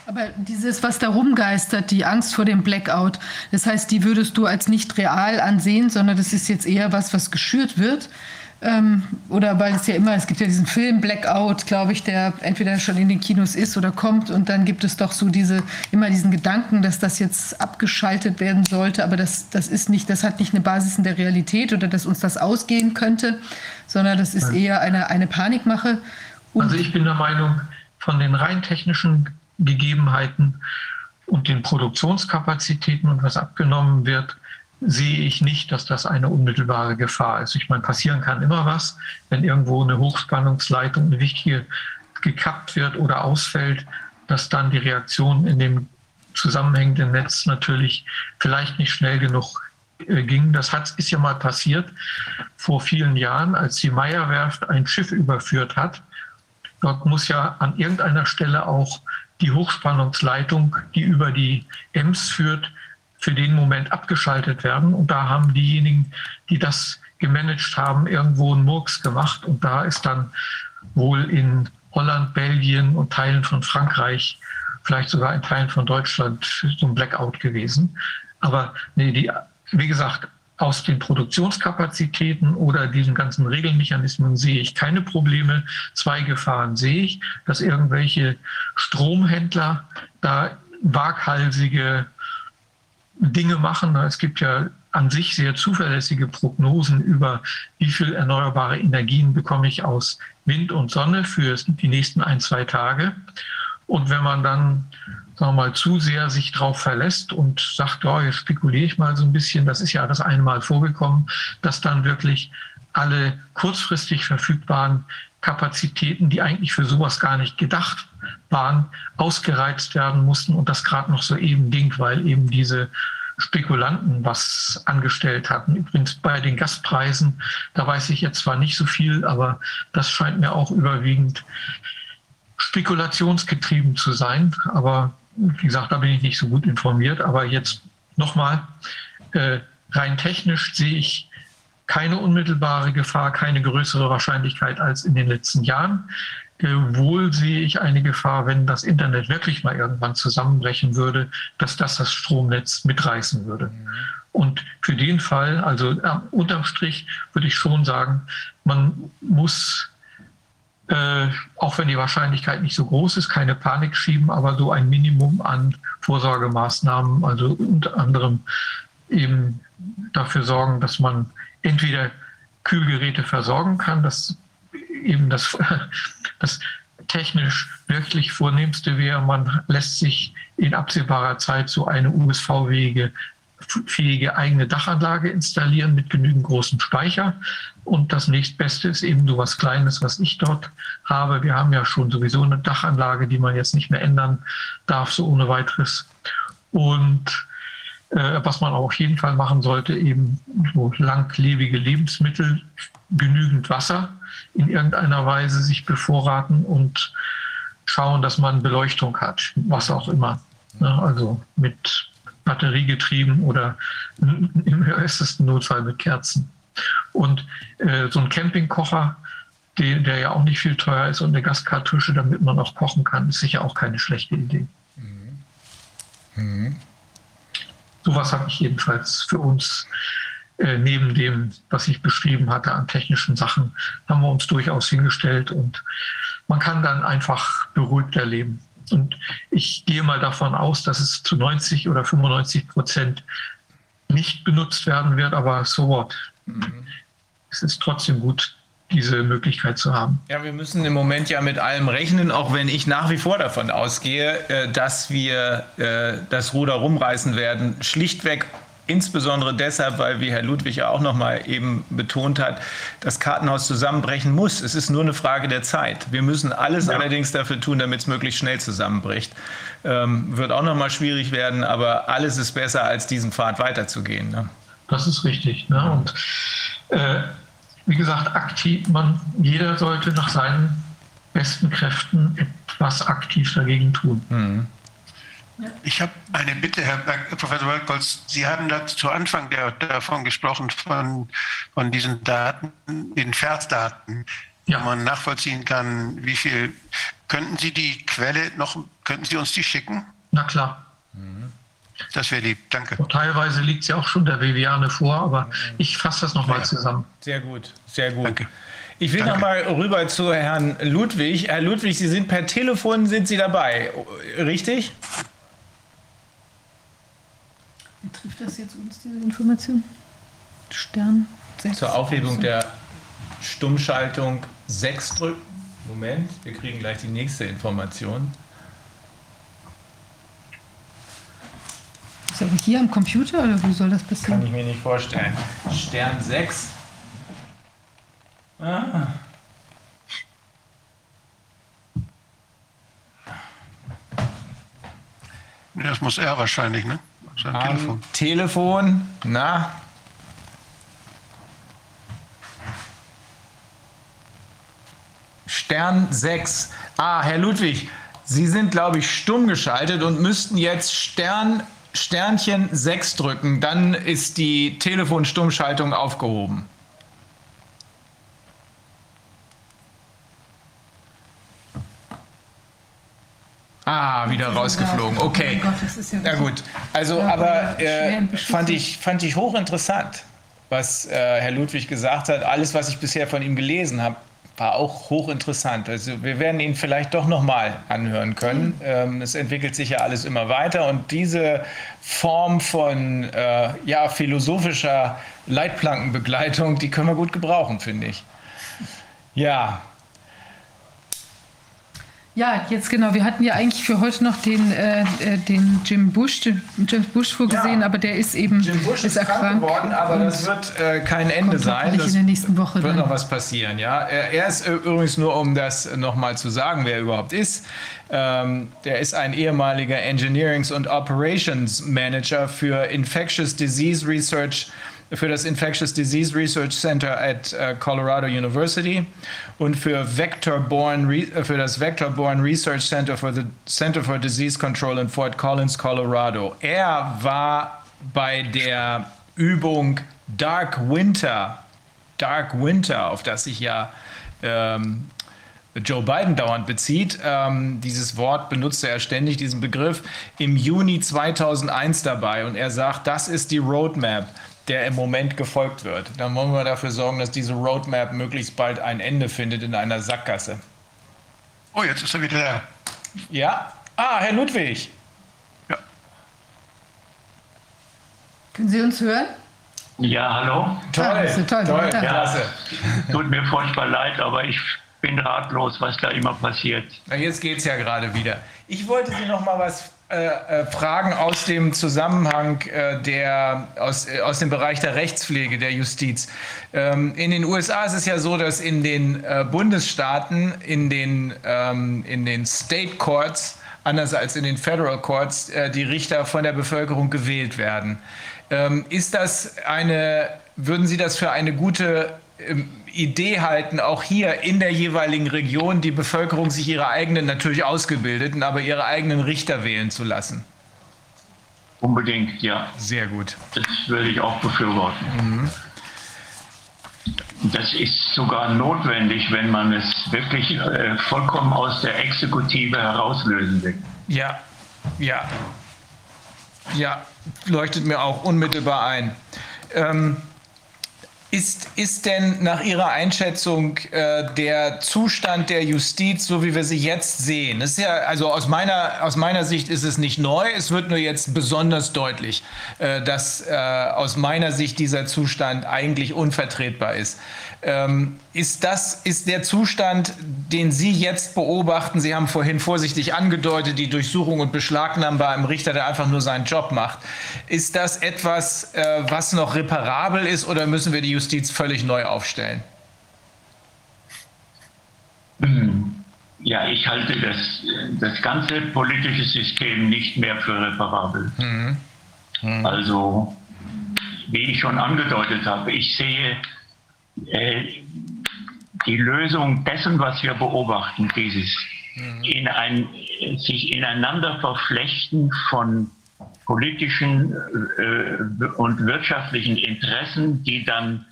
Aber dieses, was da rumgeistert, die Angst vor dem Blackout, das heißt, die würdest du als nicht real ansehen, sondern das ist jetzt eher was, was geschürt wird. Ähm, oder weil es ja immer, es gibt ja diesen Film Blackout, glaube ich, der entweder schon in den Kinos ist oder kommt und dann gibt es doch so diese, immer diesen Gedanken, dass das jetzt abgeschaltet werden sollte, aber das, das ist nicht, das hat nicht eine Basis in der Realität oder dass uns das ausgehen könnte, sondern das ist eher eine, eine Panikmache. Also ich bin der Meinung, von den rein technischen Gegebenheiten und den Produktionskapazitäten und was abgenommen wird, sehe ich nicht, dass das eine unmittelbare Gefahr ist. Ich meine, passieren kann immer was, wenn irgendwo eine Hochspannungsleitung, eine wichtige, gekappt wird oder ausfällt, dass dann die Reaktion in dem zusammenhängenden Netz natürlich vielleicht nicht schnell genug äh, ging. Das hat, ist ja mal passiert vor vielen Jahren, als die Meierwerft ein Schiff überführt hat Dort muss ja an irgendeiner Stelle auch die Hochspannungsleitung, die über die Ems führt, für den Moment abgeschaltet werden. Und da haben diejenigen, die das gemanagt haben, irgendwo einen Murks gemacht. Und da ist dann wohl in Holland, Belgien und Teilen von Frankreich, vielleicht sogar in Teilen von Deutschland so ein Blackout gewesen. Aber nee, die, wie gesagt, aus den Produktionskapazitäten oder diesen ganzen Regelmechanismen sehe ich keine Probleme. Zwei Gefahren sehe ich, dass irgendwelche Stromhändler da waghalsige Dinge machen. Es gibt ja an sich sehr zuverlässige Prognosen über, wie viel erneuerbare Energien bekomme ich aus Wind und Sonne für die nächsten ein, zwei Tage. Und wenn man dann sagen wir mal, zu sehr sich darauf verlässt und sagt, oh, jetzt spekuliere ich mal so ein bisschen, das ist ja das eine Mal vorgekommen, dass dann wirklich alle kurzfristig verfügbaren Kapazitäten, die eigentlich für sowas gar nicht gedacht waren, ausgereizt werden mussten und das gerade noch so eben ging, weil eben diese Spekulanten was angestellt hatten. Übrigens bei den Gaspreisen, da weiß ich jetzt zwar nicht so viel, aber das scheint mir auch überwiegend spekulationsgetrieben zu sein. Aber wie gesagt, da bin ich nicht so gut informiert. Aber jetzt nochmal, äh, rein technisch sehe ich keine unmittelbare Gefahr, keine größere Wahrscheinlichkeit als in den letzten Jahren. Äh, wohl sehe ich eine Gefahr, wenn das Internet wirklich mal irgendwann zusammenbrechen würde, dass das das Stromnetz mitreißen würde. Und für den Fall, also äh, unterm Strich, würde ich schon sagen, man muss äh, auch wenn die Wahrscheinlichkeit nicht so groß ist, keine Panik schieben, aber so ein Minimum an Vorsorgemaßnahmen, also unter anderem eben dafür sorgen, dass man entweder Kühlgeräte versorgen kann, dass eben das, das technisch wirklich vornehmste wäre, man lässt sich in absehbarer Zeit so eine USV-fähige fähige eigene Dachanlage installieren mit genügend großem Speicher. Und das nächstbeste ist eben so was Kleines, was ich dort habe. Wir haben ja schon sowieso eine Dachanlage, die man jetzt nicht mehr ändern darf, so ohne weiteres. Und äh, was man auch auf jeden Fall machen sollte, eben so langlebige Lebensmittel, genügend Wasser in irgendeiner Weise sich bevorraten und schauen, dass man Beleuchtung hat, was auch immer. Also mit batteriegetrieben oder im äußersten Notfall mit Kerzen. Und äh, so ein Campingkocher, der, der ja auch nicht viel teuer ist und eine Gaskartusche, damit man auch kochen kann, ist sicher auch keine schlechte Idee. Mhm. Mhm. Sowas habe ich jedenfalls für uns äh, neben dem, was ich beschrieben hatte an technischen Sachen, haben wir uns durchaus hingestellt und man kann dann einfach beruhigter leben. Und ich gehe mal davon aus, dass es zu 90 oder 95 Prozent nicht benutzt werden wird, aber so what. Mhm. Es ist trotzdem gut, diese Möglichkeit zu haben. Ja, wir müssen im Moment ja mit allem rechnen, auch wenn ich nach wie vor davon ausgehe, äh, dass wir äh, das Ruder rumreißen werden, schlichtweg Insbesondere deshalb, weil, wie Herr Ludwig ja auch noch mal eben betont hat, das Kartenhaus zusammenbrechen muss. Es ist nur eine Frage der Zeit. Wir müssen alles ja. allerdings dafür tun, damit es möglichst schnell zusammenbricht. Ähm, wird auch noch mal schwierig werden, aber alles ist besser, als diesen Pfad weiterzugehen. Ne? Das ist richtig. Ne? Und äh, wie gesagt, aktiv, man, jeder sollte nach seinen besten Kräften etwas aktiv dagegen tun. Mhm. Ich habe eine Bitte, Herr Professor Bergholz. Sie haben da zu Anfang der, davon gesprochen, von, von diesen Daten, den Versdaten, ja. wo man nachvollziehen kann, wie viel. Könnten Sie die Quelle noch, könnten Sie uns die schicken? Na klar. Das wäre lieb, danke. Und teilweise liegt sie auch schon der Viviane vor, aber ich fasse das nochmal ja. zusammen. Sehr gut, sehr gut. Danke. Ich will nochmal rüber zu Herrn Ludwig. Herr Ludwig, Sie sind per Telefon, sind Sie dabei, richtig? Betrifft das jetzt uns, diese Information? Stern 6. Zur Aufhebung der Stummschaltung 6 drücken. Moment, wir kriegen gleich die nächste Information. Ist aber hier am Computer oder wo soll das passieren? Kann ich mir nicht vorstellen. Stern 6. Ah. Das muss er wahrscheinlich, ne? Am Telefon. Telefon, na? Stern 6. Ah, Herr Ludwig, Sie sind, glaube ich, stumm geschaltet und müssten jetzt Stern, Sternchen 6 drücken. Dann ist die Telefonstummschaltung aufgehoben. Ah, wieder rausgeflogen. Okay. Oh Gott, ja Na gut. Also, ja, aber äh, fand ich fand ich hochinteressant, was äh, Herr Ludwig gesagt hat. Alles, was ich bisher von ihm gelesen habe, war auch hochinteressant. Also wir werden ihn vielleicht doch nochmal anhören können. Ähm, es entwickelt sich ja alles immer weiter und diese Form von äh, ja, philosophischer Leitplankenbegleitung, die können wir gut gebrauchen, finde ich. Ja, Ja, jetzt genau. Wir hatten ja eigentlich für heute noch den, äh, äh den Jim Bush, den James Bush vorgesehen, Ja. aber der ist eben Jim Bush ist, krank erkrankt geworden, aber das wird äh, kein Ende sein. Das in der nächsten Woche wird dann. noch was passieren, ja. Er, ist äh, übrigens nur, um das nochmal zu sagen, wer er überhaupt ist. Ähm, der ist ein ehemaliger Engineerings- und Operations Manager für Infectious Disease Research für das Infectious Disease Research Center at äh, Colorado University und für Vector-Borne äh, für das Vector-Borne Research Center for the Center for Disease Control in Fort Collins, Colorado. Er war bei der Übung Dark Winter, Dark Winter, auf das sich ja ähm, Joe Biden dauernd bezieht. Ähm, dieses Wort benutzte er ständig, diesen Begriff, im Juni 2001 dabei. Und er sagt, das ist die Roadmap, der im Moment gefolgt wird. Dann wollen wir dafür sorgen, dass diese Roadmap möglichst bald ein Ende findet in einer Sackgasse. Oh, jetzt ist er wieder da. Ja? Ah, Herr Ludwig. Können Sie uns hören? Ja, hallo. Toll, Ah, toll, toll, weiter. klasse. Tut mir furchtbar leid, aber ich bin ratlos, was da immer passiert. Na, jetzt geht's ja gerade wieder. Ich wollte Sie noch mal was äh, äh, fragen aus dem Zusammenhang äh, der aus, äh, aus dem Bereich der Rechtspflege der Justiz. Ähm, in den USA ist es ja so, dass in den äh, Bundesstaaten in den ähm, in den State Courts anders als in den Federal Courts die Richter von der Bevölkerung gewählt werden. Ähm, ist das eine würden Sie das für eine gute ähm, Idee halten, auch hier in der jeweiligen Region die Bevölkerung sich ihre eigenen, natürlich ausgebildeten, aber ihre eigenen Richter wählen zu lassen. Unbedingt, ja. Sehr gut. Das würde ich auch befürworten. Das ist sogar notwendig, wenn man es wirklich äh, vollkommen aus der Exekutive herauslösen will. Ja, ja, ja, leuchtet mir auch unmittelbar ein. Ähm, ist, ist denn nach Ihrer Einschätzung äh, der Zustand der Justiz, so wie wir sie jetzt sehen, ist ja, also aus meiner, aus meiner Sicht ist es nicht neu, es wird nur jetzt besonders deutlich, äh, dass äh, aus meiner Sicht dieser Zustand eigentlich unvertretbar ist. Ähm, ist das, ist der Zustand, den Sie jetzt beobachten, Sie haben vorhin vorsichtig angedeutet, die Durchsuchung und Beschlagnahme bei einem Richter, der einfach nur seinen Job macht, ist das etwas, äh, was noch reparabel ist oder müssen wir die Justiz völlig neu aufstellen? Ja, ich halte das, das ganze politische System nicht mehr für reparabel. Also, wie ich schon angedeutet habe, ich sehe äh, die Lösung dessen, was wir beobachten, dieses in ein, sich ineinander verflechten von politischen äh, und wirtschaftlichen Interessen, die dann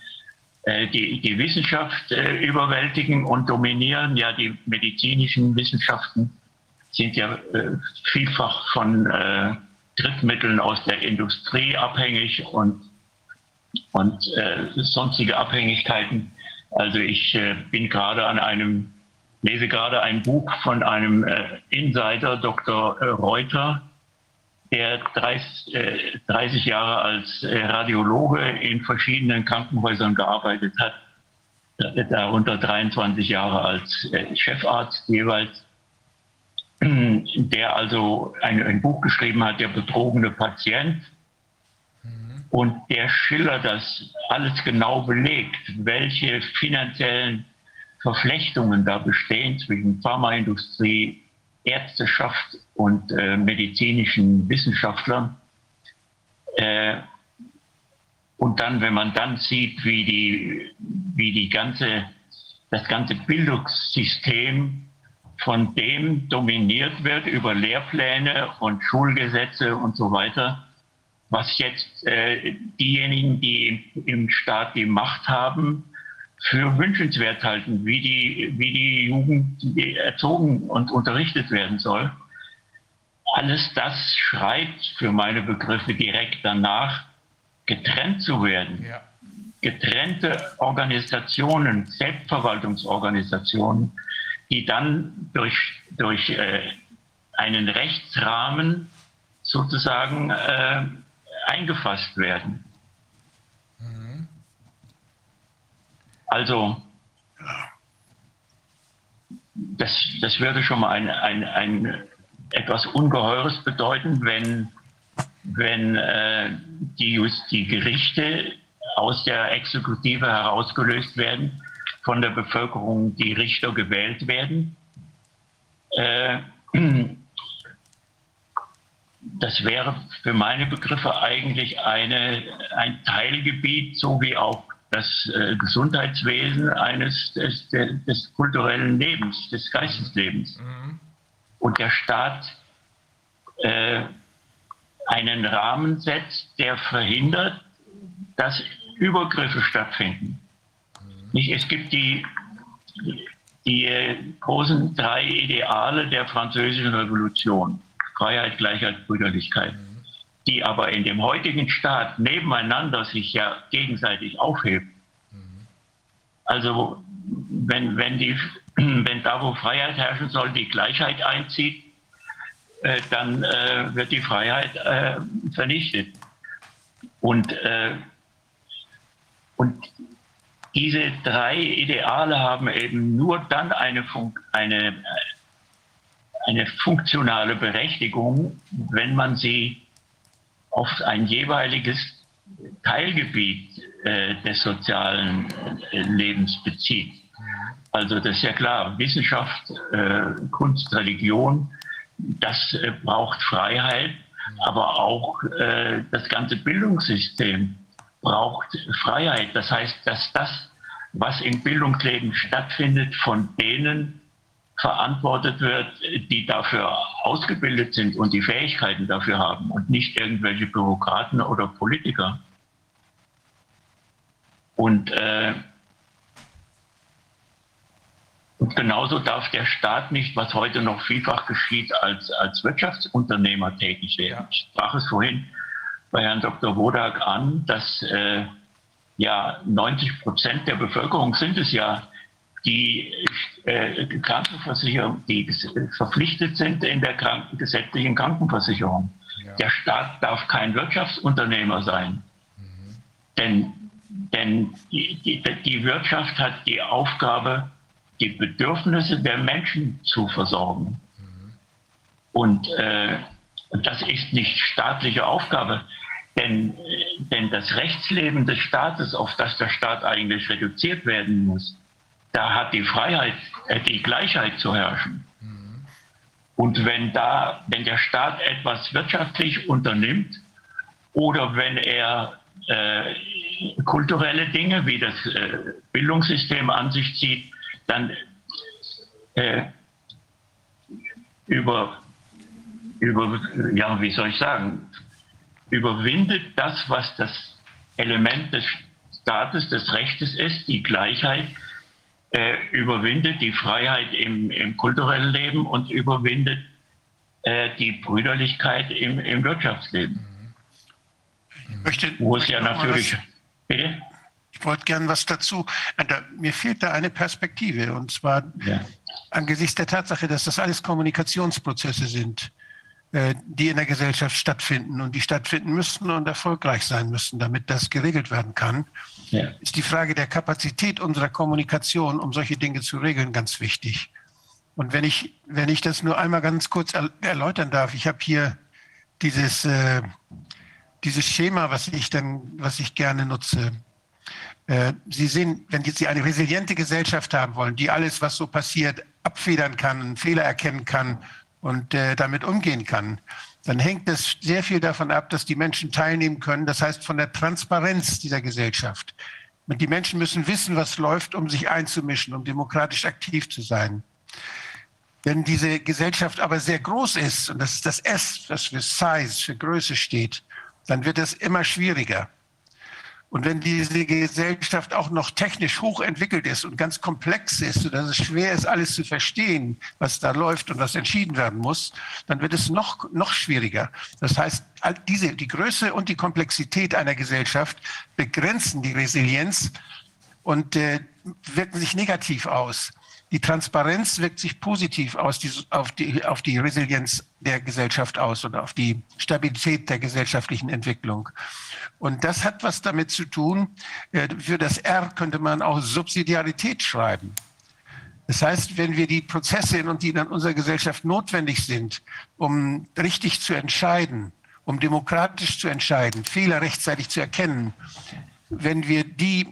äh, die, die Wissenschaft äh, überwältigen und dominieren. Ja, die medizinischen Wissenschaften sind ja äh, vielfach von äh, Drittmitteln aus der Industrie abhängig und, und äh, sonstige Abhängigkeiten. Also ich äh, bin gerade an einem, lese gerade ein Buch von einem äh, Insider, Dr. Reuter, der 30, äh, 30 Jahre als äh, Radiologe in verschiedenen Krankenhäusern gearbeitet hat, äh, darunter 23 Jahre als äh, Chefarzt jeweils, der also ein, ein Buch geschrieben hat, der betrogene Patient. Und der schildert das alles genau belegt, welche finanziellen Verflechtungen da bestehen zwischen Pharmaindustrie, Ärzteschaft und äh, medizinischen Wissenschaftlern. Äh, und dann, wenn man dann sieht, wie die, wie die ganze, das ganze Bildungssystem von dem dominiert wird über Lehrpläne und Schulgesetze und so weiter, was jetzt äh, diejenigen, die im Staat die Macht haben, für wünschenswert halten, wie die, wie die Jugend erzogen und unterrichtet werden soll. Alles das schreit für meine Begriffe direkt danach, getrennt zu werden. Ja. getrennte Organisationen, Selbstverwaltungsorganisationen, die dann durch, durch äh, einen Rechtsrahmen sozusagen äh, eingefasst werden. Also das, das würde schon mal ein, ein, ein etwas Ungeheures bedeuten, wenn, wenn äh, die, die Gerichte aus der Exekutive herausgelöst werden, von der Bevölkerung die Richter gewählt werden. Äh, das wäre für meine Begriffe eigentlich eine, ein Teilgebiet, so wie auch das äh, Gesundheitswesen eines des, des, des, kulturellen Lebens, des Geisteslebens. Mhm. Und der Staat äh, einen Rahmen setzt, der verhindert, dass Übergriffe stattfinden. Mhm. Nicht, es gibt die, die äh, großen drei Ideale der französischen Revolution. Freiheit, Gleichheit, Brüderlichkeit. Die aber in dem heutigen Staat nebeneinander sich ja gegenseitig aufheben. Also wenn, wenn, die, wenn da, wo Freiheit herrschen soll, die Gleichheit einzieht, äh, dann äh, wird die Freiheit äh, vernichtet. Und, äh, und diese drei Ideale haben eben nur dann eine, Fun eine, eine funktionale Berechtigung, wenn man sie auf ein jeweiliges Teilgebiet äh, des sozialen äh, Lebens bezieht. Also das ist ja klar, Wissenschaft, äh, Kunst, Religion, das äh, braucht Freiheit, aber auch äh, das ganze Bildungssystem braucht Freiheit. Das heißt, dass das, was im Bildungsleben stattfindet, von denen verantwortet wird, die dafür ausgebildet sind und die Fähigkeiten dafür haben und nicht irgendwelche Bürokraten oder Politiker. Und, äh, und genauso darf der Staat nicht, was heute noch vielfach geschieht, als, als Wirtschaftsunternehmer tätig werden. Ich sprach es vorhin bei Herrn Dr. Wodak an, dass äh, ja 90 Prozent der Bevölkerung sind es ja, die äh, Krankenversicherung, die verpflichtet sind in der Kranken gesetzlichen Krankenversicherung. Ja. Der Staat darf kein Wirtschaftsunternehmer sein. Mhm. Denn, denn die, die, die Wirtschaft hat die Aufgabe, die Bedürfnisse der Menschen zu versorgen. Mhm. Und äh, das ist nicht staatliche Aufgabe. Denn, denn das Rechtsleben des Staates, auf das der Staat eigentlich reduziert werden muss, da hat die Freiheit, äh, die Gleichheit zu herrschen. Mhm. Und wenn da, wenn der Staat etwas wirtschaftlich unternimmt oder wenn er äh, kulturelle Dinge wie das äh, Bildungssystem an sich zieht, dann äh, über, über, ja, wie soll ich sagen, überwindet das, was das Element des Staates, des Rechtes ist, die Gleichheit, äh, überwindet die Freiheit im, im, kulturellen Leben und überwindet äh, die Brüderlichkeit im, im Wirtschaftsleben. Ich möchte, Wo es ja natürlich. Bitte? Ich wollte gern was dazu. Äh, mir fehlt da eine Perspektive und zwar ja. angesichts der Tatsache, dass das alles Kommunikationsprozesse sind. Äh, die in der Gesellschaft stattfinden und die stattfinden müssen und erfolgreich sein müssen, damit das geregelt werden kann, ja. ist die Frage der Kapazität unserer Kommunikation, um solche Dinge zu regeln, ganz wichtig. Und wenn ich, wenn ich das nur einmal ganz kurz erläutern darf, ich habe hier dieses, äh, dieses Schema, was ich dann, was ich gerne nutze. Äh, Sie sehen, wenn Sie eine resiliente Gesellschaft haben wollen, die alles, was so passiert, abfedern kann, Fehler erkennen kann und äh, damit umgehen kann, dann hängt es sehr viel davon ab, dass die Menschen teilnehmen können. Das heißt von der Transparenz dieser Gesellschaft. Und die Menschen müssen wissen, was läuft, um sich einzumischen, um demokratisch aktiv zu sein. Wenn diese Gesellschaft aber sehr groß ist, und das ist das S, das für Size, für Größe steht, dann wird es immer schwieriger. Und wenn diese Gesellschaft auch noch technisch hochentwickelt ist und ganz komplex ist, sodass es schwer ist, alles zu verstehen, was da läuft und was entschieden werden muss, dann wird es noch, noch schwieriger. Das heißt, diese, die Größe und die Komplexität einer Gesellschaft begrenzen die Resilienz und äh, wirken sich negativ aus. Die Transparenz wirkt sich positiv die, auf, die, auf die Resilienz der Gesellschaft aus oder auf die Stabilität der gesellschaftlichen Entwicklung. Und das hat was damit zu tun, äh, für das R könnte man auch Subsidiarität schreiben. Das heißt, wenn wir die Prozesse, in, die in unserer Gesellschaft notwendig sind, um richtig zu entscheiden, um demokratisch zu entscheiden, Fehler rechtzeitig zu erkennen, wenn wir die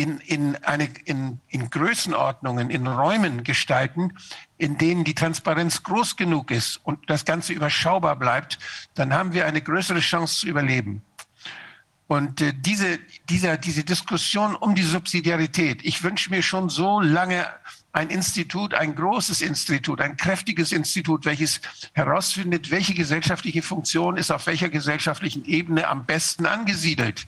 in, in, eine, in, in Größenordnungen, in Räumen gestalten, in denen die Transparenz groß genug ist und das Ganze überschaubar bleibt, dann haben wir eine größere Chance zu überleben. Und äh, diese, dieser, diese Diskussion um die Subsidiarität, ich wünsche mir schon so lange ein Institut, ein großes Institut, ein kräftiges Institut, welches herausfindet, welche gesellschaftliche Funktion ist auf welcher gesellschaftlichen Ebene am besten angesiedelt.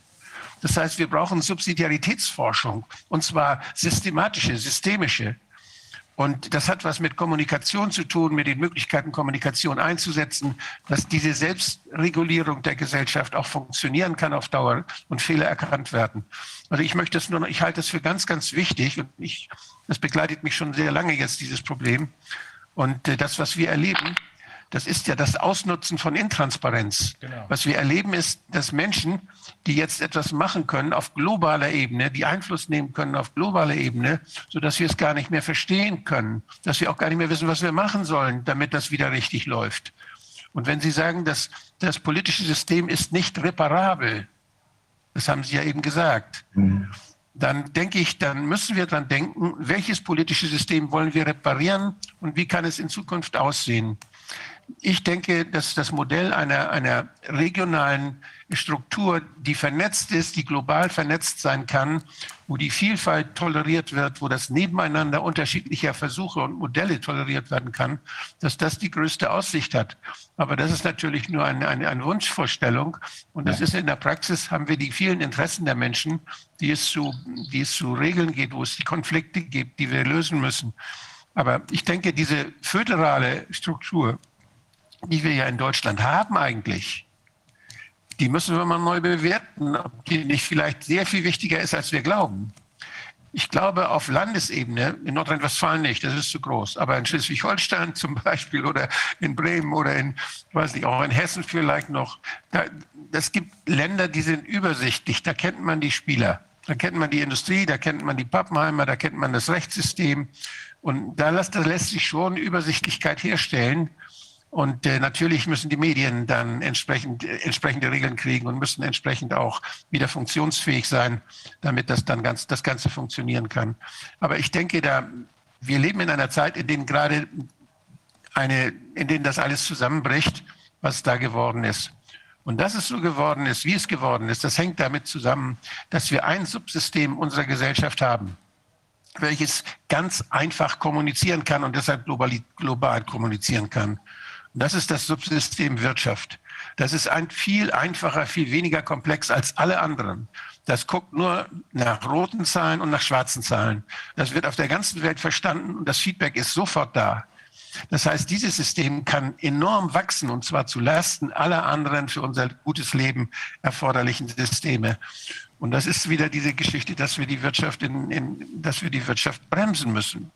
Das heißt, wir brauchen Subsidiaritätsforschung und zwar systematische, systemische. Und das hat was mit Kommunikation zu tun, mit den Möglichkeiten, Kommunikation einzusetzen, dass diese Selbstregulierung der Gesellschaft auch funktionieren kann auf Dauer und Fehler erkannt werden. Also ich möchte es nur, noch, ich halte es für ganz, ganz wichtig und ich, das begleitet mich schon sehr lange jetzt, dieses Problem. Und äh, das, was wir erleben, das ist ja das Ausnutzen von Intransparenz. Genau. Was wir erleben ist, dass Menschen, die jetzt etwas machen können auf globaler Ebene, die Einfluss nehmen können auf globaler Ebene, so dass wir es gar nicht mehr verstehen können, dass wir auch gar nicht mehr wissen, was wir machen sollen, damit das wieder richtig läuft. Und wenn Sie sagen, dass das politische System ist nicht reparabel, das haben Sie ja eben gesagt, mhm. dann denke ich, dann müssen wir dran denken, welches politische System wollen wir reparieren und wie kann es in Zukunft aussehen ich denke, dass das Modell einer, einer regionalen Struktur, die vernetzt ist, die global vernetzt sein kann, wo die Vielfalt toleriert wird, wo das Nebeneinander unterschiedlicher Versuche und Modelle toleriert werden kann, dass das die größte Aussicht hat. Aber das ist natürlich nur eine, eine, eine Wunschvorstellung. Und das ja. ist in der Praxis, haben wir die vielen Interessen der Menschen, die es, zu, die es zu regeln geht, wo es die Konflikte gibt, die wir lösen müssen. Aber ich denke, diese föderale Struktur, die wir ja in Deutschland haben eigentlich, die müssen wir mal neu bewerten, ob die nicht vielleicht sehr viel wichtiger ist, als wir glauben. Ich glaube, auf Landesebene, in Nordrhein-Westfalen nicht, das ist zu groß, aber in Schleswig-Holstein zum Beispiel oder in Bremen oder in, weiß nicht, auch in Hessen vielleicht noch, da, das gibt Länder, die sind übersichtlich, da kennt man die Spieler, da kennt man die Industrie, da kennt man die Pappenheimer, da kennt man das Rechtssystem und da lässt, da lässt sich schon Übersichtlichkeit herstellen. Und äh, natürlich müssen die Medien dann entsprechend, äh, entsprechende Regeln kriegen und müssen entsprechend auch wieder funktionsfähig sein, damit das dann ganz, das Ganze funktionieren kann. Aber ich denke, da, wir leben in einer Zeit, in denen gerade eine, in denen das alles zusammenbricht, was da geworden ist. Und dass es so geworden ist, wie es geworden ist, das hängt damit zusammen, dass wir ein Subsystem unserer Gesellschaft haben, welches ganz einfach kommunizieren kann und deshalb global, global kommunizieren kann. Das ist das Subsystem Wirtschaft. Das ist ein viel einfacher, viel weniger komplex als alle anderen. Das guckt nur nach roten Zahlen und nach schwarzen Zahlen. Das wird auf der ganzen Welt verstanden und das Feedback ist sofort da. Das heißt, dieses System kann enorm wachsen und zwar zu Lasten aller anderen für unser gutes Leben erforderlichen Systeme. Und das ist wieder diese Geschichte, dass wir die Wirtschaft in, in dass wir die Wirtschaft bremsen müssen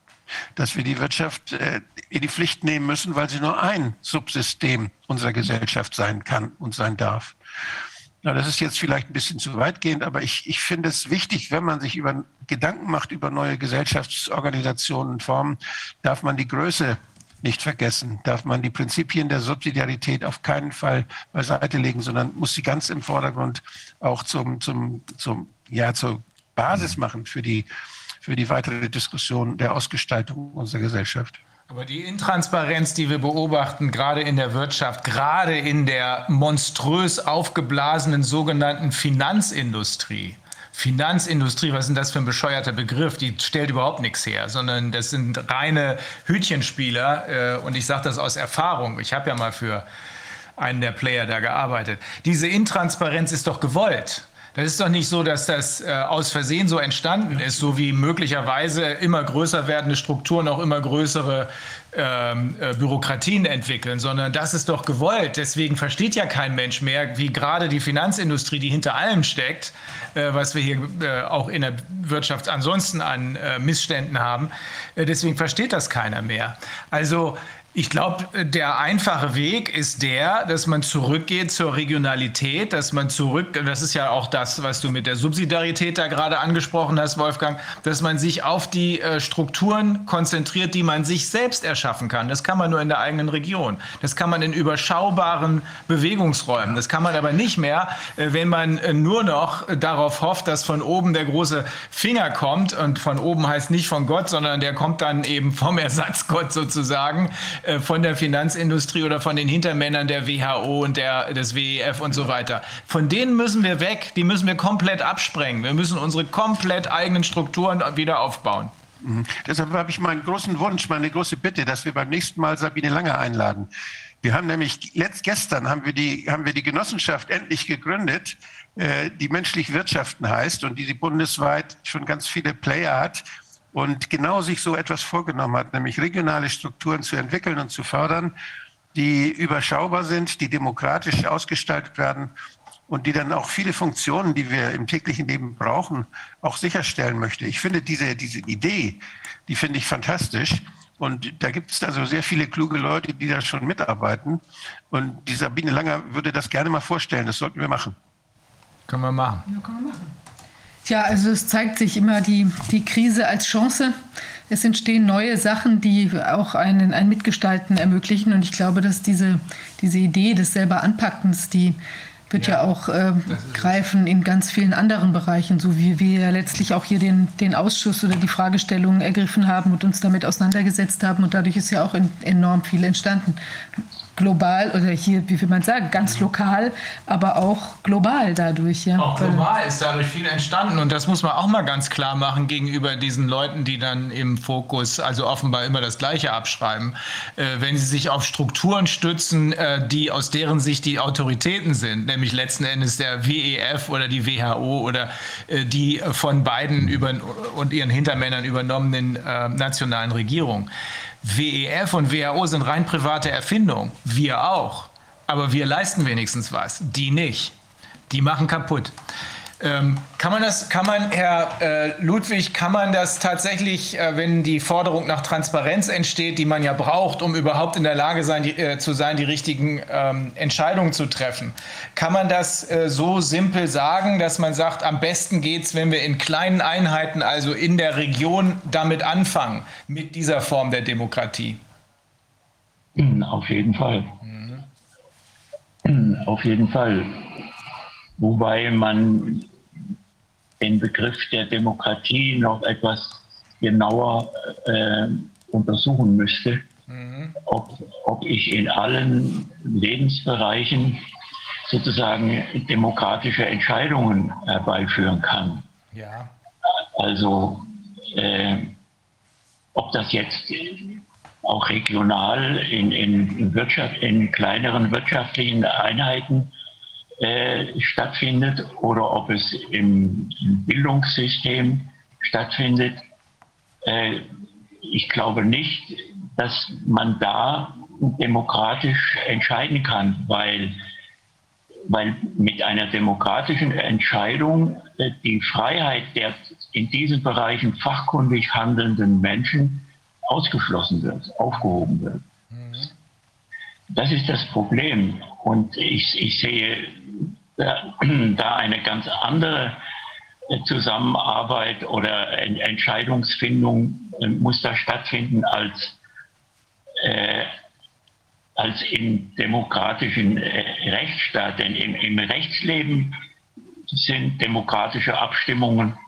dass wir die Wirtschaft äh, in die Pflicht nehmen müssen, weil sie nur ein Subsystem unserer Gesellschaft sein kann und sein darf. Na, das ist jetzt vielleicht ein bisschen zu weitgehend, aber ich, ich finde es wichtig, wenn man sich über Gedanken macht über neue Gesellschaftsorganisationen und Formen, darf man die Größe nicht vergessen, darf man die Prinzipien der Subsidiarität auf keinen Fall beiseite legen, sondern muss sie ganz im Vordergrund auch zum, zum, zum, ja, zur Basis machen für die für die weitere Diskussion der Ausgestaltung unserer Gesellschaft. Aber die Intransparenz, die wir beobachten, gerade in der Wirtschaft, gerade in der monströs aufgeblasenen sogenannten Finanzindustrie, Finanzindustrie, was ist denn das für ein bescheuerter Begriff? Die stellt überhaupt nichts her, sondern das sind reine Hütchenspieler. Äh, und ich sage das aus Erfahrung. Ich habe ja mal für einen der Player da gearbeitet. Diese Intransparenz ist doch gewollt. Das ist doch nicht so, dass das äh, aus Versehen so entstanden ist, so wie möglicherweise immer größer werdende Strukturen auch immer größere ähm, äh, Bürokratien entwickeln, sondern das ist doch gewollt. Deswegen versteht ja kein Mensch mehr, wie gerade die Finanzindustrie, die hinter allem steckt, äh, was wir hier äh, auch in der Wirtschaft ansonsten an äh, Missständen haben. Äh, deswegen versteht das keiner mehr. Also ich glaube, der einfache Weg ist der, dass man zurückgeht zur Regionalität, dass man zurück, das ist ja auch das, was du mit der Subsidiarität da gerade angesprochen hast, Wolfgang, dass man sich auf die äh, Strukturen konzentriert, die man sich selbst erschaffen kann. Das kann man nur in der eigenen Region. Das kann man in überschaubaren Bewegungsräumen. Das kann man aber nicht mehr, äh, wenn man äh, nur noch darauf hofft, dass von oben der große Finger kommt. Und von oben heißt nicht von Gott, sondern der kommt dann eben vom Ersatzgott sozusagen äh, von der Finanzindustrie oder von den Hintermännern der WHO und der, des WEF und so weiter. Von denen müssen wir weg, die müssen wir komplett absprengen. Wir müssen unsere komplett eigenen Strukturen wieder aufbauen. Mhm. Deshalb habe ich meinen großen Wunsch, meine große Bitte, dass wir beim nächsten Mal Sabine Lange einladen. Wir haben nämlich letzt gestern haben wir die haben wir die Genossenschaft endlich gegründet, äh, die menschlich Wirtschaften heißt und die, die bundesweit schon ganz viele Player hat und genau sich so etwas vorgenommen hat, nämlich regionale Strukturen zu entwickeln und zu fördern, die überschaubar sind, die demokratisch ausgestaltet werden und die dann auch viele Funktionen, die wir im täglichen Leben brauchen, auch sicherstellen möchte. Ich finde diese, diese Idee, die finde ich fantastisch. Und da gibt es also sehr viele kluge Leute, die da schon mitarbeiten. Und die Sabine Langer würde das gerne mal vorstellen. Das sollten wir machen. Können wir machen. Ja, können wir machen. Ja, also es zeigt sich immer die, die Krise als Chance. Es entstehen neue Sachen, die auch einen, ein Mitgestalten ermöglichen. Und ich glaube, dass diese, diese Idee des selber Anpackens, die wird ja, ja auch äh, greifen in ganz vielen anderen Bereichen, so wie wir ja letztlich auch hier den, den Ausschuss oder die Fragestellungen ergriffen haben und uns damit auseinandergesetzt haben. Und dadurch ist ja auch in, enorm viel entstanden global oder hier, wie will man sagen, ganz lokal, aber auch global dadurch. Ja. Auch global ist dadurch viel entstanden und das muss man auch mal ganz klar machen gegenüber diesen Leuten, die dann im Fokus also offenbar immer das Gleiche abschreiben. Äh, wenn sie sich auf Strukturen stützen, äh, die aus deren Sicht die Autoritäten sind, nämlich letzten Endes der WEF oder die WHO oder äh, die von beiden über und ihren Hintermännern übernommenen äh, nationalen Regierungen. WEF und WHO sind rein private Erfindungen. Wir auch. Aber wir leisten wenigstens was. Die nicht. Die machen kaputt. Ähm, kann man das, kann man, Herr äh, Ludwig, kann man das tatsächlich, äh, wenn die Forderung nach Transparenz entsteht, die man ja braucht, um überhaupt in der Lage sein, die, äh, zu sein, die richtigen ähm, Entscheidungen zu treffen, kann man das äh, so simpel sagen, dass man sagt, am besten geht es, wenn wir in kleinen Einheiten, also in der Region, damit anfangen, mit dieser Form der Demokratie? Auf jeden Fall. Mhm. Auf jeden Fall wobei man den Begriff der Demokratie noch etwas genauer äh, untersuchen müsste, mhm. ob, ob ich in allen Lebensbereichen sozusagen demokratische Entscheidungen herbeiführen kann. Ja. Also äh, ob das jetzt auch regional in, in, Wirtschaft, in kleineren wirtschaftlichen Einheiten äh, stattfindet oder ob es im, im Bildungssystem stattfindet. Äh, ich glaube nicht, dass man da demokratisch entscheiden kann, weil, weil mit einer demokratischen Entscheidung äh, die Freiheit der in diesen Bereichen fachkundig handelnden Menschen ausgeschlossen wird, aufgehoben wird. Mhm. Das ist das Problem. Und ich, ich sehe da eine ganz andere Zusammenarbeit oder Entscheidungsfindung äh, muss da stattfinden als, äh, als im demokratischen äh, Rechtsstaat. Denn im, im Rechtsleben sind demokratische Abstimmungen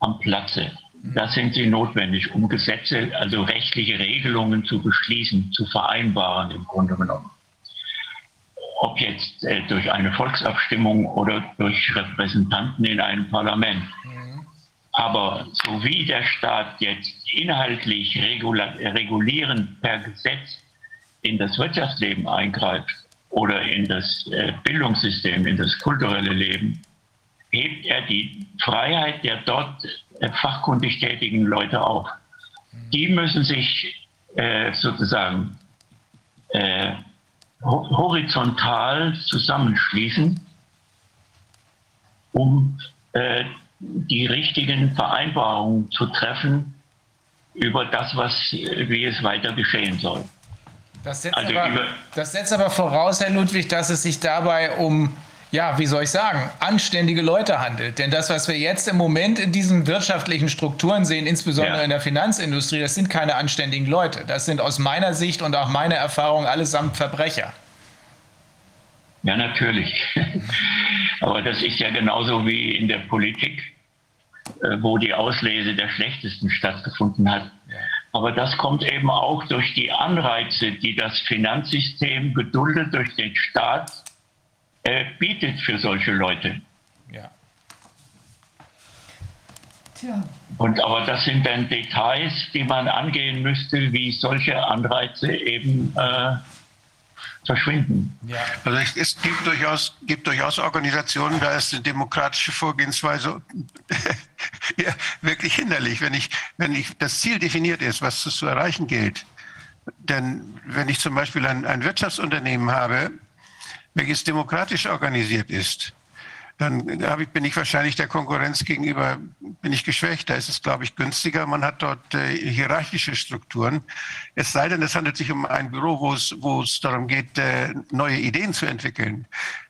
am Platze. Da sind sie notwendig, um Gesetze, also rechtliche Regelungen zu beschließen, zu vereinbaren im Grunde genommen ob jetzt äh, durch eine Volksabstimmung oder durch Repräsentanten in einem Parlament. Mhm. Aber so wie der Staat jetzt inhaltlich regulierend per Gesetz in das Wirtschaftsleben eingreift oder in das äh, Bildungssystem, in das kulturelle Leben, hebt er die Freiheit der dort äh, fachkundig tätigen Leute auf. Die müssen sich äh, sozusagen äh, horizontal zusammenschließen, um äh, die richtigen Vereinbarungen zu treffen über das, was, wie es weiter geschehen soll. Das setzt, also aber, das setzt aber voraus, Herr Ludwig, dass es sich dabei um ja, wie soll ich sagen, anständige Leute handelt. Denn das, was wir jetzt im Moment in diesen wirtschaftlichen Strukturen sehen, insbesondere ja. in der Finanzindustrie, das sind keine anständigen Leute. Das sind aus meiner Sicht und auch meiner Erfahrung allesamt Verbrecher. Ja, natürlich. Aber das ist ja genauso wie in der Politik, äh, wo die Auslese der schlechtesten stattgefunden hat. Aber das kommt eben auch durch die Anreize, die das Finanzsystem geduldet durch den Staat äh, bietet für solche Leute. Ja. Tja. Und aber das sind dann Details, die man angehen müsste, wie solche Anreize eben äh, verschwinden. Ja. Also es gibt durchaus, gibt durchaus Organisationen, da ist eine demokratische Vorgehensweise ja, wirklich hinderlich, wenn ich, wenn ich das Ziel definiert ist, was zu erreichen gilt. Denn wenn ich zum Beispiel ein, ein Wirtschaftsunternehmen habe, welches demokratisch organisiert ist, dann bin ich wahrscheinlich der Konkurrenz gegenüber bin ich geschwächt. Da ist es, glaube ich, günstiger. Man hat dort äh, hierarchische Strukturen. Es sei denn, es handelt sich um ein Büro, wo es, wo es darum geht, äh, neue Ideen zu entwickeln.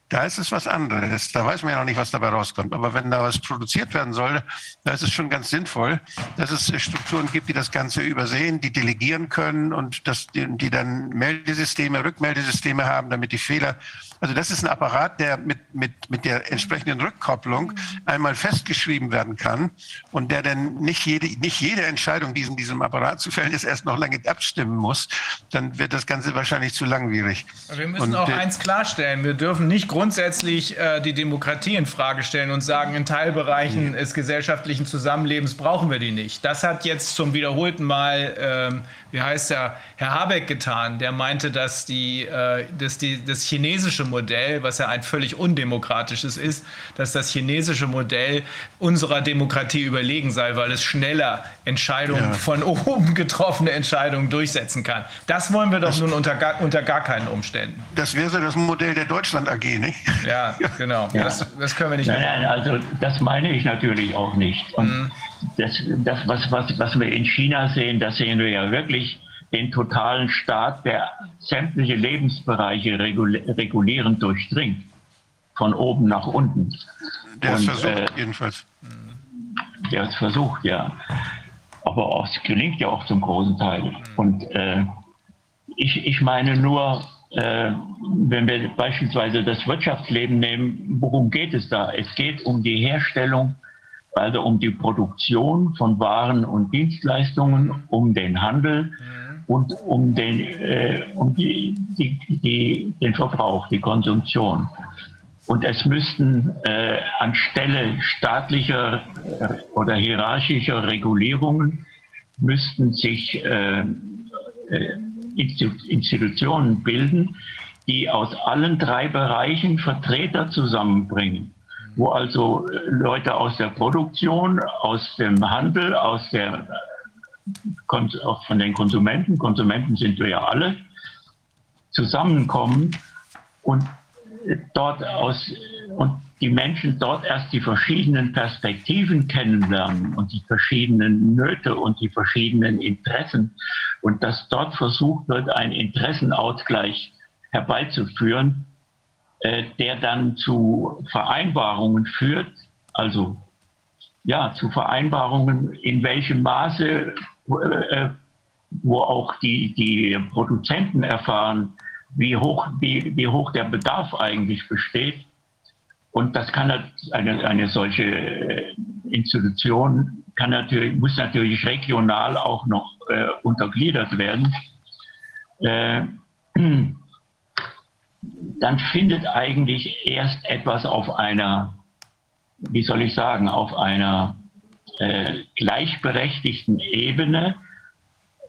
Da ist es was anderes. Da weiß man ja noch nicht, was dabei rauskommt. Aber wenn da was produziert werden soll, da ist es schon ganz sinnvoll, dass es Strukturen gibt, die das Ganze übersehen, die delegieren können und dass die, die dann Meldesysteme, Rückmeldesysteme haben, damit die Fehler also das ist ein Apparat, der mit, mit, mit der entsprechenden Rückkopplung einmal festgeschrieben werden kann und der dann nicht jede, nicht jede Entscheidung, die in diesem Apparat zu fällen ist, erst noch lange abstimmen muss. Dann wird das Ganze wahrscheinlich zu langwierig. Wir müssen und, auch äh, eins klarstellen. Wir dürfen nicht grundsätzlich äh, die Demokratie in Frage stellen und sagen, in Teilbereichen des gesellschaftlichen Zusammenlebens brauchen wir die nicht. Das hat jetzt zum wiederholten Mal ähm, wie heißt der, Herr Habeck getan, der meinte, dass, die, äh, dass die, das chinesische Modell, was ja ein völlig undemokratisches ist, dass das chinesische Modell unserer Demokratie überlegen sei, weil es schneller Entscheidungen ja. von oben getroffene Entscheidungen durchsetzen kann. Das wollen wir doch das, nun unter gar, unter gar keinen Umständen. Das wäre das Modell der Deutschland AG, nicht? Ja, genau. Ja. Das, das, können wir nicht nein, nein, also das meine ich natürlich auch nicht. Und mhm das, das was, was, was wir in China sehen, da sehen wir ja wirklich den totalen Staat, der sämtliche Lebensbereiche regulierend durchdringt. Von oben nach unten. Der ist versucht, äh, jedenfalls. Der ist versucht, ja. Aber es gelingt ja auch zum großen Teil. Und äh, ich, ich meine nur, äh, wenn wir beispielsweise das Wirtschaftsleben nehmen, worum geht es da? Es geht um die Herstellung also um die Produktion von Waren und Dienstleistungen, um den Handel mhm. und um, den, äh, um die, die, die, den Verbrauch, die Konsumtion. Und es müssten äh, anstelle staatlicher äh, oder hierarchischer Regulierungen müssten sich äh, äh Institutionen bilden, die aus allen drei Bereichen Vertreter zusammenbringen wo also Leute aus der Produktion, aus dem Handel, aus der von den Konsumenten, Konsumenten sind wir ja alle, zusammenkommen und dort aus und die Menschen dort erst die verschiedenen Perspektiven kennenlernen und die verschiedenen Nöte und die verschiedenen Interessen und dass dort versucht wird, einen Interessenausgleich herbeizuführen, äh, der dann zu Vereinbarungen führt, also ja, zu Vereinbarungen, in welchem Maße, äh, wo auch die, die Produzenten erfahren, wie hoch, wie, wie hoch der Bedarf eigentlich besteht. Und das kann eine, eine solche äh, Institution kann natürlich, muss natürlich regional auch noch äh, untergliedert werden. Äh, dann findet eigentlich erst etwas auf einer, wie soll ich sagen, auf einer äh, gleichberechtigten Ebene.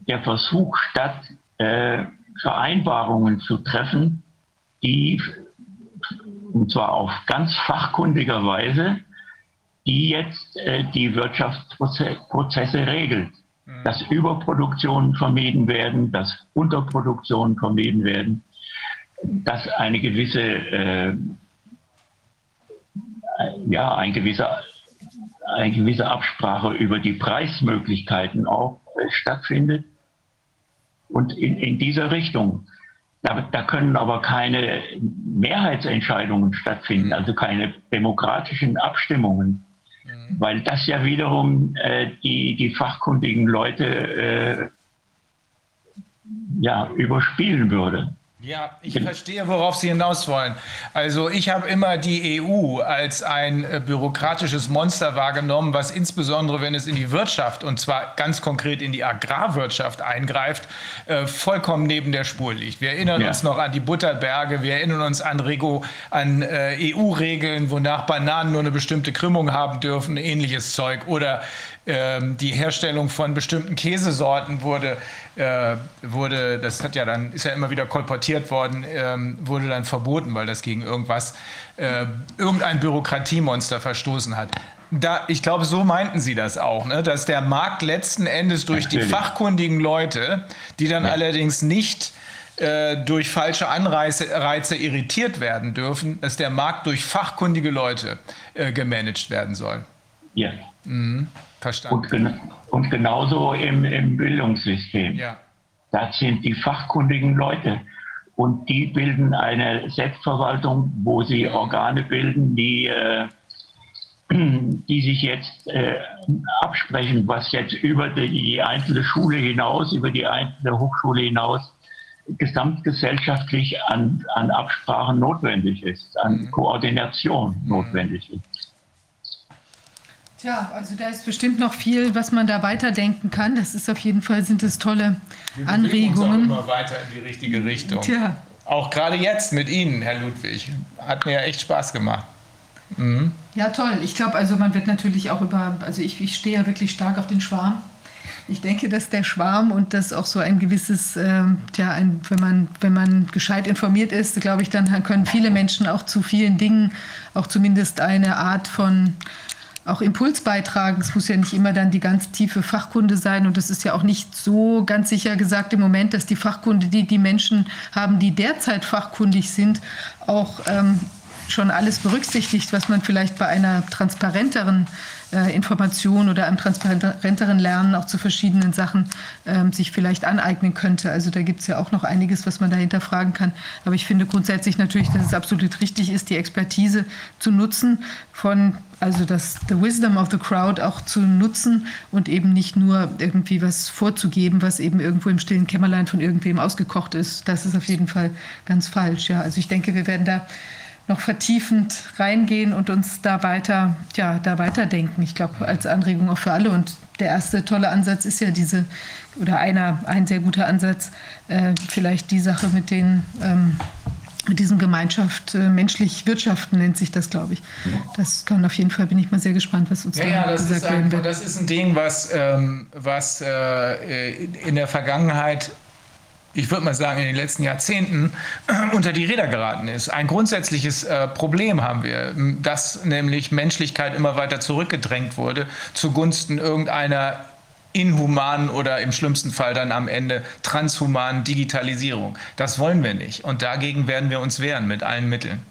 Der Versuch statt, äh, Vereinbarungen zu treffen, die, und zwar auf ganz fachkundiger Weise, die jetzt äh, die Wirtschaftsprozesse regelt. Dass Überproduktionen vermieden werden, dass Unterproduktionen vermieden werden, dass eine gewisse, äh, ja, ein gewisser, eine gewisse Absprache über die Preismöglichkeiten auch äh, stattfindet. Und in, in dieser Richtung. Da, da können aber keine Mehrheitsentscheidungen stattfinden, also keine demokratischen Abstimmungen Mhm. Weil das ja wiederum äh, die, die fachkundigen Leute äh, ja, überspielen würde. Ja, ich verstehe, worauf Sie hinaus wollen. Also ich habe immer die EU als ein äh, bürokratisches Monster wahrgenommen, was insbesondere, wenn es in die Wirtschaft und zwar ganz konkret in die Agrarwirtschaft eingreift, äh, vollkommen neben der Spur liegt. Wir erinnern ja. uns noch an die Butterberge, wir erinnern uns an, an äh, EU-Regeln, wonach Bananen nur eine bestimmte Krümmung haben dürfen, ähnliches Zeug. Oder ähm, die Herstellung von bestimmten Käsesorten wurde, äh, wurde, das hat ja dann, ist ja immer wieder kolportiert worden, ähm, wurde dann verboten, weil das gegen irgendwas, äh, irgendein Bürokratiemonster verstoßen hat. Da, ich glaube, so meinten Sie das auch, ne? dass der Markt letzten Endes durch Natürlich. die fachkundigen Leute, die dann ja. allerdings nicht äh, durch falsche Anreize Reize irritiert werden dürfen, dass der Markt durch fachkundige Leute äh, gemanagt werden soll. Ja. Mhm. Verstanden. Und, und genauso im, im Bildungssystem. Ja. Das sind die fachkundigen Leute. Und die bilden eine Selbstverwaltung, wo sie Organe bilden, die, äh, die sich jetzt äh, absprechen, was jetzt über die, die einzelne Schule hinaus, über die einzelne Hochschule hinaus gesamtgesellschaftlich an, an Absprachen notwendig ist, an mhm. Koordination mhm. notwendig ist. Tja, also da ist bestimmt noch viel, was man da weiterdenken kann. Das ist auf jeden Fall, sind es tolle Wir Anregungen. Uns auch immer weiter in die richtige Richtung. Tja. Auch gerade jetzt mit Ihnen, Herr Ludwig. Hat mir echt Spaß gemacht. Mhm. Ja, toll. Ich glaube, also man wird natürlich auch über, also ich, ich stehe ja wirklich stark auf den Schwarm. Ich denke, dass der Schwarm und das auch so ein gewisses, äh, ja, ein, wenn man wenn man gescheit informiert ist, glaube ich, dann können viele Menschen auch zu vielen Dingen auch zumindest eine Art von auch Impuls beitragen. Es muss ja nicht immer dann die ganz tiefe Fachkunde sein. Und es ist ja auch nicht so ganz sicher gesagt im Moment, dass die Fachkunde, die die Menschen haben, die derzeit fachkundig sind, auch ähm, schon alles berücksichtigt, was man vielleicht bei einer transparenteren äh, Information oder einem transparenteren Lernen auch zu verschiedenen Sachen ähm, sich vielleicht aneignen könnte. Also da gibt es ja auch noch einiges, was man dahinter fragen kann. Aber ich finde grundsätzlich natürlich, dass es absolut richtig ist, die Expertise zu nutzen von also das the wisdom of the crowd auch zu nutzen und eben nicht nur irgendwie was vorzugeben, was eben irgendwo im stillen Kämmerlein von irgendwem ausgekocht ist. Das ist auf jeden Fall ganz falsch. Ja, also ich denke, wir werden da noch vertiefend reingehen und uns da weiter, ja, da weiterdenken. Ich glaube, als Anregung auch für alle. Und der erste tolle Ansatz ist ja diese, oder einer, ein sehr guter Ansatz, äh, vielleicht die Sache mit den ähm, mit diesem Gemeinschaft äh, menschlich wirtschaften nennt sich das, glaube ich. Das kann auf jeden Fall, bin ich mal sehr gespannt, was uns ja, da ja, das gesagt werden wird. Das ist ein Ding, was, ähm, was äh, in der Vergangenheit ich würde mal sagen, in den letzten Jahrzehnten unter die Räder geraten ist. Ein grundsätzliches äh, Problem haben wir, dass nämlich Menschlichkeit immer weiter zurückgedrängt wurde zugunsten irgendeiner inhumanen oder im schlimmsten Fall dann am Ende transhumanen Digitalisierung. Das wollen wir nicht. Und dagegen werden wir uns wehren mit allen Mitteln.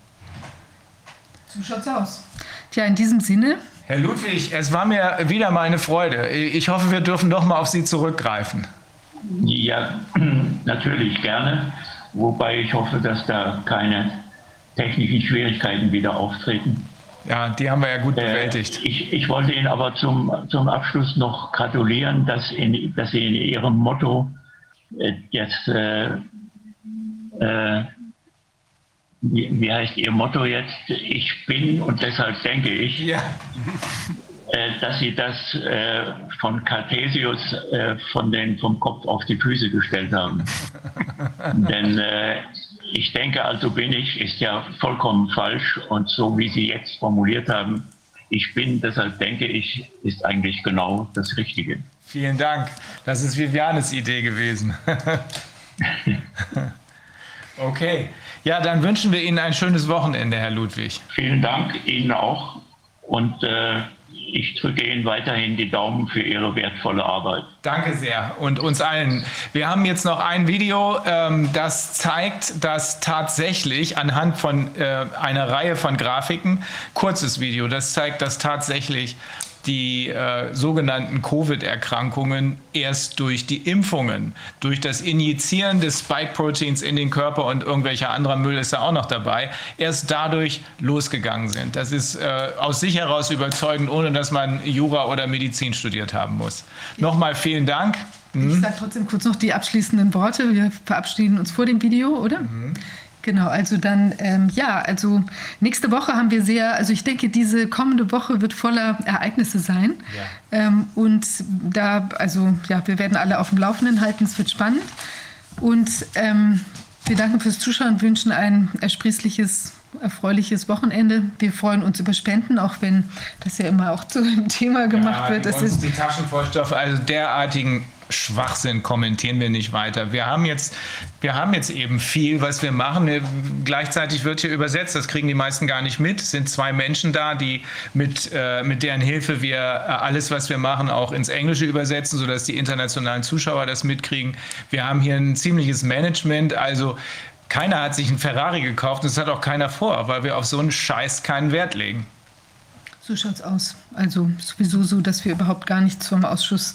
So schaut's aus. Tja, in diesem Sinne. Herr Ludwig, es war mir wieder mal eine Freude. Ich hoffe, wir dürfen noch mal auf Sie zurückgreifen. Ja, natürlich gerne. Wobei ich hoffe, dass da keine technischen Schwierigkeiten wieder auftreten. Ja, die haben wir ja gut äh, bewältigt. Äh, ich, ich, wollte Ihnen aber zum, zum Abschluss noch gratulieren, dass, in, dass Sie in Ihrem Motto äh, jetzt, äh, äh, wie, wie, heißt Ihr Motto jetzt? Ich bin und deshalb denke ich. Ja. Äh, dass Sie das von Cartesius von den, vom Kopf auf die Füße gestellt haben. Denn ich denke also bin ich, ist ja vollkommen falsch. Und so wie Sie jetzt formuliert haben, ich bin, deshalb denke ich, ist eigentlich genau das Richtige. Vielen Dank. Das ist Vivianes Idee gewesen. okay. Ja, dann wünschen wir Ihnen ein schönes Wochenende, Herr Ludwig. Vielen Dank Ihnen auch. Und äh, ich drücke Ihnen weiterhin die Daumen für Ihre wertvolle Arbeit. Danke sehr und uns allen. Wir haben jetzt noch ein Video, ähm, das zeigt, dass tatsächlich anhand von äh, einer Reihe von Grafiken, kurzes Video, das zeigt, dass tatsächlich die äh, sogenannten Covid-Erkrankungen erst durch die Impfungen, durch das Injizieren des Spike-Proteins in den Körper und irgendwelcher anderer Müll ist da auch noch dabei, erst dadurch losgegangen sind. Das ist äh, aus sich heraus überzeugend, ohne dass man Jura oder Medizin studiert haben muss. Nochmal vielen Dank. Ich sage trotzdem kurz noch die abschließenden Worte. Wir verabschieden uns vor dem Video, oder? Genau, also dann, ähm, ja, also nächste Woche haben wir sehr, also ich denke, diese kommende Woche wird voller Ereignisse sein. Ähm, und da, also ja, wir werden alle auf dem Laufenden halten, es wird spannend. Und ähm, wir danken fürs Zuschauen, wünschen ein ersprießliches, erfreuliches Wochenende. Wir freuen uns über Spenden, auch wenn das ja immer auch zu einem Thema gemacht wird. Die, Das ist, die Taschenvollstoffe, also derartigen Schwachsinn kommentieren wir nicht weiter. Wir haben jetzt, wir haben jetzt eben viel, was wir machen. Gleichzeitig wird hier übersetzt. Das kriegen die meisten gar nicht mit. Es sind zwei Menschen da, die mit, äh, mit deren Hilfe wir äh, alles, was wir machen, auch ins Englische übersetzen, sodass die internationalen Zuschauer das mitkriegen. Wir haben hier ein ziemliches Management. Also keiner hat sich einen Ferrari gekauft und das hat auch keiner vor, weil wir auf so einen Scheiß keinen Wert legen. so schaut's aus. Also sowieso so, dass wir überhaupt gar nichts vom Ausschuss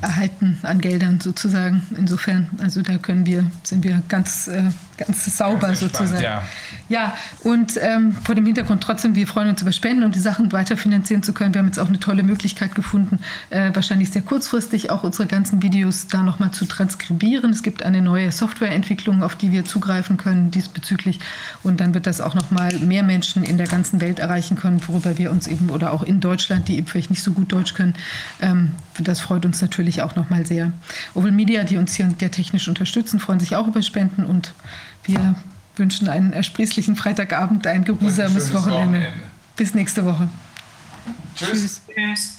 erhalten an Geldern sozusagen. Insofern, also da können wir, sind wir ganz, äh, ganz sauber sozusagen. ja. Ja, und ähm, vor dem Hintergrund trotzdem, wir freuen uns über Spenden und die Sachen weiter finanzieren zu können. Wir haben jetzt auch eine tolle Möglichkeit gefunden, äh, wahrscheinlich sehr kurzfristig auch unsere ganzen Videos da nochmal zu transkribieren. Es gibt eine neue Softwareentwicklung, auf die wir zugreifen können diesbezüglich. Und dann wird das auch nochmal mehr Menschen in der ganzen Welt erreichen können, worüber wir uns eben, oder auch in Deutschland, die eben vielleicht nicht so gut Deutsch können. Ähm, das freut uns natürlich auch nochmal sehr. Oval Media, die uns hier ja technisch unterstützen, freuen sich auch über Spenden und wir wünschen einen ersprießlichen Freitagabend, ein geruhsames Wochenende. Wochenende. Bis nächste Woche. Tschüss. Tschüss.